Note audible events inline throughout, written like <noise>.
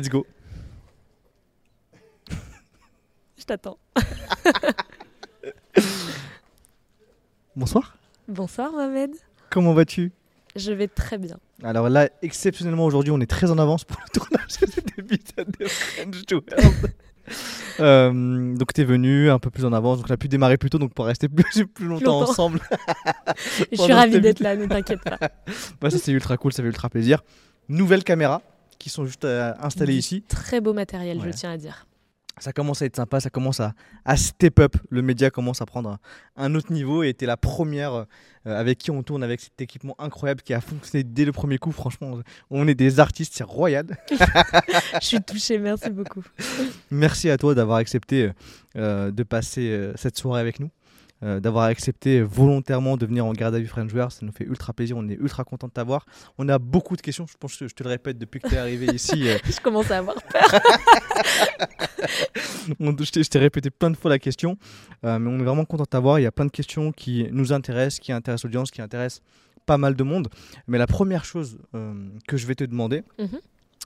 Let's go. Je t'attends. <laughs> Bonsoir. Bonsoir Mohamed. Comment vas-tu? Je vais très bien. Alors là, exceptionnellement aujourd'hui, on est très en avance pour le tournage de cet épisode de French. <laughs> Euh, donc t'es venu un peu plus en avance, donc on a pu démarrer plus tôt, donc pour rester plus, <laughs> plus longtemps, Longtemps. ensemble. Je suis ravie d'être là, ne t'inquiète pas. Bah, ça c'est ultra cool, ça fait ultra plaisir. Nouvelles caméras qui sont juste euh, installées Du ici. Très beau matériel, Ouais. je tiens à dire. Ça commence à être sympa, ça commence à, à step up. Le média commence à prendre un, un autre niveau et t'es la première euh, avec qui on tourne avec cet équipement incroyable qui a fonctionné dès le premier coup. Franchement, on est des artistes, c'est royal. <laughs> Je suis touchée, merci beaucoup. Merci à toi d'avoir accepté euh, de passer cette soirée avec nous, euh, d'avoir accepté volontairement de venir en garde à vue French Joueur. Ça nous fait ultra plaisir, on est ultra content de t'avoir. On a beaucoup de questions, je pense que je te le répète depuis que tu es arrivé <laughs> ici. euh, Je commence à avoir peur. <laughs> je t'ai- répété plein de fois la question, euh, mais on est vraiment content de t'avoir. Il y a plein de questions qui nous intéressent, qui intéressent l'audience, qui intéressent pas mal de monde. Mais la première chose que je vais te demander, Mhm.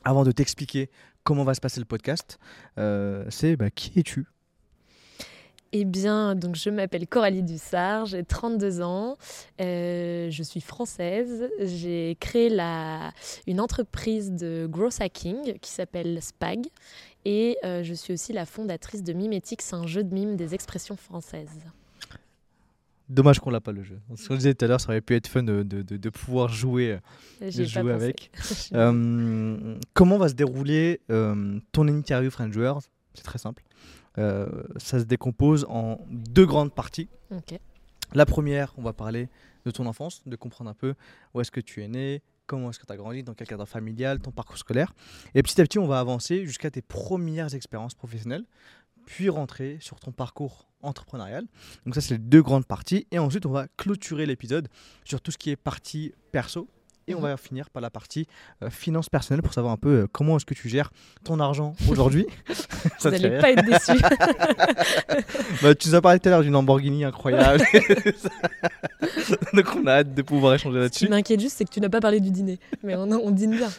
avant de t'expliquer comment va se passer le podcast, c'est bah, qui es-tu? Eh bien, donc je m'appelle Coralie Dussard, j'ai 32 ans, euh, je suis française. J'ai créé la, une entreprise de growth hacking qui s'appelle Spag et euh, je suis aussi la fondatrice de Mimétique, c'est un jeu de mime des expressions françaises. Dommage qu'on l'a pas le jeu. Ce qu'on disait tout à l'heure, ça aurait pu être fun de, de- de- de pouvoir jouer, J'y ai jouer avec. Euh, comment va se dérouler euh, ton interview French Joueurs C'est très simple. Euh, ça se décompose en deux grandes parties. La première, on va parler de ton enfance, de comprendre un peu où est-ce que tu es né, comment est-ce que tu as grandi, dans quel cadre familial, ton parcours scolaire. Et petit à petit, on va avancer jusqu'à tes premières expériences professionnelles, puis rentrer sur ton parcours entrepreneurial. Donc ça, c'est les deux grandes parties. Et ensuite, on va clôturer l'épisode sur tout ce qui est partie perso. Et on Mhm. va finir par la partie euh, finance personnelle pour savoir un peu euh, comment est-ce que tu gères ton argent <laughs> aujourd'hui. Ça Vous n'allez pas être déçus. <laughs> bah, tu nous as parlé tout à l'heure d'une Lamborghini incroyable. <laughs> Donc on a hâte de pouvoir échanger Ce qui là-dessus. m'inquiète juste, c'est que tu n'as pas parlé du dîner. Mais on, on dîne bien.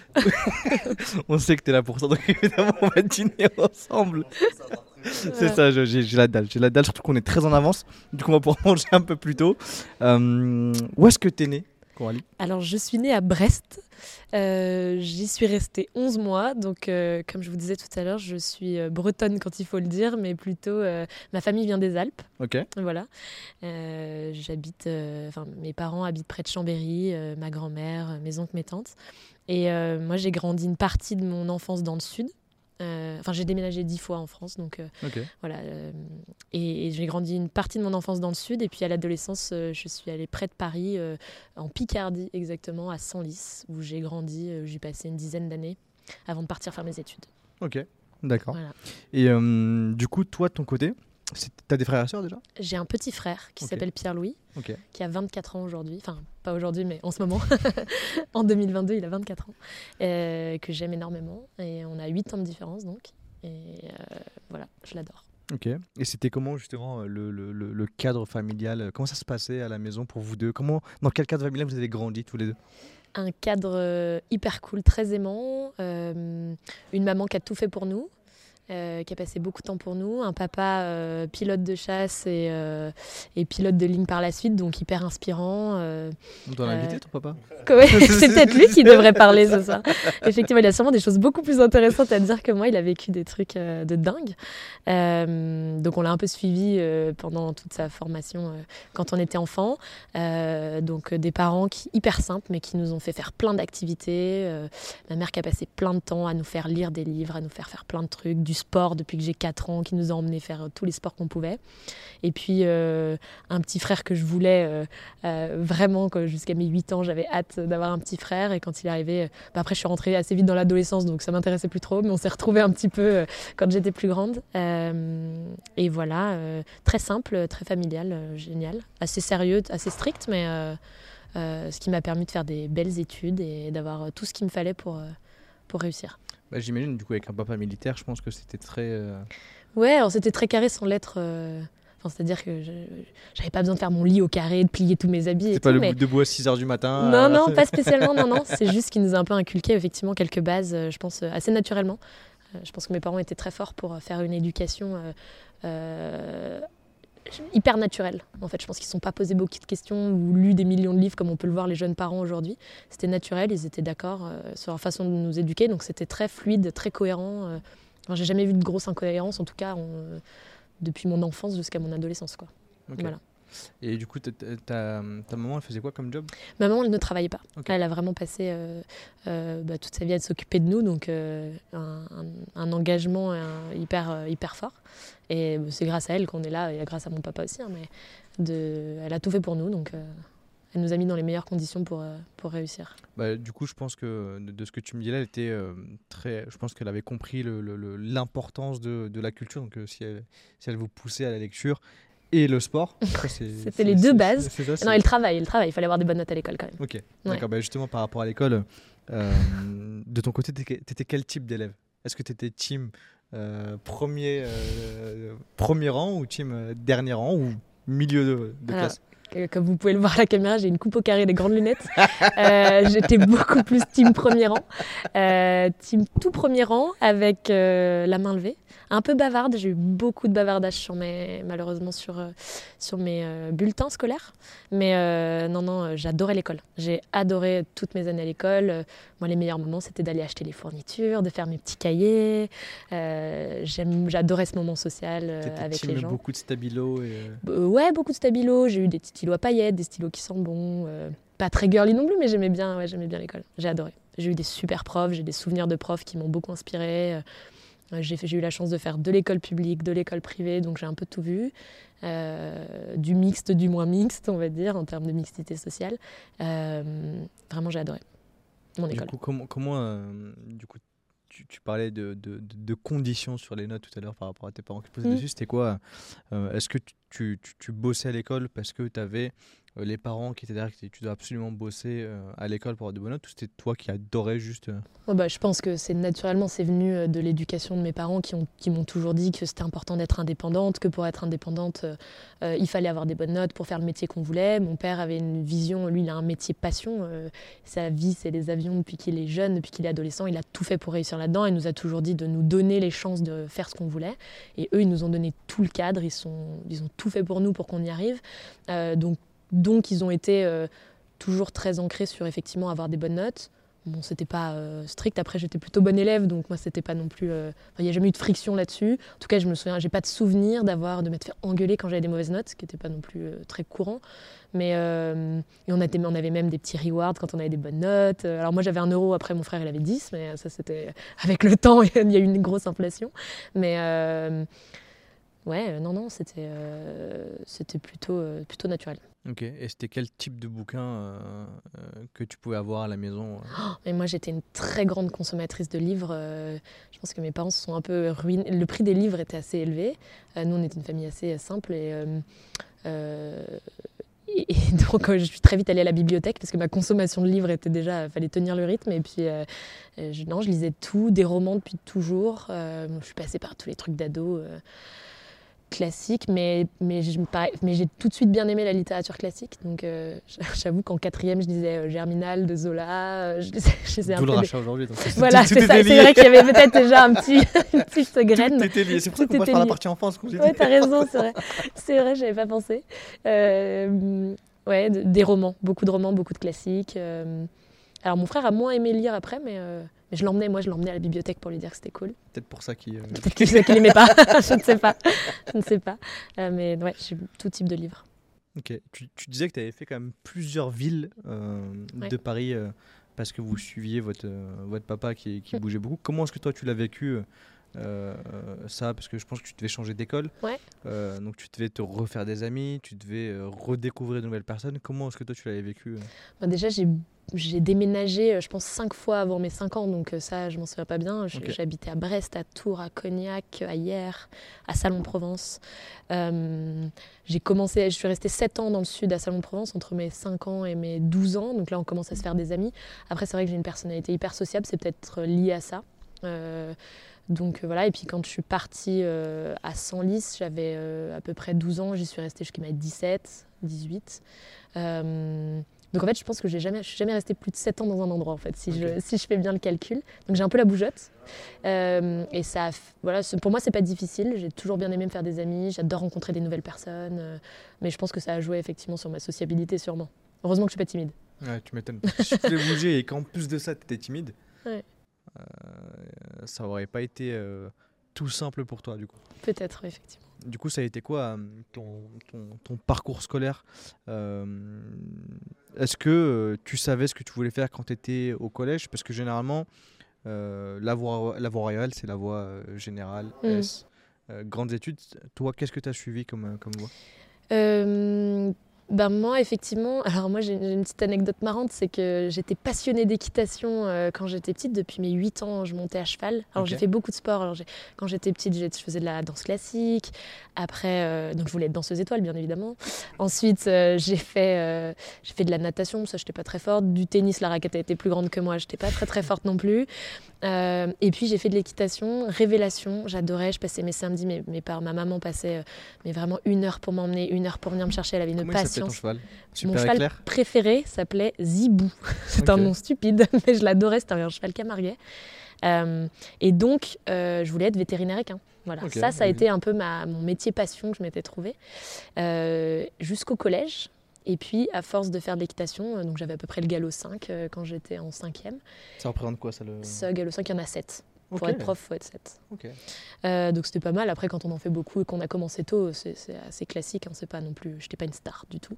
On sait que tu es là pour ça, donc évidemment on va dîner ensemble. C'est ça, j'ai la dalle. J'ai la dalle, surtout qu'on est très en avance. Du coup on va pouvoir manger un peu plus tôt. Euh, où est-ce que tu es né, Coralie Alors, je suis née à Brest. Euh, J'y suis restée 11 mois. Donc, euh, comme je vous disais tout à l'heure, je suis euh, bretonne quand il faut le dire, mais plutôt euh, ma famille vient des Alpes. Ok. Voilà. J'habite, enfin, mes parents habitent près de Chambéry, ma grand-mère, mes oncles, mes tantes. Et moi, j'ai grandi une partie de mon enfance dans le sud. Euh, Enfin, j'ai déménagé dix fois en France, donc euh, voilà. euh, et et j'ai grandi une partie de mon enfance dans le sud. Et puis à l'adolescence, je suis allée près de Paris, en Picardie exactement, à Senlis, où j'ai grandi. euh, J'y passé une dizaine d'années avant de partir faire mes études. Ok. D'accord. Voilà. Et du coup, toi de ton côté, t'as des frères et sœurs déjà J'ai un petit frère qui s'appelle Pierre-Louis, qui a 24 ans aujourd'hui. Enfin, pas aujourd'hui, mais en ce moment. <laughs> en 2022, il a 24 ans. euh, que j'aime énormément. Et on a 8 ans de différence, donc. Et euh, voilà, je l'adore. Ok. Et c'était comment justement le, le- le- le cadre familial? Comment ça se passait à la maison pour vous deux? Comment, Dans quel cadre familial vous avez grandi tous les deux? Un cadre euh, hyper cool, très aimant, euh, une maman qui a tout fait pour nous, euh, qui a passé beaucoup de temps pour nous, un papa euh, pilote de chasse et, euh, et pilote de ligne par la suite, donc hyper inspirant. On doit l'inviter ton papa <laughs> <laughs> c'est peut-être lui qui devrait parler ce soir. Effectivement, il a sûrement des choses beaucoup plus intéressantes à dire que moi. Il a vécu des trucs de dingue. Donc, on l'a un peu suivi pendant toute sa formation quand on était enfant. Donc, des parents qui hyper simples, mais qui nous ont fait faire plein d'activités. Ma mère qui a passé plein de temps à nous faire lire des livres, à nous faire faire plein de trucs, du sport depuis que j'ai 4 ans, qui nous a emmenés faire tous les sports qu'on pouvait. Et puis, euh, un petit frère que je voulais euh, euh, vraiment, jusqu'à mes 8 ans, j'avais hâte d'avoir un petit frère. Et quand il est arrivé, bah après, je suis rentrée assez vite dans l'adolescence, donc ça m'intéressait plus trop. Mais on s'est retrouvés un petit peu quand j'étais plus grande. Et voilà, très simple, très familial, génial. Assez sérieux, assez strict, mais ce qui m'a permis de faire des belles études et d'avoir tout ce qu'il me fallait pour, pour réussir. Bah, J'imagine, du coup, avec un papa militaire, je pense que c'était très. euh, Ouais, alors c'était très carré sans l'être. euh, C'est-à-dire que je n'avais pas besoin de faire mon lit au carré, de plier tous mes habits. C'est pas le mais... debout à 6 h du matin Non, non, <laughs> pas spécialement, non, non. C'est juste qu'il nous a un peu inculqué effectivement quelques bases, je pense, assez naturellement. Je pense que mes parents étaient très forts pour faire une éducation euh, hyper naturelle. En fait, je pense qu'ils ne sont pas posés beaucoup de questions ou lu des millions de livres comme on peut le voir les jeunes parents aujourd'hui. C'était naturel, ils étaient d'accord euh, sur leur façon de nous éduquer, donc c'était très fluide, très cohérent. Euh. J'ai jamais vu de grosse incohérence, en tout cas depuis mon enfance jusqu'à mon adolescence. Quoi. Voilà. Et du coup, ta, maman, elle faisait quoi comme job? Ma maman, elle ne travaillait pas. Elle a vraiment passé euh, euh, bah, toute sa vie à s'occuper de nous, donc euh, un, engagement hyper, hyper fort. Et c'est grâce à elle qu'on est là, et grâce à mon papa aussi. Hein, mais de, elle a tout fait pour nous, donc elle nous a mis dans les meilleures conditions pour, pour réussir. Bah, du coup, je pense que de, ce que tu me dis là, elle était très. Je pense qu'elle avait compris l'importance de, de, la culture. Donc, si, elle, si elle vous poussait à la lecture, et le sport. <laughs> C'était les deux bases. non, et le travail, le travail. Il fallait avoir des bonnes notes à l'école quand même. Ok, d'accord. Bah, justement, par rapport à l'école, euh, de ton côté, tu étais quel type d'élève? Est-ce que tu étais team euh, premier, euh, premier rang ou team dernier rang ou milieu de, classe? comme vous pouvez le voir à la caméra, j'ai une coupe au carré, des grandes lunettes. <laughs> J'étais beaucoup plus team premier rang. team tout premier rang avec la main levée un peu bavarde. J'ai eu beaucoup de bavardage sur mes, malheureusement sur, euh, sur mes euh, bulletins scolaires. Mais euh, non, non, j'adorais l'école. J'ai adoré toutes mes années à l'école. moi, les meilleurs moments, c'était d'aller acheter les fournitures, de faire mes petits cahiers. J'adorais ce moment social avec les gens. beaucoup de stabilo Ouais, beaucoup de stabilo. J'ai eu des stylos à paillettes, des stylos qui sentent bon. pas très girly non plus, mais j'aimais bien, ouais, j'aimais bien l'école. J'ai adoré. J'ai eu des super profs, j'ai des souvenirs de profs qui m'ont beaucoup inspiré. J'ai eu la chance de faire de l'école publique, de l'école privée, donc j'ai un peu tout vu. Euh, du mixte, du moins mixte, on va dire, en termes de mixité sociale. Euh, vraiment, j'ai adoré mon école. Du coup, comment, comment euh, du coup, tu, tu parlais de, de, de, conditions sur les notes tout à l'heure par rapport à tes parents qui posaient mmh. dessus. C'était quoi Est-ce que tu, tu, tu, bossais à l'école parce que tu avais euh, les parents qui étaient derrière, que tu dois absolument bosser euh, à l'école pour avoir de bonnes notes, ou c'était toi qui adorais juste euh bah, Je pense que c'est naturellement, c'est venu de l'éducation de mes parents qui, qui m'ont toujours dit que c'était important d'être indépendante, que pour être indépendante, il fallait avoir des bonnes notes pour faire le métier qu'on voulait. Mon père avait une vision, lui, il a un métier passion. sa vie, c'est les avions depuis qu'il est jeune, depuis qu'il est adolescent. Il a tout fait pour réussir là-dedans. Il nous a toujours dit de nous donner les chances de faire ce qu'on voulait. Et eux, ils nous ont donné tout le cadre. Ils, sont, ils ont tout fait pour nous pour qu'on y arrive. donc, donc, ils ont été euh, toujours très ancrés sur effectivement avoir des bonnes notes. Bon, c'était pas euh, strict. Après, j'étais plutôt bonne élève, donc moi, c'était pas non plus. Euh, il n'y a jamais eu de friction là-dessus. En tout cas, je me souviens, j'ai pas de souvenir d'avoir de m'être fait engueuler quand j'avais des mauvaises notes, ce qui n'était pas non plus très courant. Mais on, avait même des petits rewards quand on avait des bonnes notes. Alors moi, j'avais un euro. Après, mon frère, il avait 10, mais ça, c'était <laughs> avec le temps, <laughs> il y a eu une grosse inflation. Mais ouais, non, non, c'était plutôt naturel. Ok, et c'était quel type de bouquin euh, euh, que tu pouvais avoir à la maison euh Moi, j'étais une très grande consommatrice de livres. je pense que mes parents se sont un peu ruinés. Le prix des livres était assez élevé. nous, on était une famille assez simple et, <laughs> donc je suis très vite allée à la bibliothèque parce que ma consommation de livres était déjà, fallait tenir le rythme. Et puis, non, je lisais tout, des romans depuis toujours. je suis passée par tous les trucs d'ado classique, mais, mais, mais j'ai tout de suite bien aimé la littérature classique. Donc euh, <laughs> j'avoue qu'en quatrième, je disais euh, Germinal de Zola. Euh, je lisais, un peu. le aujourd'hui. Voilà, <laughs> c'est vrai qu'il y avait peut-être déjà un petit, <laughs> une petite graine. C'est pour ça qu'on passe par la partie enfance. Oui, t'as raison, c'est vrai. C'est vrai, j'avais pas pensé. ouais, des romans, beaucoup de romans, beaucoup de classiques. alors mon frère a moins aimé lire après, mais je l'emmenais, moi, je l'emmenais à la bibliothèque pour lui dire que c'était cool. Peut-être pour ça qu'il. Euh... <laughs> Peut-être qu'il n'aimait pas. <laughs> je ne sais pas. Je ne sais pas. Euh, mais ouais, j'ai tout type de livres. Ok. Tu, disais que tu avais fait quand même plusieurs villes euh, de Paris parce que vous suiviez votre, votre papa qui, qui mm. bougeait beaucoup. Comment est-ce que toi tu l'as vécu ça parce que je pense que tu devais changer d'école. Ouais. donc tu devais te refaire des amis, tu devais redécouvrir de nouvelles personnes. Comment est-ce que toi tu l'avais vécu bah, Déjà j'ai déménagé, euh, je pense, cinq fois avant mes cinq ans, donc euh, ça, je m'en souviens pas bien. J'habitais à Brest, à Tours, à Cognac, à Hier, à Salon-de-Provence. Euh, j'ai commencé, je suis restée sept ans dans le sud à Salon-de-Provence, entre mes 5 ans et mes 12 ans. Donc là, on commence à se faire des amis. Après, c'est vrai que j'ai une personnalité hyper sociable, c'est peut-être lié à ça. Donc voilà, et puis quand je suis partie à Senlis, j'avais à peu près 12 ans, j'y suis restée jusqu'à mes 17, 18. Donc en fait, je pense que j'ai jamais, je suis jamais restée plus de 7 ans dans un endroit en fait, si, je, si je fais bien le calcul. Donc j'ai un peu la bougeotte. Euh, et ça, voilà, pour moi, c'est pas difficile. J'ai toujours bien aimé me faire des amis. J'adore rencontrer des nouvelles personnes. Euh, mais je pense que ça a joué effectivement sur ma sociabilité, sûrement. Heureusement que je suis pas timide. Ouais, tu m'étonnes. tu voulais bouger et qu'en plus de ça, tu étais timide, ouais. Euh, ça aurait pas été tout simple pour toi du coup. Peut-être, effectivement. Du coup, ça a été quoi ton, ton, ton parcours scolaire est-ce que euh, tu savais ce que tu voulais faire quand tu étais au collège? Parce que généralement, euh, la, voie, la voie royale, c'est la voie euh, générale, mm. S, grandes études. Toi, qu'est-ce que tu as suivi comme, comme voie? Ben moi, effectivement, <laughs> alors moi j'ai une petite anecdote marrante, c'est que j'étais passionnée d'équitation euh, quand j'étais petite. Depuis mes 8 ans, je montais à cheval. Alors j'ai fait beaucoup de sport. Alors, quand j'étais petite, je faisais de la danse classique. Après, euh, donc je voulais être danseuse étoile, bien évidemment. Ensuite, euh, j'ai fait, j'ai fait de la natation, ça j'étais pas très forte. Du tennis, la raquette était plus grande que moi, j'étais pas très très forte non plus. et puis j'ai fait de l'équitation, révélation, j'adorais. Je passais mes samedis, mes, mes parents, ma maman passait mais vraiment une heure pour m'emmener, une heure pour venir me chercher. Elle avait une passion ton cheval Mon cheval préféré s'appelait Zibou. <laughs> C'est un nom stupide, <laughs> mais je l'adorais. C'était un cheval camarguais. Euh, et donc, euh, je voulais être vétérinaire équin. Voilà, ça, ça a été un peu ma, mon métier passion que je m'étais trouvé euh, jusqu'au collège. Et puis, à force de faire de l'équitation, donc j'avais à peu près le galop 5 quand j'étais en cinquième. Ça représente quoi ça le... Ce galop 5, il y en a 7. Pour être prof, il faut être 7. Euh, donc c'était pas mal. Après, quand on en fait beaucoup et qu'on a commencé tôt, c'est assez classique. Hein. C'est pas non plus, je n'étais pas une star du tout.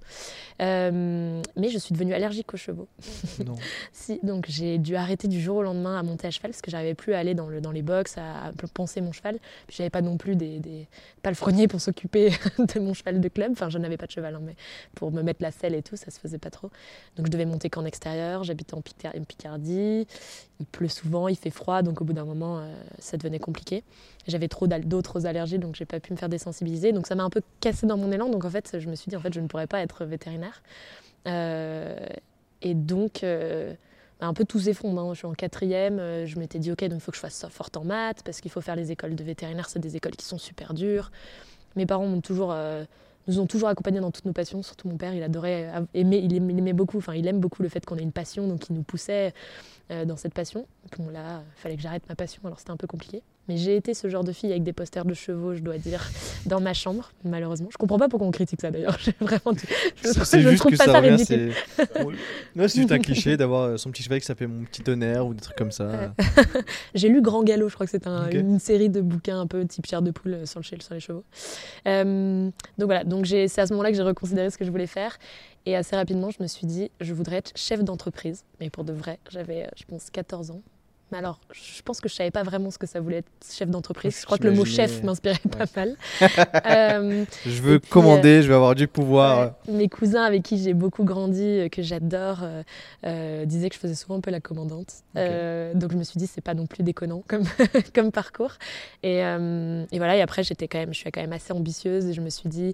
Euh, mais je suis devenue allergique aux chevaux. <laughs> Non. si, donc j'ai dû arrêter du jour au lendemain à monter à cheval parce que j'arrivais plus à aller dans, le, dans les box, à, penser mon cheval. Puis j'avais pas non plus des, des palefreniers pour s'occuper <laughs> de mon cheval de club. Enfin, je n'avais pas de cheval, hein, mais pour me mettre la selle et tout, ça se faisait pas trop. Donc je devais monter qu'en extérieur. J'habitais en Picardie. Il pleut souvent, il fait froid, donc au bout d'un moment, euh, ça devenait compliqué. J'avais trop d'autres allergies, donc j'ai pas pu me faire désensibiliser. Donc ça m'a un peu cassé dans mon élan. Donc en fait, je me suis dit, en fait, je ne pourrais pas être vétérinaire. Euh, et donc, euh, un peu tout s'effondre. Hein. Je suis en quatrième, je m'étais dit, ok, donc il faut que je fasse forte en maths, parce qu'il faut faire les écoles de vétérinaire, c'est des écoles qui sont super dures. Mes parents m'ont toujours nous ont toujours accompagnés dans toutes nos passions. Surtout mon père, il adorait aimer, il aimait beaucoup, aime beaucoup le fait qu'on ait une passion, donc il nous poussait dans cette passion. Là, il fallait que j'arrête ma passion, alors c'était un peu compliqué. Mais j'ai été ce genre de fille avec des posters de chevaux, je dois dire, dans ma chambre, malheureusement. Je comprends pas pourquoi on critique ça d'ailleurs. <laughs> Vraiment, je, je, ne trouve pas ça, ridicule. C'est juste un cliché <laughs> d'avoir euh, son petit cheval qui s'appelle Mon Petit Tonnerre ou des trucs comme ça. <laughs> j'ai lu Grand Galop, je crois que c'est une série de bouquins un peu type chair de poule euh, sur, le, sur les chevaux. Euh, donc voilà, donc c'est à ce moment-là que j'ai reconsidéré ce que je voulais faire. Et assez rapidement, je me suis dit, je voudrais être chef d'entreprise. Mais pour de vrai, j'avais, je pense, 14 ans. Mais alors, je pense que je savais pas vraiment ce que ça voulait être chef d'entreprise. Je crois que le mot chef m'inspirait pas mal. <laughs> Euh, je veux commander, je veux avoir du pouvoir. mes cousins avec qui j'ai beaucoup grandi, euh, que j'adore, euh, disaient que je faisais souvent un peu la commandante. donc je me suis dit, c'est pas non plus déconnant comme, <laughs> comme parcours. Et, et, voilà, et après, j'étais quand même, je suis quand même assez ambitieuse et je me suis dit,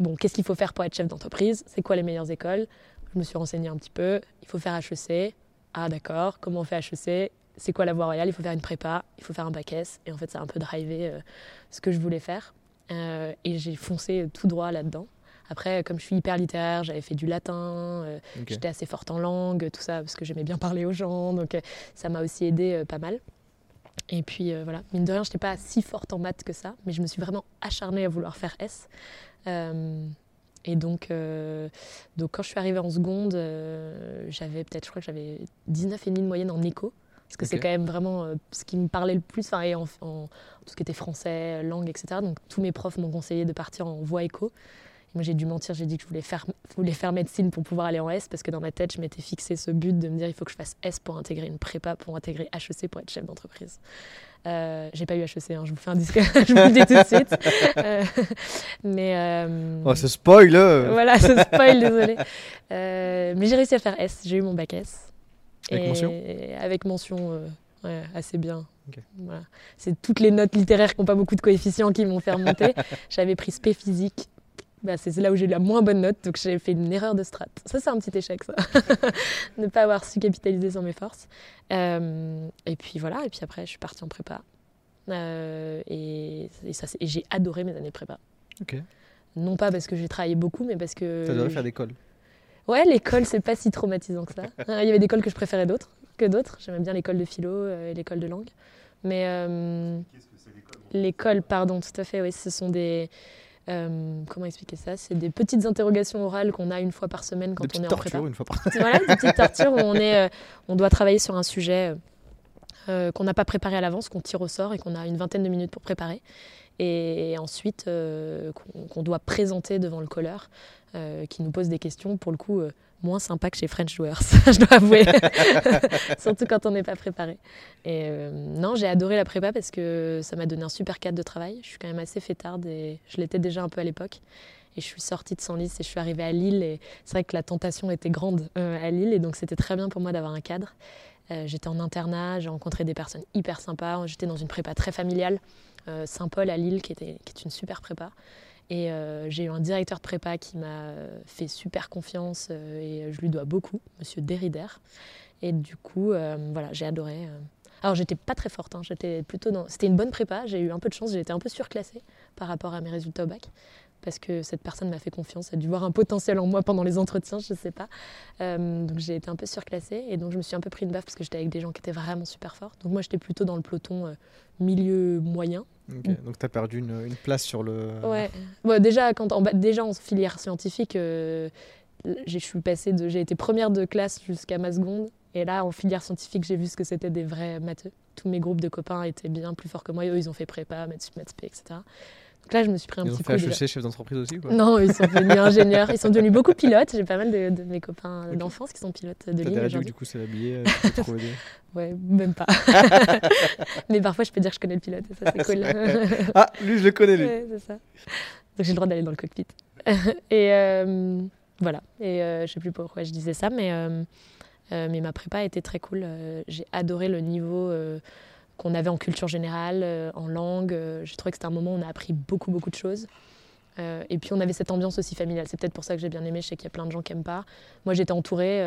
bon, qu'est-ce qu'il faut faire pour être chef d'entreprise? C'est quoi les meilleures écoles? Je me suis renseignée un petit peu. Il faut faire HEC. Ah d'accord, comment on fait HEC c'est quoi la voie royale? Il faut faire une prépa, il faut faire un bac S. Et en fait, ça a un peu drivé euh, ce que je voulais faire. Euh, et j'ai foncé tout droit là-dedans. Après, comme je suis hyper littéraire, j'avais fait du latin, euh, j'étais assez forte en langue, tout ça, parce que j'aimais bien parler aux gens. Donc ça m'a aussi aidé pas mal. Et puis voilà, mine de rien, je n'étais pas si forte en maths que ça, mais je me suis vraiment acharnée à vouloir faire S. Et donc, donc, quand je suis arrivée en seconde, j'avais peut-être, je crois que j'avais 19,5 de moyenne en éco. Parce que c'est quand même vraiment euh, ce qui me parlait le plus, et en, tout ce qui était français, langue, etc. Donc tous mes profs m'ont conseillé de partir en voie éco. moi j'ai dû mentir, j'ai dit que je voulais faire, voulais faire médecine pour pouvoir aller en S, parce que dans ma tête je m'étais fixé ce but de me dire il faut que je fasse S pour intégrer une prépa, pour intégrer HEC pour être chef d'entreprise. Euh, j'ai pas eu HEC, hein, je vous fais un disque, <laughs> je vous le dis tout de suite. Euh, <laughs> mais. Euh, oh, c'est spoil Voilà, c'est spoil, désolé. mais j'ai réussi à faire S, j'ai eu mon bac S. Avec mention Avec mention, euh, assez bien. Voilà. C'est toutes les notes littéraires qui n'ont pas beaucoup de coefficients qui m'ont fait remonter. <laughs> J'avais pris spé physique. Bah, c'est là où j'ai eu la moins bonne note, donc j'ai fait une erreur de strat. Ça, c'est un petit échec, ça. <laughs> ne pas avoir su capitaliser sur mes forces. Euh, et puis voilà, et puis après, je suis partie en prépa. Euh, et, et ça, c'est- et j'ai adoré mes années prépa. Non pas parce que j'ai travaillé beaucoup, mais parce que. T'as adoré faire d'école. Ouais, l'école, c'est pas si traumatisant que ça. Euh, <laughs> Il y avait des écoles que je préférais d'autres que d'autres. J'aimais bien l'école de philo euh, et l'école de langue. Mais euh, l'école, pardon, tout à fait, oui, ce sont des. euh, comment expliquer ça? C'est des petites interrogations orales qu'on a une fois par semaine quand Des on est en prépa. tortures une fois par <laughs> Voilà, des petites tortures où on, est, euh, on doit travailler sur un sujet euh, qu'on n'a pas préparé à l'avance, qu'on tire au sort et qu'on a une vingtaine de minutes pour préparer. Et, ensuite, euh, qu'on qu'on doit présenter devant le colleur euh, qui nous pose des questions, pour le coup, euh, moins sympa que chez French Doers, <laughs> je dois avouer. <laughs> Surtout quand on n'est pas préparé. Euh, non, j'ai adoré la prépa parce que ça m'a donné un super cadre de travail. Je suis quand même assez fêtarde et je l'étais déjà un peu à l'époque. Et je suis sortie de Senlis et je suis arrivée à Lille. C'est vrai que la tentation était grande à Lille. Et donc, c'était très bien pour moi d'avoir un cadre. J'étais en internat, j'ai rencontré des personnes hyper sympas. J'étais dans une prépa très familiale, Saint-Paul à Lille, qui, était, qui est une super prépa. Et euh, j'ai eu un directeur de prépa qui m'a euh, fait super confiance euh, et je lui dois beaucoup, monsieur Derrider. Et du coup, voilà, j'ai adoré. Alors, j'étais pas très forte, hein, j'étais plutôt dans. C'était une bonne prépa, j'ai eu un peu de chance, été un peu surclassée par rapport à mes résultats au bac. Parce que cette personne m'a fait confiance, elle a dû voir un potentiel en moi pendant les entretiens, je sais pas. Euh, donc j'ai été un peu surclassée et donc je me suis un peu pris une baffe parce que j'étais avec des gens qui étaient vraiment super forts. Donc moi j'étais plutôt dans le peloton euh, milieu moyen. Donc t'as perdu une, une place sur le. Ouais. Déjà, quand, en, déjà en filière scientifique, euh, j'ai- je suis passée de, j'ai été première de classe jusqu'à ma seconde. Et là, en filière scientifique, j'ai vu ce que c'était des vrais matheux. Tous mes groupes de copains étaient bien plus forts que moi. Et eux, ils ont fait prépa, maths maths etc. Donc là, je me suis pris un Ils ont petit fait coup. déjà. HEC, chef d'entreprise aussi quoi Non, ils sont devenus <laughs> ingénieurs. Ils sont devenus beaucoup pilotes. J'ai pas mal de, de mes copains d'enfance qui sont pilotes de ligne aujourd'hui. du coup, c'est habillé. euh, <laughs> Ouais, même pas. <laughs> Mais parfois, je peux dire que je connais le pilote et ça, c'est cool. Ah, lui, je le connais, lui. Ouais, c'est ça. Donc j'ai le droit d'aller dans le cockpit. et euh, voilà. Et euh, je sais plus pourquoi je disais ça, mais, euh, mais ma prépa a été très cool. J'ai adoré le niveau qu'on avait en culture générale, euh, en langue. Euh, j'ai trouvé que c'était un moment où on a appris beaucoup, beaucoup de choses. Euh, et puis on avait cette ambiance aussi familiale. C'est peut-être pour ça que j'ai bien aimé. Je sais qu'il y a plein de gens qui n'aiment pas. Moi, j'étais entourée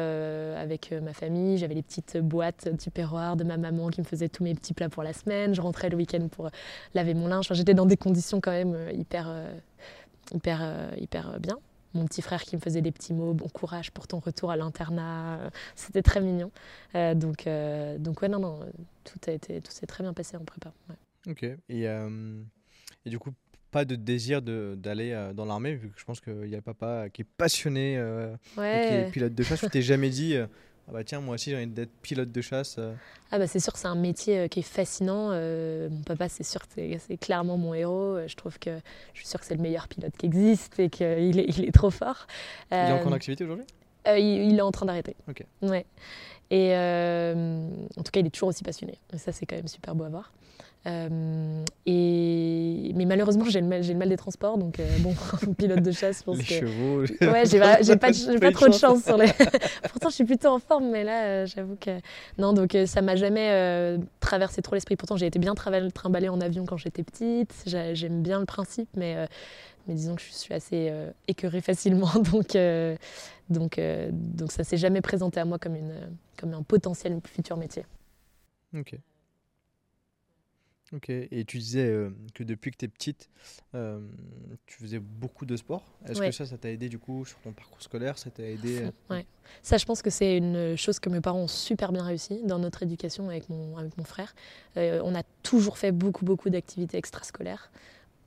avec ma famille. J'avais les petites boîtes du perroir de ma maman qui me faisait tous mes petits plats pour la semaine. Je rentrais le week-end pour laver mon linge. Enfin, j'étais dans des conditions quand même hyper, hyper, hyper bien. Mon petit frère qui me faisait des petits mots, bon courage pour ton retour à l'internat. Euh, C'était très mignon. Euh, donc, euh, donc ouais, non, non, tout a été, tout s'est très bien passé en prépa. ouais. Ok. Et, et du coup, pas de désir d'aller dans l'armée, vu que je pense qu'il y a le papa qui est passionné euh, et qui Ouais. est pilote de chasse. Tu t'es jamais dit, ah bah tiens, moi aussi j'ai envie d'être pilote de chasse. euh. Ah bah c'est sûr c'est un métier euh, qui est fascinant. Euh, mon papa, c'est sûr c'est- clairement mon héros. Je trouve que je suis sûre que c'est le meilleur pilote qui existe et qu'il est, il est trop fort. Il est encore en activité aujourd'hui? euh, il, il est en train d'arrêter. Ok. Ouais. Et euh, en tout cas, il est toujours aussi passionné. Et ça, c'est quand même super beau à voir. Euh, et... Mais malheureusement, j'ai le, mal- j'ai le mal des transports. Donc, euh, bon, <laughs> pilote de chasse, je pense Les que. chevaux. Ouais, j'ai pas, <laughs> trop de chance. sur les. <laughs> Pourtant, je suis plutôt en forme, mais là, euh, j'avoue que. Non, donc ça m'a jamais traversé trop l'esprit. Pourtant, j'ai été bien trimballée en avion quand j'étais petite. J'a- J'aime bien le principe, mais, mais disons que je suis assez écœurée facilement. Donc, donc, donc ça s'est jamais présenté à moi comme, une, comme un potentiel futur métier. Ok. Ok. Et tu disais euh, que depuis que tu es petite, euh, tu faisais beaucoup de sport. Est-ce Ouais. que ça, ça t'a aidé du coup sur ton parcours scolaire Ça t'a aidé euh, <laughs> Ouais. Ça, je pense que c'est une chose que mes parents ont super bien réussi dans notre éducation avec mon, avec mon frère. Euh, on a toujours fait beaucoup, beaucoup d'activités extrascolaires.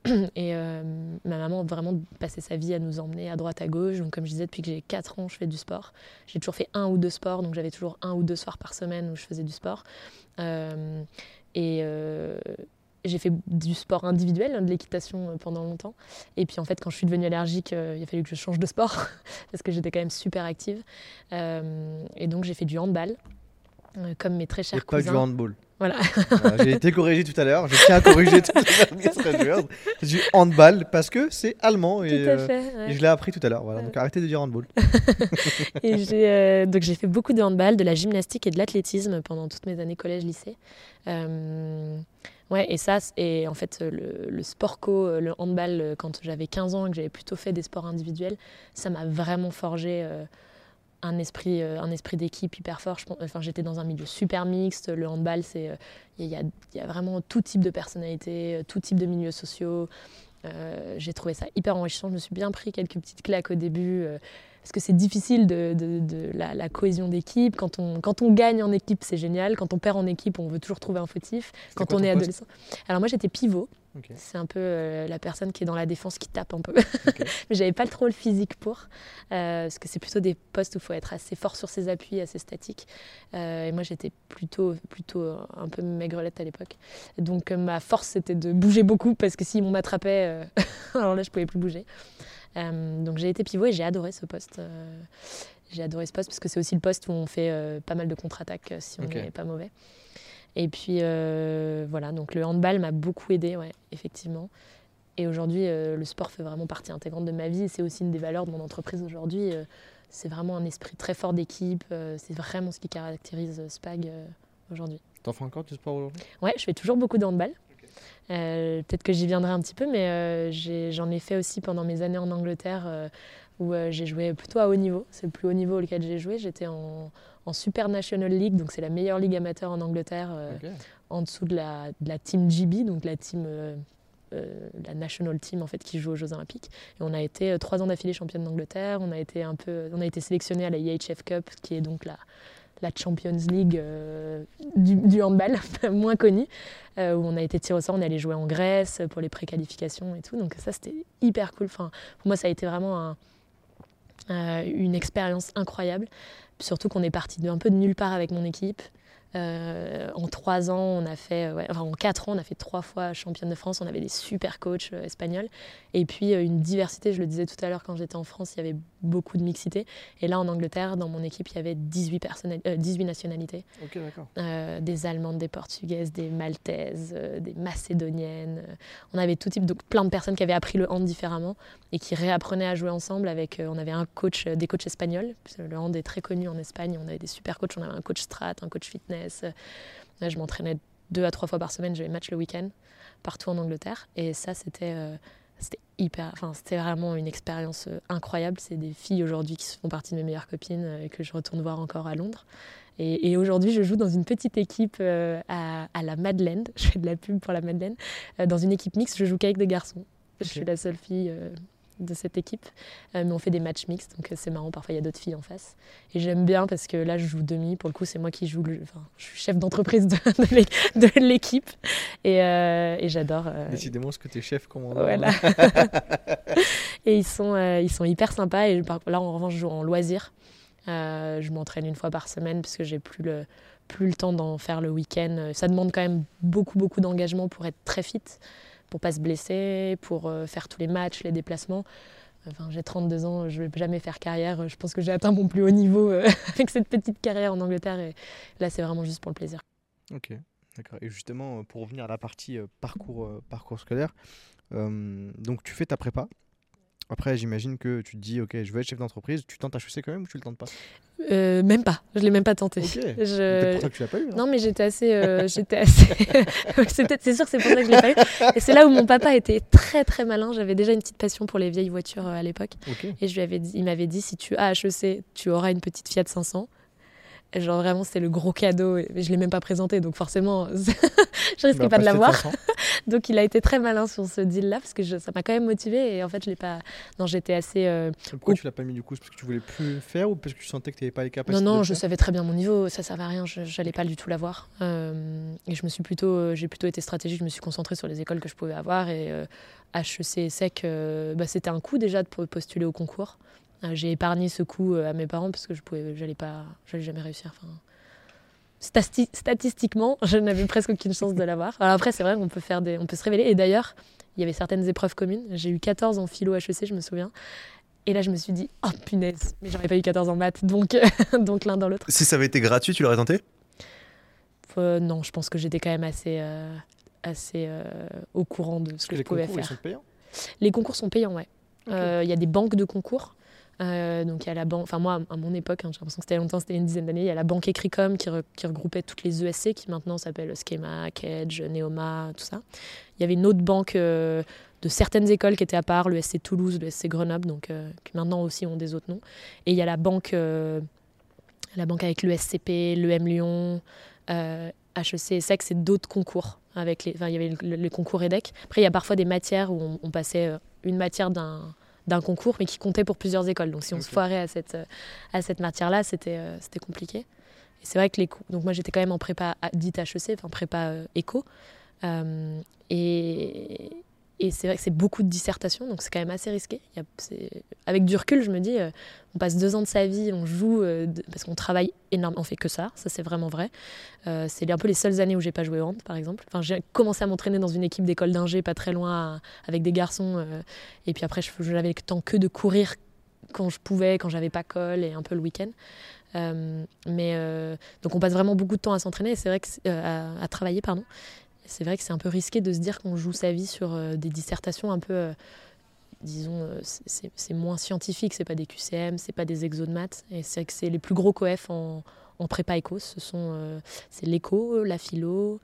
<clears throat> Et ma maman a vraiment passé sa vie à nous emmener à droite, à gauche. Donc, comme je disais, depuis que j'ai 4 ans, je fais du sport. J'ai toujours fait un ou deux sports. Donc, j'avais toujours un ou deux soirs par semaine où je faisais du sport. Et euh, j'ai fait du sport individuel, hein, de l'équitation euh, pendant longtemps. Et puis, en fait, quand je suis devenue allergique, euh, il a fallu que je change de sport <laughs> parce que j'étais quand même super active. Euh, et donc, j'ai fait du handball. euh, comme mes très Et chers pas cousins. du handball. Voilà. J'ai été corrigé tout à l'heure. Je tiens à corriger tous les administrateurs. C'est du handball parce que c'est allemand et, Tout à euh, fait. ouais. et je l'ai appris tout à l'heure. Voilà. Ouais. Donc arrêtez de dire handball. <laughs> Et j'ai euh, donc j'ai fait beaucoup de handball, de la gymnastique et de l'athlétisme pendant toutes mes années collège-lycée. Euh, ouais, et ça, et en fait, le, le sport co, le handball, quand j'avais 15 ans et que j'avais plutôt fait des sports individuels, ça m'a vraiment forgé un esprit, un esprit d'équipe hyper fort. enfin, j'étais dans un milieu super mixte. Le handball, c'est il y, y, a vraiment tout type de personnalités, tout type de milieux sociaux. j'ai trouvé ça hyper enrichissant. Je me suis bien pris quelques petites claques au début parce que c'est difficile de, de, la, cohésion d'équipe. Quand on, quand on gagne en équipe, c'est génial. Quand on perd en équipe, on veut toujours trouver un fautif. Quand on est adolescent. Alors moi, j'étais pivot. C'est un peu euh, la personne qui est dans la défense qui tape un peu. <laughs> Mais j'avais pas trop le physique pour. Euh, parce que c'est plutôt des postes où il faut être assez fort sur ses appuis, assez statique. Euh, et moi, j'étais plutôt, plutôt un peu maigrelette à l'époque. Donc ma force, c'était de bouger beaucoup parce que si m'on m'attrapait, <laughs> alors là, je pouvais plus bouger. Euh, donc j'ai été pivot et j'ai adoré ce poste. Euh, j'ai adoré ce poste parce que c'est aussi le poste où on fait euh, pas mal de contre-attaques si on n'est pas mauvais. Et puis voilà, donc le handball m'a beaucoup aidé, ouais, effectivement. Et aujourd'hui, le sport fait vraiment partie intégrante de ma vie et c'est aussi une des valeurs de mon entreprise aujourd'hui. c'est vraiment un esprit très fort d'équipe. c'est vraiment ce qui caractérise SPAG aujourd'hui. T'en fais encore du sport aujourd'hui? Ouais, je fais toujours beaucoup de handball. Euh, peut-être que j'y viendrai un petit peu, mais euh, j'en ai, fait aussi pendant mes années en Angleterre euh, où j'ai joué plutôt à haut niveau. C'est le plus haut niveau auquel j'ai joué. J'étais en, Super National League, donc c'est la meilleure ligue amateur en Angleterre, en dessous de la, de la, team GB, donc la team. la national team en fait qui joue aux Jeux Olympiques et on a été trois ans d'affilée championne d'Angleterre on a été un peu on a été sélectionné à la IHF Cup qui est donc la la Champions League euh, du, handball, <laughs> moins connue, euh, où on a été tiré au sort, on allé jouer en Grèce pour les préqualifications et tout. Donc ça, c'était hyper cool. Pour moi, ça a été vraiment euh, une expérience incroyable. Surtout qu'on est parti un peu de nulle part avec mon équipe. Euh, en trois ans, on a fait, enfin, en quatre ans, on a fait trois fois championne de France. On avait des super coachs euh, espagnols. Et puis euh, une diversité, je le disais tout à l'heure quand j'étais en France, il y avait beaucoup de mixité. Et là, en Angleterre, dans mon équipe, il y avait 18, 18 nationalités. des Allemandes, des Portugaises, des Maltaises, des Macédoniennes. on avait tout type, donc plein de personnes qui avaient appris le hand différemment et qui réapprenaient à jouer ensemble. Avec, on avait un coach, des coachs espagnols. Le hand est très connu en Espagne. On avait des super coachs. On avait un coach strat, un coach fitness je m'entraînais deux à trois fois par semaine, j'avais match le week-end, partout en Angleterre. Et ça, c'était euh, hyper, enfin, c'était vraiment une expérience euh, incroyable. C'est des filles aujourd'hui qui font partie de mes meilleures copines euh, et que je retourne voir encore à Londres. Et, aujourd'hui, je joue dans une petite équipe à, à, la Madeleine. <laughs> Je fais de la pub pour la Madeleine. dans une équipe mixte, je joue qu'avec des garçons. Je suis la seule fille de cette équipe. Euh, mais on fait des matchs mixtes, donc euh, c'est marrant. Parfois, il y a d'autres filles en face. Et j'aime bien parce que là, je joue demi. Pour le coup, c'est moi qui joue. Le... Enfin, je suis chef d'entreprise de, <laughs> l'équipe. Et, euh, et j'adore. Décidément, ce que tu es chef, comment Voilà. <laughs> et ils sont, ils sont hyper sympas. Et là, en revanche, je joue en loisir. je m'entraîne une fois par semaine parce que j'ai plus le, plus le temps d'en faire le week-end. Ça demande quand même beaucoup, beaucoup d'engagement pour être très fit pour pas se blesser, pour euh, faire tous les matchs, les déplacements. Enfin, j'ai 32 ans, je ne vais jamais faire carrière. Je pense que j'ai atteint mon plus haut niveau euh, <laughs> avec cette petite carrière en Angleterre. Et là, c'est vraiment juste pour le plaisir. Ok, d'accord. Et justement, pour revenir à la partie euh, parcours, parcours scolaire, donc tu fais ta prépa. Après, j'imagine que tu te dis, ok, je veux être chef d'entreprise. Tu tentes HEC quand même ou tu le tentes pas? Euh, Même pas. Je l'ai même pas tenté. Je... pour ça que tu l'as pas eu. Non, mais j'étais assez, euh, <laughs> j'étais assez. <laughs> c'est sûr que c'est pour ça que je l'ai pas eu. Et c'est là où mon papa était très très malin. J'avais déjà une petite passion pour les vieilles voitures euh, à l'époque. Et je lui avais dit, il m'avait dit, si tu as HEC, tu auras une petite Fiat 500. Genre vraiment, c'était le gros cadeau. Et je l'ai même pas présenté, donc forcément, <laughs> je risquais bah, pas de l'avoir. Donc il a été très malin sur ce deal-là parce que ça m'a quand même motivé et en fait je l'ai pas. Non, j'étais assez. Euh, Pourquoi tu l'as pas mis du coup Parce que tu voulais plus le faire ou parce que tu sentais que tu n'avais pas les capacités Non, non, je savais très bien mon niveau. Ça servait à rien. Je n'allais pas du tout l'avoir. Euh, et je me suis plutôt, euh, j'ai plutôt été stratégique. Je me suis concentrée sur les écoles que je pouvais avoir et HEC et SEC, bah, c'était un coup déjà de postuler au concours. Euh, j'ai épargné ce coup euh, à mes parents parce que je pouvais, j'allais pas, j'allais jamais réussir. Enfin, statistiquement, je n'avais presque aucune chance de l'avoir. Alors après, c'est vrai qu'on peut faire des, on peut se révéler. Et d'ailleurs, il y avait certaines épreuves communes. J'ai eu 14 en philo HEC, je me souviens. Et là, je me suis dit, oh punaise, mais j'aurais pas eu 14 en maths, donc, <laughs> donc l'un dans l'autre. Si ça avait été gratuit, tu l'aurais tenté? Euh, Non, je pense que j'étais quand même assez, assez au courant de ce que, je pouvais faire. Les concours sont payants Les concours sont payants, ouais. Il y a des banques de concours. Euh, donc il y a la banque, enfin moi à mon époque, hein, j'ai l'impression que c'était longtemps, c'était une dizaine d'années, il y a la banque Ecricom qui, regroupait toutes les ESC qui maintenant s'appellent Schema, Kedge, Neoma, tout ça. Il y avait une autre banque euh, de certaines écoles qui étaient à part, le SC Toulouse, le SC Grenoble, donc qui maintenant aussi ont des autres noms. Et il y a la banque, la banque avec le SCP, l'EM Lyon, HEC SEC, c'est d'autres concours. Avec les, il y avait le, concours EDEC. Après, il y a parfois des matières où on, passait une matière d'un d'un concours, mais qui comptait pour plusieurs écoles. Donc si on se foirait à cette, à cette matière-là, c'était c'était compliqué. Et c'est vrai que les donc moi j'étais quand même en prépa dite HEC, enfin prépa éco. et, et c'est vrai que c'est beaucoup de dissertation, donc c'est quand même assez risqué. Avec du recul, je me dis, euh, on passe deux ans de sa vie, on joue, euh, parce qu'on travaille énormément, on fait que ça, ça c'est vraiment vrai. Euh, c'est un peu les seules années où j'ai pas joué au hand, par exemple. Enfin, j'ai commencé à m'entraîner dans une équipe d'école d'ingé, pas très loin, avec des garçons. et puis après, je, n'avais le temps que de courir quand je pouvais, quand j'avais pas colle, et un peu le week-end. mais donc on passe vraiment beaucoup de temps à s'entraîner, c'est vrai que à, travailler, pardon c'est vrai que c'est un peu risqué de se dire qu'on joue sa vie sur euh, des dissertations un peu, euh, disons, euh, c'est moins scientifique, c'est pas des QCM, c'est pas des exos de maths, et c'est que c'est les plus gros coefs en, en prépa éco, ce sont c'est l'éco, la philo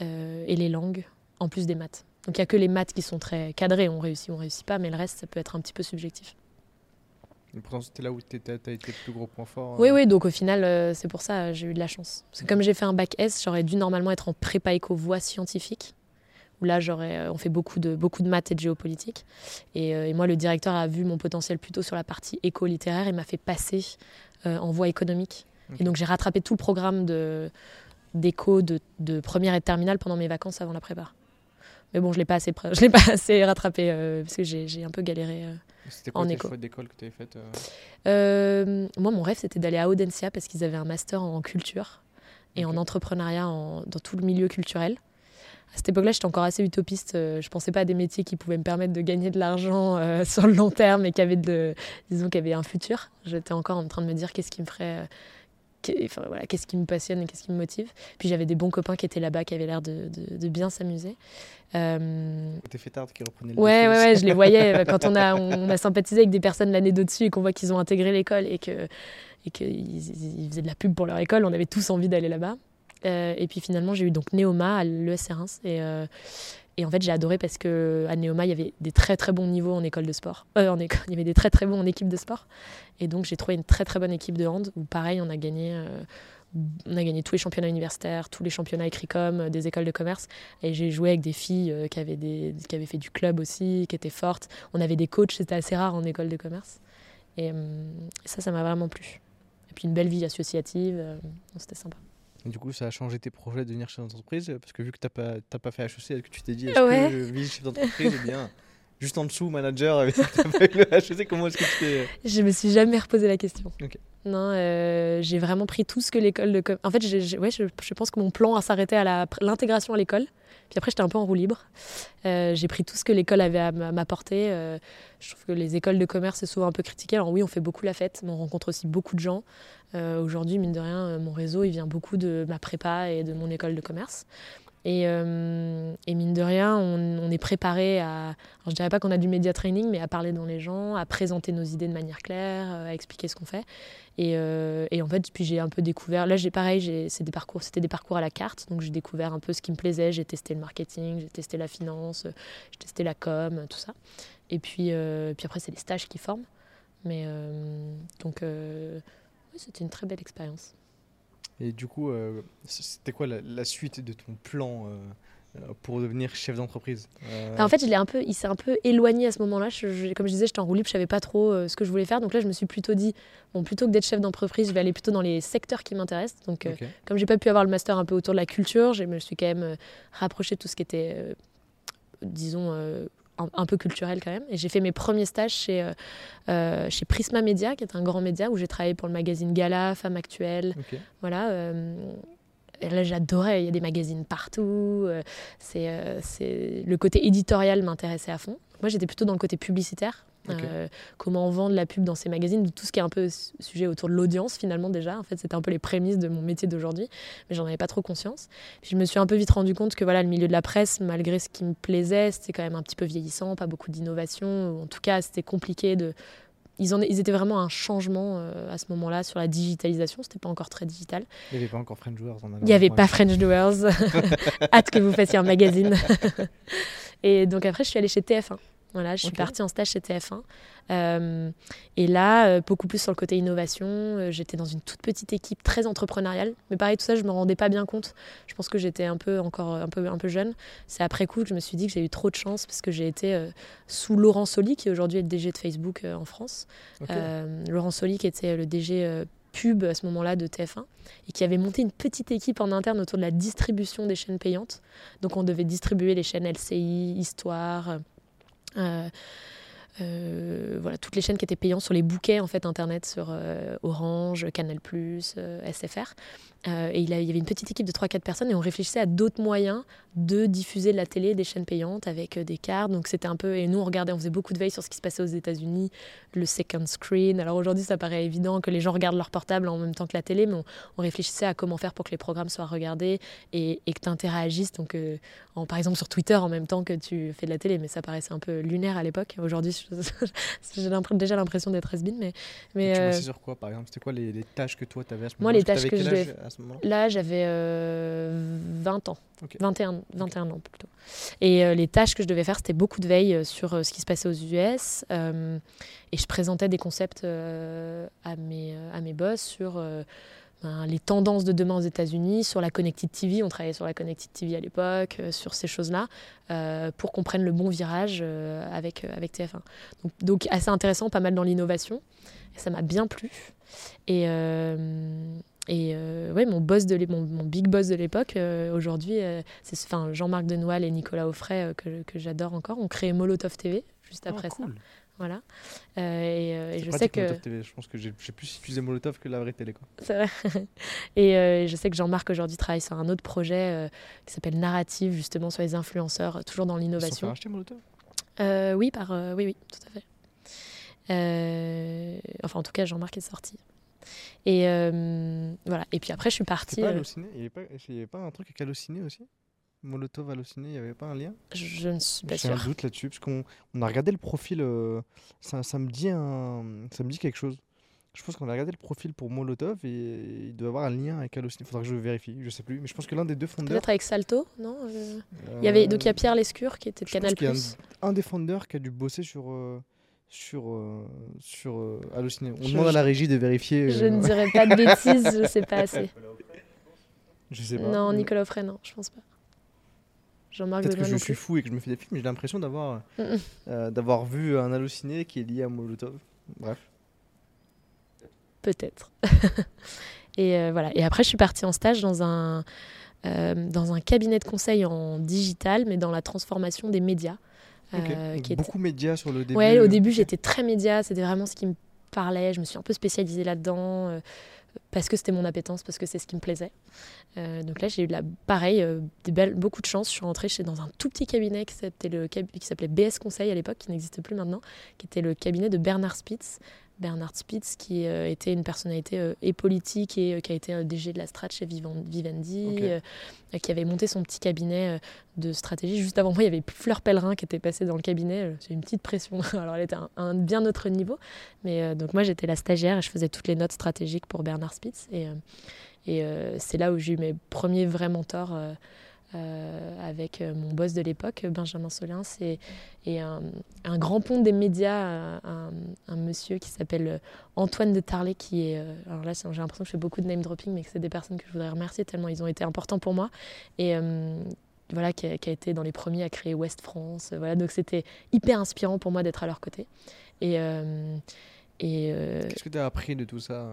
et les langues, en plus des maths. Donc il n'y a que les maths qui sont très cadrés, on réussit, on réussit pas, mais le reste, ça peut être un petit peu subjectif. Et pourtant, c'était là où tu as été le plus gros point fort. Oui, euh. oui, donc au final, euh, c'est pour ça j'ai eu de la chance. Parce que comme j'ai fait un bac S, j'aurais dû normalement être en prépa éco voie scientifique. Où là, j'aurais, euh, on fait beaucoup de, beaucoup de maths et de géopolitique. Et, moi, le directeur a vu mon potentiel plutôt sur la partie éco-littéraire et m'a fait passer en voie économique. Et donc, j'ai rattrapé tout le programme de, d'éco de, de, première et de terminale pendant mes vacances avant la prépa. Mais bon, je ne l'ai pas assez, <laughs> je l'ai pas assez rattrapé parce que j'ai, j'ai un peu galéré. C'était quoi tes choix d'école que tu avais fait euh euh, Moi, mon rêve, c'était d'aller à Audencia parce qu'ils avaient un master en culture et en entrepreneuriat dans tout le milieu culturel. À cette époque-là, j'étais encore assez utopiste. Euh, je pensais pas à des métiers qui pouvaient me permettre de gagner de l'argent <laughs> sur le long terme et qui avaient, de, disons, qui avaient un futur. J'étais encore en train de me dire qu'est-ce qui me ferait enfin, voilà, qu'est-ce qui me passionne et qu'est-ce qui me motive. Puis j'avais des bons copains qui étaient là-bas, qui avaient l'air de, de, bien s'amuser. Euh... T'es tard qui reprenait le ouais, ouais, ouais, je les voyais <laughs> euh, quand on a, on a sympathisé avec des personnes l'année d'au-dessus et qu'on voit qu'ils ont intégré l'école et que et qu'ils ils faisaient de la pub pour leur école. On avait tous envie d'aller là-bas. Euh, et puis finalement, j'ai eu donc Néoma à l'ESC Reims. Et, euh, et en fait, j'ai adoré parce que à Neoma, il y avait des très très bons niveaux en école de sport. Euh, en école, <laughs> il y avait des très très bons en équipe de sport. Et donc, j'ai trouvé une très très bonne équipe de hand où, pareil, on a gagné. Euh, on a gagné tous les championnats universitaires, tous les championnats écrit-com euh, des écoles de commerce. Et j'ai joué avec des filles qui, avaient des, qui avaient fait du club aussi, qui étaient fortes. On avait des coachs, c'était assez rare en école de commerce. Et ça, ça m'a vraiment plu. Et puis une belle vie associative, c'était sympa du coup, ça a changé tes projets de devenir chef d'entreprise Parce que vu que tu n'as pas, pas fait HEC, est-ce que tu t'es dit, est-ce que je vis chef d'entreprise ou bien juste en dessous, manager avec <laughs> le HEC Comment est-ce que tu fais Je me suis jamais reposé la question. Non, euh, j'ai vraiment pris tout ce que l'école de... En fait, ouais, je, je, pense que mon plan a s'arrêté à l'intégration à l'école. Puis après, j'étais un peu en roue libre. Euh, j'ai pris tout ce que l'école avait à m'apporter. Euh, je trouve que les écoles de commerce, c'est souvent un peu critiqué. Alors oui, on fait beaucoup la fête, mais on rencontre aussi beaucoup de gens. Euh, aujourd'hui, mine de rien, mon réseau, il vient beaucoup de ma prépa et de mon école de commerce. Et, et, mine de rien, on, est préparé à, je dirais pas qu'on a du média training, mais à parler dans les gens, à présenter nos idées de manière claire, à expliquer ce qu'on fait. Et, euh, et, en fait, puis j'ai un peu découvert. Là, j'ai pareil, c'est des parcours, c'était des parcours à la carte, donc j'ai découvert un peu ce qui me plaisait. J'ai testé le marketing, j'ai testé la finance, j'ai testé la com, tout ça. Et puis, euh, puis après, c'est les stages qui forment. Mais euh, donc, oui, c'était une très belle expérience. Et du coup, c'était quoi la, la, suite de ton plan euh, pour devenir chef d'entreprise? Euh, En fait, il, un peu, il s'est un peu éloigné à ce moment-là. comme je disais, j'étais en roue libre, je savais pas trop euh, ce que je voulais faire. Donc là, je me suis plutôt dit, bon, plutôt que d'être chef d'entreprise, je vais aller plutôt dans les secteurs qui m'intéressent. Donc, comme comme j'ai pas pu avoir le master un peu autour de la culture, je me suis quand même rapproché de tout ce qui était, disons, un, peu culturel quand même. Et j'ai fait mes premiers stages chez, chez Prisma Media, qui est un grand média où j'ai travaillé pour le magazine Gala, Femme Actuelle. Voilà là j'adorais, il y a des magazines partout, euh, c'est, euh, c'est... le côté éditorial m'intéressait à fond. Moi j'étais plutôt dans le côté publicitaire, euh, comment vendre la pub dans ces magazines, tout ce qui est un peu sujet autour de l'audience finalement déjà. En fait, c'était un peu les prémices de mon métier d'aujourd'hui, mais j'en avais pas trop conscience. Puis je me suis un peu vite rendu compte que voilà, le milieu de la presse, malgré ce qui me plaisait, c'était quand même un petit peu vieillissant, pas beaucoup d'innovation. En tout cas, c'était compliqué de ils, ils étaient vraiment un changement euh, à ce moment-là sur la digitalisation. C'était pas encore très digital. Il n'y avait pas encore French Doers. Il n'y avait pas French Doers. <laughs> Hâte que vous fassiez un magazine. <laughs> Et donc après, je suis allée chez TF1. Voilà, je suis partie en stage chez TF1. Euh, et là, euh, beaucoup plus sur le côté innovation. Euh, j'étais dans une toute petite équipe très entrepreneuriale. Mais pareil, tout ça, je me rendais pas bien compte. Je pense que j'étais un peu encore un peu, un peu jeune. C'est après coup que je me suis dit que j'ai eu trop de chance parce que j'ai été sous Laurent Soli, qui aujourd'hui est le DG de Facebook en France. Laurent Soli, qui était le DG pub à ce moment-là de TF1 et qui avait monté une petite équipe en interne autour de la distribution des chaînes payantes. Donc on devait distribuer les chaînes LCI, Histoire, euh, euh, voilà, toutes les chaînes qui étaient payantes sur les bouquets en fait internet sur euh, Orange, Canal+, SFR. Euh, et il, y avait une petite équipe de 3-4 personnes et on réfléchissait à d'autres moyens de diffuser de la télé, des chaînes payantes avec euh, des cartes. Donc c'était un peu. Et nous, on regardait, on faisait beaucoup de veille sur ce qui se passait aux États-Unis, le second screen. Alors aujourd'hui, ça paraît évident que les gens regardent leur portable en même temps que la télé, mais on, réfléchissait à comment faire pour que les programmes soient regardés et, que tu interagisses. Donc, euh, en, par exemple, sur Twitter en même temps que tu fais de la télé. Mais ça paraissait un peu lunaire à l'époque. Aujourd'hui, <laughs> j'ai déjà l'impression d'être has mais, mais, tu euh, sur quoi, par exemple? C'était quoi les, tâches que toi, tu avais à ce moment-là Moi, les tâches que je Là, j'avais 20 ans. 21, 21 ans plutôt. Et euh, les tâches que je devais faire, c'était beaucoup de veille euh, sur euh, ce qui se passait aux US. et je présentais des concepts à, mes, à mes boss sur ben, les tendances de demain aux États-Unis, sur la Connected TV. On travaillait sur la Connected TV à l'époque, sur ces choses-là, pour qu'on prenne le bon virage avec, avec TF1. Donc, donc, assez intéressant, pas mal dans l'innovation. Ça m'a bien plu. Et. Et euh, ouais, mon, boss de mon, mon, big boss de l'époque, euh, aujourd'hui, euh, c'est enfin, Jean-Marc Denoël et Nicolas Offray, que, que j'adore encore, ont créé Molotov TV juste après oh, ça. Voilà. et, je sais que. TV. Je pense que j'ai plus utilisé Molotov que la vraie télé. C'est vrai. <laughs> et je sais que Jean-Marc aujourd'hui travaille sur un autre projet qui s'appelle Narrative, justement sur les influenceurs, toujours dans l'innovation. Ils acheté Molotov? Oui, par, oui, oui, tout à fait. enfin, en tout cas, Jean-Marc est sorti. Et euh, voilà. Et puis après, je suis partie. Pas euh, Il n'y avait, pas un truc avec Allociné aussi? Molotov Allociné, il n'y avait pas un lien? Je ne suis pas sûre. J'ai un doute là-dessus, parce qu'on on a regardé le profil. Euh, ça, ça, me dit un, ça me dit quelque chose. Je pense qu'on a regardé le profil pour Molotov et il doit avoir un lien avec Allociné. Il faudra que je vérifie, je sais plus. Mais je pense que l'un des deux fondeurs. Peut-être avec Salto, non il y avait, Donc il y a Pierre Lescure qui était de Canal. Il y a un, un, des fondeurs qui a dû bosser sur sur, euh, sur euh, Allociné. On demande à la régie de vérifier. Je ne euh, dirais pas de bêtises, je ne sais pas assez. <laughs> Je sais pas. Non, Nicolas Offray, non, je pense pas. Jean-Marc Peut-être que je suis fou et que je me fais des films, mais j'ai l'impression d'avoir d'avoir vu un halluciné qui est lié à Molotov. Bref. Peut-être. <laughs> et voilà. Et après, je suis partie en stage dans un, dans un cabinet de conseil en digital, mais dans la transformation des médias. Euh, qui beaucoup de médias sur le début. Ouais, au début j'étais très média, c'était vraiment ce qui me parlait. Je me suis un peu spécialisée là-dedans euh, parce que c'était mon appétence, parce que c'est ce qui me plaisait. Euh, donc là, j'ai eu la, pareil, des belles, beaucoup de chance. Je suis rentrée chez, dans un tout petit cabinet qui s'appelait BS Conseil à l'époque, qui n'existe plus maintenant, qui était le cabinet de Bernard Spitz, Bernard Spitz, qui euh, était une personnalité euh, et politique et euh, qui a été DG de la strat chez Vivendi, qui avait monté son petit cabinet de stratégie. Juste avant moi, il y avait Fleur Pellerin qui était passée dans le cabinet. J'ai une petite pression. <laughs> Alors, elle était à un, bien autre niveau. Mais donc, moi, j'étais la stagiaire et je faisais toutes les notes stratégiques pour Bernard Spitz. Et, et c'est là où j'ai eu mes premiers vrais mentors. Euh, avec euh, mon boss de l'époque, Benjamin Solins, et, un, grand pont des médias, un, monsieur qui s'appelle Antoine de Tarlet, qui est. Euh, alors là, j'ai l'impression que je fais beaucoup de name dropping, mais que c'est des personnes que je voudrais remercier tellement ils ont été importants pour moi. Et. voilà, qui a, été dans les premiers à créer West France. Voilà, donc c'était hyper inspirant pour moi d'être à leur côté. Et, euh, Qu'est-ce que tu as appris de tout ça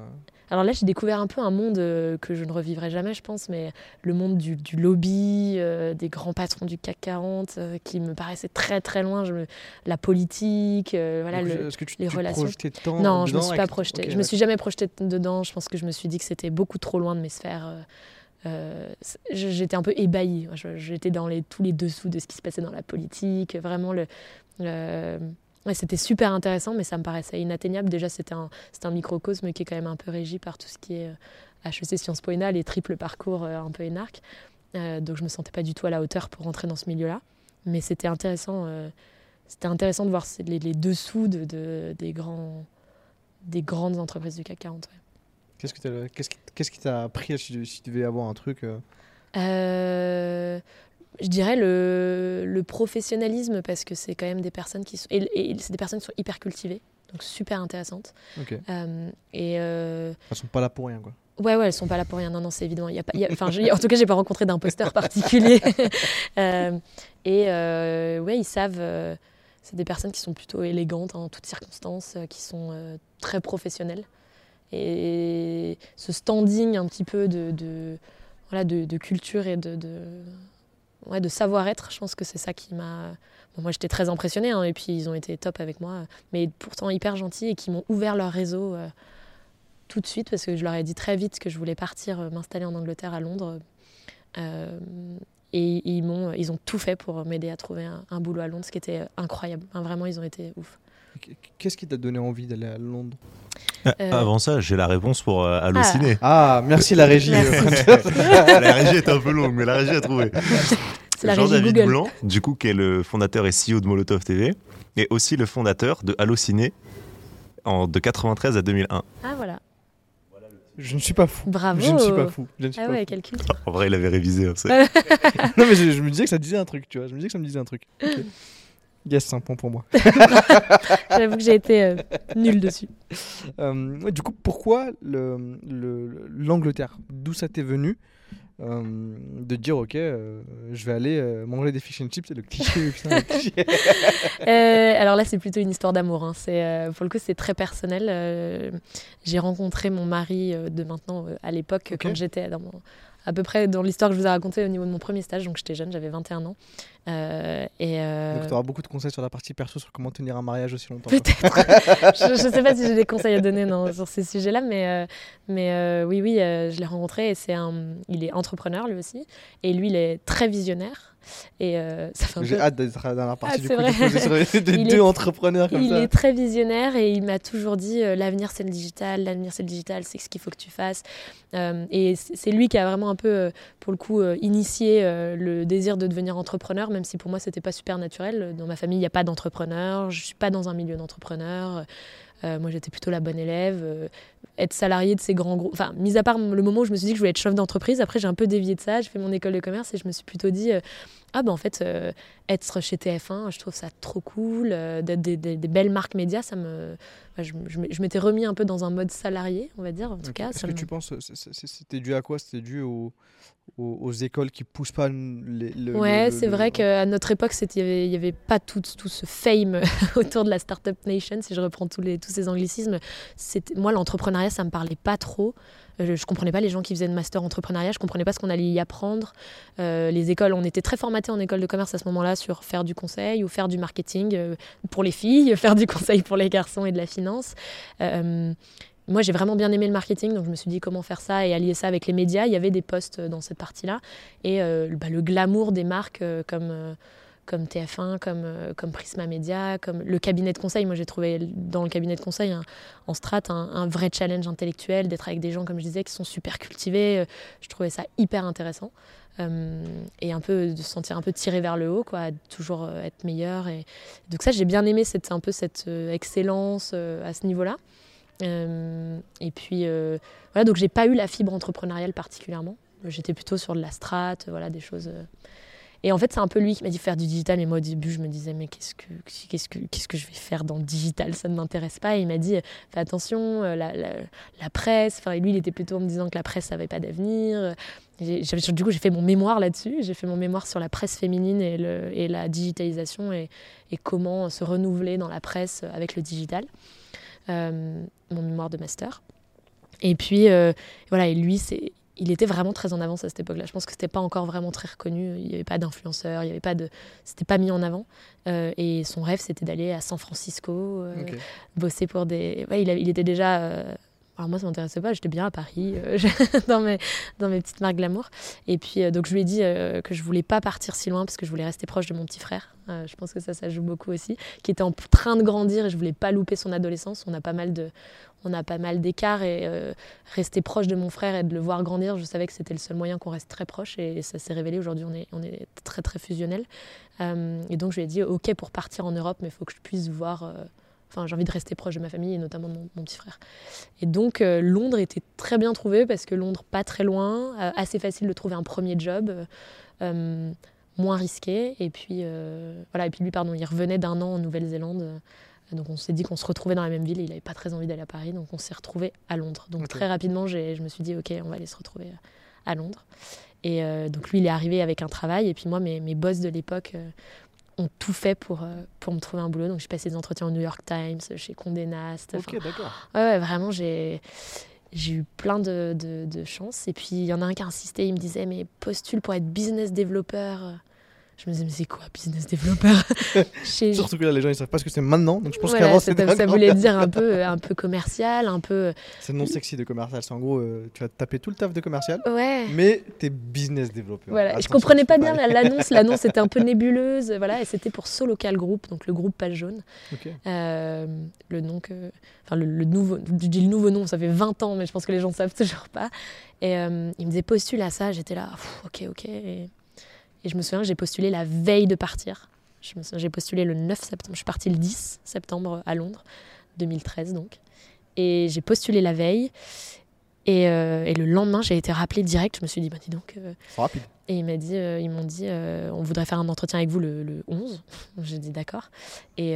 Alors là, j'ai découvert un peu un monde euh, que je ne revivrai jamais, je pense, mais le monde du, lobby, euh, des grands patrons du CAC 40, qui me paraissait très très loin. Je La politique, voilà, le, que tu, les tu relations. Non, je ne me suis pas projetée. je me suis jamais projetée dedans. Je pense que je me suis dit que c'était beaucoup trop loin de mes sphères. j'étais un peu ébahie. J'étais dans les, tous les dessous de ce qui se passait dans la politique. Vraiment, le, le c'était super intéressant, mais ça me paraissait inatteignable. Déjà, c'était un, un microcosme qui est quand même un peu régi par tout ce qui est HEC Sciences Po les triples parcours euh, un peu énarques. Euh, donc, je me sentais pas du tout à la hauteur pour rentrer dans ce milieu-là. Mais c'était intéressant, euh, c'était intéressant de voir les, dessous de, des, grands, des grandes entreprises du CAC 40. Qu'est-ce, que qu'est-ce, qui, t'a appris si tu devais avoir un truc je dirais le, le, professionnalisme parce que c'est quand même des personnes qui sont et, c'est des personnes qui sont hyper cultivées donc super intéressantes. Euh, et euh, elles sont pas là pour rien quoi. Ouais ouais elles sont pas là pour rien. Non non c'est évident. Il y a pas enfin en tout cas j'ai pas rencontré d'imposteur particulier. <laughs> Euh, et ouais ils savent c'est des personnes qui sont plutôt élégantes en toutes circonstances qui sont très professionnelles. Et ce standing un petit peu de, de voilà, de, de, culture et de, de ouais, de savoir-être. Je pense que c'est ça qui m'a. Moi, j'étais très impressionnée, hein, et puis ils ont été top avec moi, mais pourtant hyper gentils et qui m'ont ouvert leur réseau euh, tout de suite parce que je leur ai dit très vite que je voulais partir euh, m'installer en Angleterre, à Londres. Euh, et ils, ils ont tout fait pour m'aider à trouver un, boulot à Londres, ce qui était incroyable. vraiment, ils ont été ouf. Qu'est-ce qui t'a donné envie d'aller à Londres? Avant ça, j'ai la réponse pour halluciner. Ah. ah, merci la régie. <laughs> <laughs> la régie est un peu longue, mais la régie a trouvé. Jean-David Blanc, du coup, qui est le fondateur et CEO de Molotov TV, et aussi le fondateur de Allociné en, de 93 à 2001. Ah voilà. Je ne suis pas fou. Bravo. Je ne suis pas fou. ah ouais, quel culte. En vrai, il avait révisé. Hein, <laughs> non, mais je, me disais que ça disait un truc, tu vois. Je me disais que ça me disait un truc. Yes, c'est un point pour moi. <laughs> J'avoue que j'ai été euh, nul dessus. Euh, du coup, pourquoi l'Angleterre le, D'où ça t'est venu? Euh, de dire ok euh, je vais aller euh, manger des fish and chips c'est le cliché, <laughs> alors là c'est plutôt une histoire d'amour hein. c'est pour le coup c'est très personnel j'ai rencontré mon mari de maintenant à l'époque quand j'étais à peu près dans l'histoire que je vous ai racontée au niveau de mon premier stage. Donc j'étais jeune, j'avais 21 ans. Euh, et euh, Donc tu auras beaucoup de conseils sur la partie perso, sur comment tenir un mariage aussi longtemps. Peut-être. <laughs> je ne sais pas si j'ai des conseils à donner non, sur ces sujets-là, mais, euh, mais oui, oui, je l'ai rencontré et c'est un, il est entrepreneur lui aussi. Et lui, il est très visionnaire. Et J'ai hâte d'être dans la partie ah, du coup sur <laughs> des deux entrepreneurs comme il ça. Il est très visionnaire et il m'a toujours dit l'avenir c'est le digital, l'avenir c'est le digital, c'est ce qu'il faut que tu fasses. Et c'est lui qui a vraiment un peu, pour le coup, initié le désir de devenir entrepreneur, même si pour moi c'était pas super naturel. Dans ma famille, il n'y a pas d'entrepreneur, je suis pas dans un milieu d'entrepreneur. Euh, moi, j'étais plutôt la bonne élève. Euh, être salarié de ces grands groupes. Enfin, mis à part le moment où je me suis dit que je voulais être chef d'entreprise, après, j'ai un peu dévié de ça. J'ai fait mon école de commerce et je me suis plutôt dit euh, Ah, ben en fait, être chez TF1, je trouve ça trop cool. D'être des, des, belles marques médias, ça me. je, je, m'étais remis un peu dans un mode salarié, on va dire. En tout cas, Est-ce que tu penses c'était dû à quoi? C'était dû au aux, écoles qui poussent pas les, le, ouais c'est vrai qu'à notre époque il n'y avait, avait, pas tout, tout ce fame <laughs> autour de la startup nation si je reprends tous, les, tous ces anglicismes moi l'entrepreneuriat ça me parlait pas trop euh, je, ne comprenais pas les gens qui faisaient de master entrepreneuriat je comprenais pas ce qu'on allait y apprendre euh, les écoles on était très formatés en école de commerce à ce moment là sur faire du conseil ou faire du marketing euh, pour les filles <laughs> faire du conseil pour les garçons et de la finance moi, j'ai vraiment bien aimé le marketing, donc je me suis dit comment faire ça et allier ça avec les médias. Il y avait des postes dans cette partie-là. Et bah, le glamour des marques comme, comme TF1, comme, comme Prisma Media, comme le cabinet de conseil. Moi, j'ai trouvé dans le cabinet de conseil, en strat, un, vrai challenge intellectuel, d'être avec des gens, comme je disais, qui sont super cultivés. je trouvais ça hyper intéressant. et un peu de se sentir un peu tiré vers le haut, quoi, toujours être meilleur. Et... Donc ça, j'ai bien aimé cette, un peu cette excellence à ce niveau-là. Euh, et puis euh, voilà, donc j'ai pas eu la fibre entrepreneuriale particulièrement. J'étais plutôt sur de la strat, voilà, des choses. Euh. Et en fait, c'est un peu lui qui m'a dit faire du digital. Et moi, au début, je me disais, mais qu'est-ce que, qu'est-ce que, qu'est-ce que je vais faire dans le digital? Ça ne m'intéresse pas. Et il m'a dit, fais attention, la, la, presse. Enfin, lui, il était plutôt en me disant que la presse, n'avait pas d'avenir. du coup, j'ai fait mon mémoire là-dessus. J'ai fait mon mémoire sur la presse féminine et, le, et la digitalisation et, et, comment se renouveler dans la presse avec le digital. Euh, mon mémoire de master. Et puis, euh, voilà, et lui, c'est, il était vraiment très en avance à cette époque-là. Je pense que c'était pas encore vraiment très reconnu. Il n'y avait pas d'influenceurs, il y avait pas de, c'était pas mis en avant. Euh, et son rêve, c'était d'aller à San Francisco, bosser pour des. Ouais, il, il, était déjà alors moi, ça m'intéressait pas, j'étais bien à Paris, euh, <laughs> dans, mes, dans mes petites marques glamour. Et puis, euh, donc, je lui ai dit euh, que je voulais pas partir si loin parce que je voulais rester proche de mon petit frère. je pense que ça, ça joue beaucoup aussi, qui était en train de grandir et je voulais pas louper son adolescence. On a pas mal de, on a pas mal d'écarts et rester proche de mon frère et de le voir grandir, je savais que c'était le seul moyen qu'on reste très proche et ça s'est révélé. Aujourd'hui, on est, on est très, très fusionnel. et donc, je lui ai dit, OK pour partir en Europe, mais il faut que je puisse voir Enfin, j'ai envie de rester proche de ma famille et notamment de mon, petit frère. Et donc, euh, Londres était très bien trouvé parce que Londres, pas très loin, euh, assez facile de trouver un premier job. Euh, moins risqué. Et puis, voilà, et puis lui, pardon, il revenait d'un an en Nouvelle-Zélande. Donc on s'est dit qu'on se retrouvait dans la même ville. Il n'avait pas très envie d'aller à Paris, donc on s'est retrouvés à Londres. Donc très rapidement, je me suis dit, ok, on va aller se retrouver à Londres. Et donc lui, il est arrivé avec un travail. Et puis moi, mes, mes boss de l'époque ont tout fait pour, pour me trouver un boulot. Donc j'ai passé des entretiens au New York Times, chez Condé Nast. Ok, d'accord. Ouais, vraiment, j'ai j'ai eu plein de, de, de chance. Et puis, il y en a un qui a insisté, il me disait, mais postule pour être business développeur je me disais, mais c'est quoi business developer <laughs> Surtout que là, les gens, ils savent pas ce que c'est maintenant. Donc je pense voilà, qu'avant, c'était. Ça voulait dire un peu, <laughs> un peu commercial, un peu. C'est non sexy de commercial. C'est en gros, euh, tu vas taper tout le taf de commercial. Ouais. Mais t'es business developer. Voilà. Attention, je comprenais pas bien l'annonce. L'annonce était un peu <laughs> nébuleuse. Voilà. Et c'était pour Solocal Group, donc le groupe Page Jaune. Euh, le nom que. Enfin, le, nouveau. Je dis le nouveau nom, ça fait 20 ans, mais je pense que les gens savent toujours pas. Et euh, il me disait postule à ça. J'étais là, ok, ok. Et et je me souviens que j'ai postulé la veille de partir. J'ai postulé le 9 septembre. Je suis partie le 10 septembre à Londres, 2013 donc. Et j'ai postulé la veille. Et, euh, et, le lendemain, j'ai été rappelée direct. Je me suis dit, bah dis donc. Euh, rapide. Et il m'a dit, euh, ils m'ont dit, on voudrait faire un entretien avec vous le, le 11. <laughs> J'ai dit d'accord. Et,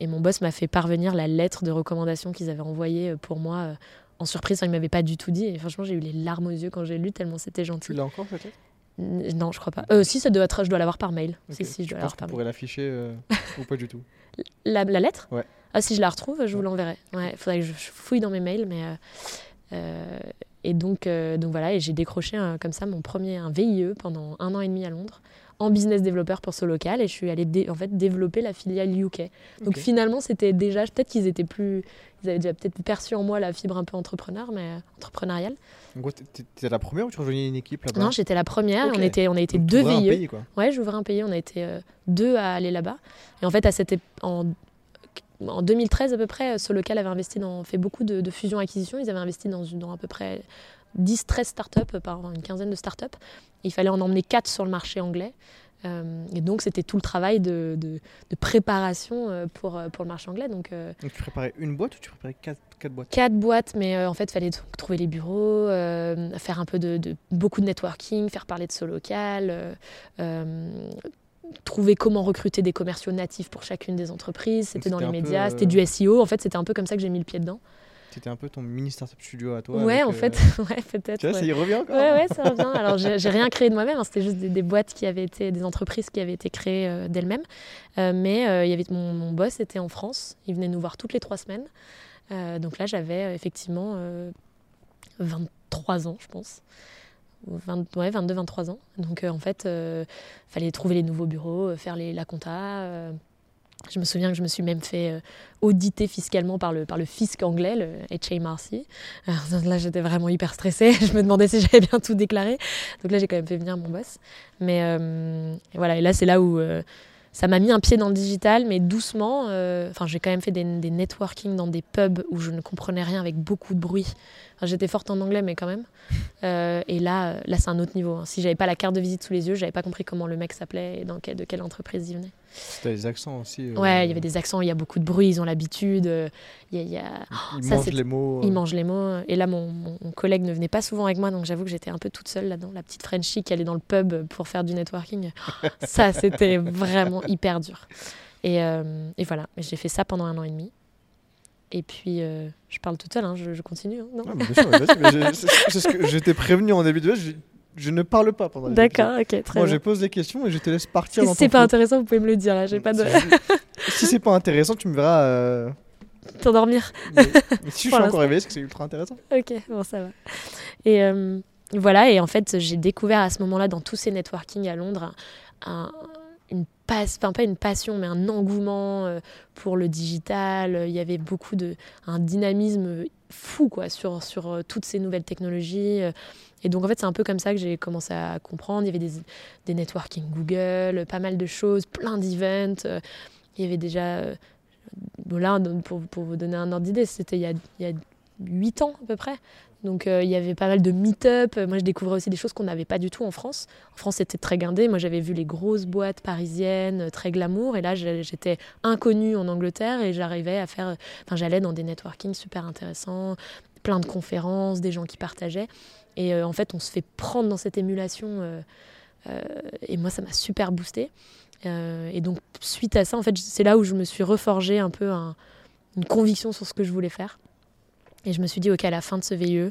et, mon boss m'a fait parvenir la lettre de recommandation qu'ils avaient envoyée pour moi en surprise. Il ne m'avait pas du tout dit. Et franchement, j'ai eu les larmes aux yeux quand j'ai lu, tellement c'était gentil. Tu l'as encore peut-être? Non, je crois pas. Euh, si, ça doit être, je dois l'avoir par mail. Si, si, je dois l'avoir par mail. l'afficher euh, ou pas du tout <laughs> la, la, lettre? Ouais. Ah, si je la retrouve, je vous l'enverrai. Ouais, il faudrait que je fouille dans mes mails, mais. Euh, euh et donc, donc voilà, et j'ai décroché comme ça mon premier un VIE pendant un an et demi à Londres en business développeur pour ce local et je suis allée en fait développer la filiale UK. Donc finalement, c'était déjà peut-être qu'ils étaient plus ils avaient déjà peut-être perçu en moi la fibre un peu entrepreneur mais entrepreneuriale. Donc, étais la première ou tu rejoignais une équipe là-bas? Non, j'étais la première. On, était, on a été deux VIE. Un pays, quoi. Ouais, j'ouvrais un pays. On a été euh, deux à aller là-bas. Et en fait, à cette en, en 2013 à peu près, ce local avait investi dans, fait beaucoup de, de fusions-acquisitions. Ils avaient investi dans, dans à peu près 10-13 startups, par une quinzaine de startups. Il fallait en emmener 4 sur le marché anglais. Euh, et donc, c'était tout le travail de, de, de préparation euh, pour, pour le marché anglais. Donc, donc, tu préparais une boîte ou tu préparais 4 Quatre boîtes? Quatre boîtes, mais euh, en fait, il fallait trouver les bureaux, euh, faire un peu de, beaucoup de networking, faire parler de ce local, euh, trouver comment recruter des commerciaux natifs pour chacune des entreprises. C'était dans les médias, c'était du SEO. En fait, c'était un peu comme ça que j'ai mis le pied dedans. C'était un peu ton mini startup studio à toi. Ouais, en fait, <laughs> ouais, peut-être. Tu vois, ça y revient encore. Ouais, ouais, ça revient. Alors, j'ai rien créé de moi-même. Hein. C'était juste des, boîtes qui avaient été, des entreprises qui avaient été créées d'elles-mêmes. mais il y avait mon, mon, boss était en France. Il venait nous voir toutes les trois semaines. Euh, donc là, j'avais euh, effectivement 23 euh, ans, je pense. 20, ouais, 22, 23 ans. Donc en fait, il fallait trouver les nouveaux bureaux, faire les, la compta. Je me souviens que je me suis même fait auditer fiscalement par le, par le fisc anglais, le HMRC. Alors, là, j'étais vraiment hyper stressée. <laughs> Je me demandais si j'avais bien tout déclaré. Donc là, j'ai quand même fait venir mon boss. Mais et voilà, et là, c'est là où ça m'a mis un pied dans le digital, mais doucement. Euh, enfin, j'ai quand même fait des, des, networking dans des pubs où je ne comprenais rien avec beaucoup de bruit. J'étais forte en anglais, mais quand même. Euh, et là, là c'est un autre niveau. Hein. Si j'avais pas la carte de visite sous les yeux, j'avais pas compris comment le mec s'appelait et de quelle entreprise il venait. C'était des accents aussi. Euh, ouais, il y avait des accents, il y a beaucoup de bruit, ils ont l'habitude. Il, y a, ils mangent les mots. Ils mangent les mots. Et là, mon, mon, collègue ne venait pas souvent avec moi, donc j'avoue que j'étais un peu toute seule là-dedans. La petite Frenchie qui allait dans le pub pour faire du networking. <laughs> ça, c'était vraiment hyper dur. Et, et voilà, j'ai fait ça pendant un an et demi. Et puis, euh, je parle toute seule, hein, je, continue. Hein, non? Ah, que je t'ai prévenu en début de je, ne parle pas pendant D'accord, ok, très Moi, je pose des questions et je te laisse partir. Si c'est pas intéressant, vous pouvez me le dire. Là, j'ai pas de. <laughs> si c'est pas intéressant, tu me verras. Euh... T'endormir. si je <laughs> suis encore réveillée, c'est que c'est ultra intéressant. Ok, bon, ça va. Et euh, voilà, et en fait, j'ai découvert à ce moment-là, dans tous ces networking à Londres, un, une passe, enfin pas une passion, mais un engouement euh, pour le digital. Il y avait beaucoup de un dynamisme fou quoi sur sur toutes ces nouvelles technologies. Et donc en fait c'est un peu comme ça que j'ai commencé à comprendre. Il y avait des, des networking Google, pas mal de choses, plein d'events. Il y avait déjà bon là pour, pour vous donner un ordre d'idée, c'était il y a il y a 8 ans à peu près. Donc euh, il y avait pas mal de meet-up. Moi, je découvrais aussi des choses qu'on n'avait pas du tout en France. En France, c'était très guindé. Moi, j'avais vu les grosses boîtes parisiennes, euh, très glamour. Et là, j'étais inconnue en Angleterre et j'arrivais à faire. Enfin, j'allais dans des networking super intéressants, plein de conférences, des gens qui partageaient. Et euh, en fait, on se fait prendre dans cette émulation. et moi, ça m'a super boosté. et donc, suite à ça, en fait, c'est là où je me suis reforgé un peu une conviction sur ce que je voulais faire. Et je me suis dit, OK, à la fin de ce VIE,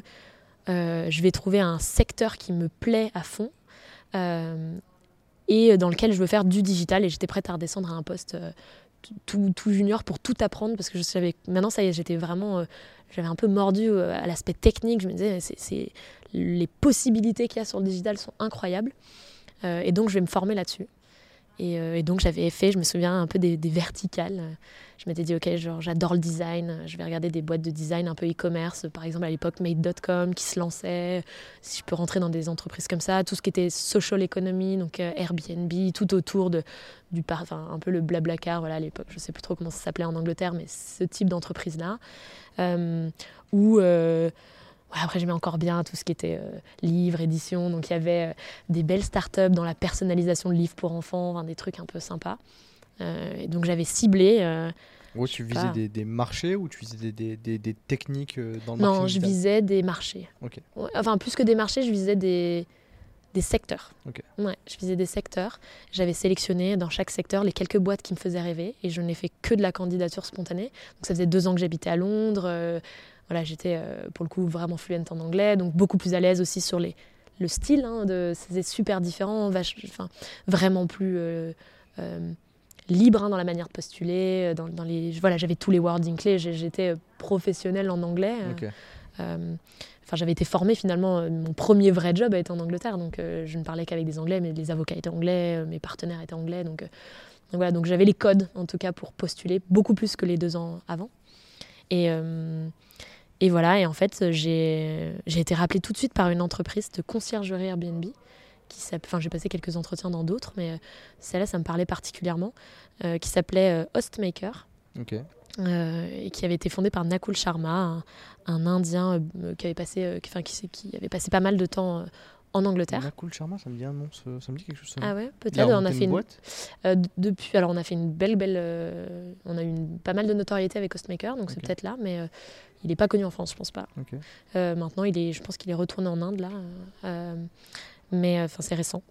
je vais trouver un secteur qui me plaît à fond et dans lequel je veux faire du digital. Et j'étais prête à redescendre à un poste tout, junior pour tout apprendre parce que je savais maintenant ça y est j'étais vraiment j'avais un peu mordu à l'aspect technique je me disais c'est les possibilités qu'il y a sur le digital sont incroyables. Euh, et donc, je vais me former là-dessus. Euh, et, donc, j'avais fait, je me souviens, un peu des, verticales. Je m'étais dit, OK, genre, j'adore le design. Je vais regarder des boîtes de design un peu e-commerce. Par exemple, à l'époque, Made.com qui se lançait. Si je peux rentrer dans des entreprises comme ça. Tout ce qui était social economy, donc euh, Airbnb, tout autour de, du enfin, un peu le blablacar, voilà, à l'époque. Je ne sais plus trop comment ça s'appelait en Angleterre, mais ce type d'entreprise-là. Euh, où après, j'aimais encore bien tout ce qui était euh, livres, édition. Donc, il y avait euh, des belles startups dans la personnalisation de livres pour enfants, des trucs un peu sympas. Euh, et donc, j'avais ciblé. Ouais, tu visais des, des, marchés ou tu visais des, des, des techniques dans le Non, je visais des marchés. enfin, plus que des marchés, je visais des, des secteurs. Ouais, je visais des secteurs. J'avais sélectionné dans chaque secteur les quelques boîtes qui me faisaient rêver et je n'ai fait que de la candidature spontanée. Donc ça faisait deux ans que j'habitais à Londres voilà, j'étais euh, pour le coup vraiment fluente en anglais, donc beaucoup plus à l'aise aussi sur les, le style. Hein, de, c'est super différent, enfin, vraiment plus euh, euh, libre hein, dans la manière de postuler. Dans, dans les, voilà, j'avais tous les wording clés, j'étais professionnelle en anglais. Enfin, j'avais été formée finalement. Mon premier vrai job a été en Angleterre, donc je ne parlais qu'avec des Anglais, mais les avocats étaient anglais, mes partenaires étaient anglais, donc, donc voilà. Donc j'avais les codes en tout cas pour postuler beaucoup plus que les deux ans avant. Et, et voilà, et en fait, j'ai été rappelée tout de suite par une entreprise de conciergerie Airbnb. Qui enfin, j'ai passé quelques entretiens dans d'autres, mais euh, celle-là, ça me parlait particulièrement, euh, qui s'appelait euh, Hostmaker. et qui avait été fondée par Nakul Sharma, un, Indien qui avait passé, enfin, qui, qui, avait passé pas mal de temps en Angleterre. Nakul Sharma, ça me dit un nom, ça, me dit quelque chose. Ah ouais, peut-être. On a fait une, boîte. depuis, alors on a fait une belle, belle, on a eu pas mal de notoriété avec Hostmaker, donc c'est peut-être là, mais il n'est pas connu en France, je pense pas. Euh, maintenant, il est, je pense qu'il est retourné en Inde là, euh, mais enfin c'est récent.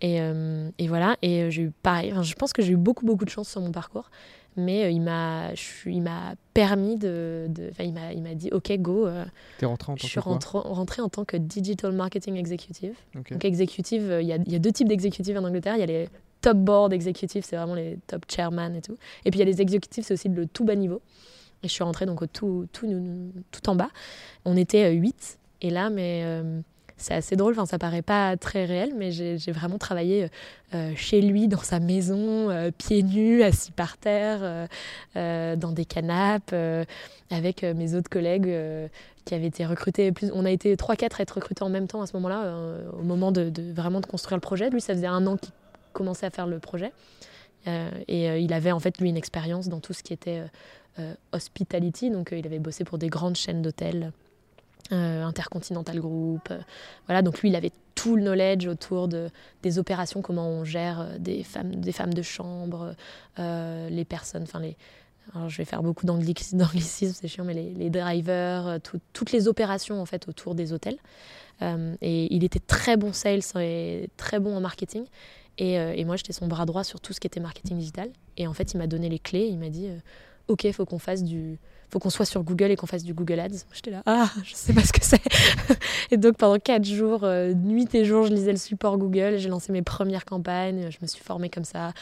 Et, euh, et, voilà. Et j'ai eu pareil. je pense que j'ai eu beaucoup beaucoup de chance sur mon parcours, mais il m'a, il m'a permis de, de il m'a, il m'a dit OK go. T'es rentré en tant je suis rentré en tant que digital marketing executive. Donc executive, il y a, y a deux types d'exécutifs en Angleterre. Il y a les top board exécutifs, c'est vraiment les top chairman et tout. Et puis il y a les exécutifs, c'est aussi le tout bas niveau. Et je suis rentrée donc tout, tout, tout en bas. On était 8. Euh, et là, mais euh, c'est assez drôle. Enfin, ça paraît pas très réel, mais j'ai vraiment travaillé euh, chez lui, dans sa maison, pieds nus, assis par terre, dans des canapes, avec mes autres collègues qui avaient été recrutés. Plus, on a été 3-4 à être recrutés en même temps à ce moment-là, au moment de, de, vraiment de construire le projet. Lui, ça faisait un an qu'il commençait à faire le projet. et il avait en fait, lui, une expérience dans tout ce qui était hospitality, donc euh, il avait bossé pour des grandes chaînes d'hôtels. Euh, Intercontinental Group. voilà, donc lui, il avait tout le knowledge autour de, des opérations, comment on gère des femmes, des femmes de chambre, les personnes, enfin les. Alors je vais faire beaucoup <laughs> d'anglicisme, c'est chiant, mais les, drivers, toutes les opérations en fait autour des hôtels. et il était très bon sales et très bon en marketing. Et, et moi, j'étais son bras droit sur tout ce qui était marketing digital. Et en fait, il m'a donné les clés. Il m'a dit ok, faut qu'on fasse du, faut qu'on soit sur Google et qu'on fasse du Google Ads. J'étais là, ah, je sais pas ce que c'est. <laughs> et donc pendant quatre jours, euh, nuit et jour, je lisais le support Google. J'ai lancé mes premières campagnes. Je me suis formée comme ça.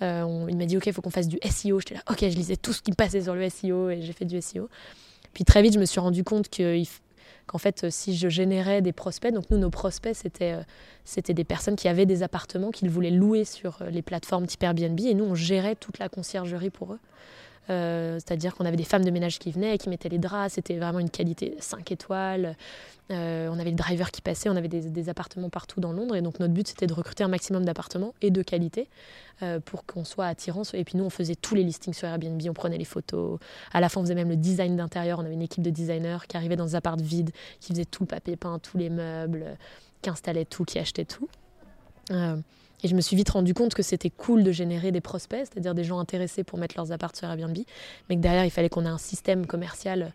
Euh, il m'a dit, ok, faut qu'on fasse du SEO. J'étais là, ok, je lisais tout ce qui passait sur le SEO et j'ai fait du SEO. Puis très vite, je me suis rendu compte qu'en fait, si je générais des prospects, donc nous, nos prospects, c'était c'était des personnes qui avaient des appartements qu'ils voulaient louer sur les plateformes type Airbnb et nous, on gérait toute la conciergerie pour eux. Euh, c'est-à-dire qu'on avait des femmes de ménage qui venaient, qui mettaient les draps, c'était vraiment une qualité 5 étoiles. Euh, on avait le driver qui passait, on avait des, appartements partout dans Londres. Et donc notre but, c'était de recruter un maximum d'appartements et de qualité euh, pour qu'on soit attirant. Et puis nous, on faisait tous les listings sur Airbnb, on prenait les photos. À la fin, on faisait même le design d'intérieur. On avait une équipe de designers qui arrivait dans des apparts vides, qui faisait tout papier peint, tous les meubles, qui installait tout, qui achetait tout. Et je me suis vite rendu compte que c'était cool de générer des prospects, c'est-à-dire des gens intéressés pour mettre leurs apparts sur Airbnb, mais que derrière, il fallait qu'on ait un système commercial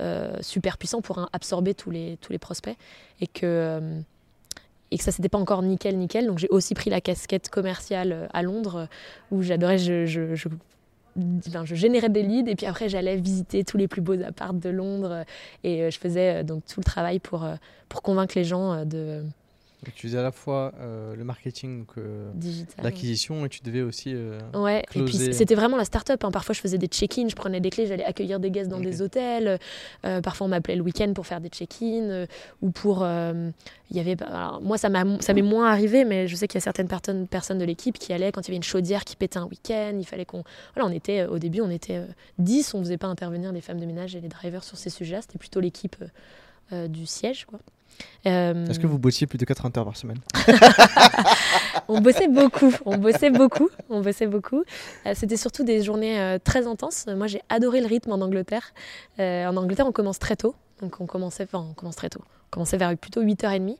euh, super puissant pour absorber tous les, tous les prospects. Et que, euh, et que ça c'était pas encore nickel nickel. Donc j'ai aussi pris la casquette commerciale à Londres où j'adorais je, je, je, je, générais des leads. Et puis après j'allais visiter tous les plus beaux apparts de Londres. Et je faisais donc tout le travail pour, pour convaincre les gens de tu faisais à la fois euh, le marketing, euh, l'acquisition, et tu devais aussi. Euh, ouais, et puis c'était vraiment la start-up. Hein. Parfois, je faisais des check-in, je prenais des clés, j'allais accueillir des guests dans des hôtels. parfois, on m'appelait le week-end pour faire des check-in ou pour. Il y avait. moi, ça m'est moins arrivé, mais je sais qu'il y a certaines personnes, personnes de l'équipe qui allaient quand il y avait une chaudière qui pétait un week-end. Il fallait qu'on. Voilà, on était. au début, on était 10, on ne faisait pas intervenir des femmes de ménage et les drivers sur ces sujets-là. C'était plutôt l'équipe du siège, quoi. Euh, Est-ce que vous bossiez plus de 80 heures par semaine <laughs> On bossait beaucoup, on bossait beaucoup, on bossait beaucoup. Euh, c'était surtout des journées euh, très intenses. Moi, j'ai adoré le rythme en Angleterre. en Angleterre, on commence très tôt. Donc, on commençait, enfin, on commence très tôt. On commençait vers plutôt 8h30.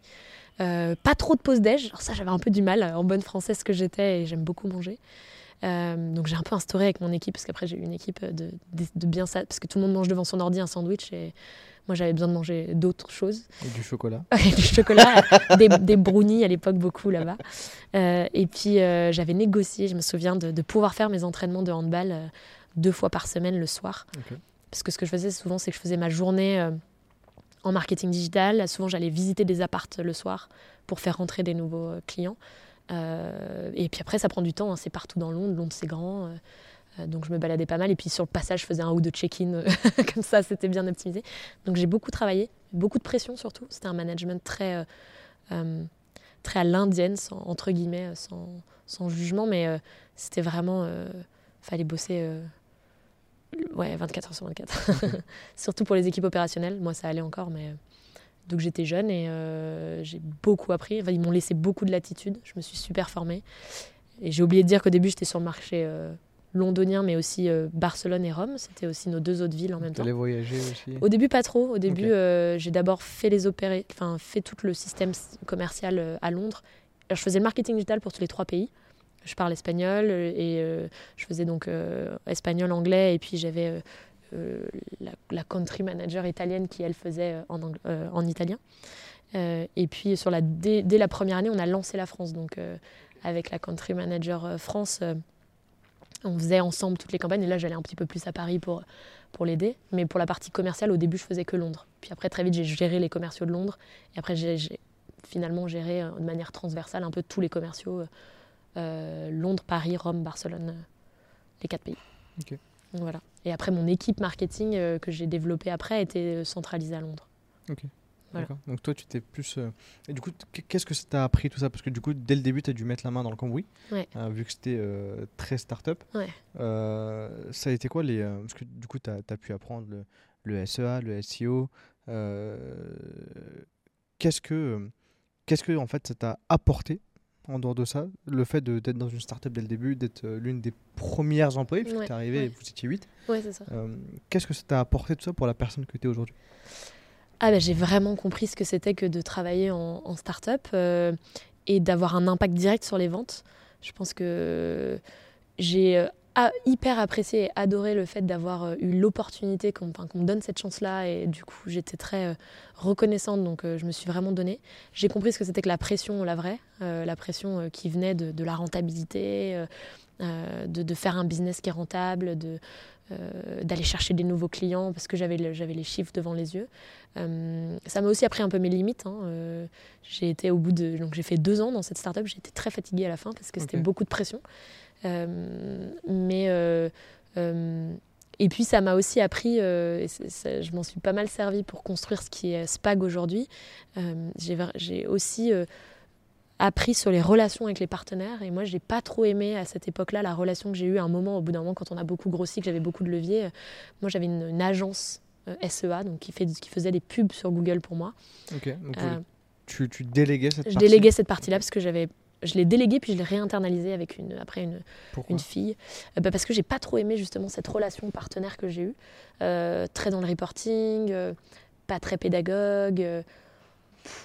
pas trop de pause déj. Alors ça, j'avais un peu du mal en bonne française que j'étais et j'aime beaucoup manger. donc j'ai un peu instauré avec mon équipe parce qu'après j'ai eu une équipe de, de, de, bien ça parce que tout le monde mange devant son ordi un sandwich et moi, j'avais besoin de manger d'autres choses. Et du chocolat. <laughs> du chocolat, des, des, brownies à l'époque, beaucoup là-bas. Euh, et puis, euh, j'avais négocié, je me souviens, de, pouvoir faire mes entraînements de handball euh, deux fois par semaine le soir. Parce que ce que je faisais souvent, c'est que je faisais ma journée en marketing digital. Souvent, j'allais visiter des appartes le soir pour faire rentrer des nouveaux clients. et puis après, ça prend du temps. Hein. c'est partout dans Londres. Londres, c'est grand. Euh, donc je me baladais pas mal. Et puis sur le passage je faisais un ou deux check-in euh, <laughs> comme ça c'était bien optimisé. Donc j'ai beaucoup travaillé beaucoup de pression surtout. C'était un management très euh, très à l'indienne entre guillemets sans, sans, jugement. Mais c'était vraiment fallait bosser ouais 24 heures sur 24 <laughs> surtout pour les équipes opérationnelles. Moi ça allait encore mais donc j'étais jeune et j'ai beaucoup appris. Ils m'ont laissé beaucoup de latitude. Je me suis super formée. Et j'ai oublié de dire qu'au début j'étais sur le marché londonien, mais aussi euh, Barcelone et Rome. C'était aussi nos deux autres villes en même temps. Tu voyager aussi Au début, pas trop. Au début, euh, j'ai d'abord fait les opérés, enfin fait tout le système commercial euh, à Londres. je faisais le marketing digital pour tous les trois pays. Je parle espagnol et je faisais donc espagnol, anglais, et puis j'avais la, country manager italienne qui elle faisait en, en italien. et puis sur la, dès, dès, la première année, on a lancé la France, donc avec la country manager France on faisait ensemble toutes les campagnes et là j'allais un petit peu plus à Paris pour, pour l'aider. Mais pour la partie commerciale, au début je faisais que Londres. Puis après très vite j'ai géré les commerciaux de Londres et après j'ai finalement géré euh, de manière transversale un peu tous les commerciaux euh, Londres, Paris, Rome, Barcelone, euh, les quatre pays. Voilà. Et après mon équipe marketing que j'ai développée après était centralisée à Londres. Donc toi, tu t'es plus. Euh, et du coup, qu'est-ce que ça t'a appris tout ça? Parce que du coup, dès le début, tu as dû mettre la main dans le cambouis, euh, vu que c'était euh, très start-up. ça a été quoi les. Parce que du coup, tu as, pu apprendre le, le, SEA, le SEO. qu'est-ce que. Qu'est-ce que en fait ça t'a apporté en dehors de ça, le fait d'être dans une start-up dès le début, d'être l'une des premières employées, puisque tu es arrivé et vous étiez 8. Ouais, c'est ça. Qu'est-ce que ça t'a apporté tout ça pour la personne que tu es aujourd'hui? Ah bah, j'ai vraiment compris ce que c'était que de travailler en, start-up euh, et d'avoir un impact direct sur les ventes. Je pense que j'ai euh, hyper apprécié et adoré le fait d'avoir euh, eu l'opportunité qu'on me donne cette chance-là et du coup j'étais très reconnaissante donc je me suis vraiment donnée. J'ai compris ce que c'était que la pression, la vraie, la pression qui venait de la rentabilité, de, de, faire un business qui est rentable, de, euh, d'aller chercher des nouveaux clients parce que j'avais les chiffres devant les yeux. Euh, ça m'a aussi appris un peu mes limites. Hein. Euh, j'ai été au bout de donc j'ai fait deux ans dans cette startup. Été très fatiguée à la fin parce que c'était beaucoup de pression. mais et puis ça m'a aussi appris, et je m'en suis pas mal servi pour construire ce qui est Spag aujourd'hui. j'ai aussi appris sur les relations avec les partenaires. Et moi, je n'ai pas trop aimé à cette époque-là la relation que j'ai eue à un moment, au bout d'un moment, quand on a beaucoup grossi, que j'avais beaucoup de leviers. Moi, j'avais une, agence euh, SEA donc qui, fait, qui faisait des pubs sur Google pour moi. Ok, donc euh, tu, tu, déléguais cette partie Je déléguais cette partie-là parce que j'avais je l'ai délégué puis je l'ai réinternalisé avec une après une, une fille euh, bah parce que j'ai pas trop aimé justement cette relation partenaire que j'ai eue très dans le reporting pas très pédagogue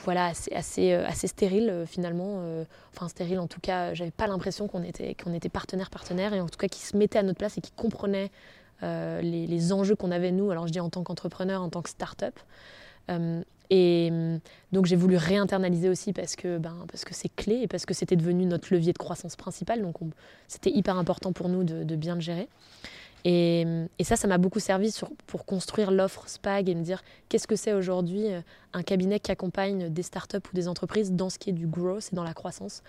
voilà, assez, assez, euh, assez stérile euh, finalement. Euh, enfin, stérile en tout cas, j'avais pas l'impression qu'on était, était partenaire, partenaire, et en tout cas qui se mettait à notre place et qui comprenait les, enjeux qu'on avait nous, alors je dis en tant qu'entrepreneur, en tant que start-up. et donc j'ai voulu réinternaliser aussi parce que ben, parce que c'est clé et parce que c'était devenu notre levier de croissance principal. Donc c'était hyper important pour nous de, de bien le gérer. Et, ça, ça m'a beaucoup servi pour construire l'offre SPAG et me dire qu'est-ce que c'est aujourd'hui un cabinet qui accompagne des startups ou des entreprises dans ce qui est du growth et dans la croissance?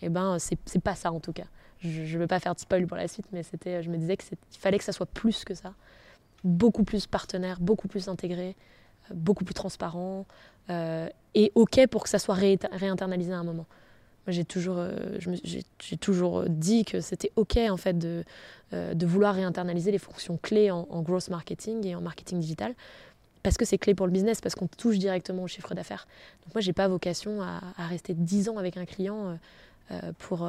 Et eh ben c'est pas ça en tout cas. Je ne veux pas faire de spoil pour la suite, mais je me disais qu'il fallait que ça soit plus que ça. Beaucoup plus partenaire, beaucoup plus intégré, euh, beaucoup plus transparent euh, et OK pour que ça soit réinternalisé à un moment. J'ai toujours, euh, j'ai, toujours dit que c'était OK en fait de, de vouloir réinternaliser les fonctions clés en, growth marketing et en marketing digital parce que c'est clé pour le business, parce qu'on touche directement au chiffre d'affaires. Donc moi, j'ai pas vocation à, rester 10 ans avec un client pour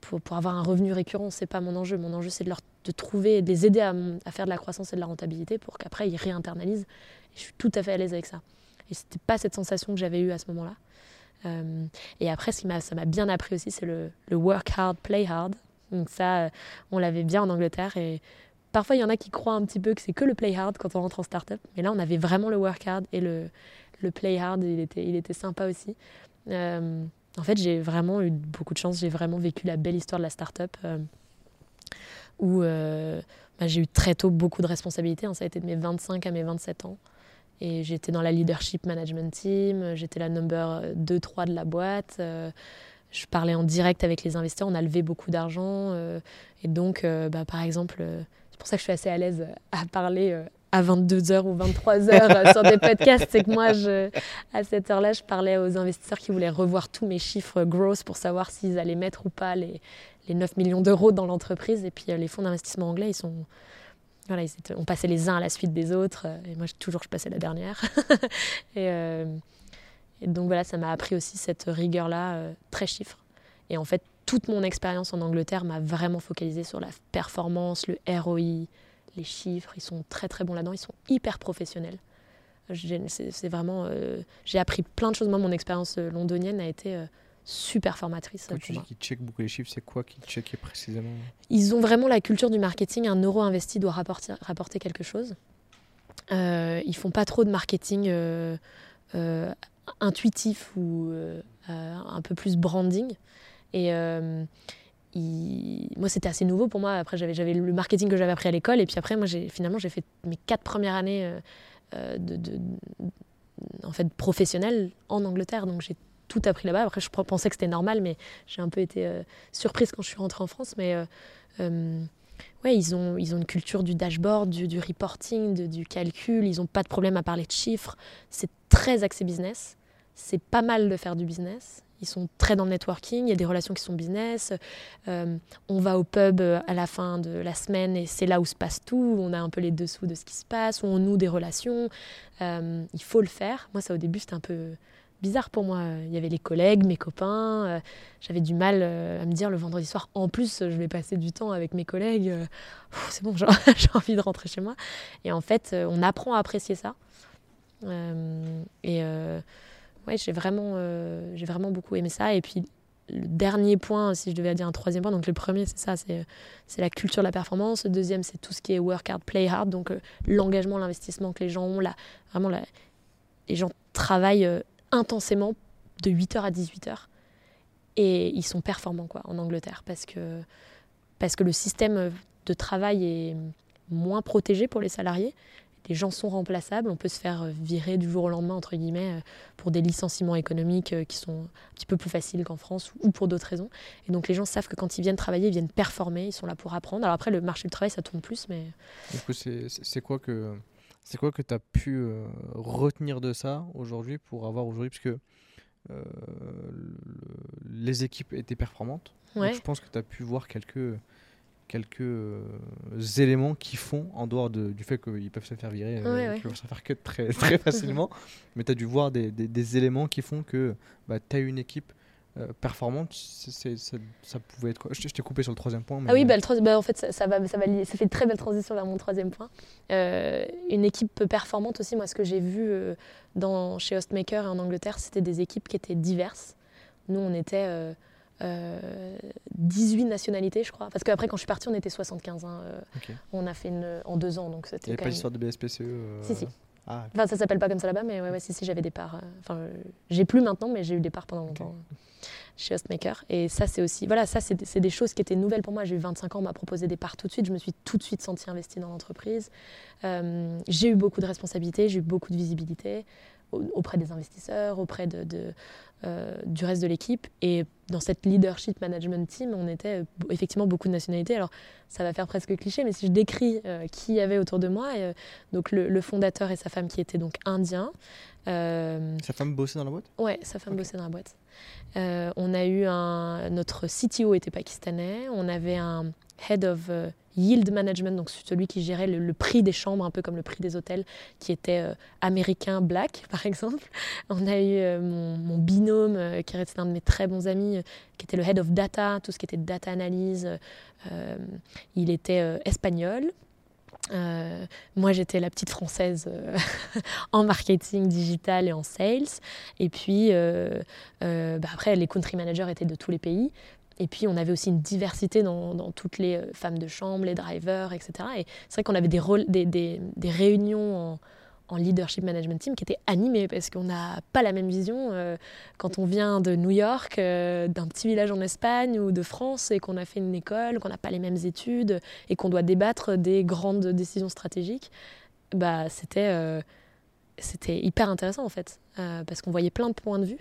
pour, pour, avoir un revenu récurrent, c'est pas mon enjeu. Mon enjeu, c'est de, de trouver de les aider à, à, faire de la croissance et de la rentabilité pour qu'après ils réinternalisent. Et je suis tout à fait à l'aise avec ça. Et c'était pas cette sensation que j'avais eue à ce moment-là. Euh, et après, ce qui m'a, ça m'a bien appris aussi, c'est le, work hard, play hard. Donc ça, euh, on l'avait bien en Angleterre. Et parfois, il y en a qui croient un petit peu que c'est que le play hard quand on rentre en start-up. Mais là, on avait vraiment le work hard et le, le play hard. Il était, il était sympa aussi. Euh, en fait, j'ai vraiment eu beaucoup de chance. J'ai vraiment vécu la belle histoire de la start-up euh, où bah, j'ai eu très tôt beaucoup de responsabilités. Hein. Ça a été de mes 25 à mes 27 ans. Et j'étais dans la leadership management team. J'étais la number 2-3 de la boîte. Euh, je parlais en direct avec les investisseurs. On a levé beaucoup d'argent. et donc, bah, par exemple, c'est pour ça que je suis assez à l'aise à parler à 22h ou 23h euh, sur des podcasts, c'est que moi, à cette heure-là, je parlais aux investisseurs qui voulaient revoir tous mes chiffres growth pour savoir s'ils allaient mettre ou pas les, les 9 millions d'euros dans l'entreprise. Et puis euh, les fonds d'investissement anglais, ils sont... On passait les uns à la suite des autres. Euh, et moi, toujours, je passais la dernière. <laughs> et, et, donc voilà, ça m'a appris aussi cette rigueur-là, très chiffre. Et en fait, toute mon expérience en Angleterre m'a vraiment focalisé sur la performance, le ROI, les chiffres, ils sont très très bons là-dedans, ils sont hyper professionnels. C'est vraiment, euh, j'ai appris plein de choses. Moi, mon expérience euh, londonienne a été euh, super formatrice. Quand tu dis qu'ils checkent beaucoup les chiffres, c'est quoi qu'ils checkent précisément? Ils ont vraiment la culture du marketing. Un euro investi doit rapporter, rapporter quelque chose. Euh, ils font pas trop de marketing intuitif ou un peu plus branding. Et moi c'était assez nouveau pour moi après j'avais j'avais le marketing que j'avais appris à l'école et puis après moi j'ai finalement j'ai fait mes quatre premières années euh, euh, de, de, en fait professionnelles en Angleterre donc j'ai tout appris là-bas après je pensais que c'était normal mais j'ai un peu été euh, surprise quand je suis rentrée en France mais ouais ils ont ils ont une culture du dashboard du, reporting du calcul ils ont pas de problème à parler de chiffres c'est très axé business c'est pas mal de faire du business ils sont très dans le networking, il y a des relations qui sont business. Euh, on va au pub euh, à la fin de la semaine et c'est là où se passe tout. On a un peu les dessous de ce qui se passe, on noue des relations. Euh, il faut le faire. Moi, ça au début, c'était un peu bizarre pour moi. Il y avait les collègues, mes copains. J'avais du mal à me dire le vendredi soir, en plus, je vais passer du temps avec mes collègues. C'est bon, <laughs> j'ai envie de rentrer chez moi. Et en fait, on apprend à apprécier ça. et ouais, j'ai vraiment, euh, j'ai vraiment beaucoup aimé ça. Et puis, le dernier point, si je devais dire un troisième point, donc le premier, c'est ça, c'est, la culture de la performance. Le deuxième, c'est tout ce qui est work hard, play hard, donc euh, l'engagement, l'investissement que les gens ont. Là, vraiment, là, les gens travaillent euh, intensément de 8h à 18h. Et ils sont performants quoi, en Angleterre parce que, parce que le système de travail est moins protégé pour les salariés les gens sont remplaçables, on peut se faire virer du jour au lendemain, entre guillemets, euh, pour des licenciements économiques euh, qui sont un petit peu plus faciles qu'en France ou pour d'autres raisons. Et donc les gens savent que quand ils viennent travailler, ils viennent performer, ils sont là pour apprendre. Alors après, le marché du travail, ça tourne plus, mais... Du coup, c'est quoi que... C'est quoi que tu as pu retenir de ça aujourd'hui pour avoir aujourd'hui, puisque les équipes étaient performantes. je pense que tu as pu voir quelques, quelques euh, éléments qui font, en dehors de, du fait qu'ils peuvent se faire virer, euh, peuvent se faire cut très, <laughs> très facilement, <laughs> mais tu as dû voir des, des, éléments qui font que bah, tu as une équipe euh, performante, c'est, ça, ça, pouvait être quoi? Je, t'ai coupé sur le troisième point. Ah oui, bah, le bah, en fait, ça, ça, va, ça, va ça fait une très belle transition vers mon troisième point. une équipe performante aussi, moi, ce que j'ai vu dans, chez Hostmaker et en Angleterre, c'était des équipes qui étaient diverses. Nous, on était 18 euh, nationalités, je crois. Parce qu'après, quand je suis partie, on était 75. Hein, euh, On a fait une, en deux ans. Donc Il n'y avait pas l'histoire de BSPCE euh, Si, si. Ah. Enfin, ça s'appelle pas comme ça là-bas, mais ouais, ouais, si, si, j'avais des parts. Enfin, j'ai plus maintenant, mais j'ai eu des parts pendant longtemps chez Hostmaker. Et ça, c'est aussi, voilà, ça, c'est des choses qui étaient nouvelles pour moi. J'ai eu 25 ans, on m'a proposé des parts tout de suite. Je me suis tout de suite sentie investie dans l'entreprise. j'ai eu beaucoup de responsabilités, j'ai eu beaucoup de visibilité auprès des investisseurs, auprès de, euh, du reste de l'équipe. Et dans cette leadership management team, on était euh, effectivement beaucoup de nationalités. Alors, ça va faire presque cliché, mais si je décris euh, qui y avait autour de moi, donc le, fondateur et sa femme qui étaient donc indiens. sa femme bossait dans la boîte? Ouais, sa femme bossait dans la boîte. on a eu un. Notre CTO était pakistanais. On avait un head of yield management, donc celui qui gérait le, prix des chambres, un peu comme le prix des hôtels, qui était euh, américain black, <laughs> par exemple. On a eu euh, mon, binôme, euh, qui restait un de mes très bons amis, qui était le head of data, tout ce qui était data analyse. il était espagnol. moi, j'étais la petite française <laughs> en marketing digital et en sales. Et puis, bah, après, les country managers étaient de tous les pays. Et puis, on avait aussi une diversité dans, toutes les euh, femmes de chambre, les drivers, etc. Et c'est vrai qu'on avait des, réunions en, leadership management team qui étaient animées parce qu'on n'a pas la même vision euh, quand on vient de New York, euh, d'un petit village en Espagne ou de France et qu'on a fait une école, qu'on n'a pas les mêmes études et qu'on doit débattre des grandes décisions stratégiques. Bah, c'était hyper intéressant en fait parce qu'on voyait plein de points de vue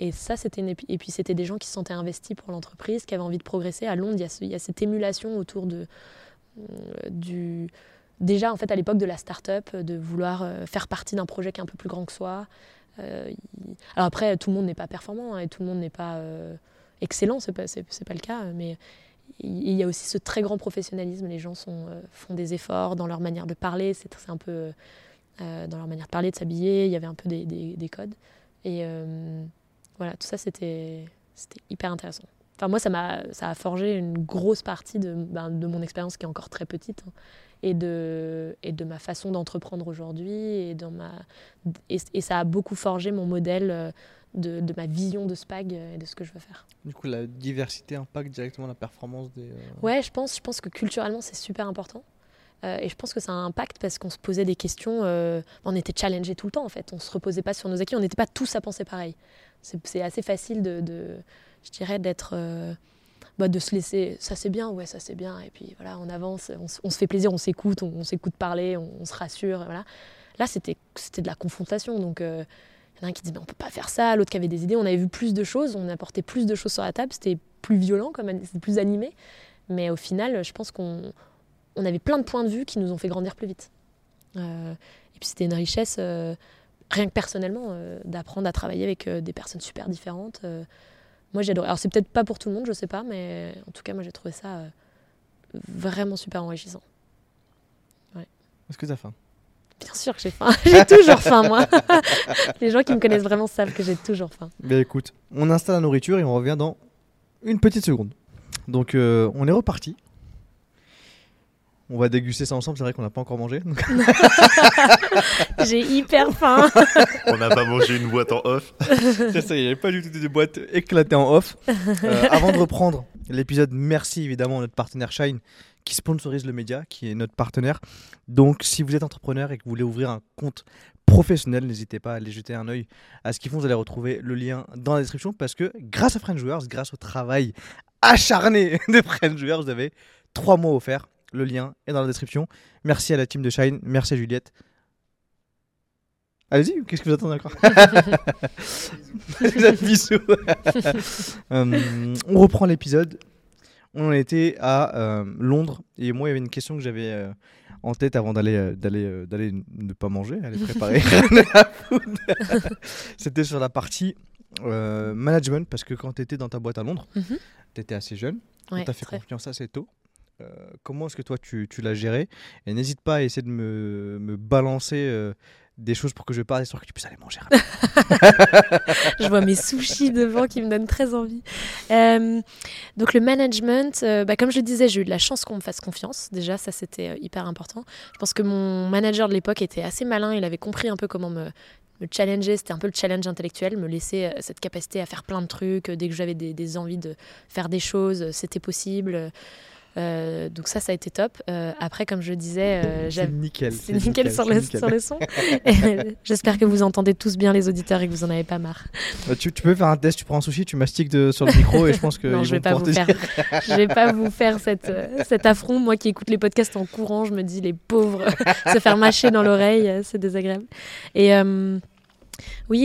et ça, c'était et puis c'était des gens qui se sentaient investis pour l'entreprise, qui avaient envie de progresser. À Londres, il y a, cette émulation autour de euh, du déjà en fait à l'époque de la start-up, de vouloir euh, faire partie d'un projet qui est un peu plus grand que soi. Euh, alors après, tout le monde n'est pas performant hein, et tout le monde n'est pas excellent, c'est pas c'est, pas le cas, mais il y a aussi ce très grand professionnalisme. Les gens font des efforts dans leur manière de parler, c'est, un peu dans leur manière de parler, de s'habiller. Il y avait un peu des, des, des codes voilà, tout ça, c'était hyper intéressant. Enfin, moi, ça, a, ça a forgé une grosse partie de, ben, de mon expérience qui est encore très petite hein, et, de, et de ma façon d'entreprendre aujourd'hui. Et, ma, et, ça a beaucoup forgé mon modèle euh, de, de, ma vision de SPAG et de ce que je veux faire. Du coup, la diversité impacte directement la performance des. Euh, ouais, je pense, je pense que culturellement, c'est super important. Euh, et je pense que ça a un impact parce qu'on se posait des questions, on était challengés tout le temps en fait, on ne se reposait pas sur nos acquis, on n'était pas tous à penser pareil c'est assez facile de, je dirais, d'être, euh, bah, de se laisser, ça c'est bien, ouais, ça c'est bien, et puis voilà, on avance, on, se fait plaisir, on s'écoute, on, s'écoute parler, on, se rassure, voilà. Là, c'était de la confrontation, donc euh, il y en a un qui dit, mais on peut pas faire ça, l'autre qui avait des idées, on avait vu plus de choses, on apportait plus de choses sur la table, c'était plus violent, c'était plus animé, mais au final, je pense qu'on on avait plein de points de vue qui nous ont fait grandir plus vite. Euh, et puis c'était une richesse rien que personnellement, euh, d'apprendre à travailler avec euh, des personnes super différentes. Euh, moi, j'ai adoré. Alors, c'est peut-être pas pour tout le monde, je sais pas, mais en tout cas, moi, j'ai trouvé ça vraiment super enrichissant. Est-ce que tu as faim? Bien sûr que j'ai faim. <laughs> j'ai toujours faim, moi. <laughs> Les gens qui me connaissent vraiment savent que j'ai toujours faim. Mais écoute, on installe la nourriture et on revient dans une petite seconde. Donc, on est reparti. On va déguster ça ensemble, c'est vrai qu'on n'a pas encore mangé. <laughs> J'ai hyper faim. On n'a pas mangé une boîte en off. <laughs> c'est ça, il n'y avait pas du tout de boîte éclatée en off. Euh, <laughs> avant de reprendre l'épisode, merci évidemment à notre partenaire Shine qui sponsorise le média, qui est notre partenaire. Donc si vous êtes entrepreneur et que vous voulez ouvrir un compte professionnel, n'hésitez pas à aller jeter un œil à ce qu'ils font. Vous allez retrouver le lien dans la description parce que grâce à French Joueurs, grâce au travail acharné de French Joueurs, vous avez trois mois offerts le lien est dans la description. Merci à la team de Shine. Merci à Juliette. Allez-y, qu'est-ce que vous attendez encore <laughs> Bisous. Euh, <laughs> on reprend l'épisode. On était à euh, Londres et moi, il y avait une question que j'avais euh, en tête avant d'aller d'aller d'aller ne pas manger, aller préparer <laughs> C'était sur la partie management parce que quand tu étais dans ta boîte à Londres, mhm. tu étais assez jeune. on t'a fait confiance assez tôt. Euh, comment est-ce que toi tu, l'as géré? Et n'hésite pas à essayer de me, balancer euh, des choses pour que je parle, histoire que tu puisses aller manger. <laughs> je vois mes sushis devant qui me donnent très envie. Euh, donc le management, bah, comme je le disais, j'ai eu de la chance qu'on me fasse confiance. Déjà, ça c'était hyper important. Je pense que mon manager de l'époque était assez malin. Il avait compris un peu comment me, challenger. C'était un peu le challenge intellectuel, me laisser cette capacité à faire plein de trucs. Dès que j'avais des envies de faire des choses, c'était possible. Donc ça, ça a été top. après, comme je disais, c'est nickel. C'est nickel, sur, le, sur le son. <laughs> <laughs> J'espère que vous entendez tous bien les auditeurs et que vous en avez pas marre. Tu, tu, peux faire un test, tu prends un sushi, tu mastiques de, sur le micro et je pense que. <laughs> non, je vais pas vous faire. je vais pas vous faire cette, cet affront. Moi qui écoute les podcasts en courant, je me dis les pauvres se faire mâcher dans l'oreille, c'est désagréable. Et oui,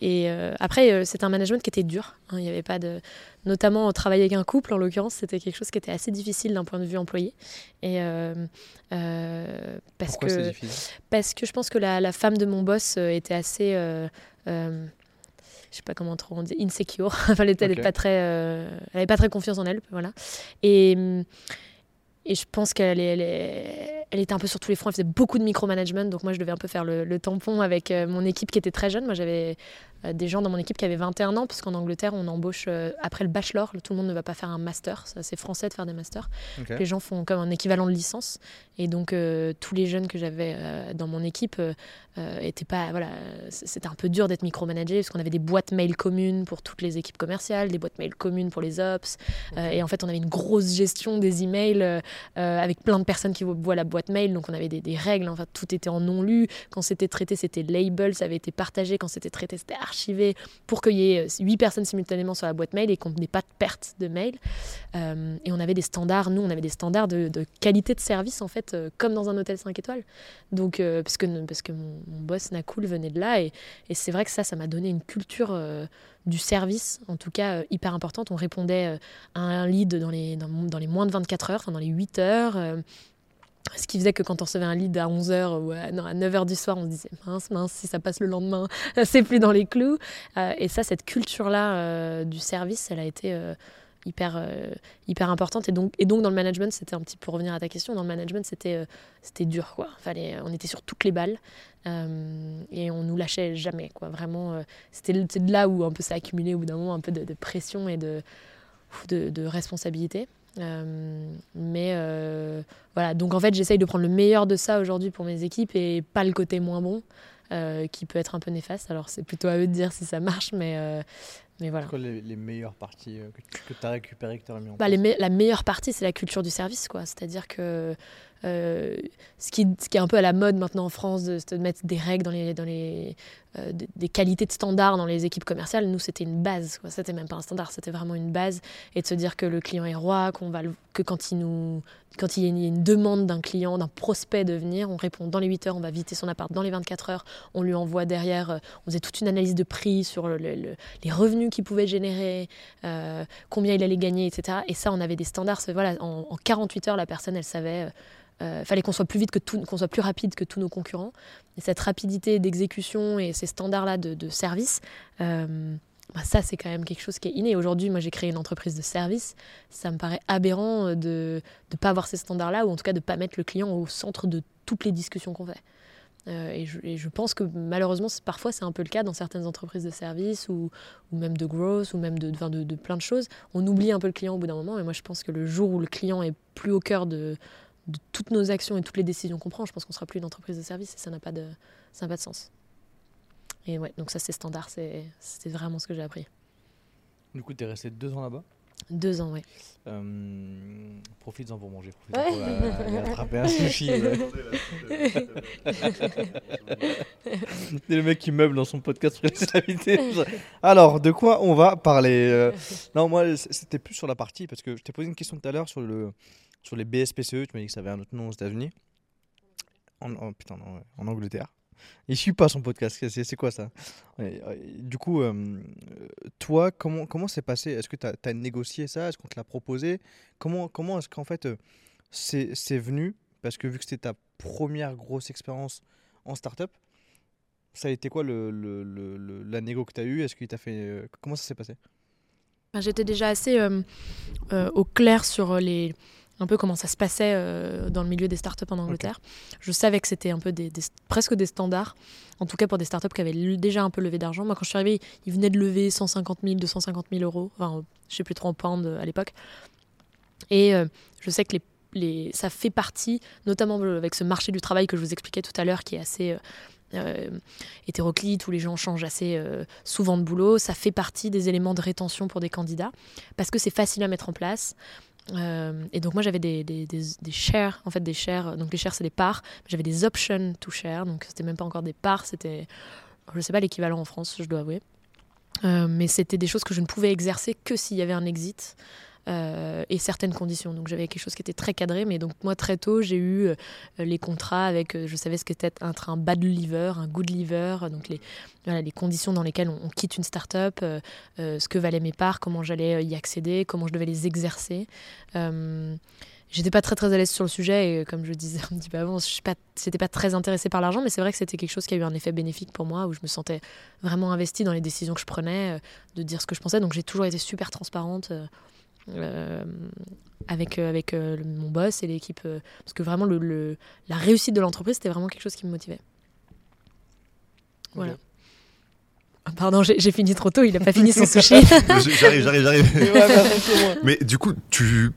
et, euh, après, euh, c'est un management qui était dur. Hein. il y avait pas de. Notamment, travailler avec un couple, en l'occurrence, c'était quelque chose qui était assez difficile d'un point de vue employé. Et, euh, parce, Pourquoi que, parce que je pense que la, la femme de mon boss était assez. je sais pas comment on dit, insecure. <laughs> enfin, elle n'avait pas très, elle avait pas très confiance en elle, voilà. Et et je pense qu'elle elle, elle était un peu sur tous les fronts. Elle faisait beaucoup de micromanagement. Donc moi, je devais un peu faire le, le tampon avec euh, mon équipe qui était très jeune. Moi, j'avais euh, des gens dans mon équipe qui avaient 21 ans, parce qu'en Angleterre, on embauche euh, après le bachelor. Tout le monde ne va pas faire un master. C'est français de faire des masters. Les gens font comme un équivalent de licence. Et donc, tous les jeunes que j'avais dans mon équipe étaient pas. Voilà, c'était un peu dur d'être micromanagé, parce qu'on avait des boîtes mail communes pour toutes les équipes commerciales, des boîtes mail communes pour les ops. et en fait, on avait une grosse gestion des emails avec plein de personnes qui voient la boîte mail. Donc, on avait des, règles. Enfin, tout était en non lu. Quand c'était traité, c'était label, ça avait été partagé. Quand c'était traité, c'était archivé pour qu'il y ait 8 personnes simultanément sur la boîte mail et qu'on n'ait pas de perte de mail. Euh, et on avait des standards, nous, on avait des standards de, qualité de service, en fait, euh, comme dans un hôtel 5 étoiles. Donc, euh, parce, que, parce que mon, boss Nakul venait de là. Et, c'est vrai que ça, ça m'a donné une culture du service, en tout cas hyper importante. On répondait à un lead dans les, dans les moins de 24 heures, enfin dans les 8 heures. Ce qui faisait que quand on recevait un lead à 11h ou à, 9h du soir, on se disait mince, mince, si ça passe le lendemain, <laughs> c'est plus dans les clous. Euh, et ça, cette culture-là euh, du service, elle a été euh, hyper, hyper importante. Et donc, et donc, dans le management, c'était un petit pour revenir à ta question, dans le management, c'était c'était dur. Quoi. Fallait, on était sur toutes les balles et on nous lâchait jamais. Quoi. Vraiment, c'était de là où un peu ça accumulé au bout d'un moment un peu de, pression et de, de responsabilité. Euh, mais euh, voilà, donc en fait, j'essaye de prendre le meilleur de ça aujourd'hui pour mes équipes et pas le côté moins bon. Euh, qui peut être un peu néfaste. Alors c'est plutôt à eux de dire si ça marche, mais, mais voilà. Quoi les, les, meilleures parties que tu as récupérées, que tu as remis en bah, place La meilleure partie, c'est la culture du service. quoi. C'est-à-dire que euh, ce, qui, ce, qui, est un peu à la mode maintenant en France, de, de mettre des règles dans les, dans les euh, des, qualités de standard dans les équipes commerciales, nous c'était une base. C'était même pas un standard, c'était vraiment une base. Et de se dire que le client est roi, qu'on va que quand il nous quand il y a une, demande d'un client, d'un prospect de venir, on répond dans les 8 heures, on va visiter son appart dans les 24 heures, on lui envoie derrière, euh, on faisait toute une analyse de prix sur le, les revenus qu'il pouvait générer, combien il allait gagner, etc. Et ça, on avait des standards. Voilà, en, en 48 heures, la personne, elle savait euh, fallait qu'on soit plus vite que tout, qu'on soit plus rapide que tous nos concurrents. Et cette rapidité d'exécution et ces standards-là de, service, euh, bah, ça c'est quand même quelque chose qui est inné. Aujourd'hui, moi j'ai créé une entreprise de service. Ça me paraît aberrant de ne pas avoir ces standards-là, ou en tout cas de ne pas mettre le client au centre de toutes les discussions qu'on fait. Euh, et, je, pense que malheureusement, parfois c'est un peu le cas dans certaines entreprises de service ou, même de growth ou même de, de, de, plein de choses. On oublie un peu le client au bout d'un moment. Et moi, je pense que le jour où le client est plus au cœur de, de toutes nos actions et toutes les décisions qu'on prend, je pense qu'on sera plus une entreprise de service et ça n'a pas de, ça n'a pas de sens. Et ouais, donc ça c'est standard, c'est, c'était vraiment ce que j'ai appris. Du coup, tu es resté deux ans là-bas? Deux ans, oui. Euh, profites-en pour manger, profite-en pour aller attraper un sushi. <laughs> c'est le mec qui meuble dans son podcast Alors, de quoi on va parler? Euh, Non, moi, c'était plus sur la partie, parce que je t'ai posé une question tout à l'heure sur le, sur les BSPCE, tu m'as dit que ça avait un autre nom aux États-Unis. En, putain, en Angleterre. Il suit pas son podcast, c'est quoi ça? Du coup, euh, toi, comment comment c'est passé? Est-ce que tu as, négocié ça? Est-ce qu'on te l'a proposé? Comment, comment est-ce qu'en fait euh, c'est venu? Parce que vu que c'était ta première grosse expérience en startup, ça a été quoi le, le, la négo que tu as eue? Est-ce qu'il t'a fait euh, Comment ça s'est passé? J'étais déjà assez au clair sur les un peu comment ça se passait euh, dans le milieu des startups en Angleterre. Je savais que c'était un peu des, presque des standards, en tout cas pour des startups qui avaient déjà un peu levé d'argent. Moi, quand je suis arrivée, ils venaient de lever 150 000, 250 000 euros, enfin, je sais plus trop en pounds euh, à l'époque. Et euh, je sais que les, les, ça fait partie, notamment avec ce marché du travail que je vous expliquais tout à l'heure, qui est assez hétéroclite, où les gens changent assez souvent de boulot. Ça fait partie des éléments de rétention pour des candidats, parce que c'est facile à mettre en place. Et donc moi j'avais des, shares, en fait des shares, donc les shares c'est des parts, j'avais des options to share, donc c'était même pas encore des parts, c'était, je sais pas l'équivalent en France, je dois avouer. mais c'était des choses que je ne pouvais exercer que s'il y avait un exit. Euh, et certaines conditions. Donc j'avais quelque chose qui était très cadré, mais donc moi très tôt j'ai eu euh, les contrats avec, euh, je savais ce qu'était être un bad liver, un good liver, donc les, les conditions dans lesquelles on, quitte une start-up, ce que valaient mes parts, comment j'allais y accéder, comment je devais les exercer. J'étais pas très très à l'aise sur le sujet et comme je disais un petit peu avant, je n'étais pas, pas très intéressée par l'argent, mais c'est vrai que c'était quelque chose qui a eu un effet bénéfique pour moi, où je me sentais vraiment investie dans les décisions que je prenais, de dire ce que je pensais. Donc j'ai toujours été super transparente avec, euh, avec euh, mon boss et l'équipe. parce que vraiment, le, la réussite de l'entreprise, c'était vraiment quelque chose qui me motivait. Voilà. Ah, pardon, j'ai fini trop tôt, il n'a pas <laughs> fini son sushi. <laughs> j'arrive, j'arrive, j'arrive. <laughs> Mais du coup, tu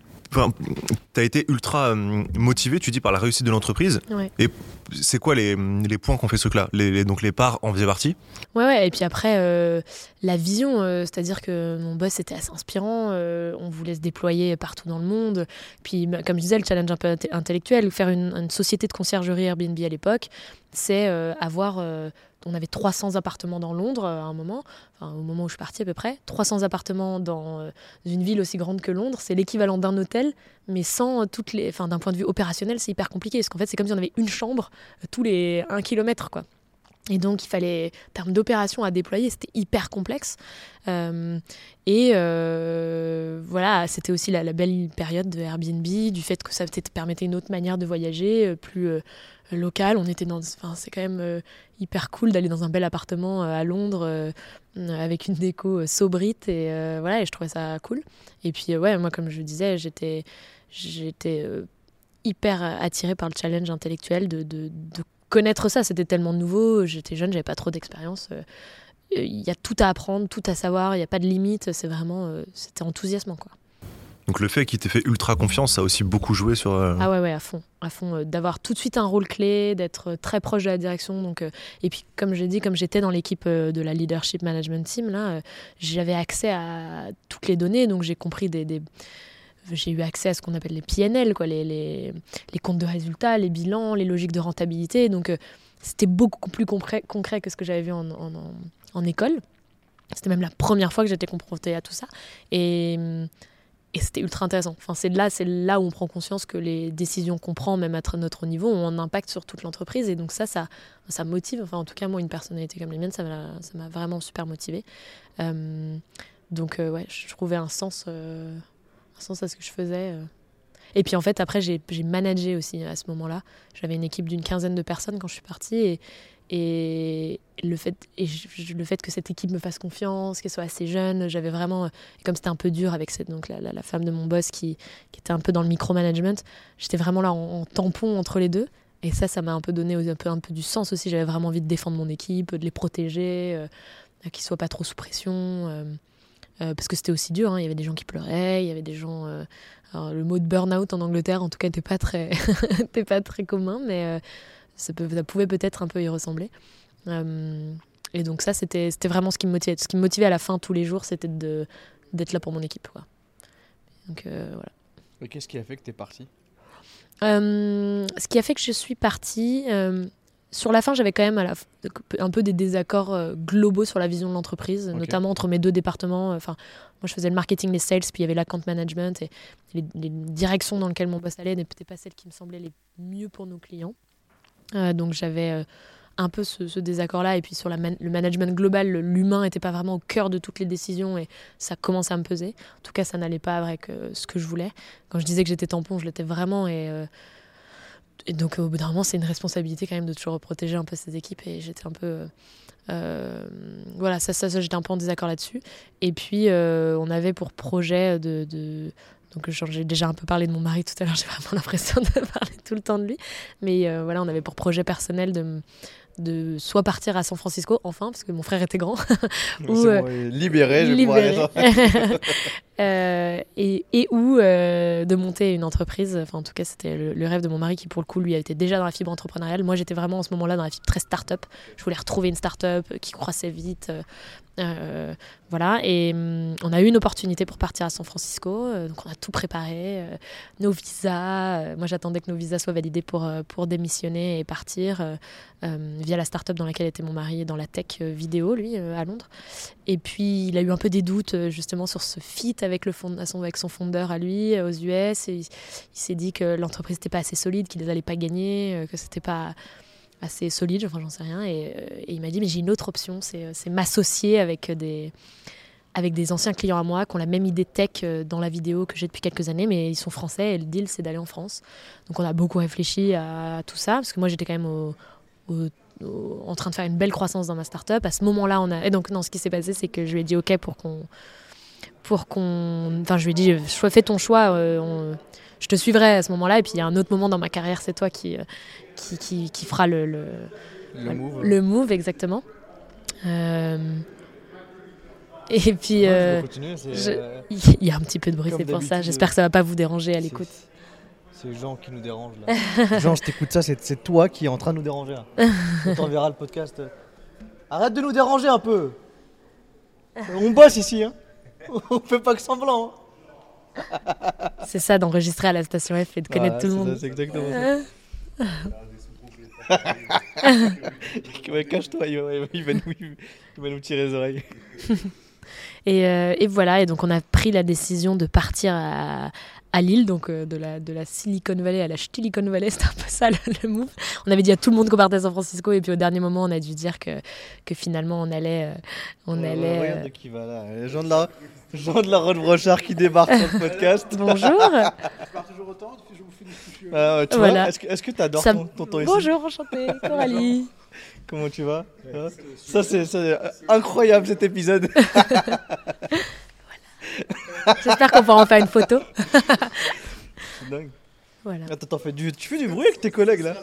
as été ultra euh, motivé, tu dis, par la réussite de l'entreprise. Et c'est quoi les, points qu'on fait ce truc-là les, Donc les parts en faisaient partie Ouais, ouais. Et puis après, euh, la vision, euh, c'est-à-dire que mon boss était assez inspirant. on voulait se déployer partout dans le monde. Puis, bah, comme je disais, le challenge un peu intellectuel, faire une, société de conciergerie Airbnb à l'époque, c'est avoir on avait 300 appartements dans Londres à un moment, au moment où je suis partie à peu près. 300 appartements dans euh, une ville aussi grande que Londres, c'est l'équivalent d'un hôtel, mais sans toutes les. Enfin, d'un point de vue opérationnel, c'est hyper compliqué, parce qu'en fait, c'est comme si on avait une chambre euh, tous les 1 km, quoi. Et donc, il fallait, en termes d'opération à déployer, c'était hyper complexe. Euh, et voilà, c'était aussi la, belle période de Airbnb, du fait que ça permettait une autre manière de voyager, plus, local. On était dans, enfin, c'est quand même euh, hyper cool d'aller dans un bel appartement euh, à Londres euh, avec une déco sobrite et voilà, et je trouvais ça cool. Et puis ouais, moi comme je disais, j'étais, j'étais hyper attirée par le challenge intellectuel de, de, de connaître ça. C'était tellement nouveau. J'étais jeune, j'avais pas trop d'expérience. Il y a tout à apprendre, tout à savoir. Il n'y a pas de limite. C'est vraiment, c'était enthousiasmant quoi. Donc le fait qu'il t'ait fait ultra confiance, ça a aussi beaucoup joué sur. Euh, ah ouais, ouais, à fond, à fond, euh, d'avoir tout de suite un rôle clé, d'être très proche de la direction. Donc euh, et puis comme j'ai dit, comme j'étais dans l'équipe de la leadership management team là, j'avais accès à toutes les données, donc j'ai compris des, j'ai eu accès à ce qu'on appelle les PNL, quoi, les, les, les, comptes de résultats, les bilans, les logiques de rentabilité. Donc c'était beaucoup plus concret, que ce que j'avais vu en, en, en école. C'était même la première fois que j'étais confrontée à tout ça. Et et c'était ultra intéressant. Enfin, c'est là, là où on prend conscience que les décisions qu'on prend, même à notre niveau, ont un impact sur toute l'entreprise. Et donc ça, ça, ça motive. Enfin, en tout cas, moi, une personnalité comme la mienne, ça m'a, vraiment super motivée. Euh, donc, euh, ouais, je trouvais un sens, euh, sens à ce que je faisais. Et puis en fait, après, j'ai, managé aussi à ce moment-là. J'avais une équipe d'une quinzaine de personnes quand je suis partie. Et, le fait, et le fait que cette équipe me fasse confiance, qu'elle soit assez jeune, j'avais vraiment, comme c'était un peu dur avec cette, donc la, femme de mon boss qui, était un peu dans le micromanagement, j'étais vraiment là en, tampon entre les deux. Et ça, ça m'a un peu donné un peu, un peu du sens aussi. J'avais vraiment envie de défendre mon équipe, de les protéger, euh, qu'ils soient pas trop sous pression. Euh, euh, parce que c'était aussi dur, hein. il y avait des gens qui pleuraient, il y avait des gens... alors, le mot de burn-out en Angleterre, en tout cas, n'était pas, très <laughs> pas très commun, mais ça, pouvait peut-être un peu y ressembler. Euh, et donc ça, c'était vraiment ce qui me motivait. Ce qui me motivait à la fin tous les jours, c'était d'être là pour mon équipe. Quoi. Donc euh, voilà. Et qu'est-ce qui a fait que tu es partie? Euh, Ce qui a fait que je suis partie, sur la fin, j'avais quand même à la, un peu des désaccords globaux sur la vision de l'entreprise, notamment entre mes deux départements. Enfin, moi, je faisais le marketing, les sales, puis il y avait l'account management et les, les, directions dans lesquelles mon boss allait n'étaient pas celles qui me semblaient les mieux pour nos clients. Euh, donc j'avais euh, un peu ce, désaccord-là. Et puis sur la le management global, l'humain n'était pas vraiment au cœur de toutes les décisions et ça commençait à me peser. En tout cas, ça n'allait pas avec euh, ce que je voulais. Quand je disais que j'étais tampon, je l'étais vraiment. Et, et, donc au bout d'un moment, c'est une responsabilité quand même de toujours protéger un peu ces équipes. Et j'étais un peu... voilà, ça, ça, j'étais un peu en désaccord là-dessus. Et puis, on avait pour projet de, donc j'ai déjà un peu parlé de mon mari tout à l'heure, <laughs> j'ai vraiment l'impression de parler tout le temps de lui. Mais euh, voilà, on avait pour projet personnel de, de soit partir à San Francisco, enfin, parce que mon frère était grand. <laughs> ou, euh, libéré, je libéré. <laughs> euh, et, et ou euh, de monter une entreprise. Enfin, en tout cas, c'était le, rêve de mon mari qui, pour le coup, lui, était déjà dans la fibre entrepreneuriale. Moi, j'étais vraiment en ce moment-là dans la fibre très start-up. Je voulais retrouver une start-up qui croissait vite voilà, et hum, on a eu une opportunité pour partir à San Francisco, donc on a tout préparé, nos visas. moi, j'attendais que nos visas soient validés pour, pour démissionner et partir via la start-up dans laquelle était mon mari, dans la tech vidéo, lui, à Londres. Et puis, il a eu un peu des doutes justement sur ce fit avec, le fond, avec son fondeur à lui, aux US. Et il, s'est dit que l'entreprise n'était pas assez solide, qu'ils n'allaient pas gagner, que c'était pas assez solide, enfin j'en sais rien. Et, euh, il m'a dit, mais j'ai une autre option, c'est euh, m'associer avec des, avec des anciens clients à moi qui ont la même idée tech euh, dans la vidéo que j'ai depuis quelques années, mais ils sont français et le deal c'est d'aller en France. Donc on a beaucoup réfléchi à tout ça, parce que moi j'étais quand même en train de faire une belle croissance dans ma startup. À ce moment-là, on a. Et donc, non, ce qui s'est passé, c'est que je lui ai dit OK pour qu'on. Pour qu'on. Enfin, je lui ai dit fais ton choix, je te suivrai à ce moment-là. Et puis, il y a un autre moment dans ma carrière, c'est toi qui, qui, qui, fera le, le, le, move. exactement. Euh, et puis, euh, euh, il y a un petit peu de bruit, c'est pour ça. J'espère que ça va pas vous déranger à l'écoute. C'est Jean qui nous dérange là. <laughs> Jean, je t'écoute ça, c'est toi qui est en train de nous déranger. <laughs> On t'enverra le podcast. Arrête de nous déranger un peu. On bosse ici, hein. <laughs> On fait pas que semblant. Hein. C'est ça d'enregistrer à la station F et de connaître tout le monde. C'est exactement ça. <laughs> Cache-toi, il, va nous, tirer les oreilles. <laughs> et, euh, et, voilà, et donc on a pris la décision de partir à, à Lille, donc euh, de, la, de la Silicon Valley à la Silicon Valley, <laughs> c'était un peu ça le, move. On avait dit à tout le monde qu'on partait à San Francisco, et puis au dernier moment, on a dû dire que, que finalement on allait. Euh, on allait regarde qui va là? Jean de la, Jean de la Brochard qui débarque sur le <laughs> podcast. Bonjour. <laughs> Je pars toujours autant, je vous fais des euh, tu voilà. Est-ce que tu adores ton, ton, temps ici? Bonjour, enchanté, Coralie. Comment tu vas? Ça, c'est incroyable cet épisode. J'espère qu'on pourra en faire une photo. <laughs> c'est dingue. Voilà. Attends, fais du, tu fais du bruit avec tes collègues là? <laughs>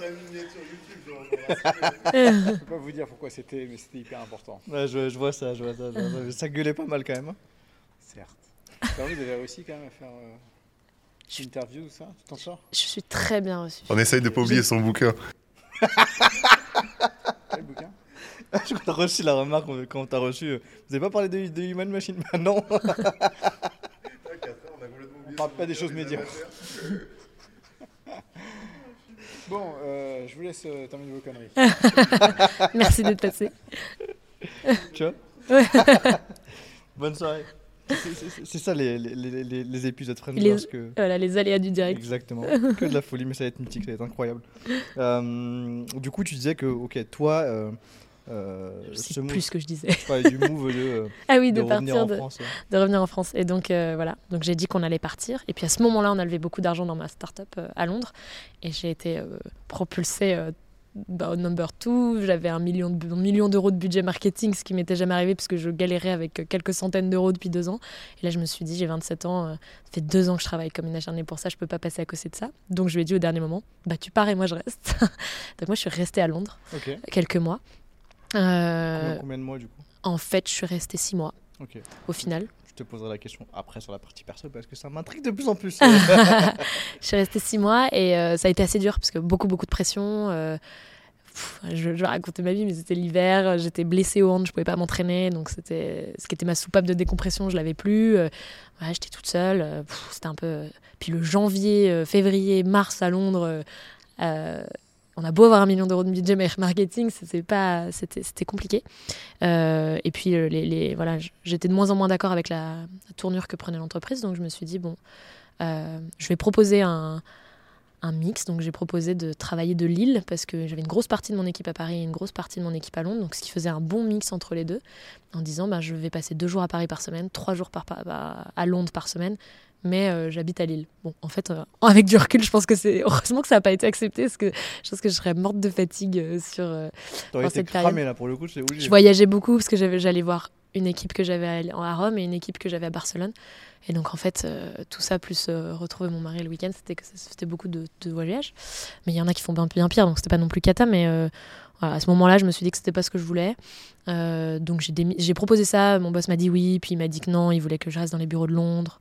Je peux pas vous dire pourquoi c'était, mais c'était hyper important. Ouais, je, je, vois ça, je vois ça. ça gueulait pas mal quand même. Hein. Certes. vous avez réussi quand même à faire euh, une interview, ça? Tu t'en sors? Je suis très bien reçu. On essaye de pas oublier son bouquin. <laughs> Quel bouquin? Je crois que t'as reçu la remarque quand t'as reçu. Vous avez pas parlé de, de Human Machine Bah non Pas des choses médiocres. <laughs> Bon, euh, je vous laisse euh, terminer vos conneries. <laughs> Merci d'être passé. Tu vois <laughs> Bonne soirée. C'est ça les, les, les, les épisodes friendly. Les, voilà, les aléas du direct. Exactement. que de la folie, mais ça va être mythique, ça va être incroyable. Euh, du coup, tu disais que, ok, toi. Euh, euh, je sais plus ce que je disais. du move de, euh, <laughs> ah oui, de, partir de, de, revenir en France. Et donc euh, voilà, donc j'ai dit qu'on allait partir. Et puis à ce moment-là, on a levé beaucoup d'argent dans ma start-up à Londres. Et j'ai été propulsée bah, au number 2. J'avais un million, de, million d'euros de budget marketing, ce qui m'était jamais arrivé puisque je galérais avec quelques centaines d'euros depuis deux ans. Et là, je me suis dit, j'ai 27 ans, ça fait deux ans que je travaille comme une acharnée pour ça, je peux pas passer à côté de ça. Donc je lui ai dit au dernier moment, bah tu pars et moi je reste. <laughs> donc moi, je suis restée à Londres quelques mois. Euh, combien, de mois du coup En fait, je suis restée six mois. Au final. Je te poserai la question après sur la partie perso parce que ça m'intrigue de plus en plus. <laughs> je suis restée six mois et euh, ça a été assez dur parce que beaucoup, beaucoup de pression. Euh, je, vais raconter ma vie, mais c'était l'hiver, j'étais blessée au hand, je pouvais pas m'entraîner, donc c'était ce qui était ma soupape de décompression, je l'avais plus. j'étais toute seule, c'était un peu. Puis le janvier, février, mars à Londres, on a beau avoir un million d'euros de budget marketing, c'était pas, c'était compliqué. Euh, et puis euh, les, voilà, j'étais de moins en moins d'accord avec la, tournure que prenait l'entreprise, donc je me suis dit bon, euh, je vais proposer un, mix. Donc j'ai proposé de travailler de Lille parce que j'avais une grosse partie de mon équipe à Paris et une grosse partie de mon équipe à Londres, donc ce qui faisait un bon mix entre les deux, en disant bah, je vais passer deux jours à Paris par semaine, trois jours à Londres par semaine, mais euh, j'habite à Lille. Bon, en fait, euh, <laughs> avec du recul, je pense que c'est heureusement que ça n'a pas été accepté, parce que je pense que je serais morte de fatigue euh, sur cette période. là pour le coup, Je voyageais beaucoup parce que j'allais voir une équipe que j'avais à Rome et une équipe que j'avais à Barcelone. Et donc en fait, tout ça plus retrouver mon mari le week-end, c'était c'était beaucoup de, de, voyages. Mais il y en a qui font bien, bien pire, donc c'était pas non plus cata. Mais à ce moment-là, je me suis dit que c'était pas ce que je voulais. donc j'ai proposé ça. Mon boss m'a dit oui, puis il m'a dit que non, il voulait que je reste dans les bureaux de Londres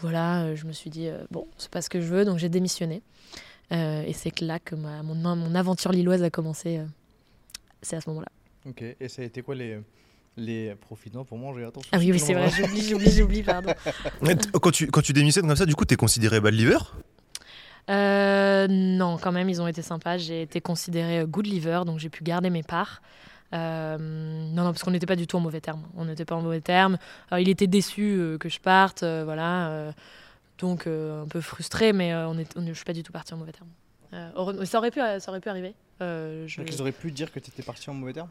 voilà, euh, je me suis dit, euh, bon, c'est pas ce que je veux, donc j'ai démissionné. Euh, et c'est là que ma, mon, mon, aventure lilloise a commencé. c'est à ce moment-là. Ok, et ça a été quoi les, les profitants pour manger? Attention. Ah oui, oui, c'est vrai, j'oublie, j'oublie, j'oublie, pardon. <laughs> quand, tu, quand tu démissionnes comme ça, du coup, tu es considéré bad liver? Euh, Non, quand même, ils ont été sympas. J'ai été considéré good liver, donc j'ai pu garder mes parts. Euh, non, non, parce qu'on n'était pas du tout en mauvais termes. On n'était pas en mauvais termes. Alors, il était déçu euh, que je parte, voilà. donc, un peu frustré, mais on est, on, je suis pas du tout partie en mauvais termes. ça, aurait pu, ça aurait pu arriver. je... Donc, ils auraient pu dire que tu étais parti en mauvais termes?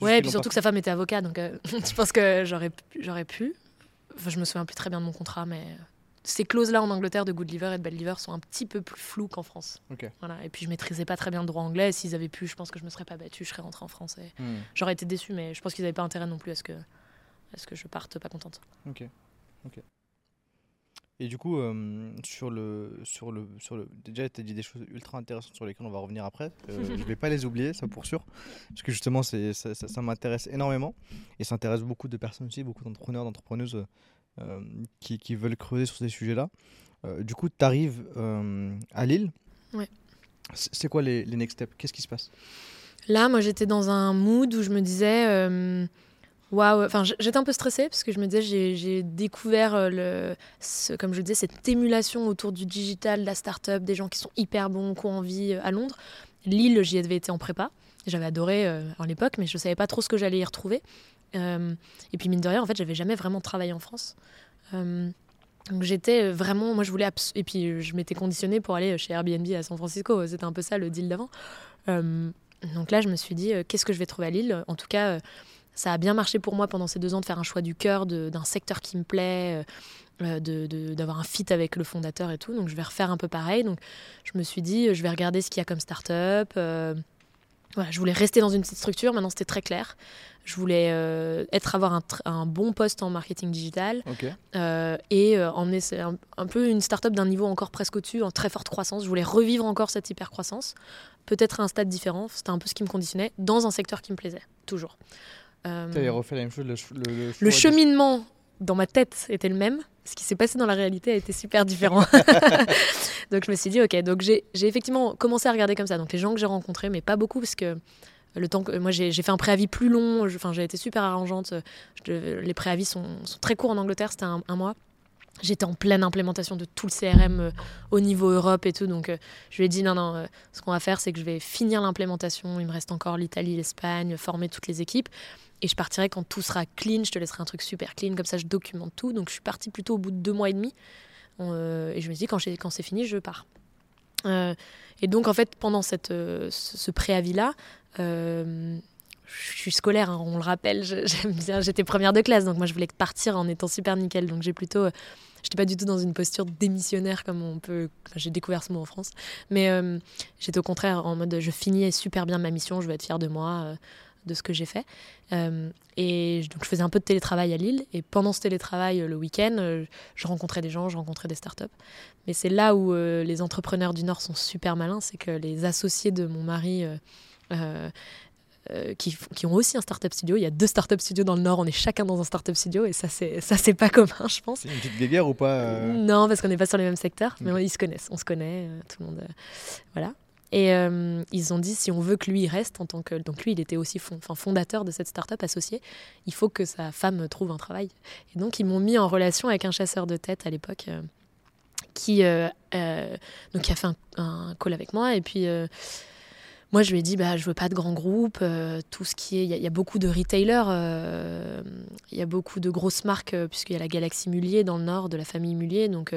Ouais, et puis surtout que sa femme était avocat, donc euh, <laughs> je pense que j'aurais, j'aurais pu. Enfin, je me souviens plus très bien de mon contrat, mais ces clauses-là en Angleterre de good liver et de bad liver sont un petit peu plus floues qu'en France. Voilà. Et puis je maîtrisais pas très bien le droit anglais. S'ils avaient pu, je pense que je me serais pas battue, je serais rentrée en France. Hmm. J'aurais été déçue, mais je pense qu'ils n'avaient pas intérêt non plus à ce que, à ce que je parte pas contente. Ok. Ok. Et du coup, euh, sur le, sur le, sur le, déjà, tu as dit des choses ultra intéressantes sur lesquelles on va revenir après. Euh, <laughs> je vais pas les oublier, ça pour sûr, parce que justement, ça, ça, m'intéresse énormément et ça intéresse beaucoup de personnes aussi, beaucoup d'entrepreneurs, d'entrepreneuses euh, qui, qui, veulent creuser sur ces sujets-là. Euh, du coup, tu arrives à Lille. Ouais. C'est quoi les, les next steps? Qu'est-ce qui se passe? Là, moi, j'étais dans un mood où je me disais Waouh, enfin j'étais un peu stressée parce que je me disais j'ai découvert euh, le, ce, comme je disais cette émulation autour du digital, de la start-up, des gens qui sont hyper bons, qui ont envie euh, à Londres. Lille, j'y avais été en prépa, j'avais adoré euh, à l'époque, mais je savais pas trop ce que j'allais y retrouver. Et puis mine de rien, en fait, j'avais jamais vraiment travaillé en France. donc j'étais vraiment, moi je voulais et puis je m'étais conditionnée pour aller chez Airbnb à San Francisco. C'était un peu ça le deal d'avant. donc là, je me suis dit qu'est-ce que je vais trouver à Lille? En tout cas ça a bien marché pour moi pendant ces deux ans de faire un choix du cœur, d'un secteur qui me plaît, euh, euh, d'avoir un fit avec le fondateur et tout. Donc je vais refaire un peu pareil. Donc je me suis dit, je vais regarder ce qu'il y a comme start-up. Euh, voilà, je voulais rester dans une petite structure. Maintenant, c'était très clair. Je voulais être avoir un, un, bon poste en marketing digital et emmener un, un, peu une start-up d'un niveau encore presque au-dessus, en très forte croissance. Je voulais revivre encore cette hyper croissance, peut-être à un stade différent. C'était un peu ce qui me conditionnait dans un secteur qui me plaisait toujours. Euh, tu avais refait la même chose. Le, le, cheminement dans ma tête était le même. Ce qui s'est passé dans la réalité a été super différent. <laughs> <laughs> donc je me suis dit, ok, donc j'ai effectivement commencé à regarder comme ça. Donc les gens que j'ai rencontrés, mais pas beaucoup, parce que le temps que moi j'ai fait un préavis plus long, enfin j'ai été super arrangeante. les préavis sont, sont, très courts en Angleterre, c'était un, mois. J'étais en pleine implémentation de tout le CRM euh, au niveau Europe et tout. Donc, euh, je lui ai dit non, non, ce qu'on va faire, c'est que je vais finir l'implémentation. Il me reste encore l'Italie, l'Espagne, former toutes les équipes. Et je partirai quand tout sera clean. Je te laisserai un truc super clean, comme ça je documente tout. Donc je suis partie plutôt au bout de deux mois et demi. Euh, et je me dis, quand, quand c'est fini, je pars. Euh, et donc en fait, pendant euh, ce, préavis-là, je suis scolaire, hein, on le rappelle, <laughs> j'aime bien, j'étais première de classe, donc moi je voulais partir en étant super nickel. Donc j'ai plutôt j'étais pas du tout dans une posture démissionnaire comme on peut. j'ai découvert ce mot en France, mais j'étais au contraire en mode je finis super bien ma mission, je vais être fière de moi de ce que j'ai fait. Euh, et donc je faisais un peu de télétravail à Lille. Et pendant ce télétravail, euh, le week-end, euh, je rencontrais des gens, je rencontrais des startups. Mais c'est là où les entrepreneurs du Nord sont super malins, c'est que les associés de mon mari... qui, qui, ont aussi un startup studio. Il y a deux startup studios dans le Nord, on est chacun dans un startup studio et ça c'est ça c'est pas <laughs> commun, je pense. C'est une petite guerre ou pas Non, parce qu'on n'est pas sur les mêmes secteurs, mais ils se connaissent, on se connaît, tout le monde, voilà. Et euh, ils ont dit si on veut que lui reste en tant que donc lui il était aussi fondateur de cette start-up associé, il faut que sa femme trouve un travail. Et donc ils m'ont mis en relation avec un chasseur de tête à l'époque euh, qui euh, donc qui a fait un, call avec moi et puis moi, je lui ai dit, bah, je veux pas de grands groupes, tout ce qui est, il y, a beaucoup de retailers, il y a beaucoup de grosses marques, puisqu'il y a la Galaxie Mullier dans le nord, de la famille Mullier, donc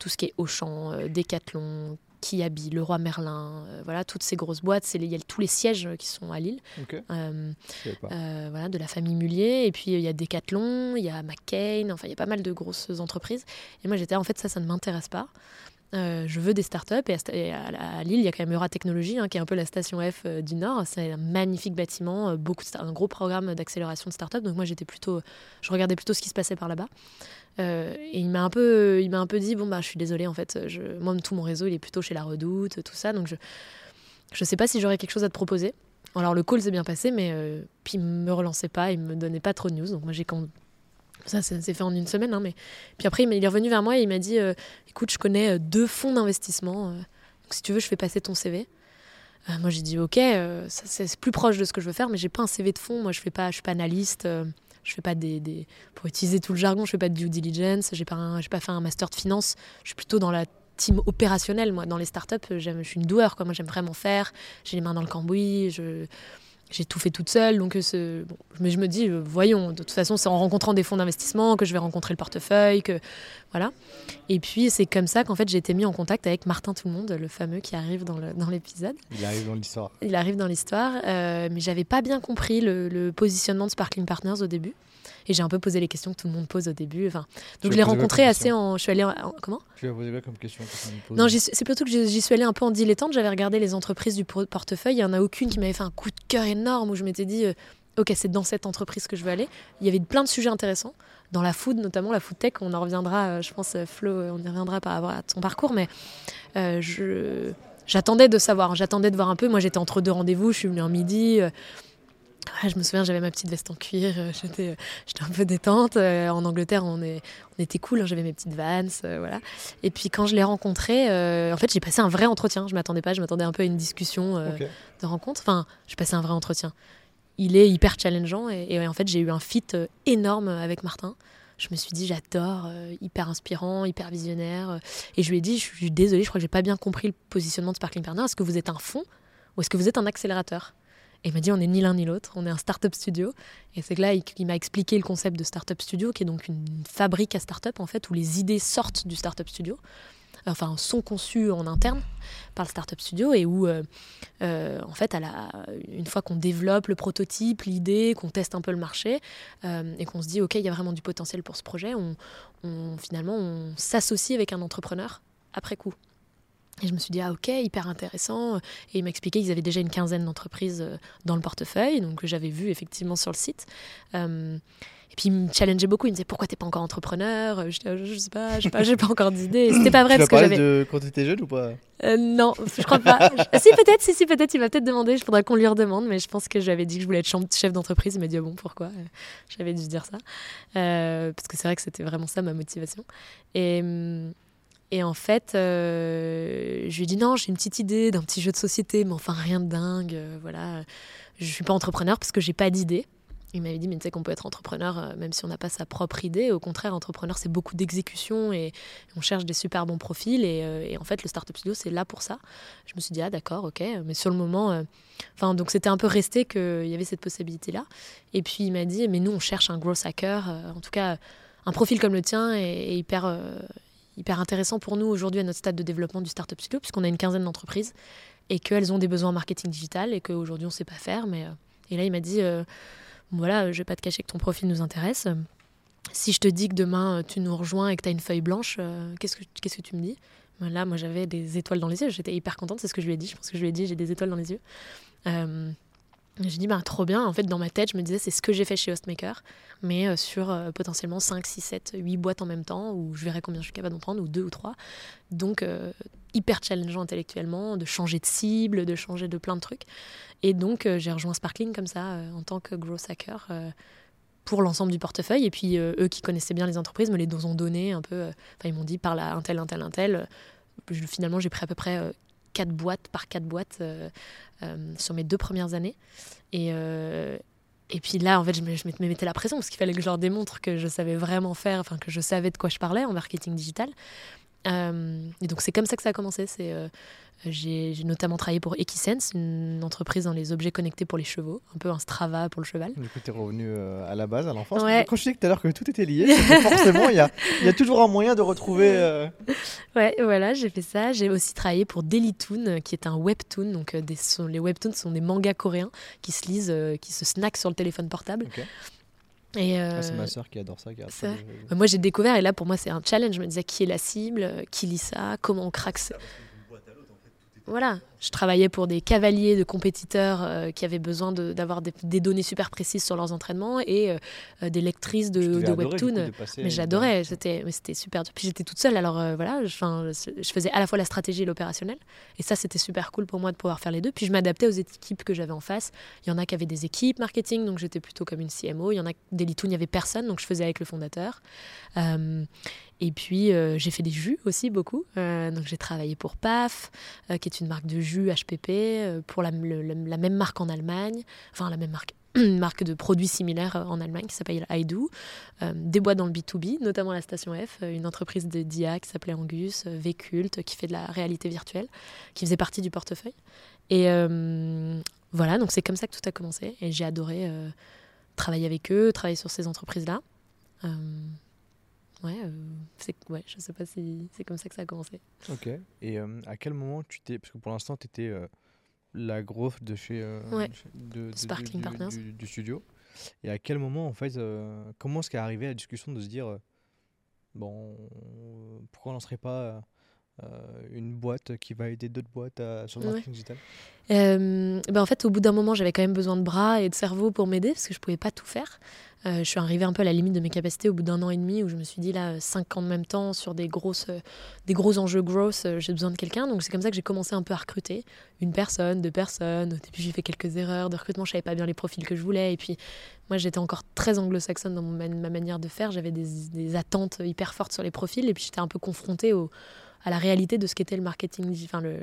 tout ce qui est Auchan, Decathlon, Kiabi, le roi Merlin, euh, voilà, toutes ces grosses boîtes, il y a tous les sièges qui sont à Lille, euh, euh, voilà, de la famille Mullier, et puis il y a Decathlon, il y a McCain, enfin il y a pas mal de grosses entreprises. Et moi j'étais en fait ça, ça ne m'intéresse pas. Je veux des startups et à, Lille, il y a quand même Euratechnologie, hein, qui est un peu la station F du Nord. C'est un magnifique bâtiment, beaucoup un gros programme d'accélération de startups. Donc moi, j'étais plutôt, je regardais plutôt ce qui se passait par là-bas. Euh, et il m'a un peu, il m'a un peu dit bon bah je suis désolée en fait, je, moi tout mon réseau il est plutôt chez la Redoute, tout ça, donc je je sais pas si j'aurais quelque chose à te proposer. Alors le call s'est bien passé, mais euh, puis il me relançait pas, il me donnait pas trop de news, donc moi j'ai quand ça, s'est fait en une semaine, hein, mais puis après il est revenu vers moi et il m'a dit euh, écoute je connais deux fonds d'investissement, donc si tu veux je fais passer ton CV. moi, j'ai dit ok, c'est plus proche de ce que je veux faire, mais j'ai pas un CV de fond. Moi, je fais pas, je suis pas analyste. je fais pas des, pour utiliser tout le jargon, je fais pas de due diligence. J'ai pas, pas fait un master de finance. Je suis plutôt dans la team opérationnelle. Moi, dans les startups, je suis une doueur. Moi, j'aime vraiment faire. J'ai les mains dans le cambouis. J'ai tout fait toute seule. Donc, euh, bon, mais je me dis, euh, voyons, de toute façon, c'est en rencontrant des fonds d'investissement que je vais rencontrer le portefeuille. Que, voilà. Et puis, c'est comme ça qu'en fait, j'ai été mis en contact avec Martin Tout le Monde, le fameux qui arrive dans l'épisode. Il arrive dans l'histoire. Il arrive dans l'histoire. Euh, mais j'avais pas bien compris le, le positionnement de Sparkling Partners au début. Et j'ai un peu posé les questions que tout le monde pose au début. Enfin, donc je l'ai rencontré assez en. Je suis allée comment? Tu as posé quoi comme question Non, c'est plutôt que j'y suis allée un peu en dilettante. J'avais regardé les entreprises du portefeuille. Il n'y en a aucune qui m'avait fait un coup de cœur énorme où je m'étais dit. Euh, ok, c'est dans cette entreprise que je veux aller. Il y avait plein de sujets intéressants. Dans la food, notamment la food tech, on en reviendra, euh, je pense, euh, Flo, on y reviendra par rapport à ton parcours, mais je, j'attendais de savoir, j'attendais de voir un peu. Moi, j'étais entre deux rendez-vous, je suis venue en midi je me souviens, j'avais ma petite veste en cuir, euh, j'étais, euh, j'étais un peu détente. Euh, en Angleterre, on, est, on était cool, hein, j'avais mes petites vans, voilà. Et puis quand je l'ai rencontré, en fait, j'ai passé un vrai entretien. Je m'attendais pas, je m'attendais un peu à une discussion de rencontre. Enfin, j'ai passé un vrai entretien. Il est hyper challengeant et, en fait, j'ai eu un fit énorme avec Martin. Je me suis dit, j'adore, hyper inspirant, hyper visionnaire. Et je lui ai dit, je suis désolée, je crois que j'ai pas bien compris le positionnement de Sparkling Partner. Est-ce que vous êtes un fond ou est-ce que vous êtes un accélérateur? Et il m'a dit on n'est ni l'un ni l'autre, on est un startup studio. Et c'est que là, il, m'a expliqué le concept de startup studio, qui est donc une fabrique à startup en fait, où les idées sortent du startup studio, enfin sont conçues en interne par le startup studio, et où euh, euh, en fait, à la, une fois qu'on développe le prototype, l'idée, qu'on teste un peu le marché, euh, et qu'on se dit ok, il y a vraiment du potentiel pour ce projet, on, on finalement on s'associe avec un entrepreneur après coup. Et je me suis dit, ah ok, hyper intéressant. Et il m'expliquait qu'ils avaient déjà une quinzaine d'entreprises euh, dans le portefeuille, donc j'avais vu effectivement sur le site. Euh, et puis il me challengeait beaucoup, il me disait pourquoi t'es pas encore entrepreneur? Je, je, sais pas, je sais pas, j'ai pas encore d'idée. C'était pas vrai tu parce que j'avais. de quand t'étais jeune ou pas? Euh, Non, je crois pas. si peut-être, si si peut-être, il m'a peut-être demandé. Je faudrait qu'on lui redemande, mais je pense que j'avais dit que je voulais être chef d'entreprise. Il m'a dit ah bon pourquoi? J'avais dû dire ça parce que c'est vrai que c'était vraiment ça ma motivation. Et hum, et en fait, euh, je lui ai dit non, j'ai une petite idée d'un petit jeu de société, mais enfin rien de dingue. Euh, voilà, je suis pas entrepreneur parce que j'ai pas d'idée. Il m'avait dit, mais tu sais qu'on peut être entrepreneur euh, même si on n'a pas sa propre idée. Au contraire, entrepreneur, c'est beaucoup d'exécution et on cherche des super bons profils. Et, en fait, le Startup Studio, c'est là pour ça. Je me suis dit, ah d'accord, ok. Mais sur le moment, enfin, donc c'était un peu resté qu'il y avait cette possibilité-là. Et puis il m'a dit, mais nous, on cherche un gros hacker. en tout cas, un profil comme le tien est, hyper hyper intéressant pour nous aujourd'hui à notre stade de développement du Startup Studio, puisqu'on a une quinzaine d'entreprises et qu'elles ont des besoins en marketing digital et qu'aujourd'hui on ne sait pas faire. Mais, euh, et là, il m'a dit euh, voilà, je ne vais pas te cacher que ton profil nous intéresse. Si je te dis que demain euh, tu nous rejoins et que tu as une feuille blanche, qu'est-ce que, qu'est-ce que tu me dis? Là, moi j'avais des étoiles dans les yeux, j'étais hyper contente, c'est ce que je lui ai dit. Je pense que je lui ai dit j'ai des étoiles dans les yeux. J'ai dit, bah, trop bien. En fait, dans ma tête, je me disais, c'est ce que j'ai fait chez Hostmaker, mais euh, sur euh, potentiellement 5, 6, 7, 8 boîtes en même temps, où je verrai combien je suis capable d'en prendre, ou 2 ou 3. Donc, euh, hyper challengeant intellectuellement, de changer de cible, de changer de plein de trucs. Et donc, j'ai rejoint Sparkling comme ça, en tant que growth hacker, pour l'ensemble du portefeuille. Et puis, eux qui connaissaient bien les entreprises me les ont donné un peu. Enfin, ils m'ont dit, par là, un tel, un tel, un tel. finalement, j'ai pris à peu près quatre boîtes par quatre boîtes euh, euh, sur mes deux premières années. Et, euh, et puis là, en fait, je me, je me mettais la pression parce qu'il fallait que je leur démontre que je savais vraiment faire, enfin que je savais de quoi je parlais en marketing digital. Et donc c'est comme ça que ça a commencé. C'est j'ai notamment travaillé pour Equisense, une entreprise dans les objets connectés pour les chevaux, un peu un Strava pour le cheval. Du coup, tu es revenu euh, à la base, à l'enfance. Quand je disais tout à l'heure que tout était lié, forcément, il y a, y a, toujours un moyen de retrouver. Euh, <laughs> ouais, voilà, j'ai fait ça. J'ai aussi travaillé pour Dailytoon, qui est un webtoon. Donc, euh, les webtoons sont des mangas coréens qui se lisent, qui se snackent sur le téléphone portable. Et ah, c'est ma soeur qui adore ça. Moi, j'ai découvert, et là, pour moi, c'est un challenge. Je me disais qui est la cible, qui lit ça, comment on craque ça voilà, je travaillais pour des cavaliers de compétiteurs euh, qui avaient besoin d'avoir des, données super précises sur leurs entraînements et euh, euh, des lectrices de, de webtoon. mais j'adorais, c'était super dur. Puis j'étais toute seule, alors voilà, je, je faisais à la fois la stratégie et l'opérationnel. Et ça, c'était super cool pour moi de pouvoir faire les deux. Puis je m'adaptais aux équipes que j'avais en face. Il y en a qui avaient des équipes marketing, donc j'étais plutôt comme une CMO. Il y en a des Litoon, il n'y avait personne, donc je faisais avec le fondateur. Et puis, j'ai fait des jus aussi beaucoup. donc, j'ai travaillé pour PAF, qui est une marque de jus HPP, pour la, même marque en Allemagne, enfin la même marque <clears throat> marque de produits similaires en Allemagne qui s'appelle euh, des boîtes dans le B2B, notamment la Station F, euh, une entreprise de DIA qui s'appelait Angus, euh, Vcult, qui fait de la réalité virtuelle, qui faisait partie du portefeuille. Et voilà, donc c'est comme ça que tout a commencé. Et j'ai adoré travailler avec eux, travailler sur ces entreprises-là. Ouais, c'est, ouais, je sais pas si c'est comme ça que ça a commencé. Ok. Et à quel moment tu t'es. Parce que pour l'instant, tu étais la growth de chez euh, de, Sparkling Partners du, studio. Et à quel moment, en fait, euh, comment est-ce qu'est arrivé la discussion de se dire, euh, bon, pourquoi on serait pas une boîte qui va aider d'autres boîtes à, sur le marketing digital ben En fait, au bout d'un moment, j'avais quand même besoin de bras et de cerveau pour m'aider parce que je pouvais pas tout faire. Euh, je suis arrivée un peu à la limite de mes capacités au bout d'un an et demi où je me suis dit là, cinq ans en même temps sur des, grosses, euh, des gros enjeux euh, j'ai besoin de quelqu'un. Donc c'est comme ça que j'ai commencé un peu à recruter une personne, deux personnes. Au début, j'ai fait quelques erreurs de recrutement, je savais pas bien les profils que je voulais. Et puis moi, j'étais encore très anglo-saxonne dans ma manière de faire. J'avais des, attentes hyper fortes sur les profils et puis j'étais un peu confrontée au, à la réalité de ce qu'était le marketing, enfin le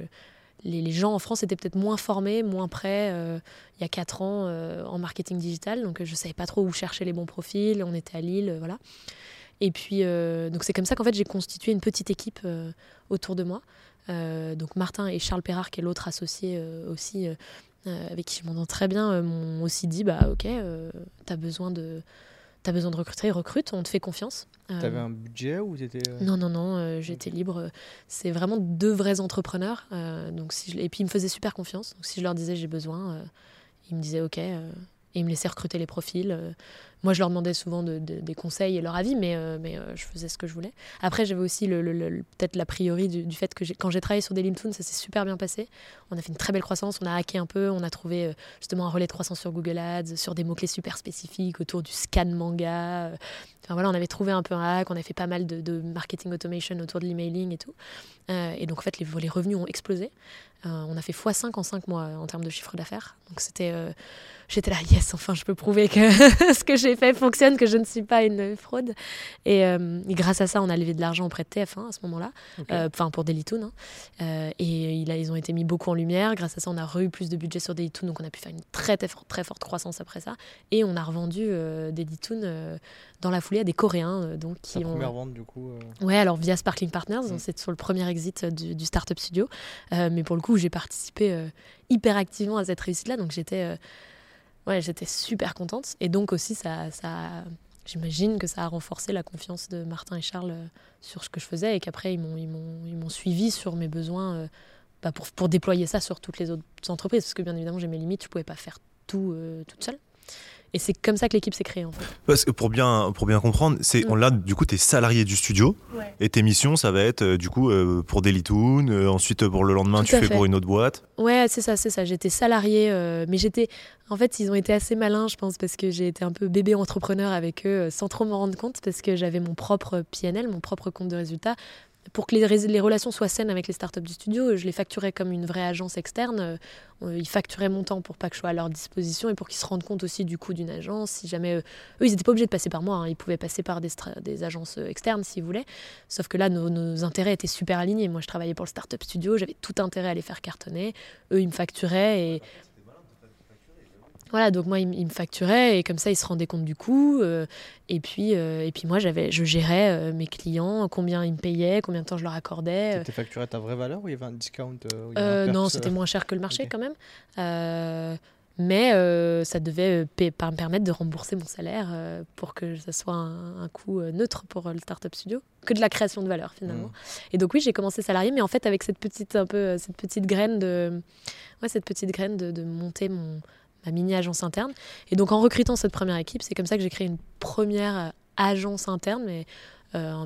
les, gens en France étaient peut-être moins formés, moins prêts euh, il y a 4 ans euh, en marketing digital. Donc je ne savais pas trop où chercher les bons profils. On était à Lille, voilà. Et puis, euh, c'est comme ça qu'en fait j'ai constitué une petite équipe autour de moi. donc Martin et Charles Perrard, qui est l'autre associé aussi, avec qui je m'entends très bien, m'ont aussi dit, bah ok, tu as besoin de tu as besoin de recruter, recrute, on te fait confiance. Euh, tu avais un budget ou t'étais... Euh, non, non, non, euh, j'étais libre. C'est vraiment deux vrais entrepreneurs. donc si Et puis ils me faisaient super confiance. Donc si je leur disais j'ai besoin, ils me disaient ok. et ils me laissaient recruter les profils. Moi, je leur demandais souvent des conseils et leur avis, mais, euh, euh, je faisais ce que je voulais. Après, j'avais aussi peut-être l'a priori du, fait que quand j'ai travaillé sur des Toon, ça s'est super bien passé. On a fait une très belle croissance, on a hacké un peu, on a trouvé euh, justement un relais de croissance sur Google Ads, sur des mots-clés super spécifiques autour du scan manga. Enfin voilà, on avait trouvé un peu un hack, on a fait pas mal de, marketing automation autour de l'emailing et tout. et donc, en fait, les, les revenus ont explosé. on a fait x5 en 5 mois en termes de chiffre d'affaires. Donc, c'était j'étais là, yes, enfin, je peux prouver que <laughs> ce que j'ai fait fonctionne, que je ne suis pas une fraude. Et, euh, grâce à ça, on a levé de l'argent auprès de TF1 à ce moment-là, euh, enfin pour Dailytoon. Hein. Euh, et il a, ils ont été mis beaucoup en lumière. Grâce à ça, on a eu plus de budget sur Dailytoon, donc on a pu faire une très, très, très forte croissance après ça. Et on a revendu Dailytoon dans la foulée à des Coréens. donc, qui ont... première vente, du coup Ouais, alors via Sparkling Partners, mm. c'est sur le premier exit du, du Startup Studio. mais pour le coup, j'ai participé hyper activement à cette réussite-là, donc j'étais ouais, j'étais super contente. Et donc aussi, ça, ça j'imagine que ça a renforcé la confiance de Martin et Charles euh, sur ce que je faisais et qu'après, ils m'ont, ils, suivi sur mes besoins euh, bah, pour, pour déployer ça sur toutes les autres entreprises. Parce que bien évidemment, j'ai mes limites, je ne pouvais pas faire tout euh, toute seule. Et c'est comme ça que l'équipe s'est créée en fait. Parce que pour bien, pour bien comprendre, c'est mm. là du coup tu es salarié du studio et tes missions ça va être euh, du coup euh, pour Dailytoon, euh, ensuite pour le lendemain tu fais pour une autre boîte. Ouais, c'est ça, c'est ça. J'étais salarié, mais j'étais en fait ils ont été assez malins je pense parce que j'ai été un peu bébé entrepreneur avec eux sans trop m'en rendre compte parce que j'avais mon propre PNL, mon propre compte de résultat pour que les, relations soient saines avec les startups du studio, je les facturais comme une vraie agence externe. Euh, ils facturaient mon temps pour pas que je sois à leur disposition et pour qu'ils se rendent compte aussi du coût d'une agence. Si jamais euh, eux, ils n'étaient pas obligés de passer par moi, hein. ils pouvaient passer par des, des agences euh, externes s'ils voulaient. Sauf que là, nos, nos, intérêts étaient super alignés. Moi, je travaillais pour le startup studio, j'avais tout intérêt à les faire cartonner. Eux, ils me facturaient et voilà, donc moi, il, me facturait et comme ça, il se rendait compte du coût. Euh, et, puis, euh, et puis moi, j'avais, je gérais euh, mes clients, combien ils me payaient, combien de temps je leur accordais. C'était facturé à ta vraie valeur ou il y avait un discount Non, c'était moins cher que le marché quand même. mais ça devait me permettre de rembourser mon salaire pour que ça soit un, coût neutre pour le Startup Studio, que de la création de valeur finalement. Mmh. Et donc oui, j'ai commencé salarié, mais en fait avec cette petite, un peu, cette petite graine de, ouais, cette petite graine de, de monter mon ma mini agence interne. Et donc en recrutant cette première équipe, c'est comme ça que j'ai créé une première euh, agence interne, mais euh,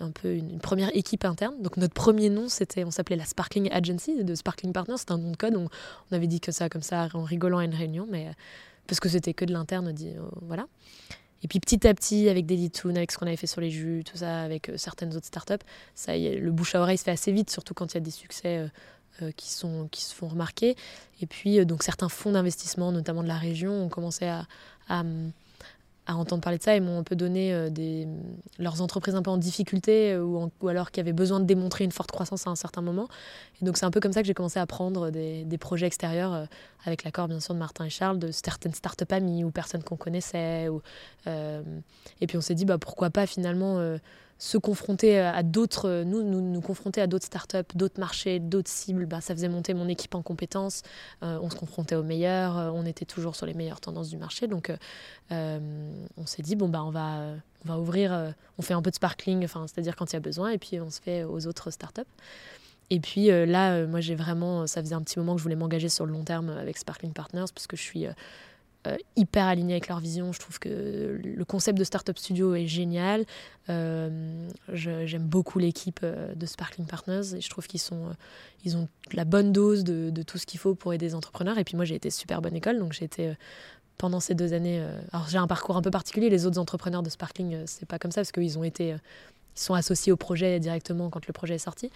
un, peu une, première équipe interne. Donc notre premier nom, c'était, on s'appelait la Sparkling Agency de Sparkling Partners. C'était un nom de code. On, avait dit que ça comme ça en rigolant à une réunion, mais euh, parce que c'était que de l'interne, dit voilà. Et puis petit à petit, avec des Toon, avec ce qu'on avait fait sur les jus, tout ça, avec certaines autres startups, ça, le bouche à oreille se fait assez vite, surtout quand il y a des succès qui, sont, qui se font remarquer. Et puis, euh, donc, certains fonds d'investissement, notamment de la région, ont commencé à, à, entendre parler de ça et m'ont un peu donné euh, des, leurs entreprises un peu en difficulté euh, ou, ou, alors qui avaient besoin de démontrer une forte croissance à un certain moment. Et donc c'est un peu comme ça que j'ai commencé à prendre des, projets extérieurs euh, avec l'accord bien sûr de Martin et Charles, de certaines startups amies ou personnes qu'on connaissait. Et puis on s'est dit bah, pourquoi pas finalement se confronter à d'autres, nous, nous, nous confronter à d'autres startups, d'autres marchés, d'autres cibles, bah, ça faisait monter mon équipe en compétences. Euh, on se confrontait aux meilleurs, euh, on était toujours sur les meilleures tendances du marché. Donc, euh, on s'est dit, bon, bah, on va, on va ouvrir, on fait un peu de sparkling, c'est-à-dire quand il y a besoin, et puis on se fait aux autres startups. Et puis là, moi, j'ai vraiment, ça faisait un petit moment que je voulais m'engager sur le long terme avec Sparkling Partners, parce que je suis euh, hyper alignés avec leur vision. Je trouve que le concept de Startup Studio est génial. Euh, j'aime beaucoup l'équipe euh, de Sparkling Partners et je trouve qu'ils sont, ont la bonne dose de, de tout ce qu'il faut pour aider les entrepreneurs. Et puis moi, j'ai été super bonne école, donc j'ai été pendant ces deux années. alors j'ai un parcours un peu particulier. Les autres entrepreneurs de Sparkling, c'est pas comme ça parce qu'ils ont été ils sont associés au projet directement quand le projet est sorti.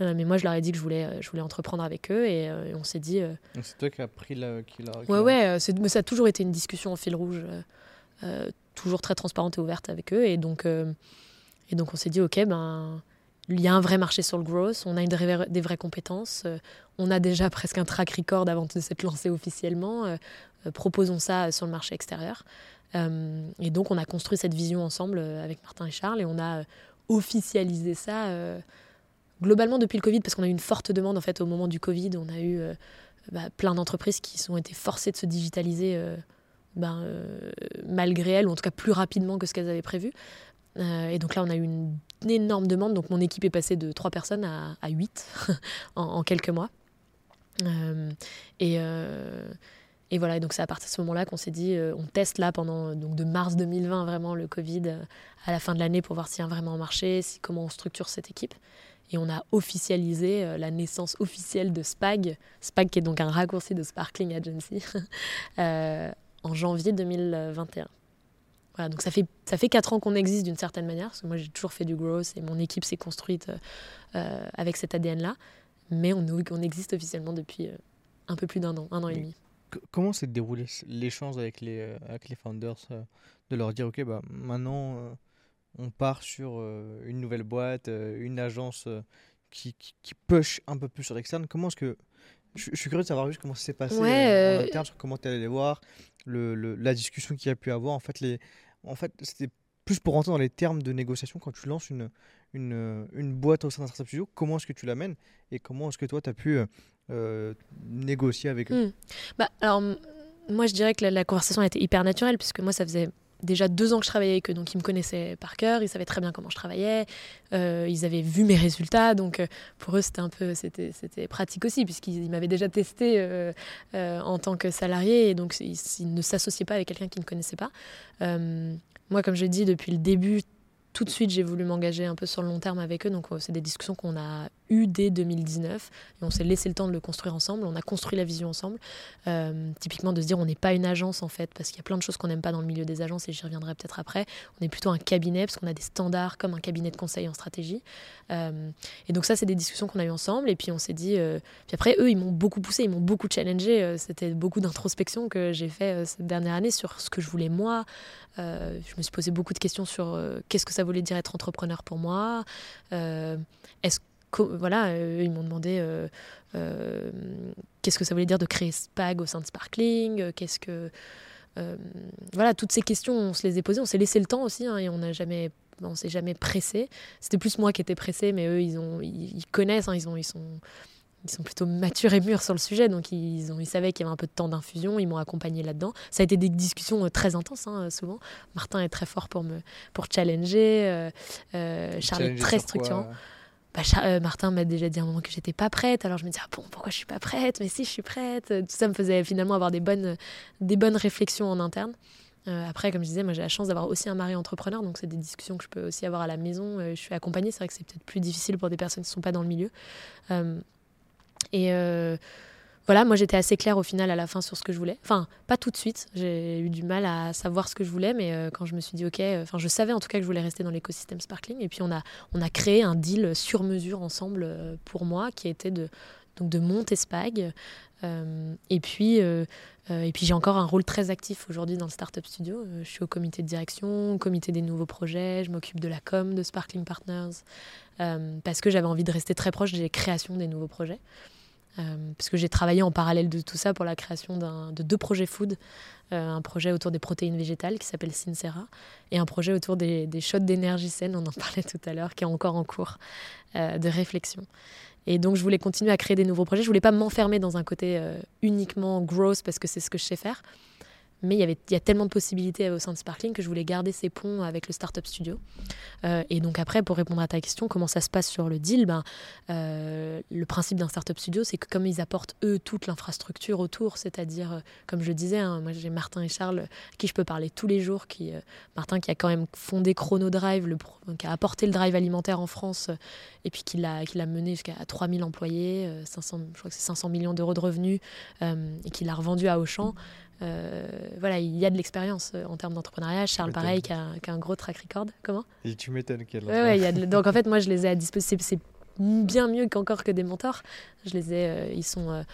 Euh, mais moi, je leur ai dit que je voulais, euh, je voulais entreprendre avec eux et, euh, on s'est dit. c'est toi qui as pris la. Qui ouais, ouais, mais ça a toujours été une discussion en fil rouge, toujours très transparente et ouverte avec eux. Et donc, et donc on s'est dit, ok, ben. Il y a un vrai marché sur le growth, on a une, des vraies compétences, on a déjà presque un track record avant de s'être lancé officiellement. proposons ça sur le marché extérieur. et donc, on a construit cette vision ensemble avec Martin et Charles et on a officialisé ça globalement depuis le Covid, parce qu'on a eu une forte demande en fait au moment du Covid. On a eu euh, bah, plein d'entreprises qui ont été forcées de se digitaliser euh, ben, malgré elles, ou en tout cas plus rapidement que ce qu'elles avaient prévu. et donc là, on a eu une, énorme demande. Donc mon équipe est passée de 3 personnes à, à 8 <laughs> en, quelques mois. et et voilà, donc c'est à partir de ce moment-là qu'on s'est dit, euh, on teste là pendant donc de mars 2020 vraiment le Covid euh, à la fin de l'année pour voir s'il a vraiment marché, si, comment on structure cette équipe. Et on a officialisé euh, la naissance officielle de SPAG, SPAG qui est donc un raccourci de Sparkling Agency, <laughs> en janvier 2021. Voilà, donc ça fait, ça fait 4 ans qu'on existe d'une certaine manière, parce que moi j'ai toujours fait du growth et mon équipe s'est construite avec cet ADN-là, mais on, on existe officiellement depuis un peu plus d'un an, un an et demi. comment s'est déroulé l'échange avec les, euh, avec les founders euh, de leur dire, OK, bah, maintenant, euh, on part sur une nouvelle boîte, une agence qui, qui, push un peu plus sur l'externe. Comment est-ce que... Je, suis curieux de savoir juste comment ça s'est passé en interne, comment tu allé les voir, le, la discussion qu'il y a pu avoir. En fait, les, en fait c'était plus pour rentrer dans les termes de négociation quand tu lances une, une, une boîte au sein d'un startup studio, comment est-ce que tu l'amènes et comment est-ce que toi tu as pu euh, négocier avec eux? Hmm. bah, Alors, moi, je dirais que la, conversation a été hyper naturelle, puisque moi, ça faisait déjà deux ans que je travaillais avec eux, donc ils me connaissaient par cœur, ils savaient très bien comment je travaillais, euh, ils avaient vu mes résultats, donc euh, pour eux c'était un peu c'était, c'était pratique aussi puisqu'ils m'avaient déjà testé en tant que salarié et donc ils, ils ne s'associaient pas avec quelqu'un qu'ils ne connaissaient pas. moi, comme je dit depuis le début, tout de suite, j'ai voulu m'engager un peu sur le long terme avec eux. Donc, c'est des discussions qu'on a eues dès 2019 et on s'est laissé le temps de le construire ensemble. On a construit la vision ensemble. Euh, typiquement, de se dire, on n'est pas une agence en fait, parce qu'il y a plein de choses qu'on n'aime pas dans le milieu des agences et j'y reviendrai peut-être après. On est plutôt un cabinet parce qu'on a des standards comme un cabinet de conseil en stratégie. Euh, et donc, ça, c'est des discussions qu'on a eues ensemble. Et puis, on s'est dit. Euh, puis après, eux, ils m'ont beaucoup poussé, ils m'ont beaucoup challengé. C'était beaucoup d'introspection que j'ai fait cette dernière année sur ce que je voulais moi. je me suis posé beaucoup de questions sur qu'est-ce que ça voulait dire être entrepreneur pour moi. Est-ce voilà, euh, ils m'ont demandé euh, qu'est-ce que ça voulait dire de créer Spag au sein de Sparkling, qu'est-ce que voilà, toutes ces questions, on se les a posées, on s'est laissé le temps aussi, hein, et on n'a jamais, on s'est jamais pressé. C'était plus moi qui étais pressé, mais eux, ils ont, ils, connaissent, hein, ils ont, ils sont ils sont plutôt matures et mûrs sur le sujet, donc ils, ont, ils savaient qu'il y avait un peu de temps d'infusion, ils m'ont accompagné là-dedans. Ça a été des discussions euh, très intenses, hein, souvent. Martin est très fort pour me pour challenger, euh, euh, Charles est très structurant. Bah, Martin m'a déjà dit à un moment que j'étais pas prête, alors je me disais ah bon pourquoi je suis pas prête, mais si je suis prête. Tout ça me faisait finalement avoir des bonnes des bonnes réflexions en interne. après, comme je disais, moi j'ai la chance d'avoir aussi un mari entrepreneur, donc c'est des discussions que je peux aussi avoir à la maison. je suis accompagnée, c'est vrai que c'est peut-être plus difficile pour des personnes qui ne sont pas dans le milieu. Et euh, voilà, moi j'étais assez claire au final à la fin sur ce que je voulais. Enfin, pas tout de suite, j'ai eu du mal à savoir ce que je voulais, mais euh, quand je me suis dit ok, euh, enfin je savais en tout cas que je voulais rester dans l'écosystème Sparkling. Et puis on a, on créé un deal sur mesure ensemble pour moi qui été de, donc de monter Spag, et puis, et puis j'ai encore un rôle très actif aujourd'hui dans le Startup Studio. je suis au comité de direction, au comité des nouveaux projets, je m'occupe de la com de Sparkling Partners, parce que j'avais envie de rester très proche des créations des nouveaux projets. Parce que j'ai travaillé en parallèle de tout ça pour la création de deux projets food. un projet autour des protéines végétales qui s'appelle Sincera et un projet autour des, des shots d'énergie saine, on en <laughs> parlait tout à l'heure, qui est encore en cours de réflexion. Et donc, je voulais continuer à créer des nouveaux projets. Je voulais pas m'enfermer dans un côté euh, uniquement growth parce que c'est ce que je sais faire. Mais il y, avait, il y a tellement de possibilités au sein de Sparkling que je voulais garder ces ponts avec le Startup Studio. Euh, et donc après, pour répondre à ta question, comment ça se passe sur le deal ben, euh, Le principe d'un Startup Studio, c'est que comme ils apportent, eux, toute l'infrastructure autour, c'est-à-dire, euh, comme je disais, hein, moi j'ai Martin et Charles, à qui je peux parler tous les jours, qui, Martin qui a quand même fondé ChronoDrive, le, qui a apporté le drive alimentaire en France, et puis qui l'a mené jusqu'à 3000 employés, 500, je crois que c'est 500 millions d'euros de revenus, et qui l'a revendu à Auchan. Euh, voilà, il y a de l'expérience euh, en termes d'entrepreneuriat. Charles, pareil, qui a, un gros track record. Comment? Et tu m'étonnes qu'elle. Ouais, Donc en fait, moi, je les ai à disposition. C'est bien mieux qu'encore que des mentors. Je les ai, euh, ils sont,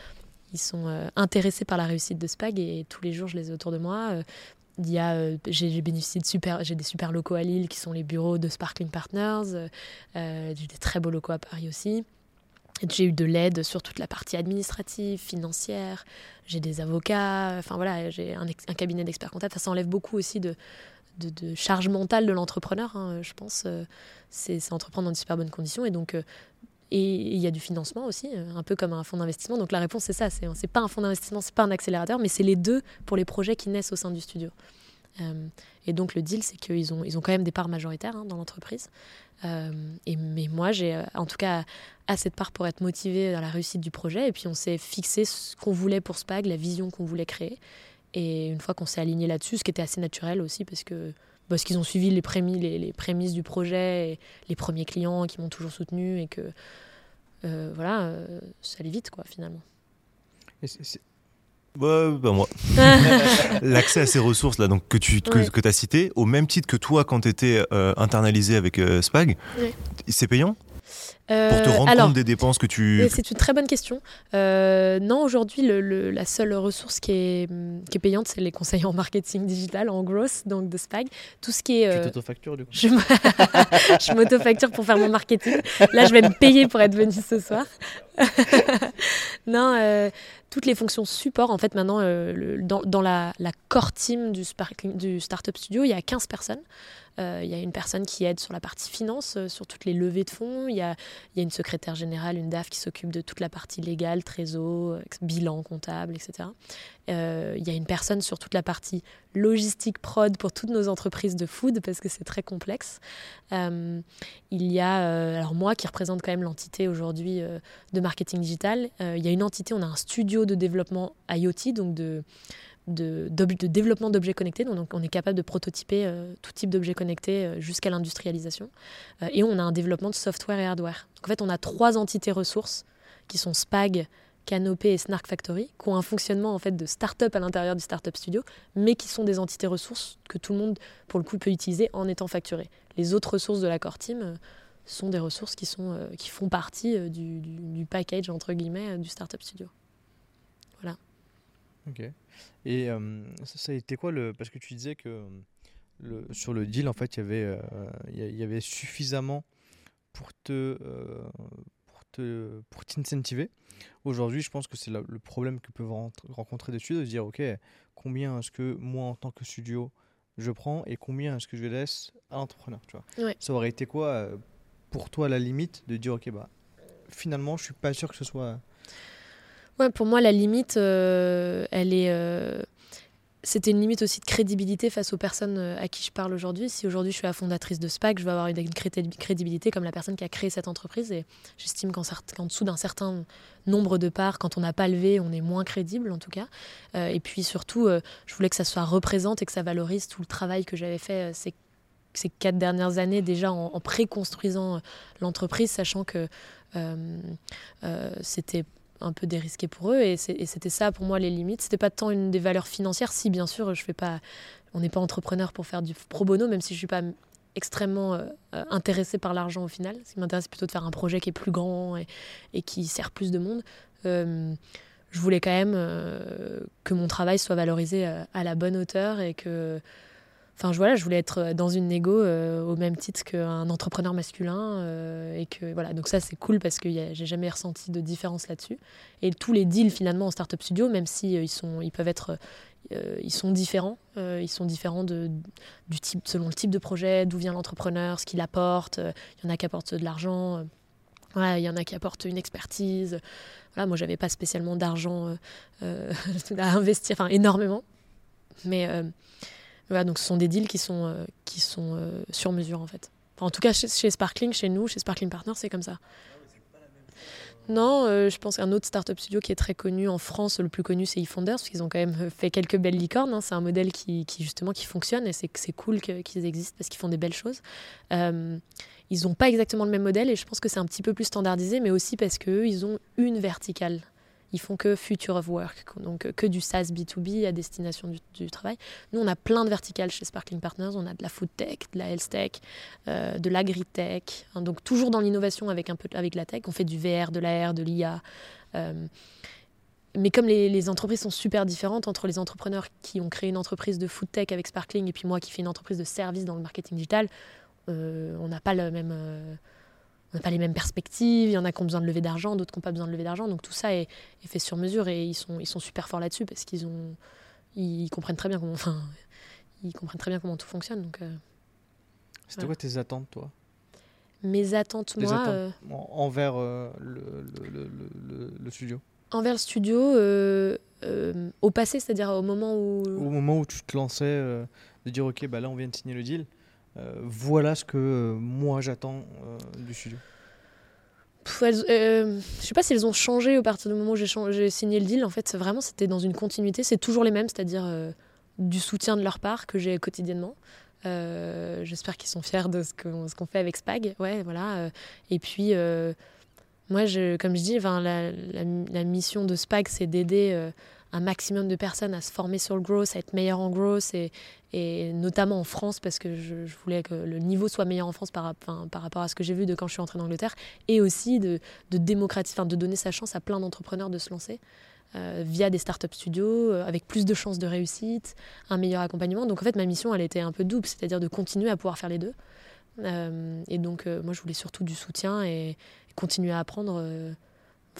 ils sont intéressés par la réussite de Spag et tous les jours, je les ai autour de moi. Il y a, j'ai bénéficié de super, j'ai des super locaux à Lille qui sont les bureaux de Sparkling Partners. j'ai des très beaux locaux à Paris aussi. J'ai eu de l'aide sur toute la partie administrative, financière. J'ai des avocats. Enfin voilà, j'ai un, cabinet d'experts comptables. Ça enlève beaucoup aussi de, de, charge mentale de l'entrepreneur. Hein, je pense euh, c'est entreprendre dans de super bonnes conditions. Et donc, euh, il y a du financement aussi, euh, un peu comme un fonds d'investissement. Donc la réponse c'est ça. C'est pas un fonds d'investissement, c'est pas un accélérateur, mais c'est les deux pour les projets qui naissent au sein du studio. et donc le deal, c'est qu'ils ont, ils ont quand même des parts majoritaires hein, dans l'entreprise. Euh, et, mais moi, j'ai euh, en tout cas à cette part pour être motivée dans la réussite du projet. Et puis on s'est fixé ce qu'on voulait pour Spag, la vision qu'on voulait créer. Et une fois qu'on s'est aligné là-dessus, ce qui était assez naturel aussi, parce que parce qu'ils ont suivi les, prémices du projet, et les premiers clients qui m'ont toujours soutenu, et que euh, voilà, ça allait vite, quoi, finalement. Bah, bah moi. <laughs> L'accès à ces ressources là, donc que tu que, as cité, au même titre que toi quand tu étais euh, internalisé avec euh, Spag, c'est payant? Pour te euh, rendre compte des dépenses que tu. C'est une très bonne question. non, aujourd'hui, le, la seule ressource qui est, qui est payante, c'est les conseils en marketing digital, en growth, donc de Spag. Tout ce qui est. Tu t'autofactures du coup? <laughs> Je m'autofacture pour faire mon marketing. Là, je vais me payer pour être venu ce soir. <laughs> non, toutes les fonctions support. En fait, maintenant, euh, dans, la, core team du, du Startup Studio, il y a 15 personnes. Euh, il y a une personne qui aide sur la partie finance, euh, sur toutes les levées de fonds. Il y a, une secrétaire générale, une DAF qui s'occupe de toute la partie légale, trésor, bilan comptable, etc. Euh, il y a une personne sur toute la partie logistique prod pour toutes nos entreprises de food parce que c'est très complexe. il y a, alors moi qui représente quand même l'entité aujourd'hui de marketing digital, il y a une entité, on a un studio de développement IoT, donc de de, développement d'objets connectés. Donc, on est capable de prototyper euh, tout type d'objets connectés euh, jusqu'à l'industrialisation. Euh, et on a un développement de software et hardware. En fait, on a trois entités ressources qui sont Spag, Canopé et Snark Factory, qui ont un fonctionnement en fait de start-up à l'intérieur du Startup Studio, mais qui sont des entités ressources que tout le monde, pour le coup, peut utiliser en étant facturé. Les autres ressources de la core team sont des ressources qui, sont, qui font partie du, du, du, package, entre guillemets, du Startup Studio. Voilà. Ok. Et euh, ça, a été quoi le. Parce que tu disais que le, sur le deal, en fait, il y avait, euh, il y avait suffisamment pour te. Euh, pour te pour t'incentiver. Aujourd'hui, je pense que c'est le problème que peuvent rencontrer des studios de se dire ok, combien est-ce que moi en tant que studio je prends et combien est-ce que je laisse à l'entrepreneur tu vois Ça aurait été quoi pour toi la limite de dire ok, bah finalement, je suis pas sûr que ce soit pour moi, la limite, euh, elle est. Euh, c'était une limite aussi de crédibilité face aux personnes euh, à qui je parle aujourd'hui. Si aujourd'hui je suis la fondatrice de SPAC, je vais avoir une crédibilité comme la personne qui a créé cette entreprise. Et j'estime qu'en, dessous d'un certain nombre de parts, quand on n'a pas levé, on est moins crédible en tout cas. et puis surtout, je voulais que ça soit représente et que ça valorise tout le travail que j'avais fait ces, quatre dernières années déjà en, en pré-construisant l'entreprise, sachant que c'était un peu dérisqué pour eux. Et c'était ça pour moi les limites. C'était pas tant une des valeurs financières. Si bien sûr, je fais pas, on n'est pas entrepreneur pour faire du pro bono, même si je suis pas extrêmement euh, euh, intéressée par l'argent au final. Ce qui m'intéresse plutôt de faire un projet qui est plus grand et, qui sert plus de monde. Euh, je voulais quand même que mon travail soit valorisé à la bonne hauteur et que Enfin, voilà, je voulais être dans une négo au même titre qu'un entrepreneur masculin. et que, voilà. Donc ça, c'est cool parce que j'ai jamais ressenti de différence là-dessus. Et tous les deals, finalement, en startup studio, même si ils, sont, ils peuvent être... ils sont différents. ils sont différents du type, selon le type de projet, d'où vient l'entrepreneur, ce qu'il apporte. Il y en a qui apportent de l'argent. Il y en a qui apportent une expertise. Voilà, moi, j'avais pas spécialement d'argent <laughs> à investir, enfin énormément. Mais donc ce sont des deals qui sont, euh, qui sont euh, sur mesure en fait. en tout cas, chez, Sparkling, chez nous, chez Sparkling Partners, c'est comme ça. Non, euh, je pense qu'un autre startup studio qui est très connu en France, le plus connu, c'est eFounders, parce qu'ils ont quand même fait quelques belles licornes. Hein. C'est un modèle qui, justement qui fonctionne et c'est cool qu'ils existent parce qu'ils font des belles choses. ils n'ont pas exactement le même modèle et je pense que c'est un petit peu plus standardisé, mais aussi parce qu'eux, ils ont une verticale ils font que Future of Work, donc que du SaaS B2B à destination du, travail. Nous, on a plein de verticales chez Sparkling Partners. On a de la food tech, de la health tech, euh, de l'agri-tech, hein, donc toujours dans l'innovation avec un peu avec la tech. On fait du VR, de l'AR, de l'IA. Euh, mais comme les, entreprises sont super différentes entre les entrepreneurs qui ont créé une entreprise de food tech avec Sparkling et puis moi qui fais une entreprise de service dans le marketing digital, euh, on n'a pas le même on n'a pas les mêmes perspectives, il y en a qui ont besoin de lever d'argent, d'autres qui n'ont pas besoin de lever d'argent. Donc tout ça est, fait sur mesure et ils sont, ils sont super forts là-dessus parce qu'ils ont, ils comprennent très bien comment, <laughs> enfin, ils comprennent très bien comment tout fonctionne. Donc, euh, C'était quoi tes attentes, toi? Mes attentes, moi, euh, envers euh, le, le, le, le, studio? Envers le studio, au passé, c'est-à-dire au moment où. Au moment où tu te lançais, de dire ok, bah là on vient de signer le deal. Euh, voilà ce que euh, moi j'attends euh, du studio. Je ne sais pas si elles ont changé au partir du moment où j'ai signé le deal. En fait, vraiment, c'était dans une continuité. C'est toujours les mêmes, c'est-à-dire du soutien de leur part que j'ai quotidiennement. J'espère qu'ils sont fiers de ce qu'on fait avec Spag. Ouais, voilà. Et puis, moi, je, comme je dis, la, la, mission de Spag, c'est d'aider un maximum de personnes à se former sur le growth, à être meilleur en growth, et, et notamment en France, parce que je, voulais que le niveau soit meilleur en France par, par rapport à ce que j'ai vu de quand je suis entrée en Angleterre, et aussi de, de démocratiser, de donner sa chance à plein d'entrepreneurs de se lancer. Euh, via des startup studios, euh, avec plus de chances de réussite, un meilleur accompagnement. Donc en fait, ma mission, elle était un peu double, c'est-à-dire de continuer à pouvoir faire les deux. Euh, et donc, moi, je voulais surtout du soutien et, continuer à apprendre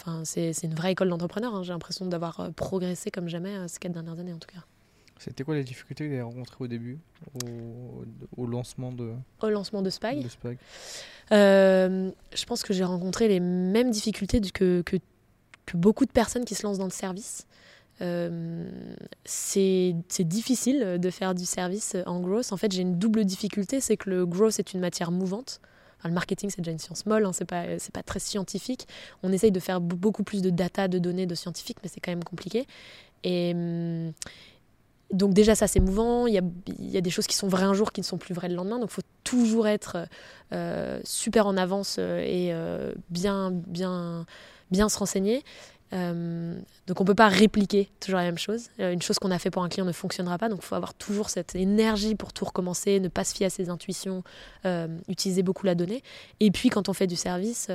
Enfin, c'est une vraie école d'entrepreneur. Hein. J'ai l'impression d'avoir euh, progressé comme jamais euh, ces quatre dernières années, en tout cas. C'était quoi les difficultés que vous avez rencontrées au début, au, lancement de Au lancement de Spy, euh, Je pense que j'ai rencontré les mêmes difficultés que, que, que, beaucoup de personnes qui se lancent dans le service. c'est difficile de faire du service en growth. En fait, j'ai une double difficulté, c'est que le growth est une matière mouvante le marketing, c'est déjà une science molle, hein, c'est pas, pas très scientifique. On essaye de faire beaucoup plus de data, de données, de scientifiques, mais c'est quand même compliqué. Et hum, donc déjà, ça, c'est mouvant. Il y a, y a, des choses qui sont vraies un jour qui ne sont plus vraies le lendemain. Donc il faut toujours être euh, super en avance euh, et euh, bien, bien, bien se renseigner. Euh, donc on ne peut pas répliquer toujours la même chose. Euh, une chose qu'on a fait pour un client ne fonctionnera pas, donc il faut avoir toujours cette énergie pour tout recommencer, ne pas se fier à ses intuitions, euh, utiliser beaucoup la donnée. Et puis quand on fait du service,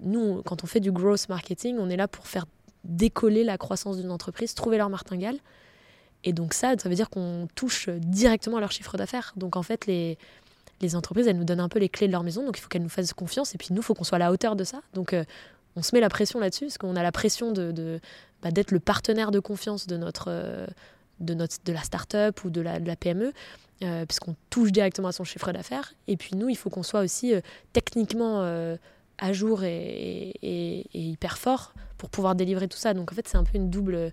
nous, quand on fait du growth marketing, on est là pour faire décoller la croissance d'une entreprise, trouver leur martingale. Et donc ça, ça veut dire qu'on touche directement à leur chiffre d'affaires. Donc en fait, les, les entreprises, elles nous donnent un peu les clés de leur maison, donc il faut qu'elles nous fassent confiance, et puis nous, il faut qu'on soit à la hauteur de ça. Donc on se met la pression là-dessus, parce qu'on a la pression de, bah, d'être le partenaire de confiance de, notre, euh, de, notre, de la start-up ou de la, PME, euh, puisqu'on touche directement à son chiffre d'affaires. Et puis nous, il faut qu'on soit aussi euh, techniquement à jour et, hyper fort pour pouvoir délivrer tout ça. Donc en fait, c'est un peu une double,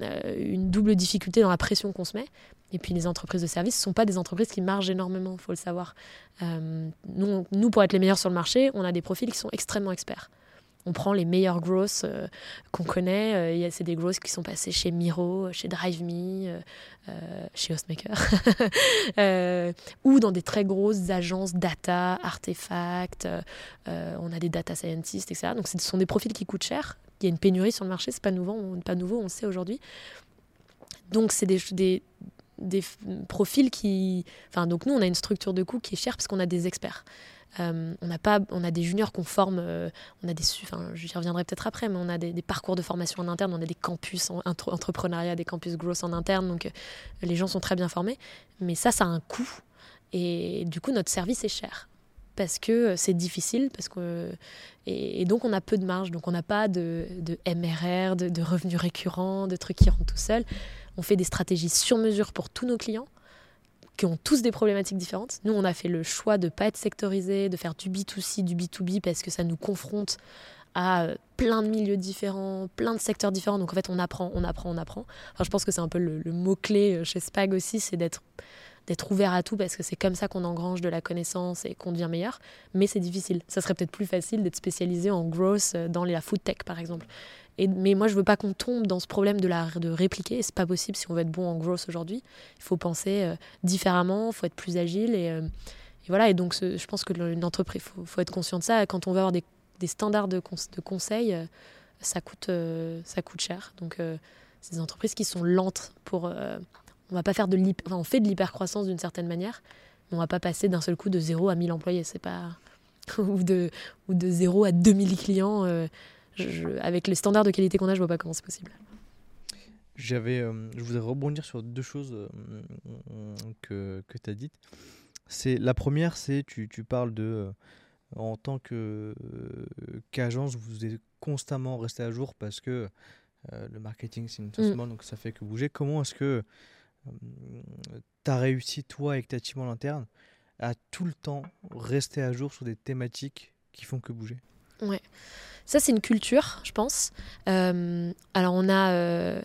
une double difficulté dans la pression qu'on se met. Et puis les entreprises de services ne sont pas des entreprises qui margent énormément, il faut le savoir. nous, nous, pour être les meilleurs sur le marché, on a des profils qui sont extrêmement experts on prend les meilleurs grosses euh, qu'on connaît. Euh, c'est des grosses qui sont passées chez Miro, chez DriveMe, euh, chez Hostmaker, <laughs> ou dans des très grosses agences data, artefacts. on a des data scientists, etc. Donc ce sont des profils qui coûtent cher. Il y a une pénurie sur le marché, c'est pas nouveau, on, pas nouveau, on le sait aujourd'hui. Donc c'est des, des profils qui... Enfin, donc nous, on a une structure de coût qui est chère parce qu'on a des experts. On, a pas, on a des juniors qu'on forme, on a des, enfin, j'y reviendrai peut-être après, mais on a des, parcours de formation en interne, on a des campus en entrepreneuriat, des campus growth en interne, donc les gens sont très bien formés. Mais ça, ça a un coût. Et du coup, notre service est cher parce que c'est difficile, parce que et, donc on a peu de marge, donc on n'a pas de, de MRR, de, de, revenus récurrents, de trucs qui rentrent tout seuls. On fait des stratégies sur mesure pour tous nos clients qui ont tous des problématiques différentes. Nous, on a fait le choix de ne pas être sectorisé, de faire du B2C, du B2B, parce que ça nous confronte à euh, plein de milieux différents, plein de secteurs différents. Donc en fait, on apprend, on apprend, on apprend. Enfin, je pense que c'est un peu le, le mot-clé euh, chez Spag aussi, c'est d'être d'être ouvert à tout parce que c'est comme ça qu'on engrange de la connaissance et qu'on devient meilleur. Mais c'est difficile. Ça serait peut-être plus facile d'être spécialisé en growth euh, dans la food tech, par exemple. Mais moi, je veux pas qu'on tombe dans ce problème de, la, de répliquer. C'est pas possible si on veut être bon en growth aujourd'hui. Il faut penser euh, différemment, il faut être plus agile. Et, euh, voilà. Et donc, je pense que une entreprise, il faut, être conscient de ça. Quand on veut avoir des, des standards de, de conseil, ça, coûte, ça coûte cher. Donc, c'est des entreprises qui sont lentes pour on va pas faire de enfin, on fait de l'hypercroissance d'une certaine manière, mais on va pas passer d'un seul coup de 0 à 1000 employés, c'est pas <laughs> ou de ou de 0 à 2000 clients euh, avec les standards de qualité qu'on a, je vois pas comment c'est possible. J'avais euh, je voudrais rebondir sur deux choses euh, que, que tu as dites. C'est la première, c'est tu, tu parles de en tant que qu'agence, vous êtes constamment resté à jour parce que le marketing c'est une mm. donc ça fait que bouger. Comment est-ce que tu as réussi, toi, avec ta team en interne, à tout le temps rester à jour sur des thématiques qui font que bouger? Ouais. Ça, c'est une culture, je pense. Euh, alors, on a. Euh,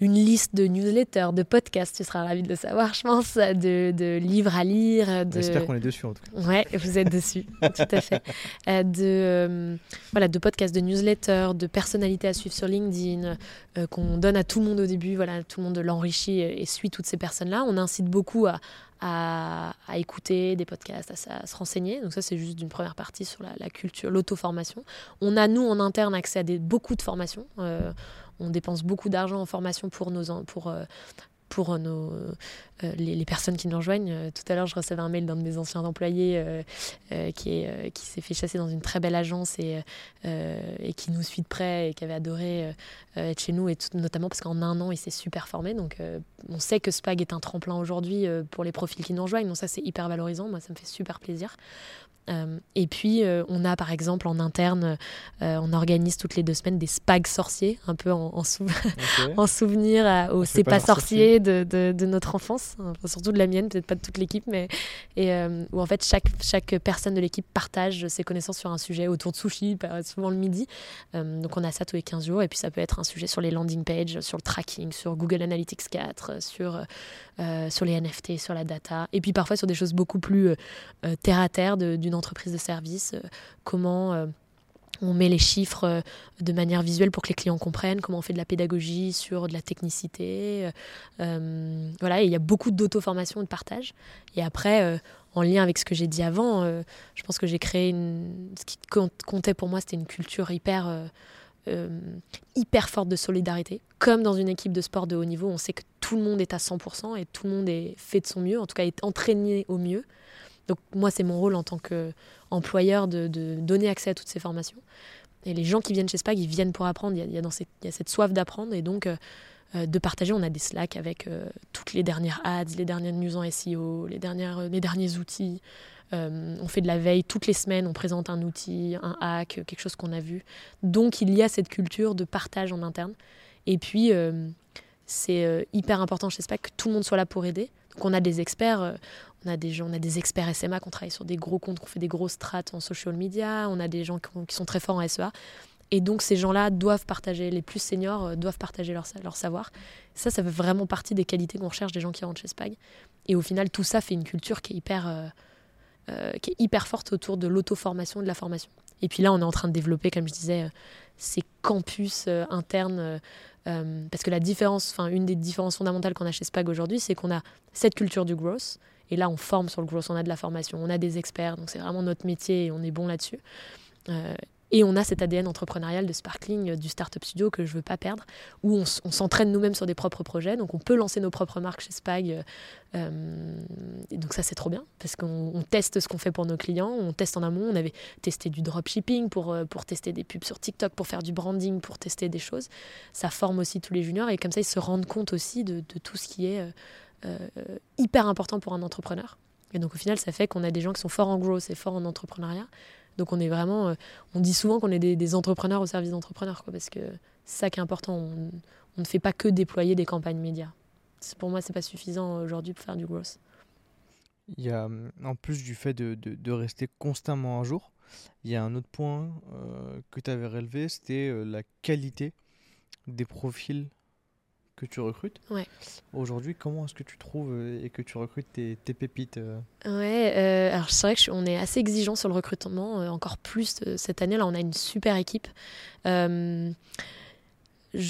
une liste de newsletters, de podcasts, tu seras ravi de le savoir, je pense, de, de livres à lire. De... J'espère qu'on est dessus en tout cas. Ouais, vous êtes dessus, <laughs> tout à fait. Euh, de, voilà, de podcasts, de newsletters, de personnalités à suivre sur LinkedIn, qu'on donne à tout le monde au début, voilà, tout le monde l'enrichit et, suit toutes ces personnes-là. On incite beaucoup à, à, écouter des podcasts, à, se renseigner. Donc ça, c'est juste d'une première partie sur la, culture, l'auto-formation. On a, nous, en interne, accès à des, beaucoup de formations on dépense beaucoup d'argent en formation pour nos, pour, euh, pour nos, euh, les, personnes qui nous rejoignent. Euh, tout à l'heure, je recevais un mail d'un de mes anciens employés qui, est, qui s'est fait chasser dans une très belle agence et, et qui nous suit de près et qui avait adoré être chez nous, et notamment parce qu'en un an, il s'est super formé. Donc, on sait que Spag est un tremplin aujourd'hui pour les profils qui nous rejoignent. Donc, ça, c'est hyper valorisant. Moi, ça me fait super plaisir. Euh, et puis, euh, on a par exemple en interne, euh, on organise toutes les deux semaines des spags sorciers, un peu en, en, <laughs> souvenir au C'est pas sorcier. de, de, notre enfance, surtout de la mienne, peut-être pas de toute l'équipe, mais et, où en fait chaque, chaque personne de l'équipe partage ses connaissances sur un sujet autour de sushi, souvent le midi. donc on a ça tous les 15 jours, et puis ça peut être un sujet sur les landing pages, sur le tracking, sur Google Analytics 4, sur, sur les NFT, sur la data, et puis parfois sur des choses beaucoup plus terre à terre d'une entreprise de service, euh, comment euh, on met les chiffres euh, de manière visuelle pour que les clients comprennent, comment on fait de la pédagogie sur de la technicité. voilà, il y a beaucoup d'auto-formation et de partage. Et après, en lien avec ce que j'ai dit avant, je pense que j'ai créé. Ce qui comptait pour moi, c'était une culture hyper, hyper forte de solidarité. Comme dans une équipe de sport de haut niveau, on sait que tout le monde est à 100% et tout le monde est fait de son mieux, en tout cas est entraîné au mieux. Donc moi, c'est mon rôle en tant qu'employeur de, donner accès à toutes ces formations. Et les gens qui viennent chez SPAG, ils viennent pour apprendre. Il y a, dans cette, il y a cette soif d'apprendre et donc euh, euh, de partager. On a des Slack avec euh, toutes les dernières ads, les dernières news en SEO, les, dernières, les derniers outils. on fait de la veille toutes les semaines, on présente un outil, un hack, quelque chose qu'on a vu. Donc il y a cette culture de partage en interne. Et puis c'est hyper important chez SPAG que tout le monde soit là pour aider. Donc on a des experts, on a des gens, on a des experts SMA qui ont travaillé sur des gros comptes, qui ont fait des grosses strates en social media. On a des gens qui, sont très forts en SEA. Et donc ces gens-là doivent partager, les plus seniors euh, doivent partager leur, leur savoir. Ça, ça fait vraiment partie des qualités qu'on recherche des gens qui rentrent chez Spag. Et au final, tout ça fait une culture qui est hyper, euh, euh, qui est hyper forte autour de l'auto-formation, de la formation. Et puis là, on est en train de développer, comme je disais, ces campus internes. parce que la différence, enfin une des différences fondamentales qu'on a chez Spag aujourd'hui, c'est qu'on a cette culture du growth, et là, on forme sur le growth, on a de la formation, on a des experts, donc c'est vraiment notre métier et on est bon là-dessus. Euh, Et on a cet ADN entrepreneurial de Sparkling, du Startup Studio que je veux pas perdre, où on, s'entraîne nous-mêmes sur des propres projets. Donc on peut lancer nos propres marques chez Spag. et donc ça c'est trop bien parce qu'on teste ce qu'on fait pour nos clients, on teste en amont. On avait testé du dropshipping pour, pour tester des pubs sur TikTok, pour faire du branding, pour tester des choses. Ça forme aussi tous les juniors et comme ça ils se rendent compte aussi de, de tout ce qui est hyper important pour un entrepreneur. Et donc au final, ça fait qu'on a des gens qui sont forts en growth et forts en entrepreneuriat. Donc on est vraiment, euh, on dit souvent qu'on est des, entrepreneurs au service d'entrepreneurs, parce que c'est ça qui est important. On, ne fait pas que déployer des campagnes médias. Pour moi, c'est pas suffisant aujourd'hui pour faire du growth. Il y a, en plus du fait de, de, rester constamment à jour, il y a un autre point euh, que tu avais relevé, c'était euh, la qualité des profils que tu recrutes. Ouais. Aujourd'hui, comment est-ce que tu trouves euh, et que tu recrutes tes, pépites euh Ouais, euh, alors c'est vrai qu'on est assez exigeant sur le recrutement, encore plus cette année. Là, on a une super équipe. je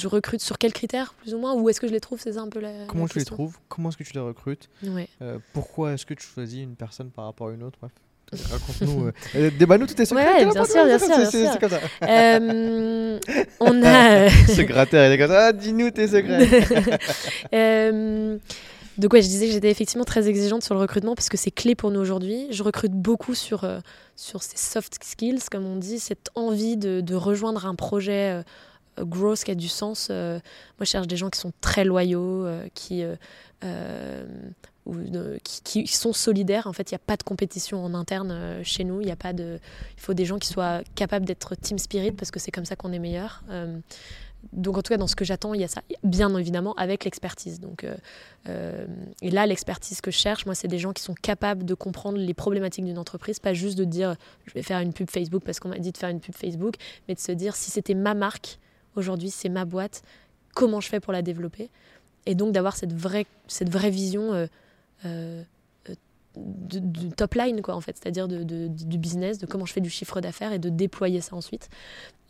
recrute sur quels critères, plus ou moins Où est-ce que je les trouve C'est ça un peu la. Comment tu les trouves? Comment est-ce que tu les recrutes? Ouais. Pourquoi est-ce que tu choisis une personne par rapport à une autre Bref? Raconte-nous. Euh, euh, débat-nous tous tes secrets. Ouais, bien sûr, bien sûr. C'est comme ça. Euh, on a. <laughs> Ce gratteur, il est comme ça. Ah, dis-nous tes secrets. <laughs> donc, ouais, je disais que j'étais effectivement très exigeante sur le recrutement parce que c'est clé pour nous aujourd'hui. Je recrute beaucoup sur, sur ces soft skills, comme on dit, cette envie de, de rejoindre un projet growth qui a du sens. moi, je cherche des gens qui sont très loyaux, qui qui, sont solidaires. En fait, il n'y a pas de compétition en interne euh, chez nous. Il de, faut des gens qui soient capables d'être team spirit parce que c'est comme ça qu'on est meilleur. Euh, donc en tout cas, dans ce que j'attends, il y a ça, bien évidemment, avec l'expertise. Donc, euh, et là, l'expertise que je cherche, moi, c'est des gens qui sont capables de comprendre les problématiques d'une entreprise, pas juste de dire je vais faire une pub Facebook parce qu'on m'a dit de faire une pub Facebook, mais de se dire si c'était ma marque aujourd'hui, c'est ma boîte, comment je fais pour la développer? Et donc d'avoir cette vraie, cette vraie vision du top line, quoi, en fait, c'est-à-dire de, du business, de comment je fais du chiffre d'affaires et de déployer ça ensuite.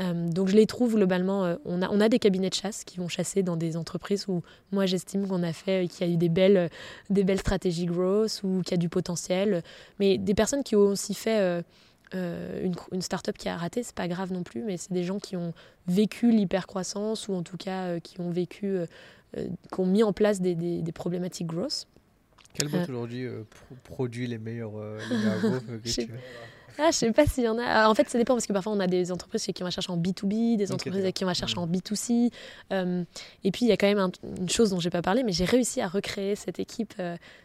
Euh, donc je les trouve globalement, euh, on, a, on a des cabinets de chasse qui vont chasser dans des entreprises où moi j'estime qu'on a fait, qu'il y a eu des belles, des belles stratégies growth ou qu'il y a du potentiel, mais des personnes qui ont aussi fait une, une start-up qui a raté, c'est pas grave non plus, mais c'est des gens qui ont vécu l'hypercroissance ou en tout cas qui ont vécu, qui ont mis en place des, des, des problématiques growth. Quelle boîte euh. aujourd'hui euh, produit les meilleurs, euh, les meilleurs <laughs> que tu ah, je sais pas s'il y en a. en fait, ça dépend parce que parfois on a des entreprises qui vont chercher en B2B, des entreprises qui vont chercher en B2C. et puis il y a quand même une chose dont j'ai pas parlé, mais j'ai réussi à recréer cette équipe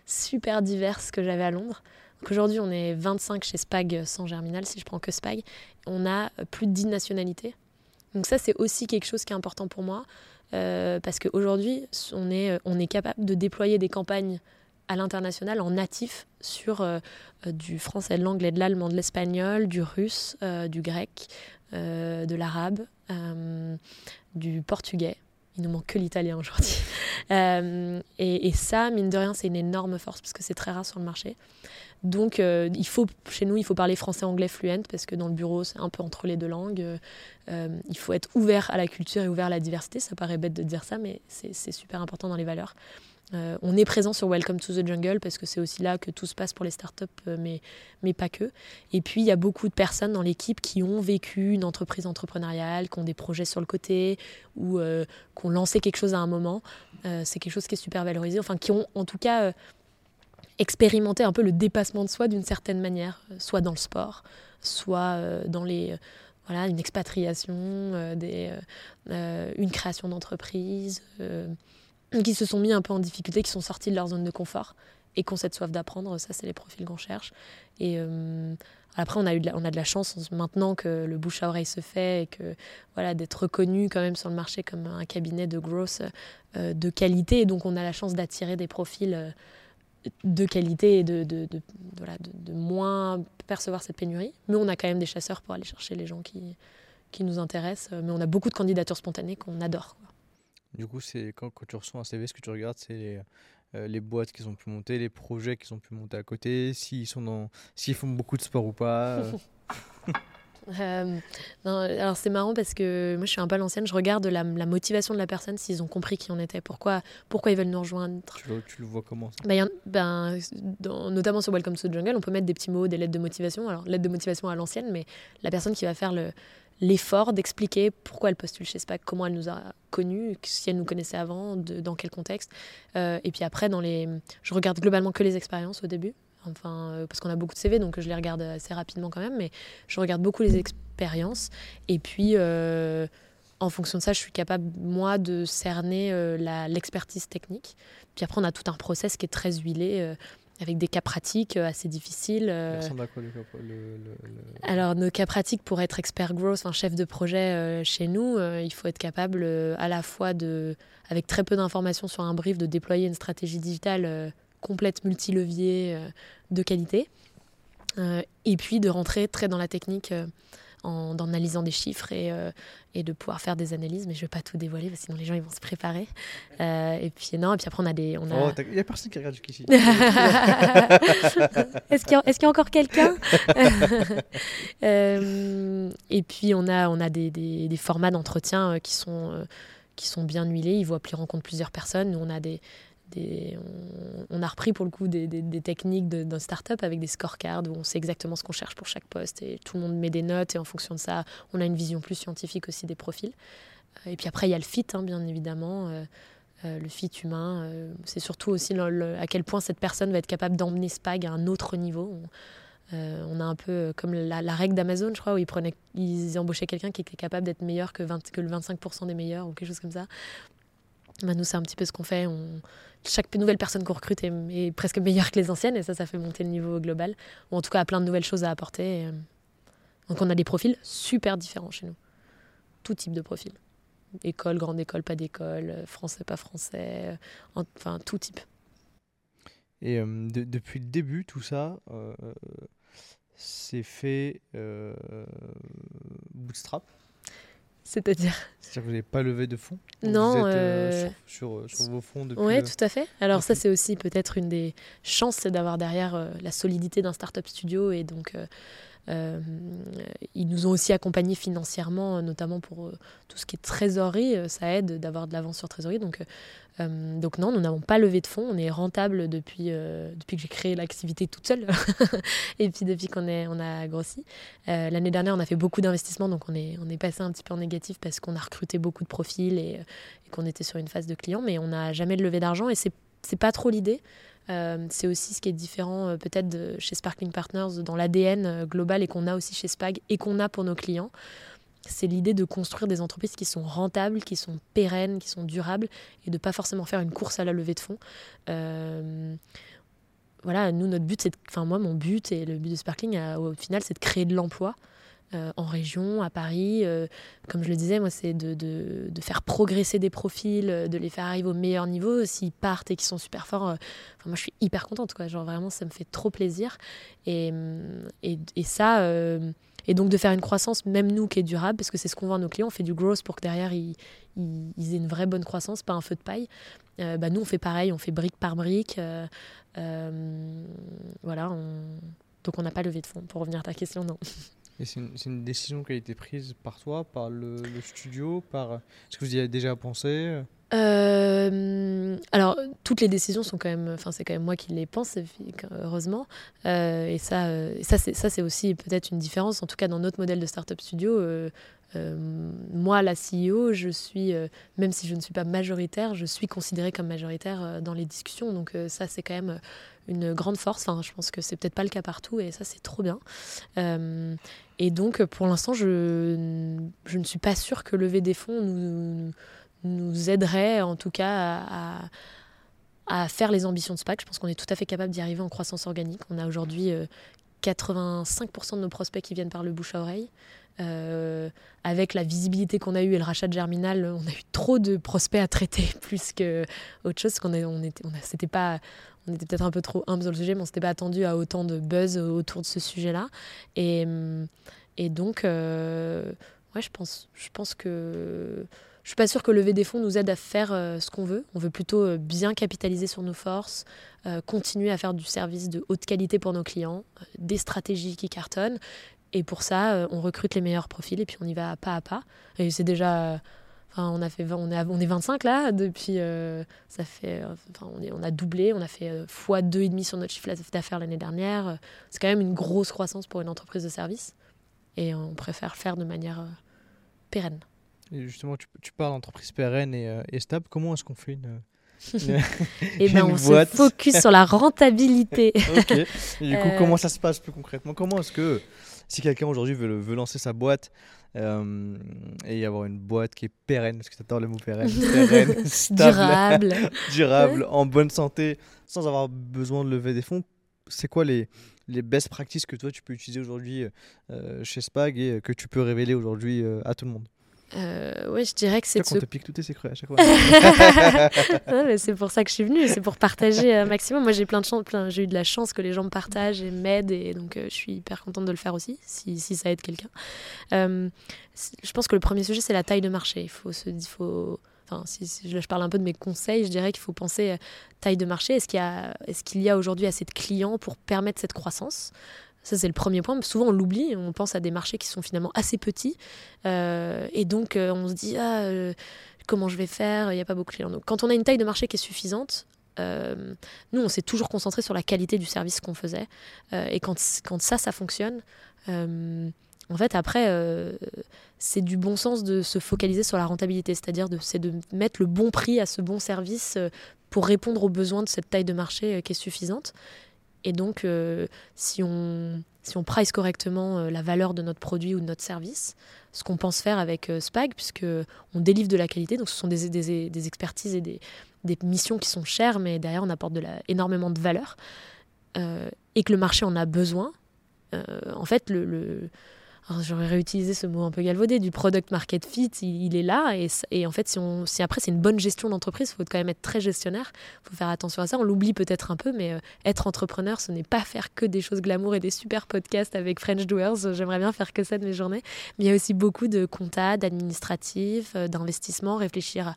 super diverse que j'avais à Londres. Aujourd'hui, on est 25 chez Spag sans Germinal, si je prends que Spag. On a plus de 10 nationalités. Donc ça, c'est aussi quelque chose qui est important pour moi parce qu'aujourd'hui, on est, on est capable de déployer des campagnes à l'international en natif sur euh, euh, du français, de l'anglais, de l'allemand, de l'espagnol, du russe, euh, du grec, de l'arabe, du portugais. Il nous manque que l'italien aujourd'hui. <laughs> et, ça, mine de rien, c'est une énorme force parce que c'est très rare sur le marché. Donc, il faut, chez nous, il faut parler français-anglais fluent parce que dans le bureau, c'est un peu entre les deux langues. il faut être ouvert à la culture et ouvert à la diversité. Ça paraît bête de dire ça, mais c'est super important dans les valeurs. Euh, on est présent sur Welcome to the Jungle parce que c'est aussi là que tout se passe pour les startups, euh, mais, mais pas que. Et puis, il y a beaucoup de personnes dans l'équipe qui ont vécu une entreprise entrepreneuriale, qui ont des projets sur le côté ou euh, qui ont lancé quelque chose à un moment. c'est quelque chose qui est super valorisé. Enfin, qui ont en tout cas expérimenté un peu le dépassement de soi d'une certaine manière, soit dans le sport, soit dans les voilà, une expatriation, des, une création d'entreprise, qui se sont mis un peu en difficulté, qui sont sortis de leur zone de confort et qui ont cette soif d'apprendre. Ça, c'est les profils qu'on cherche. Et euh, après, on a, eu de la, on a de la chance maintenant que le bouche à oreille se fait et que voilà, d'être reconnu quand même sur le marché comme un cabinet de growth euh, de qualité. Donc, on a la chance d'attirer des profils euh, de qualité et de, de, moins percevoir cette pénurie. Mais on a quand même des chasseurs pour aller chercher les gens qui nous intéressent. Mais on a beaucoup de candidatures spontanées qu'on adore. Du coup, c'est quand, quand, tu reçois un CV, ce que tu regardes, c'est les, euh, les boîtes qu'ils ont pu monter, les projets qu'ils ont pu monter à côté, s'ils sont dans, s'ils font beaucoup de sport ou pas. Euh. <laughs> Euh, non, alors c'est marrant parce que moi je suis un peu l'ancienne, je regarde la, la, motivation de la personne, s'ils ont compris qui on était, pourquoi, pourquoi ils veulent nous rejoindre. Tu le, tu le vois comment ben, ben, Notamment sur Welcome to the Jungle, on peut mettre des petits mots, des lettres de motivation. Alors lettres de motivation à l'ancienne, mais la personne qui va faire le, l'effort d'expliquer pourquoi elle postule chez SPAC, comment elle nous a connus, si elle nous connaissait avant, dans quel contexte. et puis après, dans les, je regarde globalement que les expériences au début, enfin, parce qu'on a beaucoup de CV, donc je les regarde assez rapidement quand même, mais je regarde beaucoup les expériences. Et puis, en fonction de ça, je suis capable, moi, de cerner l'expertise technique. Puis après, on a tout un process qui est très huilé avec des cas pratiques euh, assez difficiles. Euh. Alors, nos cas pratiques pour être expert growth, un chef de projet euh, chez nous, il faut être capable à la fois de, avec très peu d'informations sur un brief, de déployer une stratégie digitale complète, multilevier, de qualité. et puis de rentrer très dans la technique en, analysant des chiffres et, euh, et, de pouvoir faire des analyses. Mais je ne vais pas tout dévoiler, parce que sinon les gens ils vont se préparer. Euh, et puis non, et puis après on a des... On a... Oh, il n'y a personne qui regarde jusqu'ici. <laughs> Est-ce qu'il y, est y, a encore quelqu'un? <laughs> Euh, Et puis on a, on a des, des, des formats d'entretien qui sont qui sont bien huilés. Ils vont appeler rencontre plusieurs personnes. Nous, on a des, on, a repris pour le coup des, techniques d'un start-up avec des scorecards où on sait exactement ce qu'on cherche pour chaque poste et tout le monde met des notes et en fonction de ça, on a une vision plus scientifique aussi des profils. Euh, et puis après, il y a le fit, hein, bien évidemment. Euh, euh, le fit humain, c'est surtout aussi à quel point cette personne va être capable d'emmener Spag à un autre niveau. On, a un peu comme la, règle d'Amazon, je crois, où ils, prenaient, ils embauchaient quelqu'un qui était capable d'être meilleur que le 25% des meilleurs ou quelque chose comme ça. Bah, nous, c'est un petit peu ce qu'on fait. On... Chaque nouvelle personne qu'on recrute est, presque meilleure que les anciennes et ça, ça fait monter le niveau global. Ou en tout cas, a plein de nouvelles choses à apporter. Euh. Donc, on a des profils super différents chez nous. Tout type de profil. École, grande école, pas d'école, euh, français, pas français, euh, enfin, tout type. Et depuis le début, tout ça, c'est fait bootstrap? C'est-à-dire C'est-à-dire que vous n'avez pas levé de fonds Non. Vous êtes, euh, euh, sur, sur, vos fonds depuis. Oui, tout à fait. Alors, ça, c'est aussi peut-être une des chances, c'est d'avoir derrière euh, la solidité d'un startup studio. Et donc, ils nous ont aussi accompagnés financièrement, notamment pour tout ce qui est trésorerie. ça aide d'avoir de l'avance sur trésorerie. Donc, euh, donc non, nous n'avons pas levé de fonds. On est rentable depuis, euh, que j'ai créé l'activité toute seule <laughs> et puis depuis qu'on on a grossi. Euh, l'année dernière, on a fait beaucoup d'investissements, donc on est, passé un petit peu en négatif parce qu'on a recruté beaucoup de profils et, qu'on était sur une phase de clients, mais on n'a jamais levé d'argent et c'est pas trop l'idée. C'est aussi ce qui est différent peut-être chez Sparkling Partners dans l'ADN global et qu'on a aussi chez Spag et qu'on a pour nos clients c'est l'idée de construire des entreprises qui sont rentables, qui sont pérennes, qui sont durables, et de pas forcément faire une course à la levée de fonds. Euh, voilà, nous, notre but, c'est, enfin moi, mon but et le but de Sparkling, au final, c'est de créer de l'emploi. Euh, en région, à Paris. Euh, comme je le disais, moi, c'est de, faire progresser des profils, de les faire arriver au meilleur niveau. S'ils partent et qu'ils sont super forts, moi, je suis hyper contente. Quoi. Genre, vraiment, ça me fait trop plaisir. Et, ça et donc de faire une croissance, même nous, qui est durable, parce que c'est ce qu'on vend à nos clients, on fait du growth pour que derrière, ils, aient une vraie bonne croissance, pas un feu de paille. Euh, bah, nous, on fait pareil, on fait brique par brique. Euh, euh, voilà, donc on n'a pas levé de fonds. Pour revenir à ta question, non. <laughs> Et c'est une, décision qui a été prise par toi, par le, studio, par... Est-ce que vous y avez déjà pensé? Euh, alors, toutes les décisions sont quand même, enfin, c'est quand même moi qui les pense, heureusement. Euh, et ça, euh, ça, c'est, ça, c'est aussi peut-être une différence. En tout cas, dans notre modèle de startup studio, moi, la CEO, je suis, même si je ne suis pas majoritaire, je suis considérée comme majoritaire dans les discussions. Donc, ça, c'est quand même une grande force. Enfin, je pense que c'est peut-être pas le cas partout, et ça, c'est trop bien. et donc, pour l'instant, je, ne suis pas sûre que lever des fonds nous aiderait en tout cas à, faire les ambitions de SPAC. Je pense qu'on est tout à fait capable d'y arriver en croissance organique. On a aujourd'hui 85% euh, de nos prospects qui viennent par le bouche à oreille. Euh, avec la visibilité qu'on a eue et le rachat de Germinal, on a eu trop de prospects à traiter <laughs> plus que autre chose. On était, pas, on était peut-être un peu trop humble sur le sujet, mais on s'était pas attendu à autant de buzz autour de ce sujet-là. Et, et donc, euh, ouais, je pense, je pense que je suis pas sûre que lever des fonds nous aide à faire euh, ce qu'on veut. On veut plutôt bien capitaliser sur nos forces, continuer à faire du service de haute qualité pour nos clients, des stratégies qui cartonnent. Et pour ça, on recrute les meilleurs profils et puis on y va pas à pas. Et c'est déjà. Enfin, on, a fait, on, est, on est 25 là, depuis. ça fait, enfin, on, est, on a doublé, on a fait fois 2,5 sur notre chiffre d'affaires l'année dernière. C'est quand même une grosse croissance pour une entreprise de service. Et on préfère faire de manière pérenne. Et justement, tu, tu parles d'entreprise pérenne et, et stable. Comment est-ce qu'on fait une <laughs> et eh ben on se focus sur la rentabilité. <laughs> ok. Et du coup, comment ça se passe plus concrètement? Comment est-ce que si quelqu'un aujourd'hui veut, veut, lancer sa boîte euh, et avoir une boîte qui est pérenne, parce que tu adores le mot pérenne, <laughs> pérenne <laughs> stable, durable, <laughs> durable en bonne santé, sans avoir besoin de lever des fonds, c'est quoi les, les best practices que toi tu peux utiliser aujourd'hui euh, chez Spag et que tu peux révéler aujourd'hui euh, à tout le monde? Euh, ouais, je dirais que c'est. On te pique tous tes secrets à chaque fois. <laughs> c'est pour ça que je suis venue, c'est pour partager un maximum. Moi, j'ai plein de chance, plein... j'ai eu de la chance que les gens me partagent et m'aident, et donc euh, je suis hyper contente de le faire aussi, si, si ça aide quelqu'un. Euh, je pense que le premier sujet, c'est la taille de marché. Il faut se, il faut. Enfin, si, je parle un peu de mes conseils, je dirais qu'il faut penser taille de marché. Est-ce qu'il y a, est-ce qu'il y a aujourd'hui assez de clients pour permettre cette croissance? Ça, c'est le premier point. Souvent, on l'oublie. On pense à des marchés qui sont finalement assez petits. Euh, et donc, euh, on se dit, ah, euh, comment je vais faire? Il n'y a pas beaucoup de clients. Donc, quand on a une taille de marché qui est suffisante, nous, on s'est toujours concentré sur la qualité du service qu'on faisait. et quand, quand ça, ça fonctionne, en fait, après, c'est du bon sens de se focaliser sur la rentabilité. C'est-à-dire, de, c'est de mettre le bon prix à ce bon service pour répondre aux besoins de cette taille de marché qui est suffisante. Et donc, euh, si, on, si on price correctement euh, la valeur de notre produit ou de notre service, ce qu'on pense faire avec euh, Spag, puisque on délivre de la qualité, donc ce sont des, des, expertises et des, des, missions qui sont chères, mais derrière on apporte énormément de valeur, et que le marché en a besoin, en fait, le j'aurais réutilisé ce mot un peu galvaudé, du product market fit, il, est là. Et, et, en fait, si, on, si après c'est une bonne gestion d'entreprise, il faut quand même être très gestionnaire. Il faut faire attention à ça. On l'oublie peut-être un peu, mais euh, être entrepreneur, ce n'est pas faire que des choses glamour et des super podcasts avec French Doers. J'aimerais bien faire que ça de mes journées. Mais il y a aussi beaucoup de compta, d'administratif, euh, d'investissement, réfléchir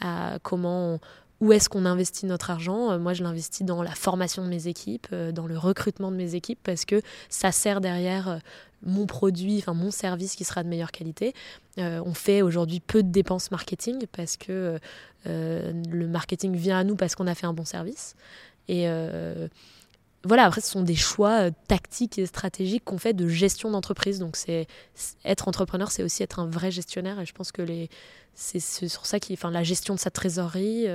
à, comment où est-ce qu'on investit notre argent euh, Moi, je l'investis dans la formation de mes équipes, dans le recrutement de mes équipes, parce que ça sert derrière mon produit, enfin mon service qui sera de meilleure qualité. Euh, on fait aujourd'hui peu de dépenses marketing parce que euh, le marketing vient à nous parce qu'on a fait un bon service. Et euh, voilà, après, ce sont des choix tactiques et stratégiques qu'on fait de gestion d'entreprise. Donc, c'est être entrepreneur, c'est aussi être un vrai gestionnaire. Et je pense que les, c'est sur ça qui, enfin, la gestion de sa trésorerie,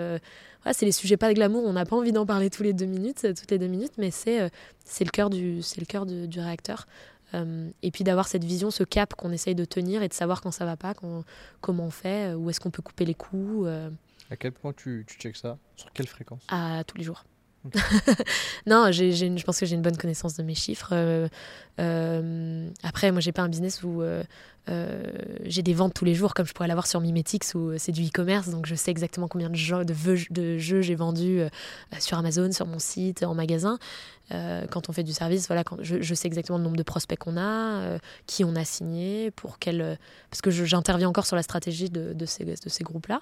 c'est les sujets pas de glamour. On n'a pas envie d'en parler tous les deux minutes, toutes les deux minutes, mais c'est c'est le cœur du, c'est le cœur du réacteur. Euh, et puis d'avoir cette vision, ce cap qu'on essaye de tenir et de savoir quand ça va pas, comment on fait, euh, où est-ce qu'on peut couper les coups. Euh. À quel point tu, tu checks ça? Sur quelle fréquence? À tous les jours. Non, je pense que j'ai une bonne connaissance de mes chiffres. Euh, euh, après, moi, j'ai pas un business où euh, j'ai des ventes tous les jours, comme je pourrais l'avoir sur Mimetix, où c'est du e-commerce, donc je sais exactement combien de jeux, j'ai vendus sur Amazon, sur mon site, en magasin. quand on fait du service, voilà, je, sais exactement le nombre de prospects qu'on a, qui on a signé, pour quel, parce que j'interviens encore sur la stratégie de, de ces, de ces groupes-là.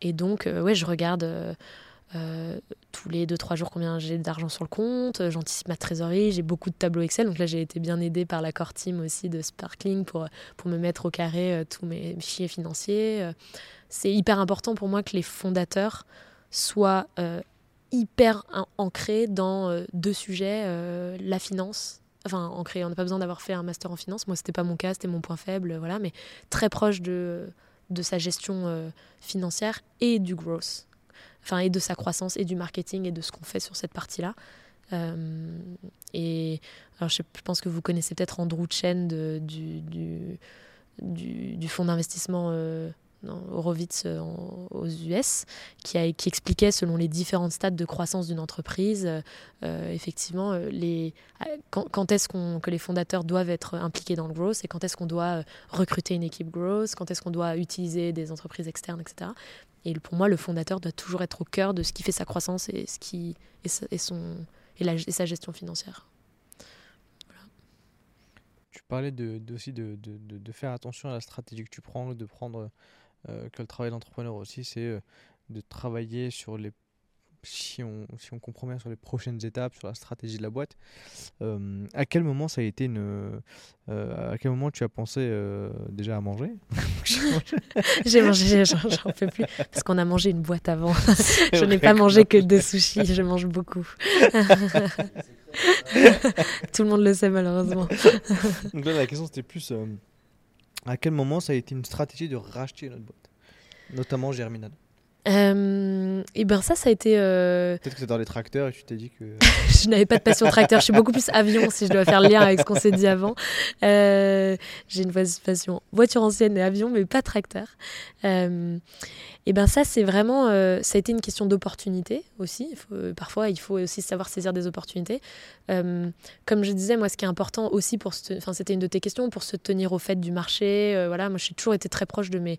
et donc, ouais, je regarde euh, tous les 2-3 jours combien j'ai d'argent sur le compte, euh, j'anticipe ma trésorerie, j'ai beaucoup de tableaux Excel. Donc là, j'ai été bien aidée par la core team aussi de Sparkling pour, pour me mettre au carré euh, tous mes fichiers financiers. c'est hyper important pour moi que les fondateurs soient hyper ancrés dans deux sujets, la finance. Enfin, ancrés, on n'a pas besoin d'avoir fait un master en finance. Moi, c'était pas mon cas, c'était mon point faible, voilà, mais très proche de, de sa gestion financière et du growth enfin, et de sa croissance et du marketing et de ce qu'on fait sur cette partie-là. Euh, et alors je, pense que vous connaissez peut-être Andrew Chen du, du, du, fonds d'investissement euh, Horowitz euh, aux US, qui, a, qui expliquait selon les différents stades de croissance d'une entreprise, euh, effectivement, les, quand, quand est-ce que les fondateurs doivent être impliqués dans le growth et quand est-ce qu'on doit recruter une équipe growth, quand est-ce qu'on doit utiliser des entreprises externes, etc. Et pour moi, le fondateur doit toujours être au cœur de ce qui fait sa croissance et, ce qui, et, son, et, la, et sa gestion financière. Tu parlais aussi de, de, de, faire attention à la stratégie que tu prends, de prendre euh, que le travail d'entrepreneur aussi, c'est euh, de travailler sur les si on, si on comprend bien sur les prochaines étapes, sur la stratégie de la boîte, euh, à quel moment ça a été une. Euh, à quel moment tu as pensé euh, déjà à manger? <laughs> J'ai mangé, j'en peux plus. Parce qu'on a mangé une boîte avant. je n'ai pas mangé que deux sushis, je mange beaucoup. <laughs> Tout le monde le sait malheureusement. Donc là, la question c'était plus À quel moment ça a été une stratégie de racheter notre boîte? Notamment Germinal. Euh, et ben ça, ça a été. Euh, Peut-être que c'est dans les tracteurs et tu t'es dit que. <laughs> je n'avais pas de passion tracteur. Je suis beaucoup plus avion si je dois faire le lien avec ce qu'on s'est dit avant. Euh, j'ai une passion voiture ancienne et avion, mais pas tracteur. et ben ça, c'est vraiment. ça a été une question d'opportunité aussi. parfois, il faut aussi savoir saisir des opportunités. comme je disais, moi, ce qui est important aussi pour. Enfin, c'était une de tes questions pour se tenir au fait du marché. voilà, moi, j'ai toujours été très proche de mes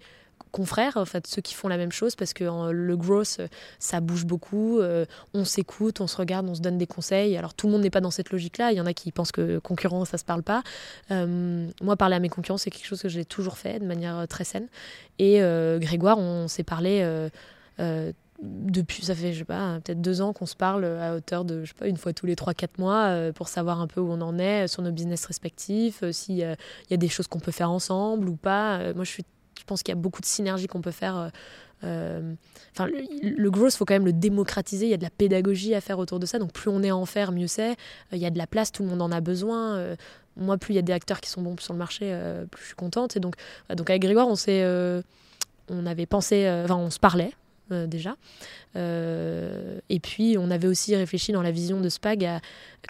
confrères, en fait, ceux qui font la même chose, parce que le growth, ça bouge beaucoup, euh, on s'écoute, on se regarde, on se donne des conseils. Alors tout le monde n'est pas dans cette logique-là, il y en a qui pensent que concurrent, ça se parle pas. Euh, moi, parler à mes concurrents, c'est quelque chose que j'ai toujours fait de manière euh, très saine. Et Grégoire, on s'est parlé depuis, ça fait, je sais pas, peut-être deux ans qu'on se parle à hauteur de, je sais pas, une fois tous les trois, quatre mois pour savoir un peu où on en est sur nos business respectifs, s'il y a des choses qu'on peut faire ensemble ou pas. moi, je suis je pense qu'il y a beaucoup de synergies qu'on peut faire. Euh, euh, enfin, le, growth, il faut quand même le démocratiser. Il y a de la pédagogie à faire autour de ça. Donc, plus on est en faire, mieux c'est. Il y a de la place, tout le monde en a besoin. moi, plus il y a des acteurs qui sont bons sur le marché, plus je suis contente. Et donc, donc avec Grégoire, on s'est, on avait pensé, enfin, on se parlait. Déjà. et puis, on avait aussi réfléchi dans la vision de Spag à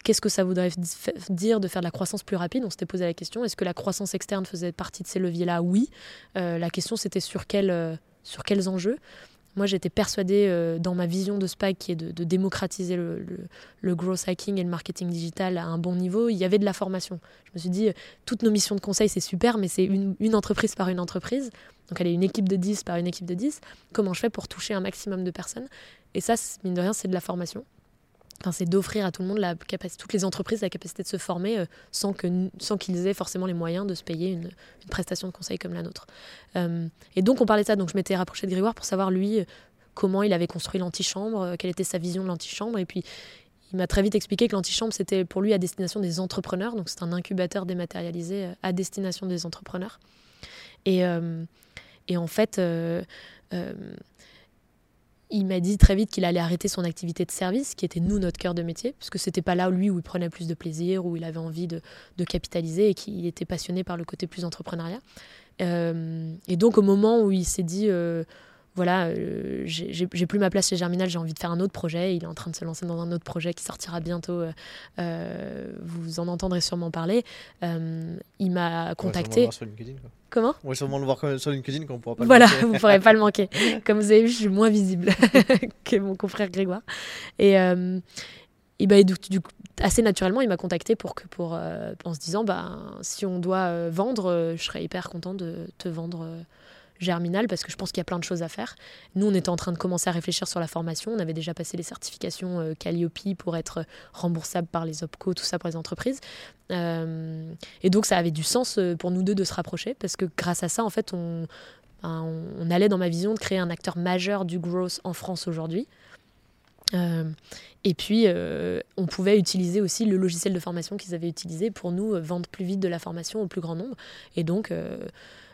qu'est-ce que ça voudrait dire de faire de la croissance plus rapide. On s'était posé la question est-ce que la croissance externe faisait partie de ces leviers-là? Oui. la question, c'était sur, quel, sur quels enjeux? Moi, j'étais persuadée euh, dans ma vision de SPAC qui est de, démocratiser le, le, growth hacking et le marketing digital à un bon niveau. Il y avait de la formation. Je me suis dit, euh, toutes nos missions de conseil, c'est super, mais c'est une, entreprise par une entreprise. Donc, elle est une équipe de 10 par une équipe de 10. Comment je fais pour toucher un maximum de personnes? Et ça, mine de rien, c'est de la formation c'est d'offrir à tout le monde la capacité, toutes les entreprises la capacité de se former euh, sans que sans qu'ils aient forcément les moyens de se payer une, prestation de conseil comme la nôtre. Euh, et donc on parlait de ça, donc je m'étais rapproché de Grégoire pour savoir lui euh, comment il avait construit l'antichambre, quelle était sa vision de l'antichambre, et puis il m'a très vite expliqué que l'antichambre c'était pour lui à destination des entrepreneurs, donc c'est un incubateur dématérialisé à destination des entrepreneurs. Et, et en fait il m'a dit très vite qu'il allait arrêter son activité de service, qui était nous notre cœur de métier, parce que c'était pas là où lui où il prenait plus de plaisir, où il avait envie de, capitaliser et qu'il était passionné par le côté plus entrepreneuriat. Euh, et donc au moment où il s'est dit euh, voilà, euh, j'ai plus ma place chez Germinal, j'ai envie de faire un autre projet. Il est en train de se lancer dans un autre projet qui sortira bientôt. vous en entendrez sûrement parler. il m'a contacté. Comment On va sûrement le voir sur LinkedIn quand on pourra pas voilà, le manquer. <laughs> vous ne pourrez pas le manquer. <laughs> Comme vous avez vu, je suis moins visible <laughs> que mon confrère Grégoire. Et, euh, et, bah, du, assez naturellement, il m'a contacté pour que, pour, euh, en se disant bah, si on doit euh, vendre, je serais hyper content de te vendre Germinal parce que je pense qu'il y a plein de choses à faire. Nous, on était en train de commencer à réfléchir sur la formation. On avait déjà passé les certifications euh, Calliope pour être remboursable par les OPCO, tout ça pour les entreprises. Euh, et donc, ça avait du sens euh, pour nous deux de se rapprocher parce que grâce à ça, en fait, on, ben, on, allait dans ma vision de créer un acteur majeur du growth en France aujourd'hui. et puis, on pouvait utiliser aussi le logiciel de formation qu'ils avaient utilisé pour nous vendre plus vite de la formation au plus grand nombre. Et donc, euh,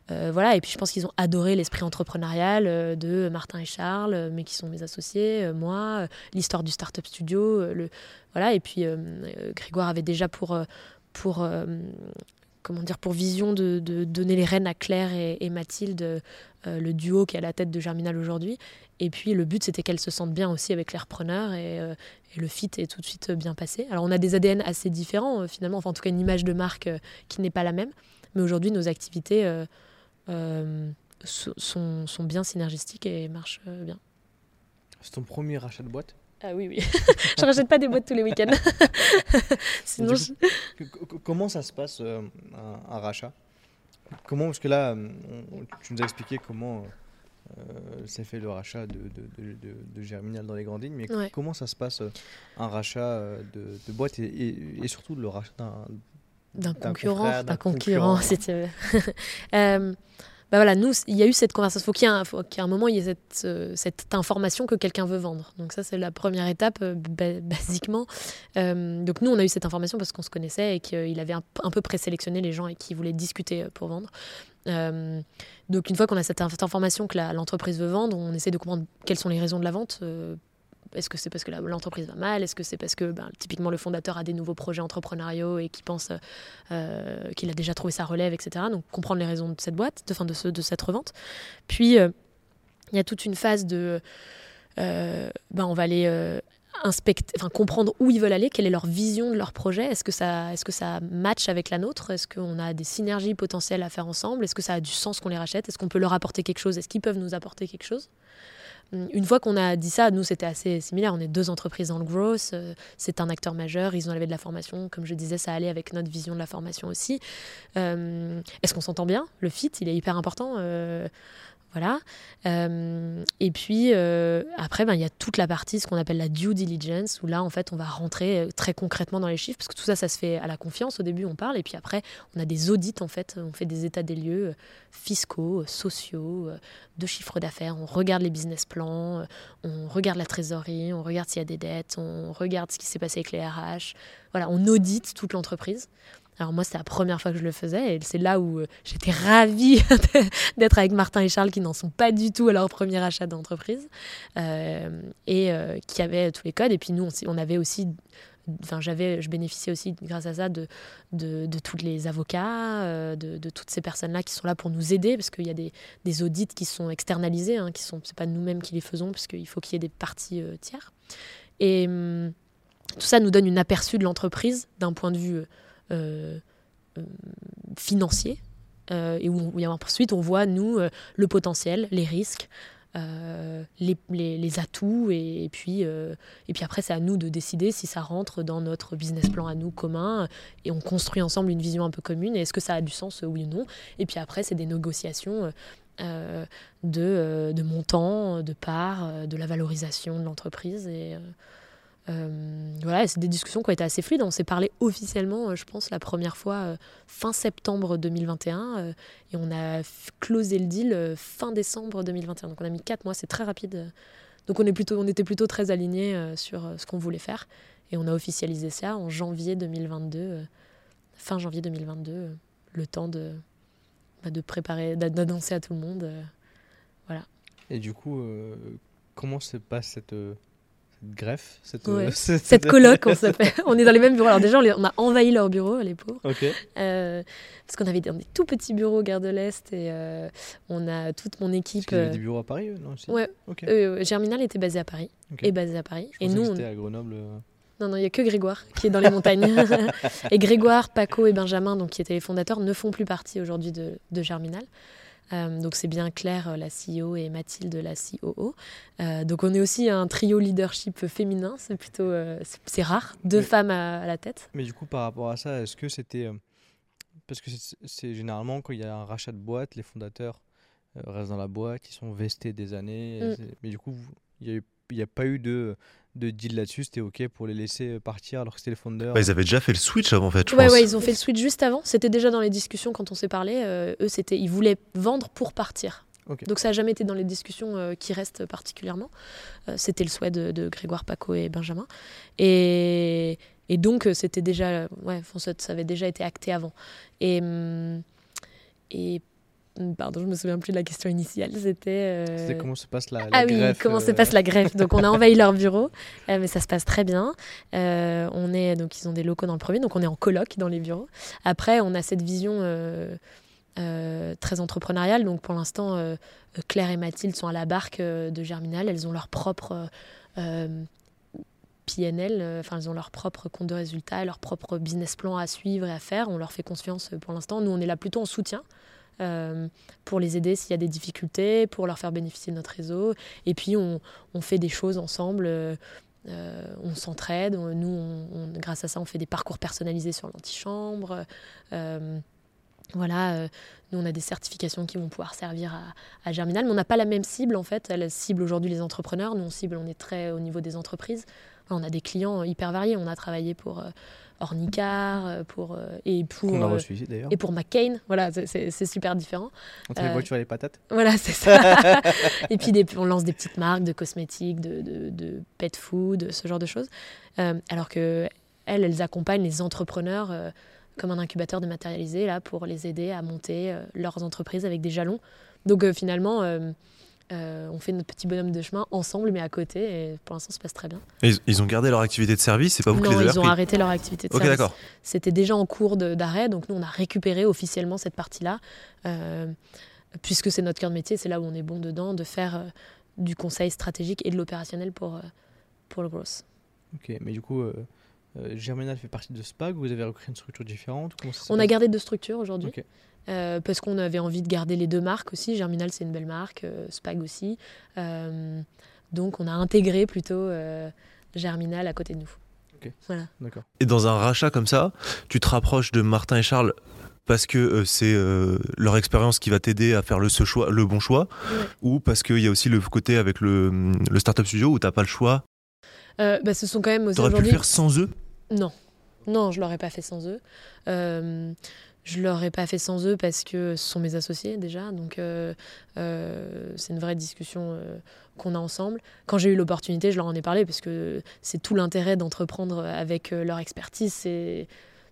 voilà, et puis je pense qu'ils ont adoré l'esprit entrepreneurial euh, de Martin et Charles, euh, mais qui sont mes associés, moi, l'histoire du Startup Studio, le, voilà, et puis Grégoire avait déjà pour, pour comment dire, pour vision de, donner les rênes à Claire et, Mathilde, le duo qui est à la tête de Germinal aujourd'hui. Et puis le but, c'était qu'elles se sentent bien aussi avec les repreneurs et, le fit est tout de suite bien passé. Alors on a des ADN assez différents finalement, enfin en tout cas une image de marque qui n'est pas la même. Mais aujourd'hui, nos activités euh, sont, sont, bien synergistiques et marchent euh, bien. C'est ton premier rachat de boîte? Ah oui, oui. <laughs> je rachète pas des boîtes tous les week-ends. <laughs> Sinon, Comment ça se passe euh, un, rachat? Comment Parce que là, tu nous as expliqué comment s'est fait le rachat de, de, de, Germinal dans les grandes lignes, mais comment ça se passe un rachat de, boîte et, et, surtout le rachat d'un concurrent, d'un concurrent, si tu veux. euh, bah voilà, nous, il y a eu cette conversation. Faut qu'il y ait un, faut qu'il y ait un moment, il y ait cette, euh, cette information que quelqu'un veut vendre. Donc ça, c'est la première étape, euh, basiquement. Euh, donc nous, on a eu cette information parce qu'on se connaissait et qu'il avait un, un peu présélectionné les gens et qui voulaient discuter pour vendre. donc une fois qu'on a cette information que l'entreprise veut vendre, on essaie de comprendre quelles sont les raisons de la vente est-ce que c'est parce que l'entreprise va mal? Est-ce que c'est parce que ben, typiquement le fondateur a des nouveaux projets entrepreneuriaux et qui pense qu'il a déjà trouvé sa relève, etc. Donc comprendre les raisons de cette boîte, de, fin, de, ce, de cette revente. Puis il y a toute une phase de... ben, on va aller inspecter, enfin, comprendre où ils veulent aller, quelle est leur vision de leur projet, est-ce que ça, est-ce que ça match avec la nôtre, est-ce qu'on a des synergies potentielles à faire ensemble, est-ce que ça a du sens qu'on les rachète, est-ce qu'on peut leur apporter quelque chose, est-ce qu'ils peuvent nous apporter quelque chose? Hum, une fois qu'on a dit ça, nous c'était assez similaire. On est deux entreprises dans le growth, euh, c'est un acteur majeur, ils ont levé de la formation. Comme je disais, ça allait avec notre vision de la formation aussi. Hum, est-ce qu'on s'entend bien? Le fit, il est hyper important. Euh, voilà. Euh, et puis euh, après, ben, il y a toute la partie, ce qu'on appelle la due diligence, où là, en fait, on va rentrer euh, très concrètement dans les chiffres, parce que tout ça, ça se fait à la confiance. Au début, on parle, et puis après, on a des audits, en fait. On fait des états des lieux fiscaux, sociaux, de chiffre d'affaires. On regarde les business plans, on regarde la trésorerie, on regarde s'il y a des dettes, on regarde ce qui s'est passé avec les RH. Voilà, on audite toute l'entreprise. Alors moi, c'était la première fois que je le faisais et c'est là où euh, j'étais ravie <laughs> d'être avec Martin et Charles qui n'en sont pas du tout à leur premier achat d'entreprise euh, et euh, qui avaient tous les codes. Et puis nous, on, avait aussi, enfin j'avais, je bénéficiais aussi grâce à ça de, de, tous les avocats, de, toutes ces personnes-là qui sont là pour nous aider parce qu'il y a des, audits qui sont externalisés, hein, qui sont, c'est pas nous-mêmes qui les faisons parce qu'il faut qu'il y ait des parties tiers. Et hum, tout ça nous donne une aperçu de l'entreprise d'un point de vue euh, euh, financier. Euh, et où, ensuite on voit, nous, le potentiel, les risques, les, les, atouts et, puis, et puis après c'est à nous de décider si ça rentre dans notre business plan à nous commun et on construit ensemble une vision un peu commune et est-ce que ça a du sens oui ou non et puis après c'est des négociations de, de montants, de parts, de la valorisation de l'entreprise euh, voilà, c'est des discussions qui ont été assez fluides. On s'est parlé officiellement, euh, je pense, la première fois euh, fin septembre 2021 et on a closé le deal fin décembre 2021. Donc on a mis 4 mois, c'est très rapide. Donc on, est plutôt, on était plutôt très alignés sur ce qu'on voulait faire et on a officialisé ça en janvier 2022, fin janvier 2022, le temps de, bah, de préparer, d'annoncer à tout le monde. voilà. Et du coup, comment se passe cette greffe, cette, euh, <laughs> cette... coloc, on <laughs> s'appelle. on est dans les mêmes bureaux. Alors déjà, on, a envahi leur bureau, les pauvres. Euh, parce qu'on avait des, tout petits bureaux Gare de l'Est et euh, on a toute mon équipe. Parce y avait des bureaux à Paris, non Ouais. Germinal était basé à Paris. Et basé à Paris. et nous, on... à Grenoble. Non, non, il n'y a que Grégoire qui est dans les montagnes. <laughs> et Grégoire, Paco et Benjamin, donc, qui étaient les fondateurs, ne font plus partie aujourd'hui de, de Germinal. Euh, donc c'est bien Claire, euh, la CEO, et Mathilde, la COO. Euh, donc on est aussi un trio leadership féminin, c'est plutôt c'est rare, deux femmes à, la tête. Mais du coup par rapport à ça, est-ce que c'était parce que c'est généralement quand il y a un rachat de boîte, les fondateurs restent dans la boîte, ils sont vestés des années. Mm. Mais du coup, il n'y a, a, pas eu de de deal là-dessus, c'était ok pour les laisser partir alors que c'était les fondeurs. Bah, ils avaient déjà fait le switch avant, en fait. Je ouais, ouais, ils ont fait le switch juste avant. C'était déjà dans les discussions quand on s'est parlé. Euh, eux, c'était, ils voulaient vendre pour partir. Donc ça n'a jamais été dans les discussions euh, qui restent particulièrement. Euh, c'était le souhait de, Grégoire, Paco et Benjamin. Et, et donc c'était déjà, ouais, ça, ça avait déjà été acté avant. Et, hum, et Pardon, je me souviens plus de la question initiale. C'était. Euh, comment se passe la, ah greffe oui, comment se passe la greffe. Donc on a <laughs> envahi leur bureau, euh, mais ça se passe très bien. Euh, on est donc ils ont des locaux dans le premier, donc on est en coloc dans les bureaux. Après, on a cette vision très entrepreneuriale. Donc pour l'instant, Claire et Mathilde sont à la barque de Germinal. Elles ont leur propre PNL, enfin elles ont leur propre compte de résultats, leur propre business plan à suivre et à faire. On leur fait confiance pour l'instant. Nous, on est là plutôt en soutien. Euh, pour les aider s'il y a des difficultés, pour leur faire bénéficier de notre réseau. Et puis on, fait des choses ensemble. Euh, euh, on s'entraide. Nous, grâce à ça, on fait des parcours personnalisés sur l'antichambre. voilà, nous, on a des certifications qui vont pouvoir servir à Germinal, mais on n'a pas la même cible en fait. Elle cible aujourd'hui les entrepreneurs. Nous, on cible, on est très au niveau des entreprises. On a des clients hyper variés. On a travaillé pour Ornicar, euh, pour, euh, et pour, a euh, reçu ici, et pour McCain. Voilà, c'est super différent. Entre les voitures et les patates Voilà, c'est ça. <laughs> et puis des, on lance des petites marques de cosmétiques, de, de, pet food, ce genre de choses. alors que elles, elles accompagnent les entrepreneurs comme un incubateur dématérialisé là, pour les aider à monter leurs entreprises avec des jalons. Donc finalement, on fait notre petit bonhomme de chemin ensemble, mais à côté. Et pour l'instant, ça se passe très bien. ils, ont gardé leur activité de service C'est pas vous non, qui les avez ils ont arrêté leur activité de Ok, service. d'accord. C'était déjà en cours d'arrêt, donc nous, on a récupéré officiellement cette partie-là, puisque c'est notre cœur de métier, c'est là où on est bon dedans, de faire du conseil stratégique et de l'opérationnel pour, pour le growth. Ok, mais du coup, euh, Germinal fait partie de SPAG Vous avez recréé une structure différente On a gardé deux structures aujourd'hui. Euh, parce qu'on avait envie de garder les deux marques aussi. Germinal, c'est une belle marque, euh, Spag aussi. donc, on a intégré plutôt Germinal à côté de nous. Voilà. D'accord. Et dans un rachat comme ça, tu te rapproches de Martin et Charles parce que c'est leur expérience qui va t'aider à faire le, ce choix, le bon choix, ou parce qu'il y a aussi le côté avec le, le Startup Studio où tu n'as pas le choix? Bah, ce sont quand même aussi. T'aurais pu le faire sans eux? Non, non, je l'aurais pas fait sans eux. Euh, je l'aurais pas fait sans eux parce que ce sont mes associés déjà, donc euh, euh, c'est une vraie discussion euh, qu'on a ensemble. Quand j'ai eu l'opportunité, je leur en ai parlé parce que c'est tout l'intérêt d'entreprendre avec leur expertise. C'est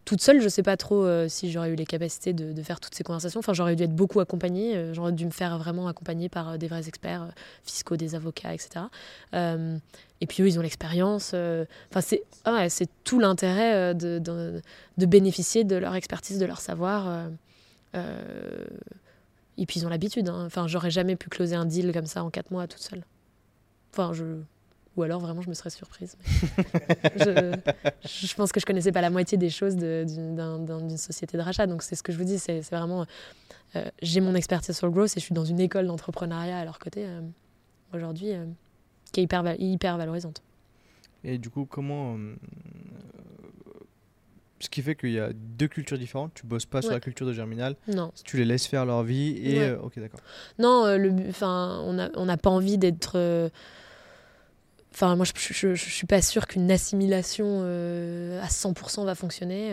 toute seule, je sais pas trop si j'aurais eu les capacités de, faire toutes ces conversations. Enfin, j'aurais dû être beaucoup accompagnée. j'aurais dû me faire vraiment accompagner par des vrais experts fiscaux, des avocats, etc. Et puis eux, ils ont l'expérience. Euh, enfin, c'est ah c'est tout l'intérêt euh, de, bénéficier de leur expertise, de leur savoir. Euh, et puis ils ont l'habitude. Hein. Enfin, j'aurais jamais pu closer un deal comme ça en quatre mois toute seule. Enfin. Ou alors vraiment, je me serais surprise. <laughs> je, je, pense que je connaissais pas la moitié des choses d'une société de rachat. Donc c'est ce que je vous dis, c'est vraiment. J'ai mon expertise sur le growth et je suis dans une école d'entrepreneuriat à leur côté. Aujourd'hui, qui est hyper, hyper valorisante. Et du coup, comment. Euh, ce qui fait qu'il y a deux cultures différentes. Tu bosses pas sur la culture de Germinal. Non. Tu les laisses faire leur vie et. Euh, ok, d'accord. Non, euh, le, on n'a on pas envie d'être. Enfin, moi, je, ne suis pas sûre qu'une assimilation à 100% va fonctionner.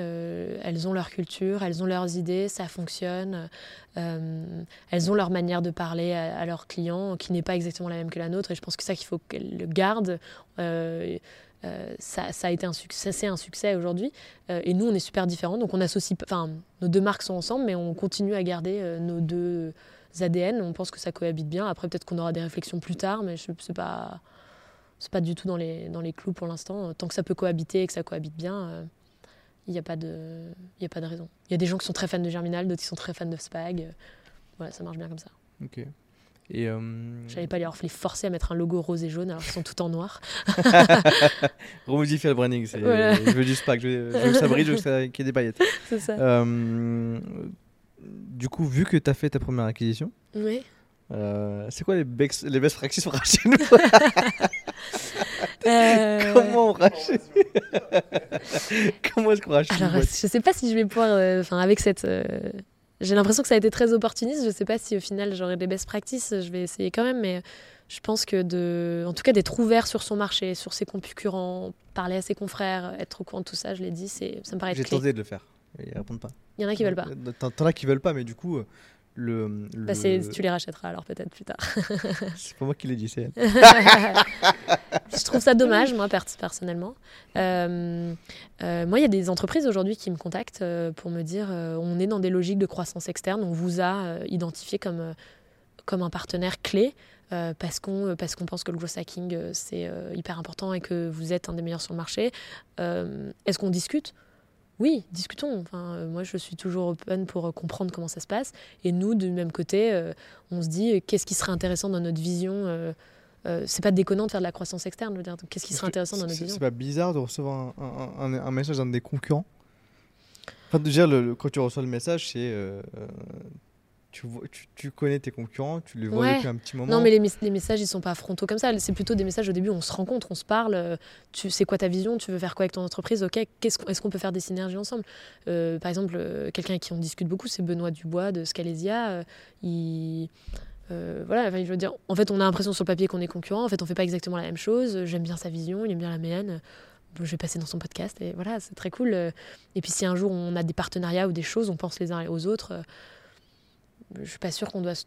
elles ont leur culture, elles ont leurs idées, ça fonctionne. Euh, elles ont leur manière de parler à, leurs clients qui n'est pas exactement la même que la nôtre. Et je pense que ça qu'il faut qu'elles le gardent. Euh, euh, ça, a été un succès, c'est un succès aujourd'hui. et nous, on est super différents. Donc, on associe, enfin, nos deux marques sont ensemble, mais on continue à garder nos deux ADN. On pense que ça cohabite bien. Après, peut-être qu'on aura des réflexions plus tard, mais je sais pas, c'est pas du tout dans les dans les clous pour l'instant. Tant que ça peut cohabiter et que ça cohabite bien il n'y a, pas de, y a pas de raison. Il y a des gens qui sont très fans de Germinal, d'autres qui sont très fans de Spag. Voilà, ça marche bien comme ça. Ok. Et euh... J'allais pas les forcer à mettre un logo rose et jaune alors qu'ils sont tout en noir. <laughs> Remodifie le branding. Je veux du Spag, je veux, que ça brille, je veux qu'il y ait des paillettes. <laughs> C'est ça. Euh, du coup, vu que tu as fait ta première acquisition, oui. Euh, c'est quoi les, les best practices pour racheter <laughs> euh, <laughs> Comment on rachète <laughs> Comment est-ce qu'on rachète Alors, je sais pas si je vais pouvoir. Euh, enfin, avec cette. J'ai l'impression que ça a été très opportuniste. Je sais pas si au final j'aurai des best practices. Je vais essayer quand même, mais je pense que de, en tout cas d'être ouvert sur son marché, sur ses concurrents, parler à ses confrères, être au courant de tout ça, je l'ai dit, c'est, ça me paraît J'ai tenté de le faire. Ils répondent pas. Il y en a qui veulent pas. T'en as qui veulent pas, mais du coup, le, bah tu les rachèteras alors peut-être plus tard. <laughs> c'est pas moi qui l'ai dit, c'est <laughs> je trouve ça dommage, moi, personnellement. Euh, euh, moi, il y a des entreprises aujourd'hui qui me contactent euh, pour me dire on est dans des logiques de croissance externe, on vous a identifié comme, comme un partenaire clé. parce qu'on parce qu'on pense que le growth hacking c'est hyper important et que vous êtes un des meilleurs sur le marché. Est-ce qu'on discute? Oui, discutons. Enfin, euh, moi, je suis toujours open pour euh, comprendre comment ça se passe. Et nous, du même côté, euh, on se dit qu'est-ce qui serait intéressant dans notre vision c'est pas déconnant de faire de la croissance externe. Qu'est-ce qui serait intéressant dans notre vision? C'est pas bizarre de recevoir un, message d'un des concurrents? Enfin, le, quand tu reçois le message, c'est tu, tu, connais tes concurrents, tu les vois depuis un petit moment. Non, mais les, les, messages, ils sont pas frontaux comme ça. C'est plutôt des messages au début, on se rencontre, on se parle. Euh, tu sais quoi ta vision Tu veux faire quoi avec ton entreprise Ok, est-ce qu'on peut faire des synergies ensemble? Euh, Par exemple, euh, quelqu'un avec qui on discute beaucoup, c'est Benoît Dubois de Scalesia. il. voilà, enfin, je veux dire, en fait, on a l'impression sur le papier qu'on est concurrent. En fait, on fait pas exactement la même chose. J'aime bien sa vision, il aime bien la mienne je vais passer dans son podcast et voilà, c'est très cool. Et puis si un jour on a des partenariats ou des choses, on pense les uns aux autres, je suis pas sûre qu'on doit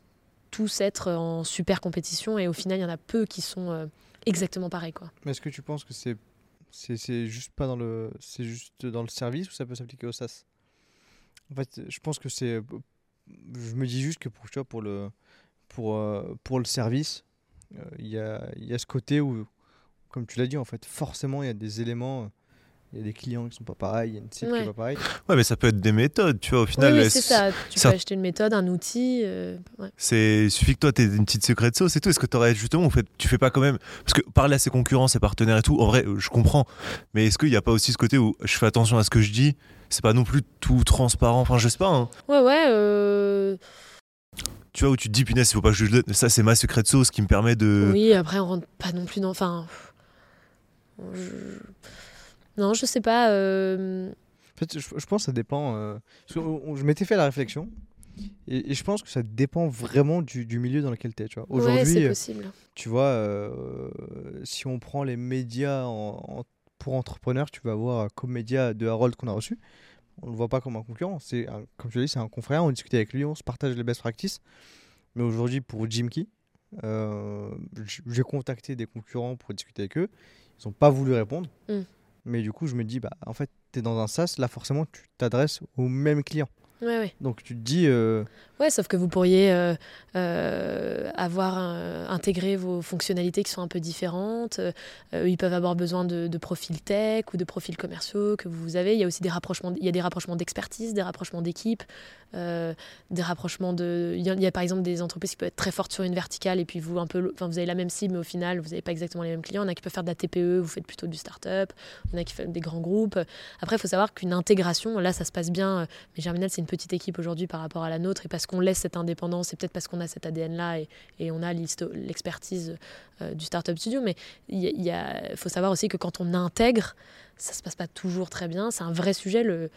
tous être en super compétition et au final il y en a peu qui sont euh, exactement pareils quoi. Mais est-ce que tu penses que c'est c'est juste pas dans le c'est juste dans le service ou ça peut s'appliquer au SaaS En fait, je pense que c'est je me dis juste que pour tu pour le pour euh, pour le service il y, a, y, a, ce côté où, comme tu l'as dit, en fait, forcément, il y a des éléments il y a des clients qui sont pas pareils, il y a une cible qui est pas pareille. Ouais, mais ça peut être des méthodes, tu vois, au final. Oui, c'est ça. Tu peux acheter une méthode, un outil. Euh, c'est il suffit que toi, tu aies une petite secret de sauce et tout. Est-ce que tu aurais justement, en fait, tu fais pas quand même. Parce que parler à ses concurrents, ses partenaires et tout, en vrai, je comprends. Mais est-ce qu'il n'y a pas aussi ce côté où je fais attention à ce que je dis C'est pas non plus tout transparent? Enfin, je sais pas. Hein. Ouais, ouais. Euh... Tu vois, où tu te dis, punaise, il faut pas que je le Ça, c'est ma secret de sauce qui me permet de. Oui, après, on rentre pas non plus dans. Enfin. Je... Non, je sais pas. Euh, en fait, je, pense que ça dépend. Euh, je m'étais fait la réflexion. Et, je pense que ça dépend vraiment du, milieu dans lequel tu es. Tu vois. Aujourd'hui, euh, tu vois, si on prend les médias pour entrepreneurs, tu vas voir Comédia de Harold qu'on a reçu. On ne le voit pas comme un concurrent. C'est comme je l'ai dit, c'est un confrère. On discute avec lui, on se partage les best practices. Mais aujourd'hui, pour Jim Key, j'ai contacté des concurrents pour discuter avec eux. Ils n'ont pas voulu répondre. Mm. Mais du coup, je me dis, bah, en fait, tu es dans un SaaS, là, forcément, tu t'adresses au même client. Ouais, ouais. Donc tu te dis. Euh, ouais, sauf que vous pourriez euh, euh, avoir intégré vos fonctionnalités qui sont un peu différentes. ils peuvent avoir besoin de, profils tech ou de profils commerciaux que vous avez. Il y a aussi des rapprochements. Il y a des rapprochements d'expertise, des rapprochements d'équipe, des rapprochements de. Il y, a, par exemple des entreprises qui peuvent être très fortes sur une verticale et puis vous un peu. Enfin, vous avez la même cible, mais au final, vous n'avez pas exactement les mêmes clients. Il y en a qui peuvent faire de la TPE, vous faites plutôt du start-up. Il a qui font des grands groupes. Après, il faut savoir qu'une intégration, là, ça se passe bien. Mais Germinal, c'est une petite équipe aujourd'hui par rapport à la nôtre et parce qu'on laisse cette indépendance et peut-être parce qu'on a cet ADN-là et, et, on a l'expertise euh, du Startup Studio. Mais il faut savoir aussi que quand on intègre, ça se passe pas toujours très bien. C'est un vrai sujet, euh,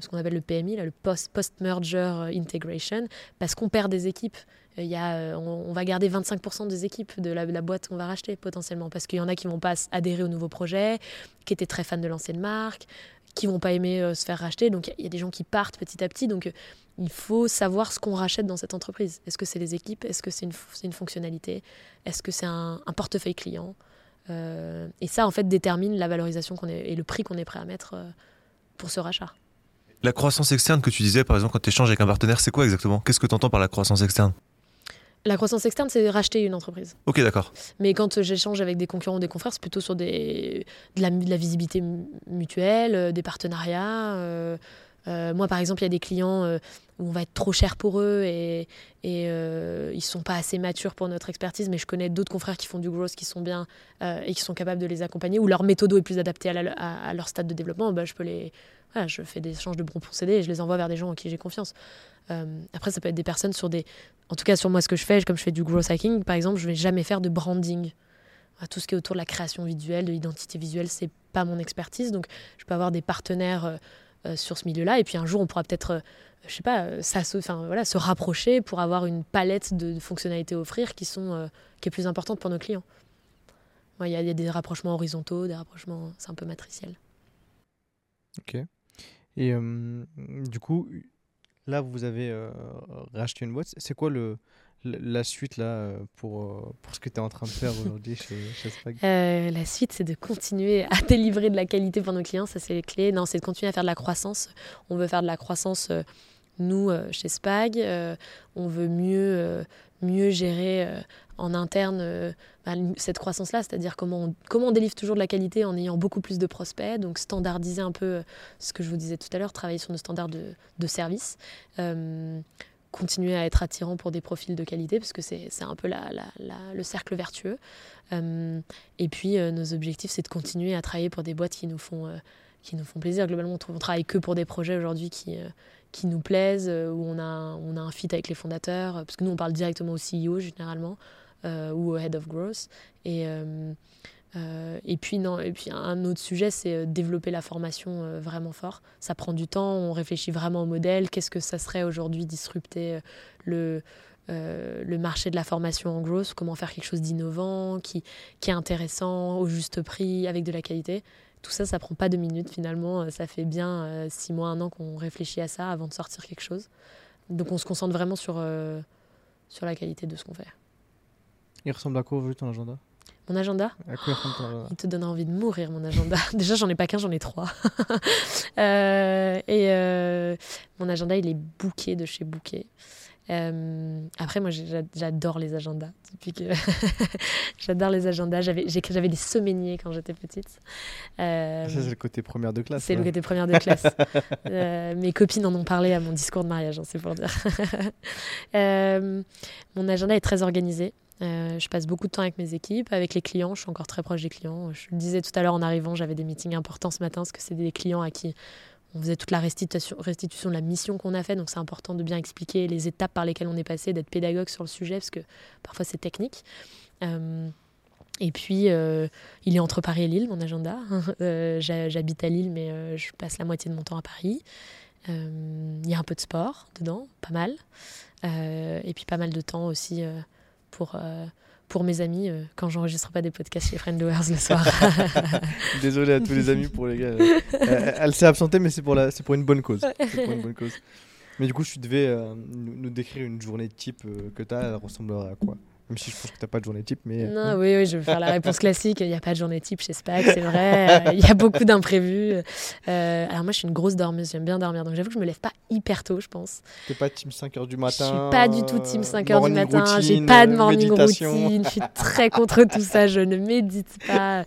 ce qu'on appelle le PMI, le Post-Merger Integration, parce qu'on perd des équipes. Euh, on, va garder 25% des équipes de la, la boîte qu'on va racheter potentiellement, parce qu'il y en a qui vont pas adhérer au nouveau projet, qui étaient très fans de l'ancienne marque, qui vont pas aimer euh, se faire racheter. Donc il y a des gens qui partent petit à petit. Donc euh, il faut savoir ce qu'on rachète dans cette entreprise. Est-ce que c'est les équipes? Est-ce que c'est une, une, fonctionnalité? Est-ce que c'est un, portefeuille client? Euh, Et ça, en fait, détermine la valorisation est et le prix qu'on est prêt à mettre pour ce rachat. La croissance externe que tu disais, par exemple, quand tu échanges avec un partenaire, c'est quoi exactement? Qu'est-ce que tu entends par la croissance externe? La croissance externe, c'est racheter une entreprise. Ok, d'accord. Mais quand j'échange avec des concurrents ou des confrères, c'est plutôt sur des, de, la, de la visibilité mutuelle, euh, des partenariats. Euh, euh, moi, par exemple, il y a des clients où on va être trop cher pour eux et, et ils sont pas assez matures pour notre expertise, mais je connais d'autres confrères qui font du growth, qui sont bien et qui sont capables de les accompagner, ou leur méthode est plus adaptée à, leur stade de développement. Bah, je peux les, je fais des échanges de bons procédés et je les envoie vers des gens en qui j'ai confiance. Euh, après, ça peut être des personnes sur des. En tout cas, sur moi, ce que je fais, comme je fais du growth hacking, par exemple, je vais jamais faire de branding. Tout ce qui est autour de la création visuelle, de l'identité visuelle, c'est pas mon expertise. Donc, je peux avoir des partenaires euh, euh, sur ce milieu-là. Et puis, un jour, on pourra peut-être, je sais pas, se, voilà, se rapprocher pour avoir une palette de fonctionnalités à offrir qui, sont, qui est plus importante pour nos clients. Il y, a des rapprochements horizontaux, des rapprochements. C'est un peu matriciel. Ok. Et du coup, Là, vous avez euh, racheté une boîte. C'est quoi le, la suite là euh, pour, euh, pour ce que tu es en train de faire aujourd'hui chez, <laughs> chez Spag? La suite, c'est de continuer à <laughs> délivrer de la qualité pour nos clients. Ça, c'est les clés. Non, c'est de continuer à faire de la croissance. On veut faire de la croissance, nous, chez Spag. on veut mieux, mieux gérer en interne euh, bah, cette croissance-là, c'est-à-dire comment on, comment on délivre toujours de la qualité en ayant beaucoup plus de prospects, donc standardiser un peu euh, ce que je vous disais tout à l'heure, travailler sur nos standards de, de service, euh, continuer à être attirant pour des profils de qualité, parce que c'est un peu la, le cercle vertueux. et puis nos objectifs, c'est de continuer à travailler pour des boîtes qui nous font, qui nous font plaisir. Globalement, on, travaille que pour des projets aujourd'hui qui qui nous plaisent, où on a, on a un fit avec les fondateurs, parce que nous, on parle directement au CEO généralement. Euh, ou au Head of Growth. Et, euh, euh, et, puis, non, et puis un autre sujet, c'est développer la formation vraiment fort. Ça prend du temps, on réfléchit vraiment au modèle. Qu'est-ce que ça serait aujourd'hui disrupter le, le marché de la formation en growth, comment faire quelque chose d'innovant, qui, qui est intéressant, au juste prix, avec de la qualité? Tout ça, ça prend pas deux minutes finalement. Ça fait bien six mois, un an qu'on réfléchit à ça avant de sortir quelque chose. Donc on se concentre vraiment sur, sur la qualité de ce qu'on fait. Il ressemble à quoi aujourd'hui ton agenda? Mon agenda? À quoi ton agenda? Il te donne envie de mourir, mon agenda. <laughs> Déjà, j'en ai pas qu'un, j'en ai trois. <laughs> Euh, et euh, mon agenda, il est booké de chez Booké. après, moi, j'adore les agendas. Depuis que <laughs> j'adore les agendas. J'avais, des semainiers quand j'étais petite. ça, c'est le côté première de classe. C'est le côté première de classe. <laughs> mes copines en ont parlé à mon discours de mariage, hein, c'est pour dire. <laughs> mon agenda est très organisé. Euh, je passe beaucoup de temps avec mes équipes, avec les clients. Je suis encore très proche des clients. Je le disais tout à l'heure en arrivant, j'avais des meetings importants ce matin parce que c'est des clients à qui on faisait toute la restitution, de la mission qu'on a fait. Donc c'est important de bien expliquer les étapes par lesquelles on est passé, d'être pédagogue sur le sujet parce que parfois c'est technique. Euh, et puis, euh, il est entre Paris et Lille, mon agenda. <laughs> J'habite à Lille, mais je passe la moitié de mon temps à Paris. Il y a un peu de sport dedans, pas mal. et puis pas mal de temps aussi pour, euh, pour mes amis euh, quand j'enregistre pas des podcasts chez Friend Doers le soir. <laughs> Désolé à tous les amis pour les gars. Euh, <laughs> elle, s'est absentée, mais c'est pour, la, pour une bonne cause. Pour une bonne cause. Mais du coup, si tu devais nous, nous, décrire une journée type que tu as, elle ressemblerait à quoi? Même si je pense que tu n'as pas de journée type. Mais... Non, hein. oui, oui, je vais faire la réponse <laughs> classique. Il n'y a pas de journée type chez SPAC, c'est vrai. Il y a beaucoup d'imprévus. Euh, alors moi, je suis une grosse dormeuse. J'aime bien dormir. Donc j'avoue que je me lève pas hyper tôt, je pense. Tu n'es pas team 5h du matin Je suis pas du tout team 5h du matin. J'ai pas de morning routine. Je suis très contre tout ça. Je ne médite pas.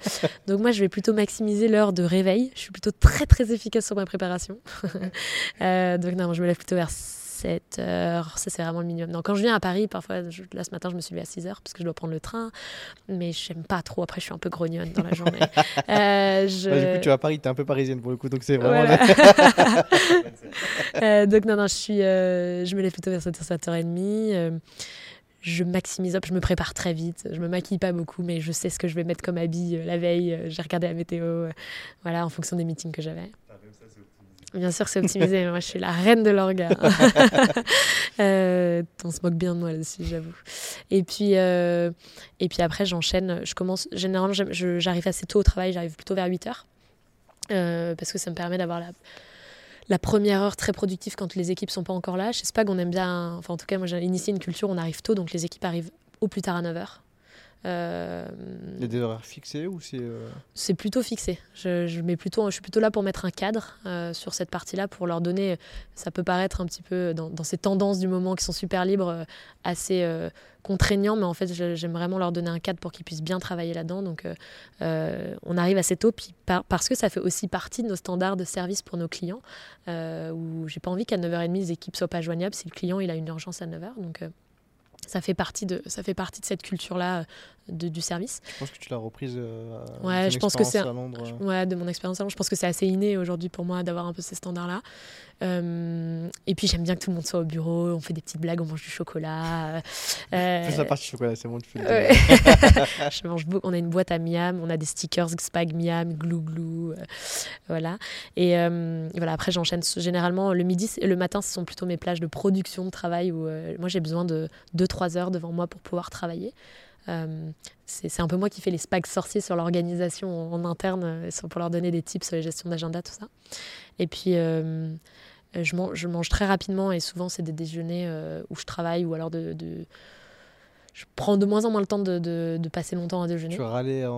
Donc moi, je vais plutôt maximiser l'heure de réveil. Je suis plutôt très, très efficace sur ma préparation. <laughs> euh, donc non, je me lève plutôt vers 7 heures. Ça, c'est vraiment le minimum. Donc, quand je viens à Paris, parfois, là, ce matin, je me suis levée à 6 heures parce que je dois prendre le train. Mais je n'aime pas trop. Après, je suis un peu grognonne dans la journée. <laughs> euh, je... du coup, tu vas à Paris, tu es un peu parisienne pour le coup. Donc, c'est vraiment. <laughs> euh, donc, non, non, je, suis, euh, je me lève plutôt vers 7h, 7h30 euh, je maximise up, je me prépare très vite, je me maquille pas beaucoup, mais je sais ce que je vais mettre comme habit la veille. J'ai regardé la météo, voilà, en fonction des meetings que j'avais. Bien sûr, c'est optimisé. moi, je suis la reine de l'orga. <laughs> euh, on se moque bien de moi là-dessus, j'avoue. Et puis, euh, et puis après, j'enchaîne. Je commence. Généralement, j'arrive assez tôt au travail. J'arrive plutôt vers 8 heures. Euh, parce que ça me permet d'avoir la, la première heure très productive quand les équipes sont pas encore là. Je sais pas qu'on aime bien. Enfin, en tout cas, moi, j'ai initié une culture. On arrive tôt, donc les équipes arrivent au plus tard à 9 heures. Euh, Il y a des horaires fixés ou c'est euh, C'est plutôt fixé. Je, je, mets plutôt, je suis plutôt là pour mettre un cadre euh, sur cette partie-là, pour leur donner. Ça peut paraître un petit peu dans, dans, ces tendances du moment qui sont super libres, assez contraignant, mais en fait, j'aime vraiment leur donner un cadre pour qu'ils puissent bien travailler là-dedans. Donc, on arrive assez tôt, puis parce que ça fait aussi partie de nos standards de service pour nos clients, où j'ai pas envie qu'à 9h30 les équipes soient pas joignables si le client il a une urgence à 9h. Donc ça fait partie de ça fait partie de cette culture là de, du service. Je pense que tu l'as reprise. Euh, ouais, je pense que c'est ouais de mon expérience à Londres. Je pense que c'est assez inné aujourd'hui pour moi d'avoir un peu ces standards là. Euh, et puis j'aime bien que tout le monde soit au bureau, on fait des petites blagues, on mange du chocolat. Euh, Fais la partie chocolat, c'est bon, tu fais. Ouais. <laughs> je mange On a une boîte à Miam, on a des stickers Spag Miam, glou glou, euh, voilà. Et, et, voilà, après j'enchaîne généralement le midi et le matin, ce sont plutôt mes plages de production de travail où moi j'ai besoin de 2-3 heures devant moi pour pouvoir travailler. Euh, c'est un peu moi qui fais les spags sorciers sur l'organisation en, interne euh, pour leur donner des tips sur les gestions d'agenda, tout ça. Et puis, euh, je, mange, très rapidement et souvent, c'est des déjeuners où je travaille ou alors de je prends de moins en moins le temps de, de, passer longtemps à déjeuner. Tu râlais en,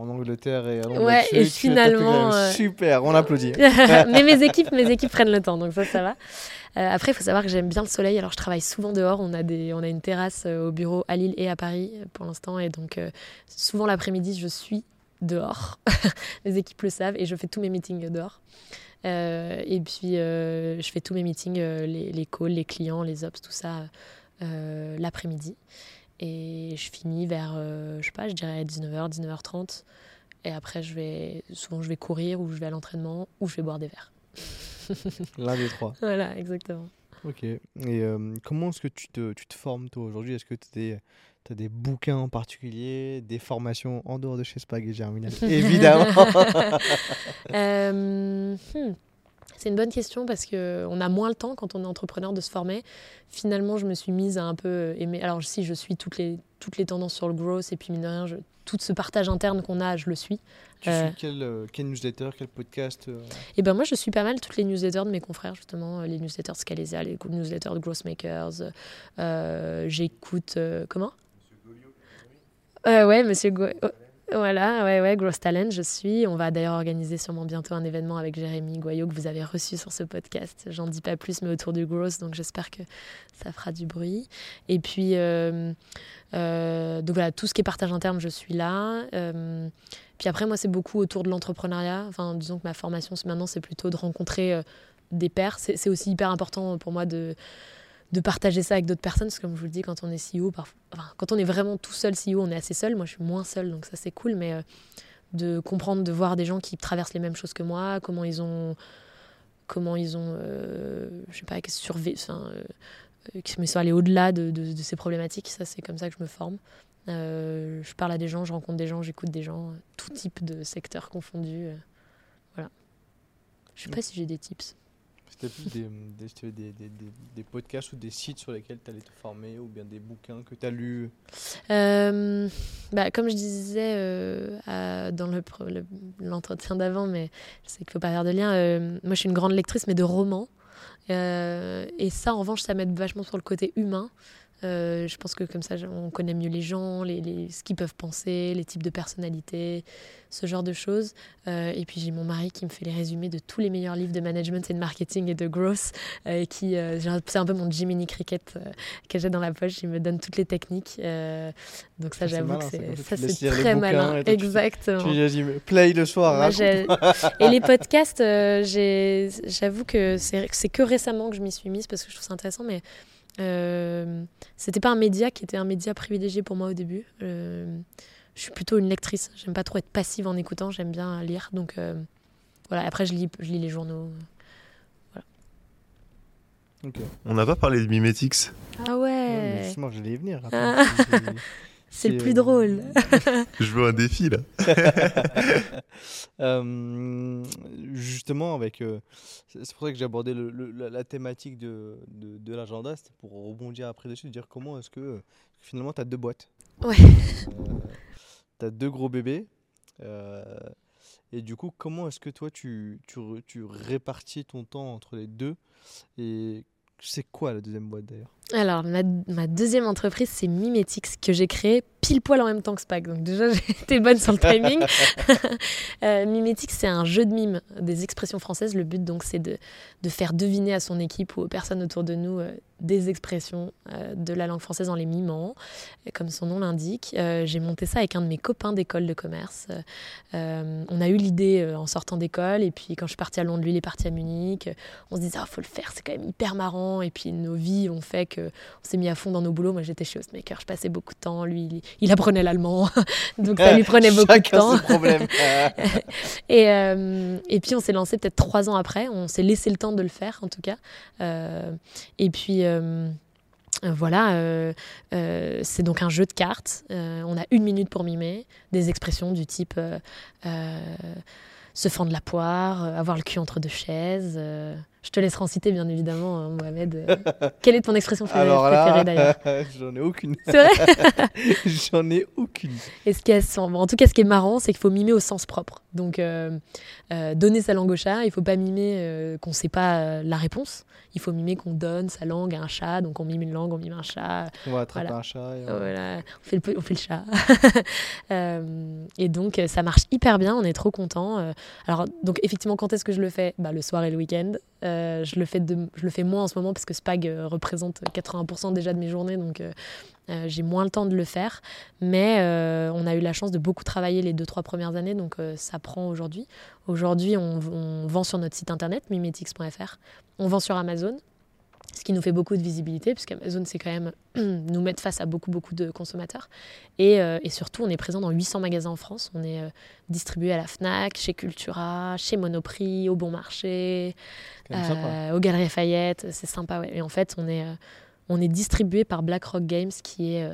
en Angleterre et en Ouais, et finalement. Super, on applaudit. <laughs> Mais mes équipes, mes équipes prennent le temps, donc ça, ça va. Euh, après, il faut savoir que j'aime bien le soleil, alors je travaille souvent dehors. On a, des, on a une terrasse euh, au bureau à Lille et à Paris euh, pour l'instant, et donc souvent l'après-midi, je suis dehors. <laughs> les équipes le savent, et je fais tous mes meetings dehors. et puis, je fais tous mes meetings, les, les, calls, les clients, les ops, tout ça, l'après-midi. Et je finis vers, je sais pas, je dirais 19h, 19h30. Et après, je vais, souvent, je vais courir ou je vais à l'entraînement ou je vais boire des verres. <laughs> L'un des trois. Voilà, exactement. Ok. Et euh, comment est-ce que tu te, tu te formes toi aujourd'hui? Est-ce que tu as des bouquins en particulier, des formations en dehors de chez Spag et Germinal? <laughs> Évidemment. <laughs> euh, hmm. C'est une bonne question parce qu'on a moins le temps quand on est entrepreneur de se former. Finalement, je me suis mise à un peu aimer. Alors, si je suis toutes les, toutes les tendances sur le growth et puis mine de rien, je, tout ce partage interne qu'on a, je le suis. Tu euh, suis quel, euh, quel, newsletter, quel podcast euh Eh ben moi, je suis pas mal toutes les newsletters de mes confrères, justement, les newsletters Scalesa, les newsletters de Growthmakers. J'écoute. comment? Ouais, monsieur Go... Voilà, ouais, ouais, Gross Talent, je suis. On va d'ailleurs organiser sûrement bientôt un événement avec Jérémy Goyot que vous avez reçu sur ce podcast. J'en dis pas plus, mais autour du Gross, donc j'espère que ça fera du bruit. Et puis, euh, euh, donc voilà, tout ce qui est partage interne, je suis là. Euh, puis après, moi, c'est beaucoup autour de l'entrepreneuriat. Enfin, disons que ma formation maintenant, c'est plutôt de rencontrer des pairs. C'est aussi hyper important pour moi de de partager ça avec d'autres personnes. Parce que comme je vous le dis, quand on est CEO, quand on est vraiment tout seul CEO, on est assez seul. Moi, je suis moins seul, donc ça c'est cool. Mais euh, de comprendre, de voir des gens qui traversent les mêmes choses que moi, comment ils ont, comment ils ont, euh, je sais pas, survécu, enfin, euh, qui sont allés au-delà de, de, ces problématiques. Ça, c'est comme ça que je me forme. je parle à des gens, je rencontre des gens, j'écoute des gens, tout type de secteurs confondus. voilà. Je sais pas si j'ai des tips. C'était plus des, des, podcasts ou des sites sur lesquels tu allais te former ou bien des bouquins que tu as lus? Euh, bah, Comme je disais euh, dans l'entretien d'avant, mais je sais qu'il ne faut pas faire de lien, euh, moi je suis une grande lectrice, mais de romans. et ça, en revanche, ça m'aide vachement sur le côté humain. Euh, je pense que comme ça, on connaît mieux les gens, les, les, ce qu'ils peuvent penser, les types de personnalités, ce genre de choses. Euh, et puis j'ai mon mari qui me fait les résumés de tous les meilleurs livres de management et de marketing et de growth. Euh, qui, c'est un peu mon Jiminy Cricket que j'ai dans la poche. Il me donne toutes les techniques. donc ça, j'avoue que c'est, ça, c'est très malin. Exactement. Tu, play le soir. et les podcasts, j'avoue que c'est, c'est que récemment que je m'y suis mise parce que je trouve ça intéressant. Mais euh, c'était pas un média qui était un média privilégié pour moi au début. Euh, je suis plutôt une lectrice. J'aime pas trop être passive en écoutant. J'aime bien lire. Donc euh, voilà. Après, je lis, je lis les journaux. Voilà. On n'a pas parlé de Mimetix. Ah ouais. justement, je vais y venir. <laughs> C'est le plus drôle. <laughs> je veux un défi là. <laughs> Euh, justement, avec, euh, c'est pour ça que j'ai abordé la, thématique de, de, l'agenda, c'était pour rebondir après dessus, dire comment est-ce que finalement tu as deux boîtes. Ouais. Euh, tu as deux gros bébés. et du coup, comment est-ce que toi tu, tu, tu répartis ton temps entre les deux? Et c'est quoi la deuxième boîte d'ailleurs? Alors, ma, deuxième entreprise, c'est Mimetix, que j'ai créée pile poil en même temps que Spac. Donc, déjà, <laughs> été bonne sur le timing. <laughs> euh, c'est un jeu de mime des expressions françaises. Le but, donc, c'est de, faire deviner à son équipe ou aux personnes autour de nous euh, des expressions euh, de la langue française en les mimant, comme son nom l'indique. Euh, j'ai monté ça avec un de mes copains d'école de commerce. on a eu l'idée en sortant d'école, et puis quand je suis partie à Londres, lui, il est parti à Munich. On se disait, il ah, faut le faire, c'est quand même hyper marrant. Et puis, nos vies ont fait qu'on s'est mis à fond dans nos boulots. Moi, j'étais chez Hostmaker, je passais beaucoup de temps. Lui, il, apprenait l'allemand, <laughs> donc ça lui prenait <laughs> beaucoup de temps. problème. <laughs> et, et puis, on s'est lancé peut-être trois ans après. On s'est laissé le temps de le faire, en tout cas. et puis, euh, voilà, euh, euh, c'est donc un jeu de cartes. on a une minute pour mimer des expressions du type se fendre la poire, avoir le cul entre deux chaises. Je te laisserai en citer, bien évidemment, hein, Mohamed. <laughs> Quelle est ton expression préférée d'ailleurs? <laughs> J'en ai aucune. C'est vrai? <laughs> J'en ai aucune. Et ce qui est, en tout cas, ce qui est marrant, c'est qu'il faut mimer au sens propre. Donc, euh, euh, donner sa langue au chat, il ne faut pas mimer euh, qu'on ne sait pas la réponse. Il faut mimer qu'on donne sa langue à un chat. Donc, on mime une langue, on mime un chat. On va attraper un chat. Et voilà. on, fait le, on fait le chat. et donc, ça marche hyper bien. On est trop contents. alors, donc, effectivement, quand est-ce que je le fais? Bah, Le soir et le week-end. Euh, je, le fais je le fais moins en ce moment parce que Spag euh, représente 80% déjà de mes journées, donc euh, j'ai moins le temps de le faire. Mais on a eu la chance de beaucoup travailler les deux, trois premières années, donc ça prend aujourd'hui. Aujourd'hui, on, on, vend sur notre site internet, mimetix.fr. On vend sur Amazon ce qui nous fait beaucoup de visibilité, puisqu'Amazon, c'est quand même <clears throat> nous mettre face à beaucoup, beaucoup de consommateurs. Et, euh, et, surtout, on est présent dans 800 magasins en France. On est euh, distribué à la FNAC, chez Cultura, chez Monoprix, au Bon Marché, euh, aux Galeries Fayette. C'est sympa, ouais. Et en fait, on est, on est distribué par BlackRock Games, qui est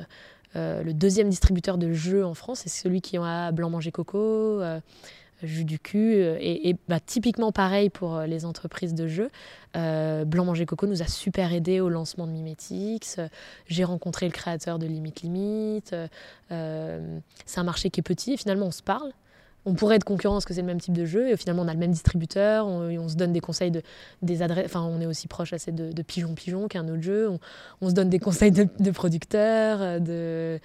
le deuxième distributeur de jeux en France. C'est celui qui a Blanc Manger Coco jus du cul. Euh, et, bah, typiquement pareil pour euh, les entreprises de jeux. Euh, Blanc Manger Coco nous a super aidé au lancement de Mimetix. J'ai rencontré le créateur de Limite Limite. c'est un marché qui est petit et finalement on se parle. On pourrait être concurrent parce que c'est le même type de jeu et finalement on a le même distributeur, on, se donne des conseils de des adresses, enfin on est aussi proche assez de, de Pigeon Pigeon qui est un autre jeu, on, se donne des conseils de, de producteurs, de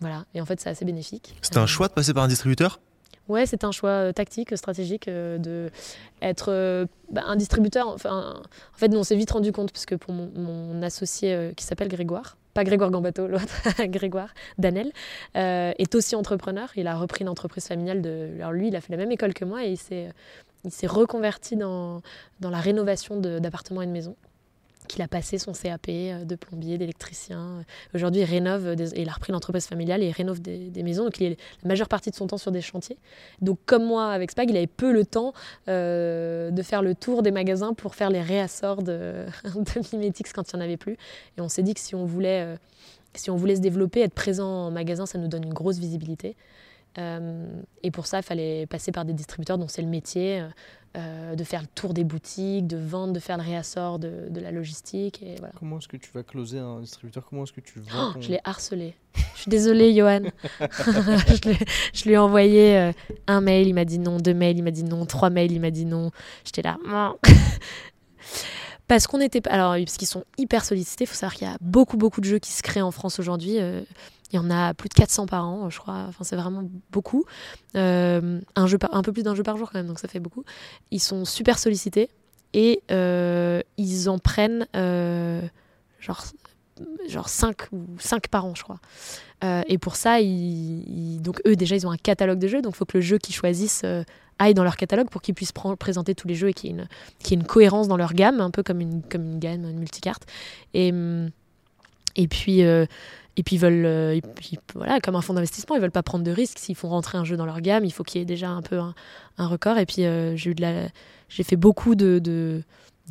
Voilà, et en fait, c'est assez bénéfique. C'était un choix de passer par un distributeur? Ouais, c'est un choix euh, tactique, stratégique euh, de être euh, bah, un distributeur. Enfin, en fait, nous, on s'est vite rendu compte parce que pour mon, associé qui s'appelle Grégoire, pas Grégoire Gambato, <laughs> Grégoire Danel, est aussi entrepreneur. Il a repris une entreprise familiale de. Alors lui, il a fait la même école que moi et il s'est il s'est reconverti dans, dans la rénovation d'appartements et de maisons qu'il a passé son CAP euh, de plombier, d'électricien. Aujourd'hui, il rénove, il a repris l'entreprise familiale et il rénove des, maisons. Donc, il est la majeure partie de son temps sur des chantiers. Donc, comme moi avec Spag, il avait peu le temps euh, de faire le tour des magasins pour faire les réassorts de, <laughs> de Mimetix quand il n'y en avait plus. Et on s'est dit que si on voulait, euh, si on voulait se développer, être présent en magasin, ça nous donne une grosse visibilité. et pour ça, il fallait passer par des distributeurs dont c'est le métier. Euh, de faire le tour des boutiques, de vendre, de faire le réassort de, la logistique. Et voilà. Comment est-ce que tu vas closer un distributeur? Comment est-ce que tu oh, Je l'ai harcelé. je suis désolée, Johan. <laughs> je, lui ai envoyé euh, un mail, il m'a dit non, deux mails, il m'a dit non, trois mails, il m'a dit non. J'étais là. <laughs> parce qu'on était alors parce qu'ils sont hyper sollicités. Il faut savoir qu'il y a beaucoup beaucoup de jeux qui se créent en France aujourd'hui. Euh, il y en a plus de 400 par an, je crois. Enfin, c'est vraiment beaucoup. Euh, un, jeu un peu plus d'un jeu par jour quand même, donc ça fait beaucoup. Ils sont super sollicités et euh, ils en prennent euh, genre, genre 5 ou 5 par an, je crois. et pour ça, ils, donc eux, déjà, ils ont un catalogue de jeux, donc il faut que le jeu qu'ils choisissent aille dans leur catalogue pour qu'ils puissent présenter tous les jeux et qu'il y, ait une cohérence dans leur gamme, un peu comme une, comme une gamme, une multicarte. Et, et puis et puis veulent, euh, voilà, comme un fonds d'investissement, ils veulent pas prendre de risques. S'ils font rentrer un jeu dans leur gamme, il faut qu'il y ait déjà un peu un, record. Et puis euh, j'ai eu de la, j'ai fait beaucoup de, de,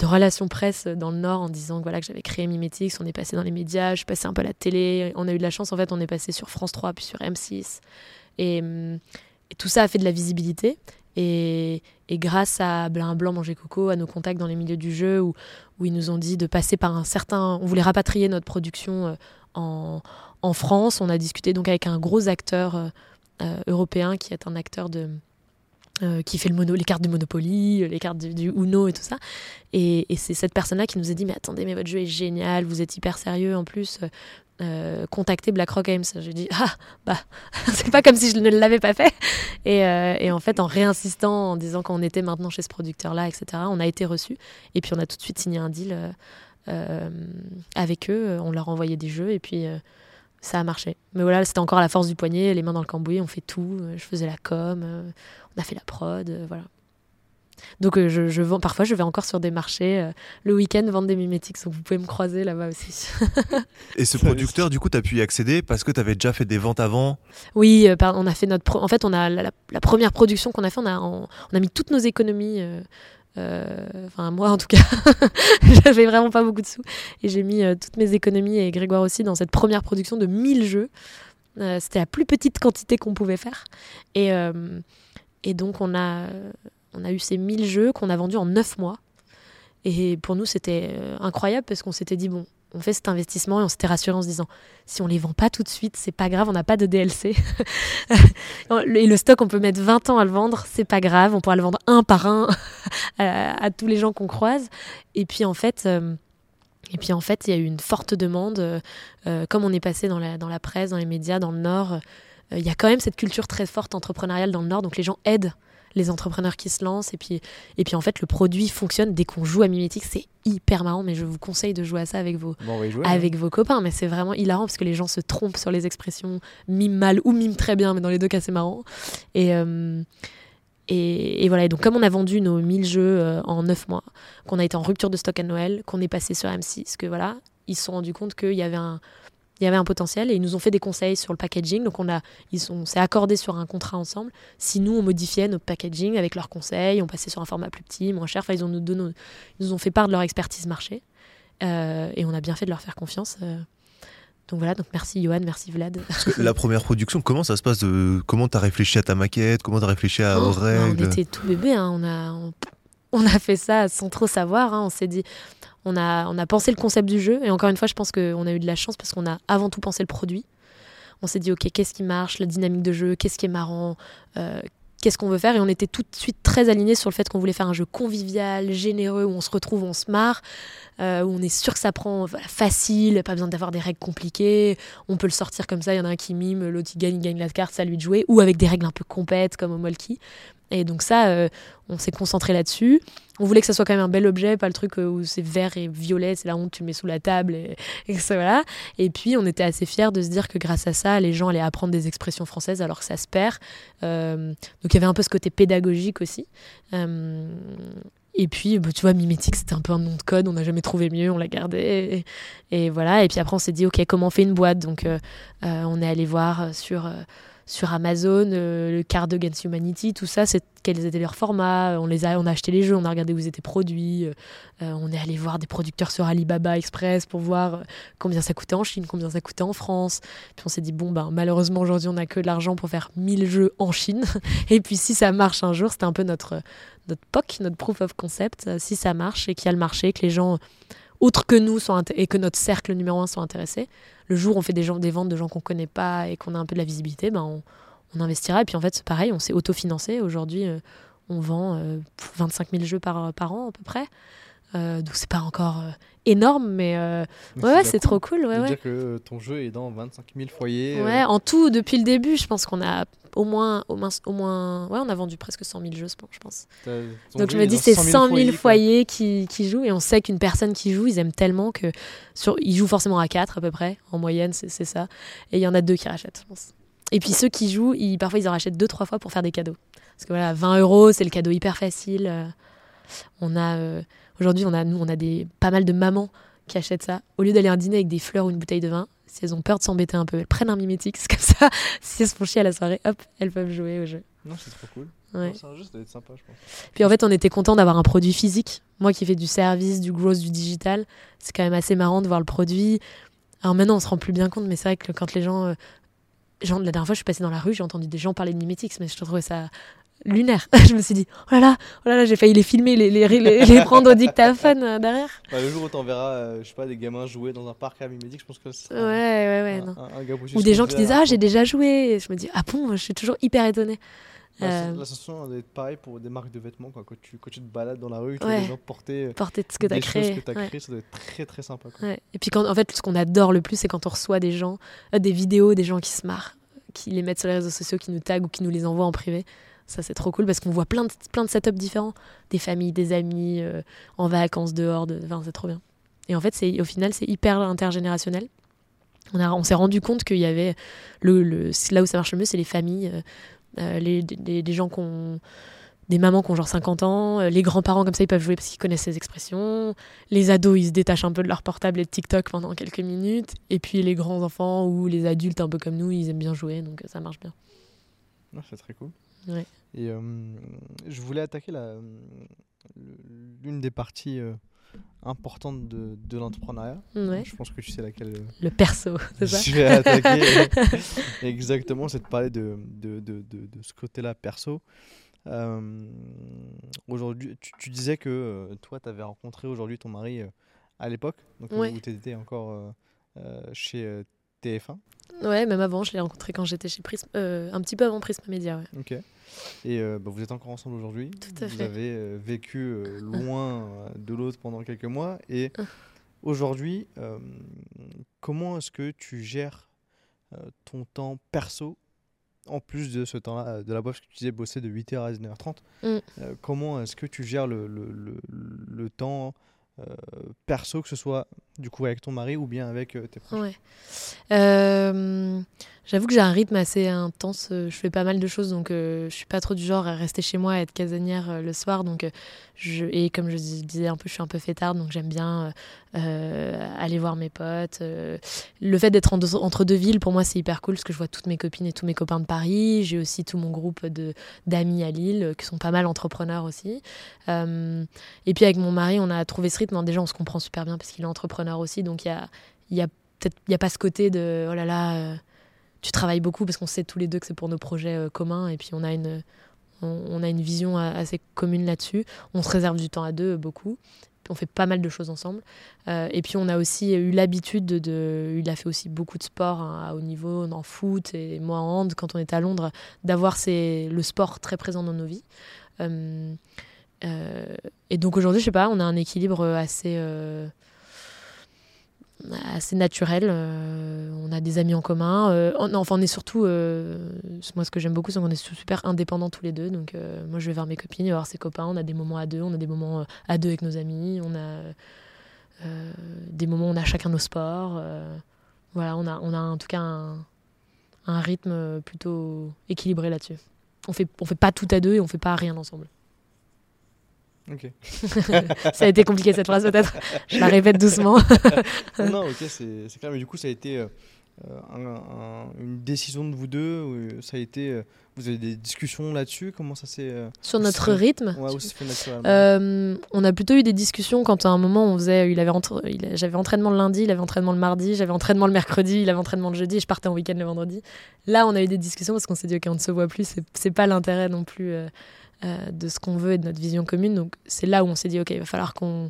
relations presse dans le Nord en disant que, voilà, que j'avais créé Mimetix. On est passé dans les médias, je suis passé un peu à la télé. On a eu de la chance, en fait, on est passé sur France 3 puis sur M6. Et, et tout ça a fait de la visibilité. Et, et, grâce à Blin Blanc Manger Coco, à nos contacts dans les milieux du jeu, où, où ils nous ont dit de passer par un certain. On voulait rapatrier notre production euh, en, France. On a discuté donc avec un gros acteur euh, euh, européen qui est un acteur de, euh, qui fait le mono, les cartes du Monopoly, les cartes du, Uno et tout ça. Et, c'est cette personne-là qui nous a dit Mais attendez, mais votre jeu est génial, vous êtes hyper sérieux en plus. contactez BlackRock Games. J'ai dit Ah, bah, <laughs> c'est pas comme si je ne l'avais pas fait. Et, en fait, en réinsistant, en disant qu'on était maintenant chez ce producteur-là, etc., on a été reçu. Et puis, on a tout de suite signé un deal euh, avec eux. On leur envoyait des jeux et puis euh, ça a marché. Mais voilà, c'était encore à la force du poignet, les mains dans le cambouis, on fait tout. Euh, je faisais la com, on a fait la prod, voilà. Donc je, je vends, parfois je vais encore sur des marchés le week-end vendre des mimétiques, donc vous pouvez me croiser là-bas aussi. <laughs> Et ce producteur, du coup, tu as pu y accéder parce que tu avais déjà fait des ventes avant Oui, on a fait notre... en fait, on a la, première production qu'on a fait, on a, on, a mis toutes nos économies euh, enfin, moi en tout cas, <laughs> j'avais vraiment pas beaucoup de sous. Et j'ai mis euh, toutes mes économies et Grégoire aussi dans cette première production de 1000 jeux. Euh, c'était la plus petite quantité qu'on pouvait faire. Et, et donc, on a, on a eu ces 1000 jeux qu'on a vendus en 9 mois. Et pour nous, c'était incroyable parce qu'on s'était dit, bon, on fait cet investissement et on s'était rassuré en se disant si on les vend pas tout de suite, c'est pas grave, on n'a pas de DLC. <laughs> et le stock, on peut mettre 20 ans à le vendre, c'est pas grave, on pourra le vendre un par un <laughs> à, tous les gens qu'on croise. Et puis en fait, euh, et puis en fait, il y a eu une forte demande, euh, euh, comme on est passé dans la, dans la presse, dans les médias, dans le Nord. Il y a quand même cette culture très forte entrepreneuriale dans le Nord, donc les gens aident les entrepreneurs qui se lancent. Et puis, et puis en fait, le produit fonctionne dès qu'on joue à Mimetic. C'est hyper marrant, mais je vous conseille de jouer à ça avec vos, avec vos copains. Mais c'est vraiment hilarant parce que les gens se trompent sur les expressions mime mal ou mime très bien, mais dans les deux cas, c'est marrant. Et. Euh, et, voilà, et donc comme on a vendu nos 1000 jeux euh, en 9 mois, qu'on a été en rupture de stock à Noël, qu'on est passé sur M6, que voilà, ils se sont rendus compte qu'il y avait un, il y avait un potentiel et ils nous ont fait des conseils sur le packaging. Donc on a, ils sont, s'est accordé sur un contrat ensemble. Si nous on modifiait notre packaging avec leurs conseils, on passait sur un format plus petit, moins cher. Enfin ils ont nous ils nous ont fait part de leur expertise marché euh, et on a bien fait de leur faire confiance. Euh. Donc voilà, donc merci Johan, merci Vlad. la première production, comment ça se passe de, Comment tu as réfléchi à ta maquette? Comment tu as réfléchi à, aux oh, règles On était tout bébé, hein. on, a, on, a fait ça sans trop savoir. Hein. On s'est dit, on a, on a pensé le concept du jeu. Et encore une fois, je pense qu'on a eu de la chance parce qu'on a avant tout pensé le produit. On s'est dit, OK, qu'est-ce qui marche, la dynamique de jeu, qu'est-ce qui est marrant, euh, qu'est-ce qu'on veut faire. Et on était tout de suite très alignés sur le fait qu'on voulait faire un jeu convivial, généreux, où on se retrouve, on se marre, euh, où on est sûr que ça prend facile, pas besoin d'avoir des règles compliquées. On peut le sortir comme ça, il y en a un qui mime, l'autre il gagne, il gagne la carte, ça lui de jouer, ou avec des règles un peu complètes comme au Molki. Et donc ça, euh, on s'est concentré là-dessus. On voulait que ça soit quand même un bel objet, pas le truc euh, où c'est vert et violet, c'est la honte, tu mets sous la table et, <laughs> et ça voilà. Et puis on était assez fiers de se dire que grâce à ça, les gens allaient apprendre des expressions françaises alors que ça se perd. Euh, donc il y avait un peu ce côté pédagogique aussi. et puis, bah, tu vois, mimétique, c'était un peu un nom de code, on n'a jamais trouvé mieux, on l'a gardé. Et, voilà. Et puis après, on s'est dit, OK, comment on fait une boîte? Donc, on est allé voir sur sur Amazon, euh, le Card Against Humanity, tout ça, quels étaient leurs formats. On les a, on a acheté les jeux, on a regardé où ils étaient produits. Euh, on est allé voir des producteurs sur Alibaba Express pour voir euh, combien ça coûtait en Chine, combien ça coûtait en France. Puis on s'est dit bon ben malheureusement aujourd'hui on n'a que de l'argent pour faire 1000 jeux en Chine. <laughs> Et puis si ça marche un jour, c'était un peu notre notre POC, notre proof of concept. Si ça marche et qu'il y a le marché, que les gens autres que nous sont et que notre cercle numéro un sont intéressés, le jour où on fait des, ventes de gens qu'on connaît pas et qu'on a un peu de la visibilité, ben on, investira. Et puis en fait, c'est pareil, on s'est autofinancé. Aujourd'hui, euh, on vend 25 euh, 000 jeux par an à peu près. Euh, donc c'est pas encore énorme, mais, ouais, c'est trop cool. Ouais, dire que ton jeu est dans 25 000 foyers. Ouais, en tout, depuis le début, je pense qu'on a au moins, au moins, au moins, ouais, on a vendu presque 100 000 jeux, je pense. Donc je me dis, c'est 100 000 foyers, qui, qui, jouent, et on sait qu'une personne qui joue, ils aiment tellement que sur, ils jouent forcément à 4 à peu près, en moyenne, c'est ça. Et il y en a deux qui rachètent, je pense. Et puis ceux qui jouent, ils, parfois ils en rachètent deux, trois fois pour faire des cadeaux. Parce que voilà, 20 euros, c'est le cadeau hyper facile. Euh, on a euh, aujourd'hui, on a nous, on a des pas mal de mamans qui achètent ça. Au lieu d'aller à un dîner avec des fleurs ou une bouteille de vin, si elles ont peur de s'embêter un peu, elles prennent un mimétique, c'est comme ça. <laughs> si elles se font chier à la soirée, hop, elles peuvent jouer au jeu. Non, c'est trop cool. Ouais. C'est un jeu, ça doit être sympa, je pense. Puis en fait, on était content d'avoir un produit physique. Moi qui fais du service, du gross, du digital, c'est quand même assez marrant de voir le produit. Alors maintenant, on se rend plus bien compte, mais c'est vrai que quand les gens, euh, gens. La dernière fois, je suis passée dans la rue, j'ai entendu des gens parler de mimétiques, mais je trouvais ça lunaire. <laughs> je me suis dit, oh là là, oh là là j'ai failli les filmer, les, les, les, <laughs> prendre au dictaphone euh, derrière. le jour où t'en verras, euh, je sais pas, des gamins jouer dans un parc à mimétique, je pense que c'est. Ouais, ouais, ouais. non. Ou des gens qui disent, ah, j'ai déjà joué. Et je me dis, ah bon, je suis toujours hyper étonnée. Bah, euh... La sensation d'être pareil pour des marques de vêtements. Quand, tu, quand tu te balades dans la rue, tu vois des gens porter, euh, porter ce que tu as créé. Que as créé. Ça doit être très très sympa. Et puis quand, en fait, ce qu'on adore le plus, c'est quand on reçoit des gens, des vidéos, des gens qui se marrent, qui les mettent sur les réseaux sociaux, qui nous taguent ou qui nous les envoient en privé. Ça, c'est trop cool parce qu'on voit plein de, plein de setups différents. Des familles, des amis, euh, en vacances, dehors. De... Enfin, c'est trop bien. Et en fait, au final, c'est hyper intergénérationnel. On, a, on s'est rendu compte qu'il y avait. Le, le, là où ça marche le mieux, c'est les familles, euh, euh, les, les, gens qui ont. Des mamans qui ont genre 50 ans, les grands-parents comme ça ils peuvent jouer parce qu'ils connaissent ces expressions, les ados ils se détachent un peu de leur portable et de TikTok pendant quelques minutes, et puis les grands-enfants ou les adultes un peu comme nous ils aiment bien jouer donc ça marche bien. c'est très cool. Et euh, je voulais attaquer l'une des parties euh, importantes de, de l'entrepreneuriat. Je pense que tu sais laquelle. Euh, le perso, <laughs> c'est ça Je vais attaquer <laughs> exactement, c'est de parler de, de, de, de ce côté-là perso. aujourd'hui, tu, disais que toi, tu avais rencontré aujourd'hui ton mari à l'époque, donc où tu étais encore chez TF1. Ouais, même avant, je l'ai rencontré quand j'étais chez Prism, euh, un petit peu avant Prisma Media. Ouais. Ok. Et euh, bah, vous êtes encore ensemble aujourd'hui? Tout à vous fait. avez euh, vécu <laughs> loin de l'autre pendant quelques mois. Et ah. aujourd'hui, comment est-ce que tu gères ton temps perso? En plus de ce temps-là, de la boîte que tu disais bosser de 8h à 19h30 mm. Comment est-ce que tu gères le, le, le, le temps perso, que ce soit du coup avec ton mari ou bien avec tes proches. Euh, j'avoue que j'ai un rythme assez intense. Euh, je fais pas mal de choses, donc euh, je suis pas trop du genre à rester chez moi, à être casanière le soir. Donc, et comme je disais un peu, je suis un peu fêtarde, donc j'aime bien aller voir mes potes. le fait d'être entre deux villes, pour moi, c'est hyper cool parce que je vois toutes mes copines et tous mes copains de Paris. J'ai aussi tout mon groupe d'amis à Lille qui sont pas mal entrepreneurs aussi. et puis avec mon mari, on a trouvé ce rythme. Déjà, on se comprend super bien parce qu'il est entrepreneur aussi, donc il y a, peut-être n'y a pas ce côté de oh là là, euh, tu travailles beaucoup parce qu'on sait tous les deux que c'est pour nos projets euh, communs et puis on a une, on, a une vision assez commune là-dessus. On se réserve du temps à deux beaucoup. On fait pas mal de choses ensemble. et puis on a aussi eu l'habitude de, Il a fait aussi beaucoup de sport hein, à haut niveau, en foot et moi en hand quand on était à Londres, d'avoir le sport très présent dans nos vies. et donc aujourd'hui, je sais pas, on a un équilibre assez assez naturel. Euh, on a des amis en commun. Euh, enfin, on est surtout. Euh, moi, ce que j'aime beaucoup, c'est qu'on est super indépendants tous les deux. Donc, moi, je vais vers mes copines, voir ses copains. On a des moments à deux, on a des moments à deux avec nos amis. On a des moments où on a chacun nos sports. voilà, on a, on a en tout cas un, un rythme plutôt équilibré là-dessus. On fait, on fait pas tout à deux et on fait pas rien ensemble. <laughs> Ça a été compliqué cette phrase peut-être. Je la répète doucement. non, ok, c'est clair. Mais du coup, ça a été euh, une décision de vous deux. Ça a été. Euh, vous avez des discussions là-dessus? Comment ça s'est. Euh, Sur notre rythme? Ouais, fait On a plutôt eu des discussions quand à un moment on faisait. Il avait J'avais entraînement le lundi, il avait entraînement le mardi, j'avais entraînement le mercredi, il avait entraînement le jeudi et je partais en week-end le vendredi. Là, on a eu des discussions parce qu'on s'est dit, ok, on ne se voit plus, c'est pas l'intérêt non plus. Euh, de ce qu'on veut et de notre vision commune. Donc c'est là où on s'est dit, OK, il va falloir qu'on...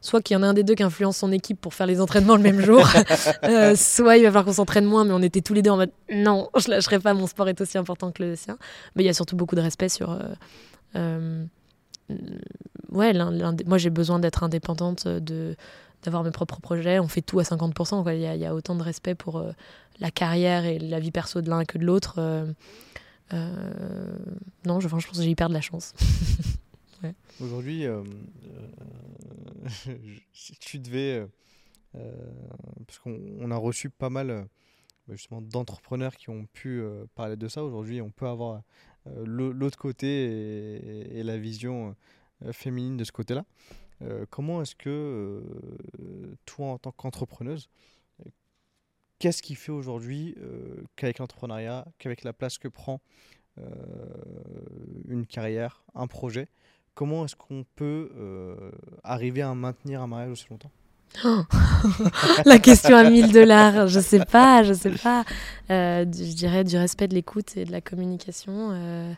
Soit qu'il y en a un des deux qui influence son équipe pour faire les entraînements le même jour, <laughs> euh, soit il va falloir qu'on s'entraîne moins, mais on était tous les deux en mode non, je lâcherai pas, mon sport est aussi important que le sien. Mais il y a surtout beaucoup de respect sur. Euh, ouais, moi j'ai besoin d'être indépendante, de d'avoir mes propres projets. On fait tout à 50%. Il y, y, a autant de respect pour la carrière et la vie perso de l'un que de l'autre. Euh, non, je, pense que j'ai hyper de la chance. <laughs> Aujourd'hui, euh, euh, <laughs> si tu devais. parce qu'on a reçu pas mal justement d'entrepreneurs qui ont pu parler de ça. Aujourd'hui, on peut avoir l'autre côté et, la vision féminine de ce côté-là. comment est-ce que toi, en tant qu'entrepreneuse, qu'est-ce qui fait aujourd'hui euh, qu'avec l'entrepreneuriat, qu'avec la place que prend euh, une carrière, un projet, comment est-ce qu'on peut euh, arriver à maintenir un mariage aussi longtemps? <laughs> La question à 1000 dollars, je sais pas, je sais pas. je dirais du respect de l'écoute et de la communication,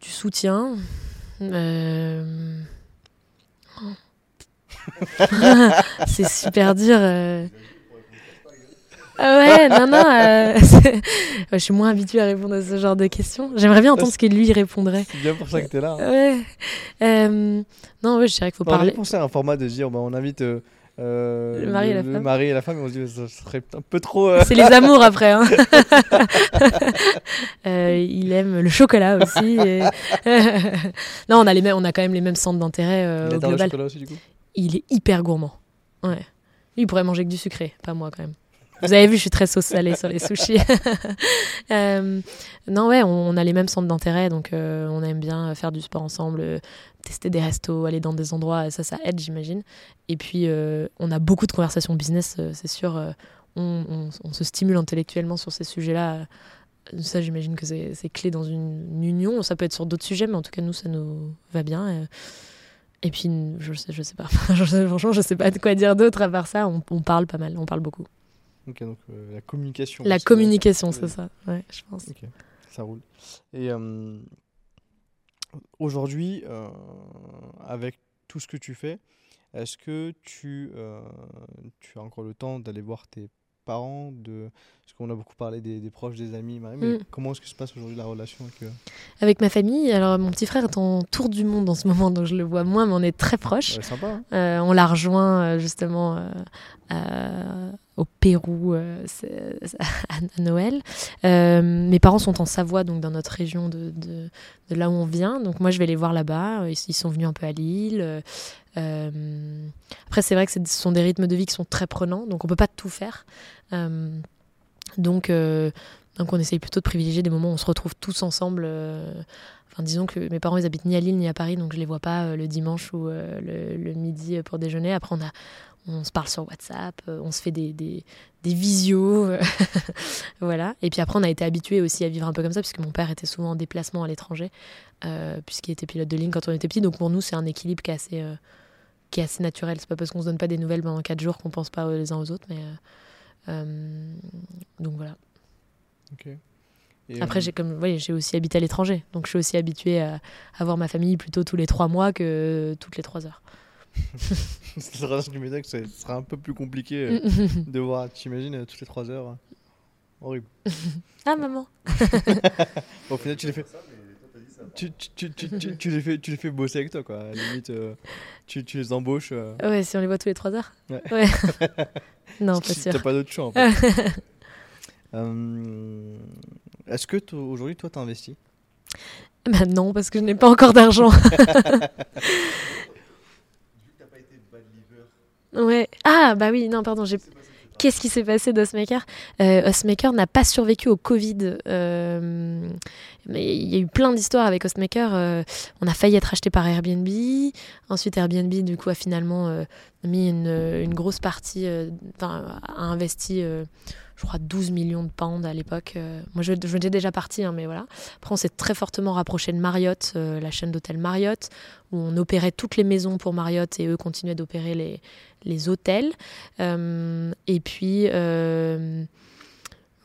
du soutien. <laughs> c'est super dur. Euh. Ah ouais, non, non. Euh, <laughs> je suis moins habituée à répondre à ce genre de questions. J'aimerais bien entendre ce que lui répondrait. C'est bien pour ça que tu es là. Hein. Ouais. Euh, non, ouais, je dirais qu'il faut parler. On pensé à un format de dire bah, on invite. le mari et la femme. Le mari et la femme, on se dit ça serait un peu trop. C'est les <laughs> amours après. Hein. il aime le chocolat aussi. non, on a, les mêmes, on a quand même les mêmes centres d'intérêt au global. Le chocolat aussi, du coup? Il est hyper gourmand. Ouais. Il pourrait manger que du sucré, pas moi quand même. Vous avez vu, je suis très sauce salée sur les sushis. <laughs> Euh, non, ouais, on, a les mêmes centres d'intérêt, donc euh, on aime bien faire du sport ensemble, euh, tester des restos, aller dans des endroits, ça, ça aide, j'imagine. Et puis, on a beaucoup de conversations business, c'est sûr. On, se stimule intellectuellement sur ces sujets-là. Ça, j'imagine que c'est clé dans une, union. Ça peut être sur d'autres sujets, mais en tout cas, nous, ça nous va bien. Puis, je sais, je sais pas. <laughs> Franchement, je sais pas de quoi dire d'autre à part ça. On, on, parle pas mal, on parle beaucoup. Ok, donc euh, la communication. La communication, c'est ça, ouais, je pense. Ok, ça roule. Et euh, aujourd'hui, euh, avec tout ce que tu fais, est-ce que tu, tu as encore le temps d'aller voir tes parents de parce qu'on a beaucoup parlé des, proches des amis mais mm. comment est-ce que se passe aujourd'hui la relation avec euh avec ma famille alors mon petit frère est en tour du monde en ce <laughs> moment donc je le vois moins mais on est très proches sympa, hein. euh, on l'a rejoint euh, justement au Pérou <laughs> à, Noël. mes parents sont en Savoie, donc dans notre région de, de, de, là où on vient. Donc moi, je vais les voir là-bas. Ils, sont venus un peu à Lille. après, c'est vrai que ce sont des rythmes de vie qui sont très prenants, donc on peut pas tout faire. Euh, donc, euh, donc on essaye plutôt de privilégier des moments où on se retrouve tous ensemble. Euh, enfin, disons que mes parents, ils habitent ni à Lille ni à Paris, donc je les vois pas le dimanche ou le, midi pour déjeuner. Après, on, a, on se parle sur WhatsApp, on se fait des, des, visios. <laughs> voilà. Et puis après, on a été habitués aussi à vivre un peu comme ça, puisque mon père était souvent en déplacement à l'étranger, puisqu'il était pilote de ligne quand on était petit. Donc pour nous, c'est un équilibre qui est assez, qui est assez naturel. C'est pas parce qu'on se donne pas des nouvelles pendant 4 jours qu'on pense pas les uns aux autres, mais. Euh, donc voilà. Ok. Après, j'ai comme, j'ai aussi habité à l'étranger, donc je suis aussi habituée à, à voir ma famille plutôt tous les trois mois que toutes les trois heures. <laughs> c'est sera, que ce sera un peu plus compliqué <laughs> de voir, t'imagines, toutes les trois heures. Horrible. <laughs> ah, maman Au final, tu les fais. Tu, tu, tu, tu, les fais, tu les fais bosser avec toi, quoi. À la limite, euh, tu, tu les embauches. Euh. Ouais, si on les voit tous les 3 heures. Ouais. ouais. <laughs> non, pas sûr. T'as pas d'autre choix, en fait. <laughs> euh, Est-ce que aujourd'hui, toi, t'as investi bah non, parce que je n'ai pas encore d'argent. <laughs> ouais. Ah, bah oui, non, pardon, j'ai Qu'est-ce qui s'est passé d'Osmaker euh, Osmaker n'a pas survécu au Covid. Euh, mais il y a eu plein d'histoires avec Osmaker. Euh, on a failli être acheté par Airbnb. Ensuite, Airbnb, du coup, a finalement euh, mis une, une, grosse partie, enfin, a investi je crois, 12 millions de pounds à l'époque. Euh, moi, je, je déjà partie, hein, mais voilà. Après, on s'est très fortement rapproché de Marriott, euh, la chaîne d'hôtels Marriott, où on opérait toutes les maisons pour Marriott et eux continuaient d'opérer les, les hôtels. Euh, et puis.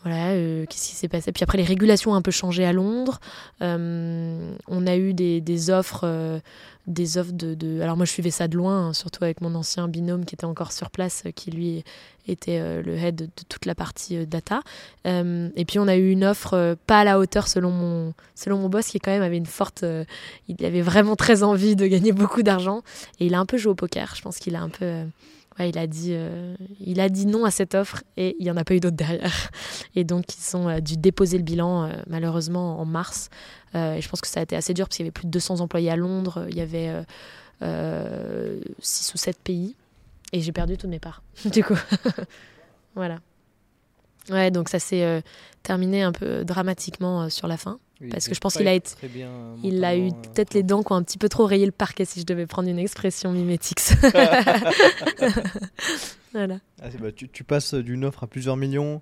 Voilà, qu'est-ce qui s'est passé? Puis après, les régulations ont un peu changé à Londres. on a eu des, des offres des offres de, Alors moi je suivais ça de loin, hein, surtout avec mon ancien binôme qui était encore sur place, euh, qui lui était euh, le head de, toute la partie euh, data. et puis on a eu une offre pas à la hauteur selon mon, selon mon boss qui quand même avait une forte... il avait vraiment très envie de gagner beaucoup d'argent et il a un peu joué au poker. Je pense qu'il a un peu il, a dit, euh, il a dit non à cette offre et il n'y en a pas eu d'autres derrière. <laughs> Et donc, ils ont euh, dû déposer le bilan, euh, malheureusement, en mars. et je pense que ça a été assez dur parce qu'il y avait plus de 200 employés à Londres. Il y avait 6 ou 7 pays. Et j'ai perdu toutes mes parts, <laughs> du coup. <laughs> voilà. Ouais, donc ça s'est terminé un peu dramatiquement sur la fin parce que je pense qu'il a été, il a eu euh, peut-être les dents qui ont un petit peu trop rayé le parquet si je devais prendre une expression mimétique. <laughs> <laughs> voilà. Ah, bah, tu, tu, passes d'une offre à plusieurs millions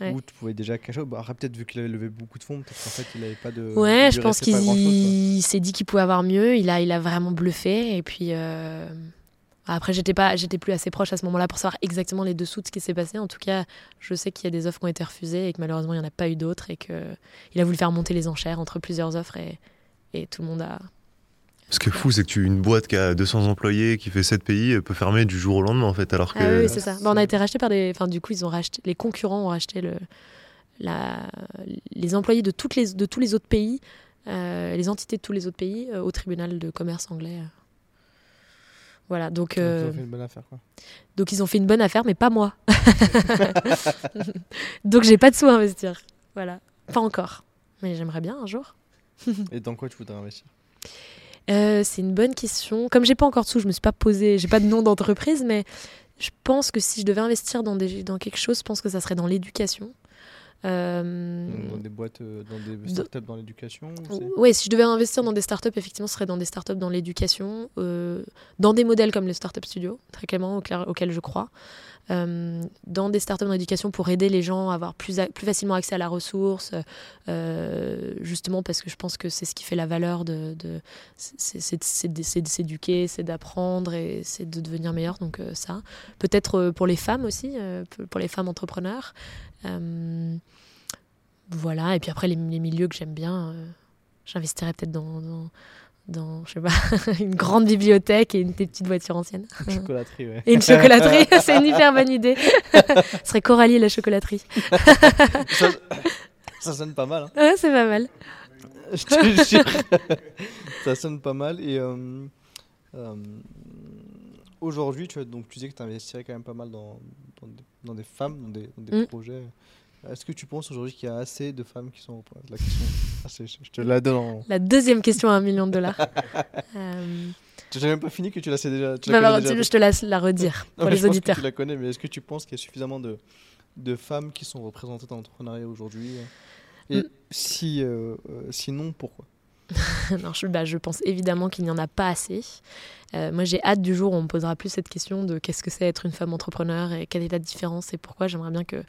où tu pouvais déjà cacher. Bah, peut-être vu qu'il avait levé beaucoup de fonds, peut-être qu'en fait il n'avait pas de. Ouais, je pense qu'il s'est dit qu'il pouvait avoir mieux. Il a, il a vraiment bluffé et puis. Euh, après, j'étais pas, j'étais plus assez proche à ce moment-là pour savoir exactement les dessous de ce qui s'est passé. En tout cas, je sais qu'il y a des offres qui ont été refusées et que malheureusement il n'y en a pas eu d'autres et que il a voulu faire monter les enchères entre plusieurs offres et, et tout le monde a. Ce qui est fou, c'est que tu une boîte qui a 200 employés, qui fait 7 pays, peut fermer du jour au lendemain en fait, alors que. Ah oui, c'est ça. on a été racheté par des, enfin du coup ils ont racheté, les concurrents ont racheté le, la, les employés de toutes les, de tous les autres pays, euh, les entités de tous les autres pays euh, au tribunal de commerce anglais. Voilà, donc, ils ont euh, fait une bonne affaire, quoi. Donc ils ont fait une bonne affaire, mais pas moi. <laughs> <laughs> donc j'ai pas de sous à investir. Voilà, pas encore. Mais j'aimerais bien un jour. <laughs> Et dans quoi tu voudrais investir? Euh, C'est une bonne question. Comme j'ai pas encore de sous, je me suis pas posé, j'ai pas de nom d'entreprise, mais je pense que si je devais investir dans, des, dans quelque chose, je pense que ça serait dans l'éducation. Euh, dans des boîtes, euh, dans des startups dans l'éducation Oui, si je devais investir dans des startups, effectivement, ce serait dans des startups dans l'éducation, euh, dans des modèles comme les startup studios, très clairement, auxquels je crois. Dans des startups dans l'éducation pour aider les gens à avoir plus, plus facilement accès à la ressource, justement parce que je pense que c'est ce qui fait la valeur de. de c'est de s'éduquer, c'est d'apprendre et c'est de devenir meilleur. Donc, ça. Peut-être pour les femmes aussi, pour les femmes entrepreneurs. Euh, voilà, et puis après, les, milieux que j'aime bien, euh, j'investirais peut-être dans, je sais pas, <laughs> une grande bibliothèque et une petite voiture ancienne. Une chocolaterie, ouais. Et une chocolaterie, <laughs> c'est une hyper bonne idée. Ce serait Coralie et la chocolaterie. ça, sonne pas mal. Hein. Ouais, c'est pas mal. <laughs> Je te jure. ça sonne pas mal. Et euh, aujourd'hui, tu, donc, tu disais que tu investirais quand même pas mal dans, dans, des, femmes, dans des, dans des mm. projets. Est-ce que tu penses aujourd'hui qu'il y a assez de femmes qui sont la question ah, je, te la donne La deuxième question à un million de dollars. <laughs> euh... Tu n'as même pas fini que tu la sais déjà. Tu bah, déjà. Je te laisse la redire <laughs> pour les auditeurs. tu la connais, mais est-ce que tu penses qu'il y a suffisamment de, de femmes qui sont représentées dans l'entrepreneuriat aujourd'hui? Et mm. si, euh, euh, sinon, pourquoi? <laughs> Non, je, bah, je, pense évidemment qu'il n'y en a pas assez. Euh, moi, j'ai hâte du jour où on me posera plus cette question de qu'est-ce que c'est être une femme entrepreneur et quelle est la différence et pourquoi. J'aimerais bien que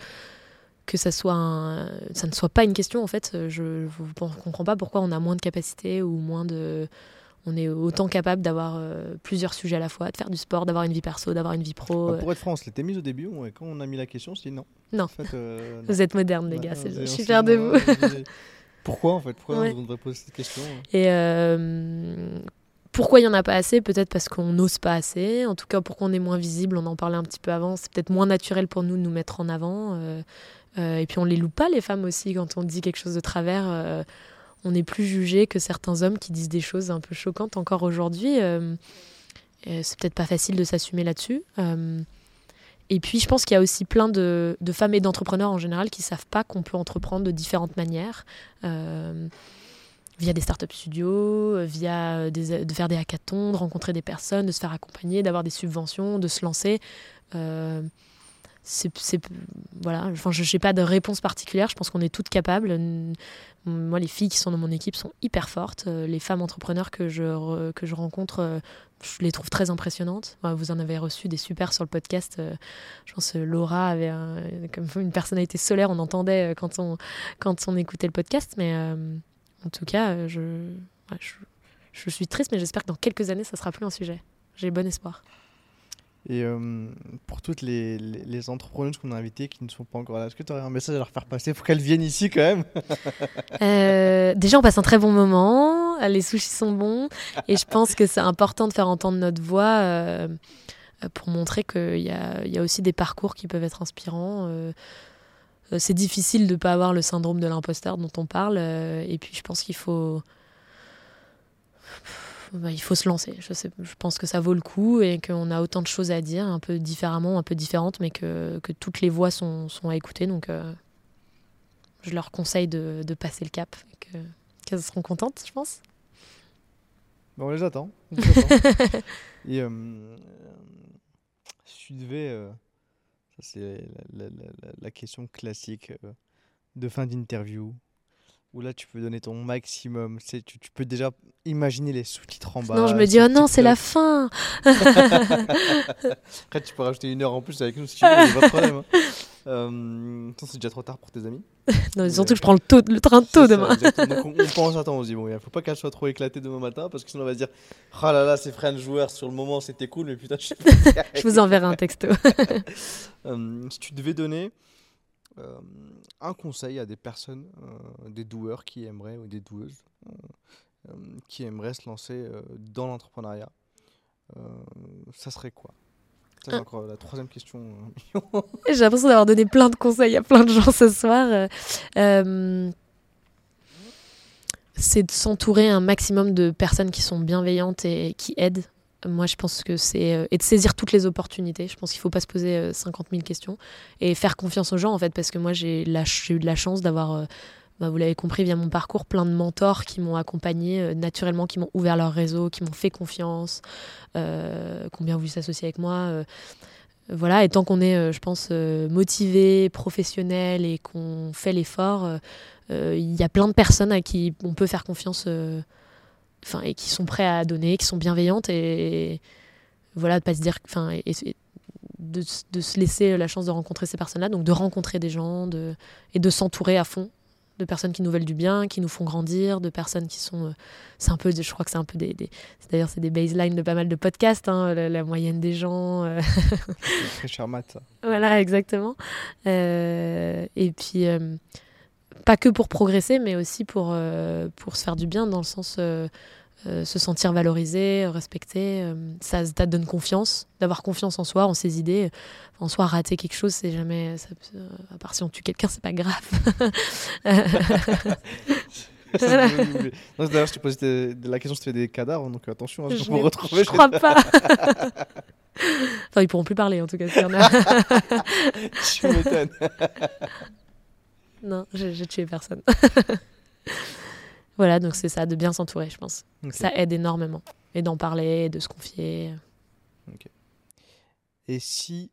que ça soit ça ne soit pas une question en fait. Je ne comprends pas pourquoi on a moins de capacités ou moins de on est autant capable d'avoir plusieurs sujets à la fois, de faire du sport, d'avoir une vie perso, d'avoir une vie pro. Bah, pour être franc, on l'était mise au début, quand on a mis la question, on s'est dit non. Non. <laughs> Vous êtes moderne, les gars, je suis fière de vous. <laughs> Pourquoi en fait Pourquoi on devrait poser cette question Et pourquoi il n'y en a pas assez? Peut-être parce qu'on n'ose pas assez. En tout cas, pourquoi on est moins visible? On en parlait un petit peu avant. C'est peut-être moins naturel pour nous de nous mettre en avant. Euh, euh, et puis on les loue pas, les femmes aussi, quand on dit quelque chose de travers. Euh, on n'est plus jugé que certains hommes qui disent des choses un peu choquantes encore aujourd'hui. c'est peut-être pas facile de s'assumer là-dessus. et puis je pense qu'il y a aussi plein de, femmes et d'entrepreneurs en général qui savent pas qu'on peut entreprendre de différentes manières via des startups studios, euh, via euh, de faire des hackathons, de rencontrer des personnes, de se faire accompagner, d'avoir des subventions, de se lancer. Euh, c'est, voilà, enfin, je n'ai pas de réponse particulière, je pense qu'on est toutes capables. Moi, les filles qui sont dans mon équipe sont hyper fortes. Les femmes entrepreneurs que je, que je rencontre, je les trouve très impressionnantes. Vous en avez reçu des super sur le podcast. Je pense Laura avait comme une personnalité solaire, on entendait quand on, quand on écoutait le podcast, mais en tout cas, euh, je, je, suis triste, mais j'espère que dans quelques années, ça sera plus un sujet. J'ai bon espoir. Et euh, pour toutes les, les, entrepreneurs qu'on a invitées qui ne sont pas encore là, est-ce que tu aurais un message à leur faire passer pour qu'elles viennent ici quand même? <laughs> Euh, Déjà, on passe un très bon moment, les sushis sont bons, et je pense que c'est important de faire entendre notre voix pour montrer qu'il y a, y a, aussi des parcours qui peuvent être inspirants. Euh, c'est difficile de ne pas avoir le syndrome de l'imposteur dont on parle. Euh, et puis je pense qu'il faut. Bah, il faut se lancer. Je, sais, je pense que ça vaut le coup et qu'on a autant de choses à dire, un peu différemment, un peu différentes, mais que, que toutes les voix sont, sont à écouter. Donc euh, je leur conseille de, de passer le cap et qu'elles seront contentes, je pense. on les attend. <laughs> et si tu devais c'est la, question classique euh, de fin d'interview où là tu peux donner ton maximum. Tu, tu peux déjà imaginer les sous-titres en bas. Non, je me dis, oh non, c'est la fin <laughs> Après, tu peux rajouter une heure en plus avec nous si tu veux, pas de problème. Hein. Euh, c'est déjà trop tard pour tes amis. <laughs> non, surtout que je prends le, taux, le train de tôt demain. Donc on, pense à temps, on se dit, bon, il faut pas qu'elle soit trop éclatée demain matin parce que sinon on va se dire, ah là là, c'est French joueurs sur le moment, c'était cool, mais putain, je, <laughs> je vous enverrai un texto. euh, si tu devais donner euh, un conseil à des personnes, euh, des doueurs qui aimeraient, ou des doueuses, euh, qui aimeraient se lancer dans l'entrepreneuriat, ça serait quoi? C'est encore la troisième question. <laughs> J'ai l'impression d'avoir donné plein de conseils à plein de gens ce soir. c'est de s'entourer un maximum de personnes qui sont bienveillantes et qui aident moi, je pense que c'est. Euh, et de saisir toutes les opportunités. Je pense qu'il ne faut pas se poser 50 euh, 000 questions. Et faire confiance aux gens, en fait, parce que moi, j'ai eu de la chance d'avoir. Euh, bah, vous l'avez compris via mon parcours, plein de mentors qui m'ont accompagné naturellement, qui m'ont ouvert leur réseau, qui m'ont fait confiance, euh, qui ont bien voulu s'associer avec moi. voilà, et tant qu'on est, je pense, motivé, professionnel et qu'on fait l'effort, il y a plein de personnes à qui on peut faire confiance enfin, et qui sont prêts à donner, qui sont bienveillantes et, voilà, de pas se dire, enfin, et, de, de, se laisser la chance de rencontrer ces personnes-là, donc de rencontrer des gens de, et de s'entourer à fond de personnes qui nous veulent du bien, qui nous font grandir, de personnes qui sont, euh, c'est un peu, je crois que c'est un peu des, d'ailleurs c'est des baselines de pas mal de podcasts, hein, la, moyenne des gens. Euh. très cher. <laughs> Voilà, exactement. Euh, et puis pas que pour progresser, mais aussi pour, euh, pour se faire du bien, dans le sens euh, euh, se sentir valorisé, respecté. ça, ça donne confiance, d'avoir confiance en soi, en ses idées. En soi, rater quelque chose, c'est jamais. Ça, à part si on tue quelqu'un, c'est pas grave. <laughs> D'ailleurs, je t'ai posé la question si tu fais des cadavres, donc attention, hein, je, me retrouver. Je crois pas. <laughs> enfin, ils pourront plus parler en tout cas. <laughs> Tu m'étonnes. Non, j'ai tué personne. <laughs> voilà, donc c'est ça, de bien s'entourer, je pense. Ça aide énormément. Et d'en parler, de se confier. Et si.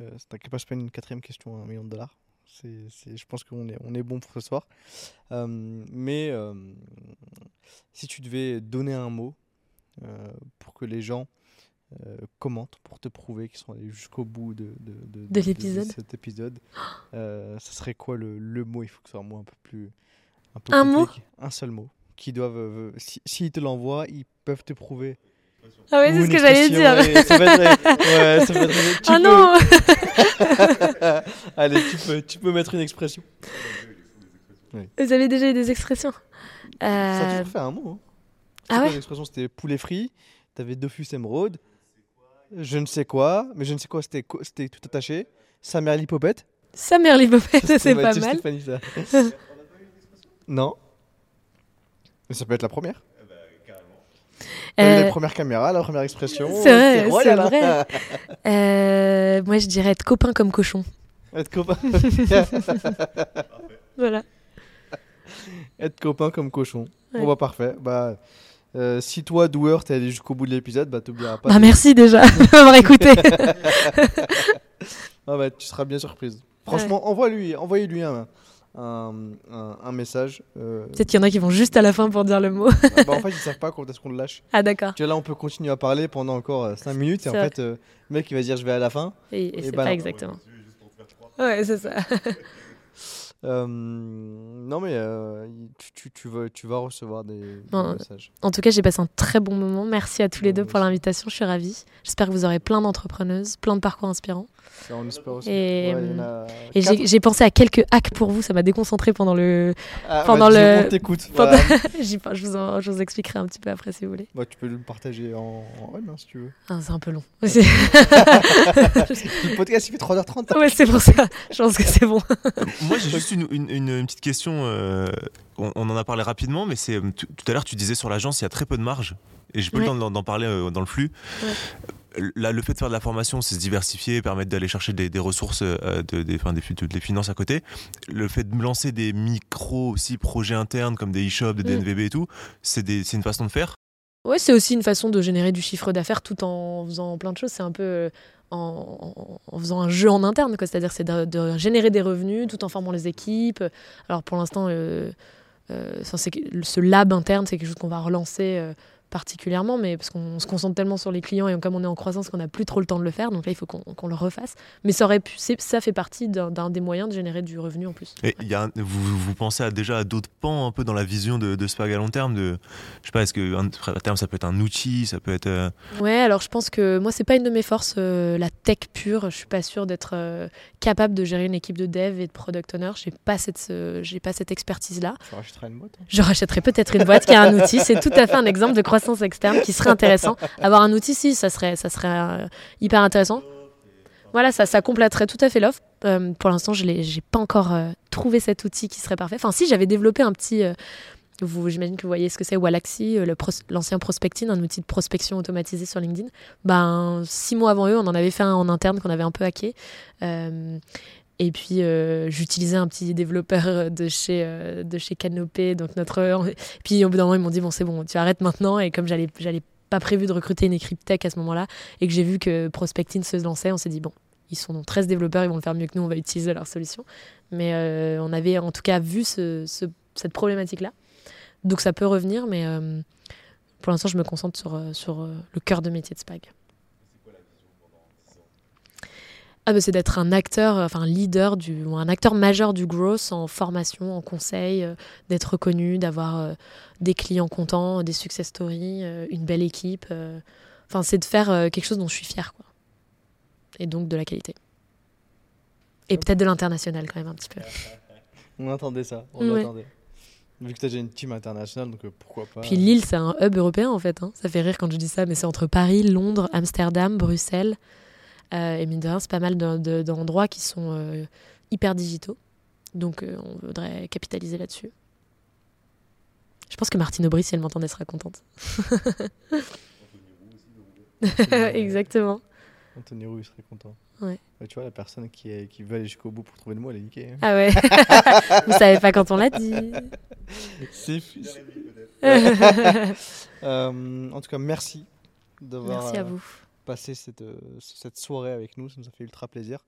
Euh, T'inquiète pas, je pas une quatrième question à un million de dollars. C'est, je pense qu'on est, on est bon pour ce soir. Euh, mais euh, si tu devais donner un mot euh, pour que les gens euh, commente pour te prouver qu'ils sont allés jusqu'au bout de, de, de, l'épisode. cet épisode. <gasps> Euh, ça serait quoi le, le, mot? Il faut que ce soit un mot un peu plus. Un, un mot? Un seul mot. qui doivent, s'ils si, te l'envoient, ils peuvent te prouver. Ah ouais, c'est ce que j'allais dire. ça va être, ouais, ça va être, <laughs> ah non <laughs> Allez, tu peux, tu peux mettre une expression. Vous avez déjà eu des expressions? Ça a toujours fait un mot. Hein. Ah ouais? L'expression c'était poulet frit, t'avais Dofus émeraude, je ne sais quoi, mais je ne sais quoi, c'était tout attaché. Sa mère l'hypopète. Sa mère l'hypopète, <laughs> c'est pas mal. <laughs> non. Mais ça peut être la première. Euh... La première caméra, la première expression. C'est vrai, c'est vrai. <laughs> euh, moi, je dirais être copain comme cochon. Être copain. voilà. Être copain comme cochon. Ouais. Bon, bah, parfait. Bah, euh, si toi, doueur, t'es allé jusqu'au bout de l'épisode, bah t'oublieras pas. Bah, merci déjà <laughs> d'avoir écouté. <laughs> ah bah, tu seras bien surprise. Franchement, envoie-lui, envoyez-lui un, un, un, message. Euh... Peut-être qu'il y en a qui vont juste à la fin pour dire le mot. bah, en fait, ils savent pas quand est-ce qu'on le lâche. Ah d'accord. Tu vois, là, on peut continuer à parler pendant encore 5 euh, minutes et en fait, euh, le mec, il va dire je vais à la fin. Et, et, et c'est bah, pas non. exactement. Ouais, c'est ça. <laughs> Euh, non, mais euh, tu, tu, vas, tu vas recevoir des, bon, messages. En tout cas, j'ai passé un très bon moment. Merci à tous les deux pour l'invitation. Je suis ravie. J'espère que vous aurez plein d'entrepreneuses, plein de parcours inspirants. Ça, on espère aussi. Et, ouais, et j'ai pensé à quelques hacks pour vous. Ça m'a déconcentré pendant le. Ah, pendant bah, le... On t'écoute. Voilà. <laughs> je, vous en, je vous expliquerai un petit peu après si vous voulez. Bah, tu peux le partager en, en on hein, si tu veux. Ah, c'est un peu long. <laughs> le podcast, il fait 3h30. Ouais, c'est pour ça. Je pense que c'est bon. <laughs> Moi, j'ai juste une, une, une, petite question. Euh, on, on, en a parlé rapidement, mais c'est tout à l'heure, tu disais sur l'agence, il y a très peu de marge. Et j'ai pas ouais. le temps d'en parler euh, dans le flux. Ouais. Là, le fait de faire de la formation, c'est se diversifier, permettre d'aller chercher des, des ressources, euh, de, des, enfin, des, des, finances à côté. Le fait de lancer des micros aussi projets internes comme des e-shops, des DNVB et tout, c'est une façon de faire. Ouais, c'est aussi une façon de générer du chiffre d'affaires tout en faisant plein de choses. C'est un peu en, en, faisant un jeu en interne, c'est-à-dire c'est de, de, générer des revenus tout en formant les équipes. Alors pour l'instant, euh, euh, ce lab interne, c'est quelque chose qu'on va relancer euh, particulièrement, mais parce qu'on se concentre tellement sur les clients et comme on est en croissance qu'on n'a plus trop le temps de le faire, donc là il faut qu'on qu le refasse. Mais ça, aurait pu, ça fait partie d'un des moyens de générer du revenu en plus. Et y a un, vous, vous, pensez à déjà à d'autres pans un peu dans la vision de, de Spag à long terme de, Je sais pas, est-ce que à terme ça peut être un outil, ça peut être. Euh... Ouais, alors je pense que moi c'est pas une de mes forces, euh, la tech pure. Je suis pas sûre d'être euh, capable de gérer une équipe de dev et de product owner. J'ai pas cette, j'ai pas cette expertise là. Tu rachèterais une boîte hein? Je rachèterais peut-être une boîte qui a un outil. C'est tout à fait un exemple de croissance externe qui serait intéressant. <laughs> Avoir un outil, si, ça serait, ça serait euh, hyper intéressant. Voilà, ça, ça compléterait tout à fait l'offre. Euh, pour l'instant, je n'ai pas encore euh, trouvé cet outil qui serait parfait. Enfin, si, j'avais développé un petit. J'imagine que vous voyez ce que c'est, Walaxy, l'ancien pros, Prospecting, un outil de prospection automatisé sur LinkedIn. Ben, six mois avant eux, on en avait fait un en interne qu'on avait un peu hacké. Et puis, euh, j'utilisais un petit développeur de chez, euh, de chez Canopé. Donc notre... Puis, au bout d'un moment, ils m'ont dit Bon, c'est bon, tu arrêtes maintenant. Et comme j'allais, j'allais pas prévu de recruter une équipe tech à ce moment-là, et que j'ai vu que Prospecting se lançait, on s'est dit Bon, ils sont 13 développeurs, ils vont le faire mieux que nous, on va utiliser leur solution. Mais euh, on avait en tout cas vu ce, ce, cette problématique-là. Donc, ça peut revenir, mais pour l'instant, je me concentre sur, sur le cœur de métier de Spag ah bah c'est d'être un acteur, enfin un leader, du, ou un acteur majeur du growth en formation, en conseil, euh, d'être reconnu, d'avoir euh, des clients contents, des success stories, euh, une belle équipe. euh. Enfin, c'est de faire euh, quelque chose dont je suis fière, quoi. Et donc de la qualité. Et peut-être de l'international quand même un petit peu. <laughs> On attendait ça, on Ouais. Vu que tu as déjà une team internationale, donc euh, pourquoi pas. Puis Lille, c'est un hub européen en fait. hein. Ça fait rire quand je dis ça, mais c'est entre Paris, Londres, Amsterdam, Bruxelles. Euh, et mine de rien, c'est pas mal de- de- d'endroits qui sont euh, hyper digitaux. Donc euh, on voudrait capitaliser là-dessus. Je pense que Martine Aubry, si elle m'entendait, serait contente. <laughs> Exactement. Anthony Roux, il serait content. Ouais. tu vois, la personne qui, est, qui veut aller jusqu'au bout pour trouver le mot, elle est niquée. hein. Ah ouais. <laughs> Vous savez pas quand on l'a dit. C'est. <laughs> Euh, en tout cas, merci d'avoir Merci à vous. Passé cette, euh, cette soirée avec nous. Ça nous a fait ultra plaisir.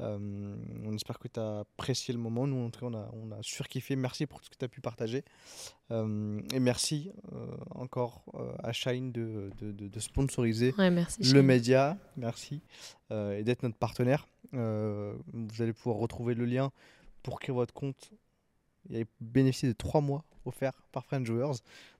Euh, on espère que tu as apprécié le moment. Nous, en tout cas, on a, on a surkiffé. Merci pour tout ce que tu as pu partager. Euh, et merci euh, encore à Shine de, de, de- de sponsoriser Ouais, merci. le média. Merci. et d'être notre partenaire. Vous allez pouvoir retrouver le lien pour créer votre compte Il a bénéficié de trois mois offerts par Friend Joueurs.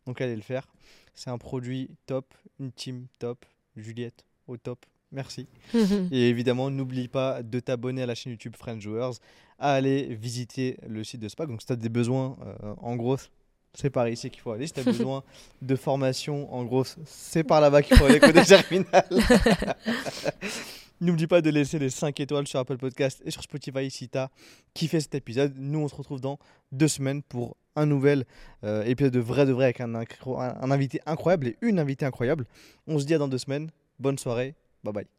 Donc allez le faire. C'est un produit top, une team top, Juliette au top. Merci. <laughs> Et évidemment, n'oublie pas de t'abonner à la chaîne YouTube Friend Joueurs, à aller visiter le site de SPAC. Donc si tu as des besoins, euh, en gros, c'est par ici qu'il faut aller. Si tu as <laughs> besoin de formation, en gros, c'est par là-bas qu'il faut aller côté <laughs> terminal. N'oublie pas de laisser les 5 étoiles sur Apple Podcast et sur Spotify si tu as kiffé cet épisode. Nous, on se retrouve dans deux semaines pour un nouvel euh, épisode de vrai de vrai avec un, un invité incroyable et une invitée incroyable. On se dit à dans deux semaines. Bonne soirée. Bye bye.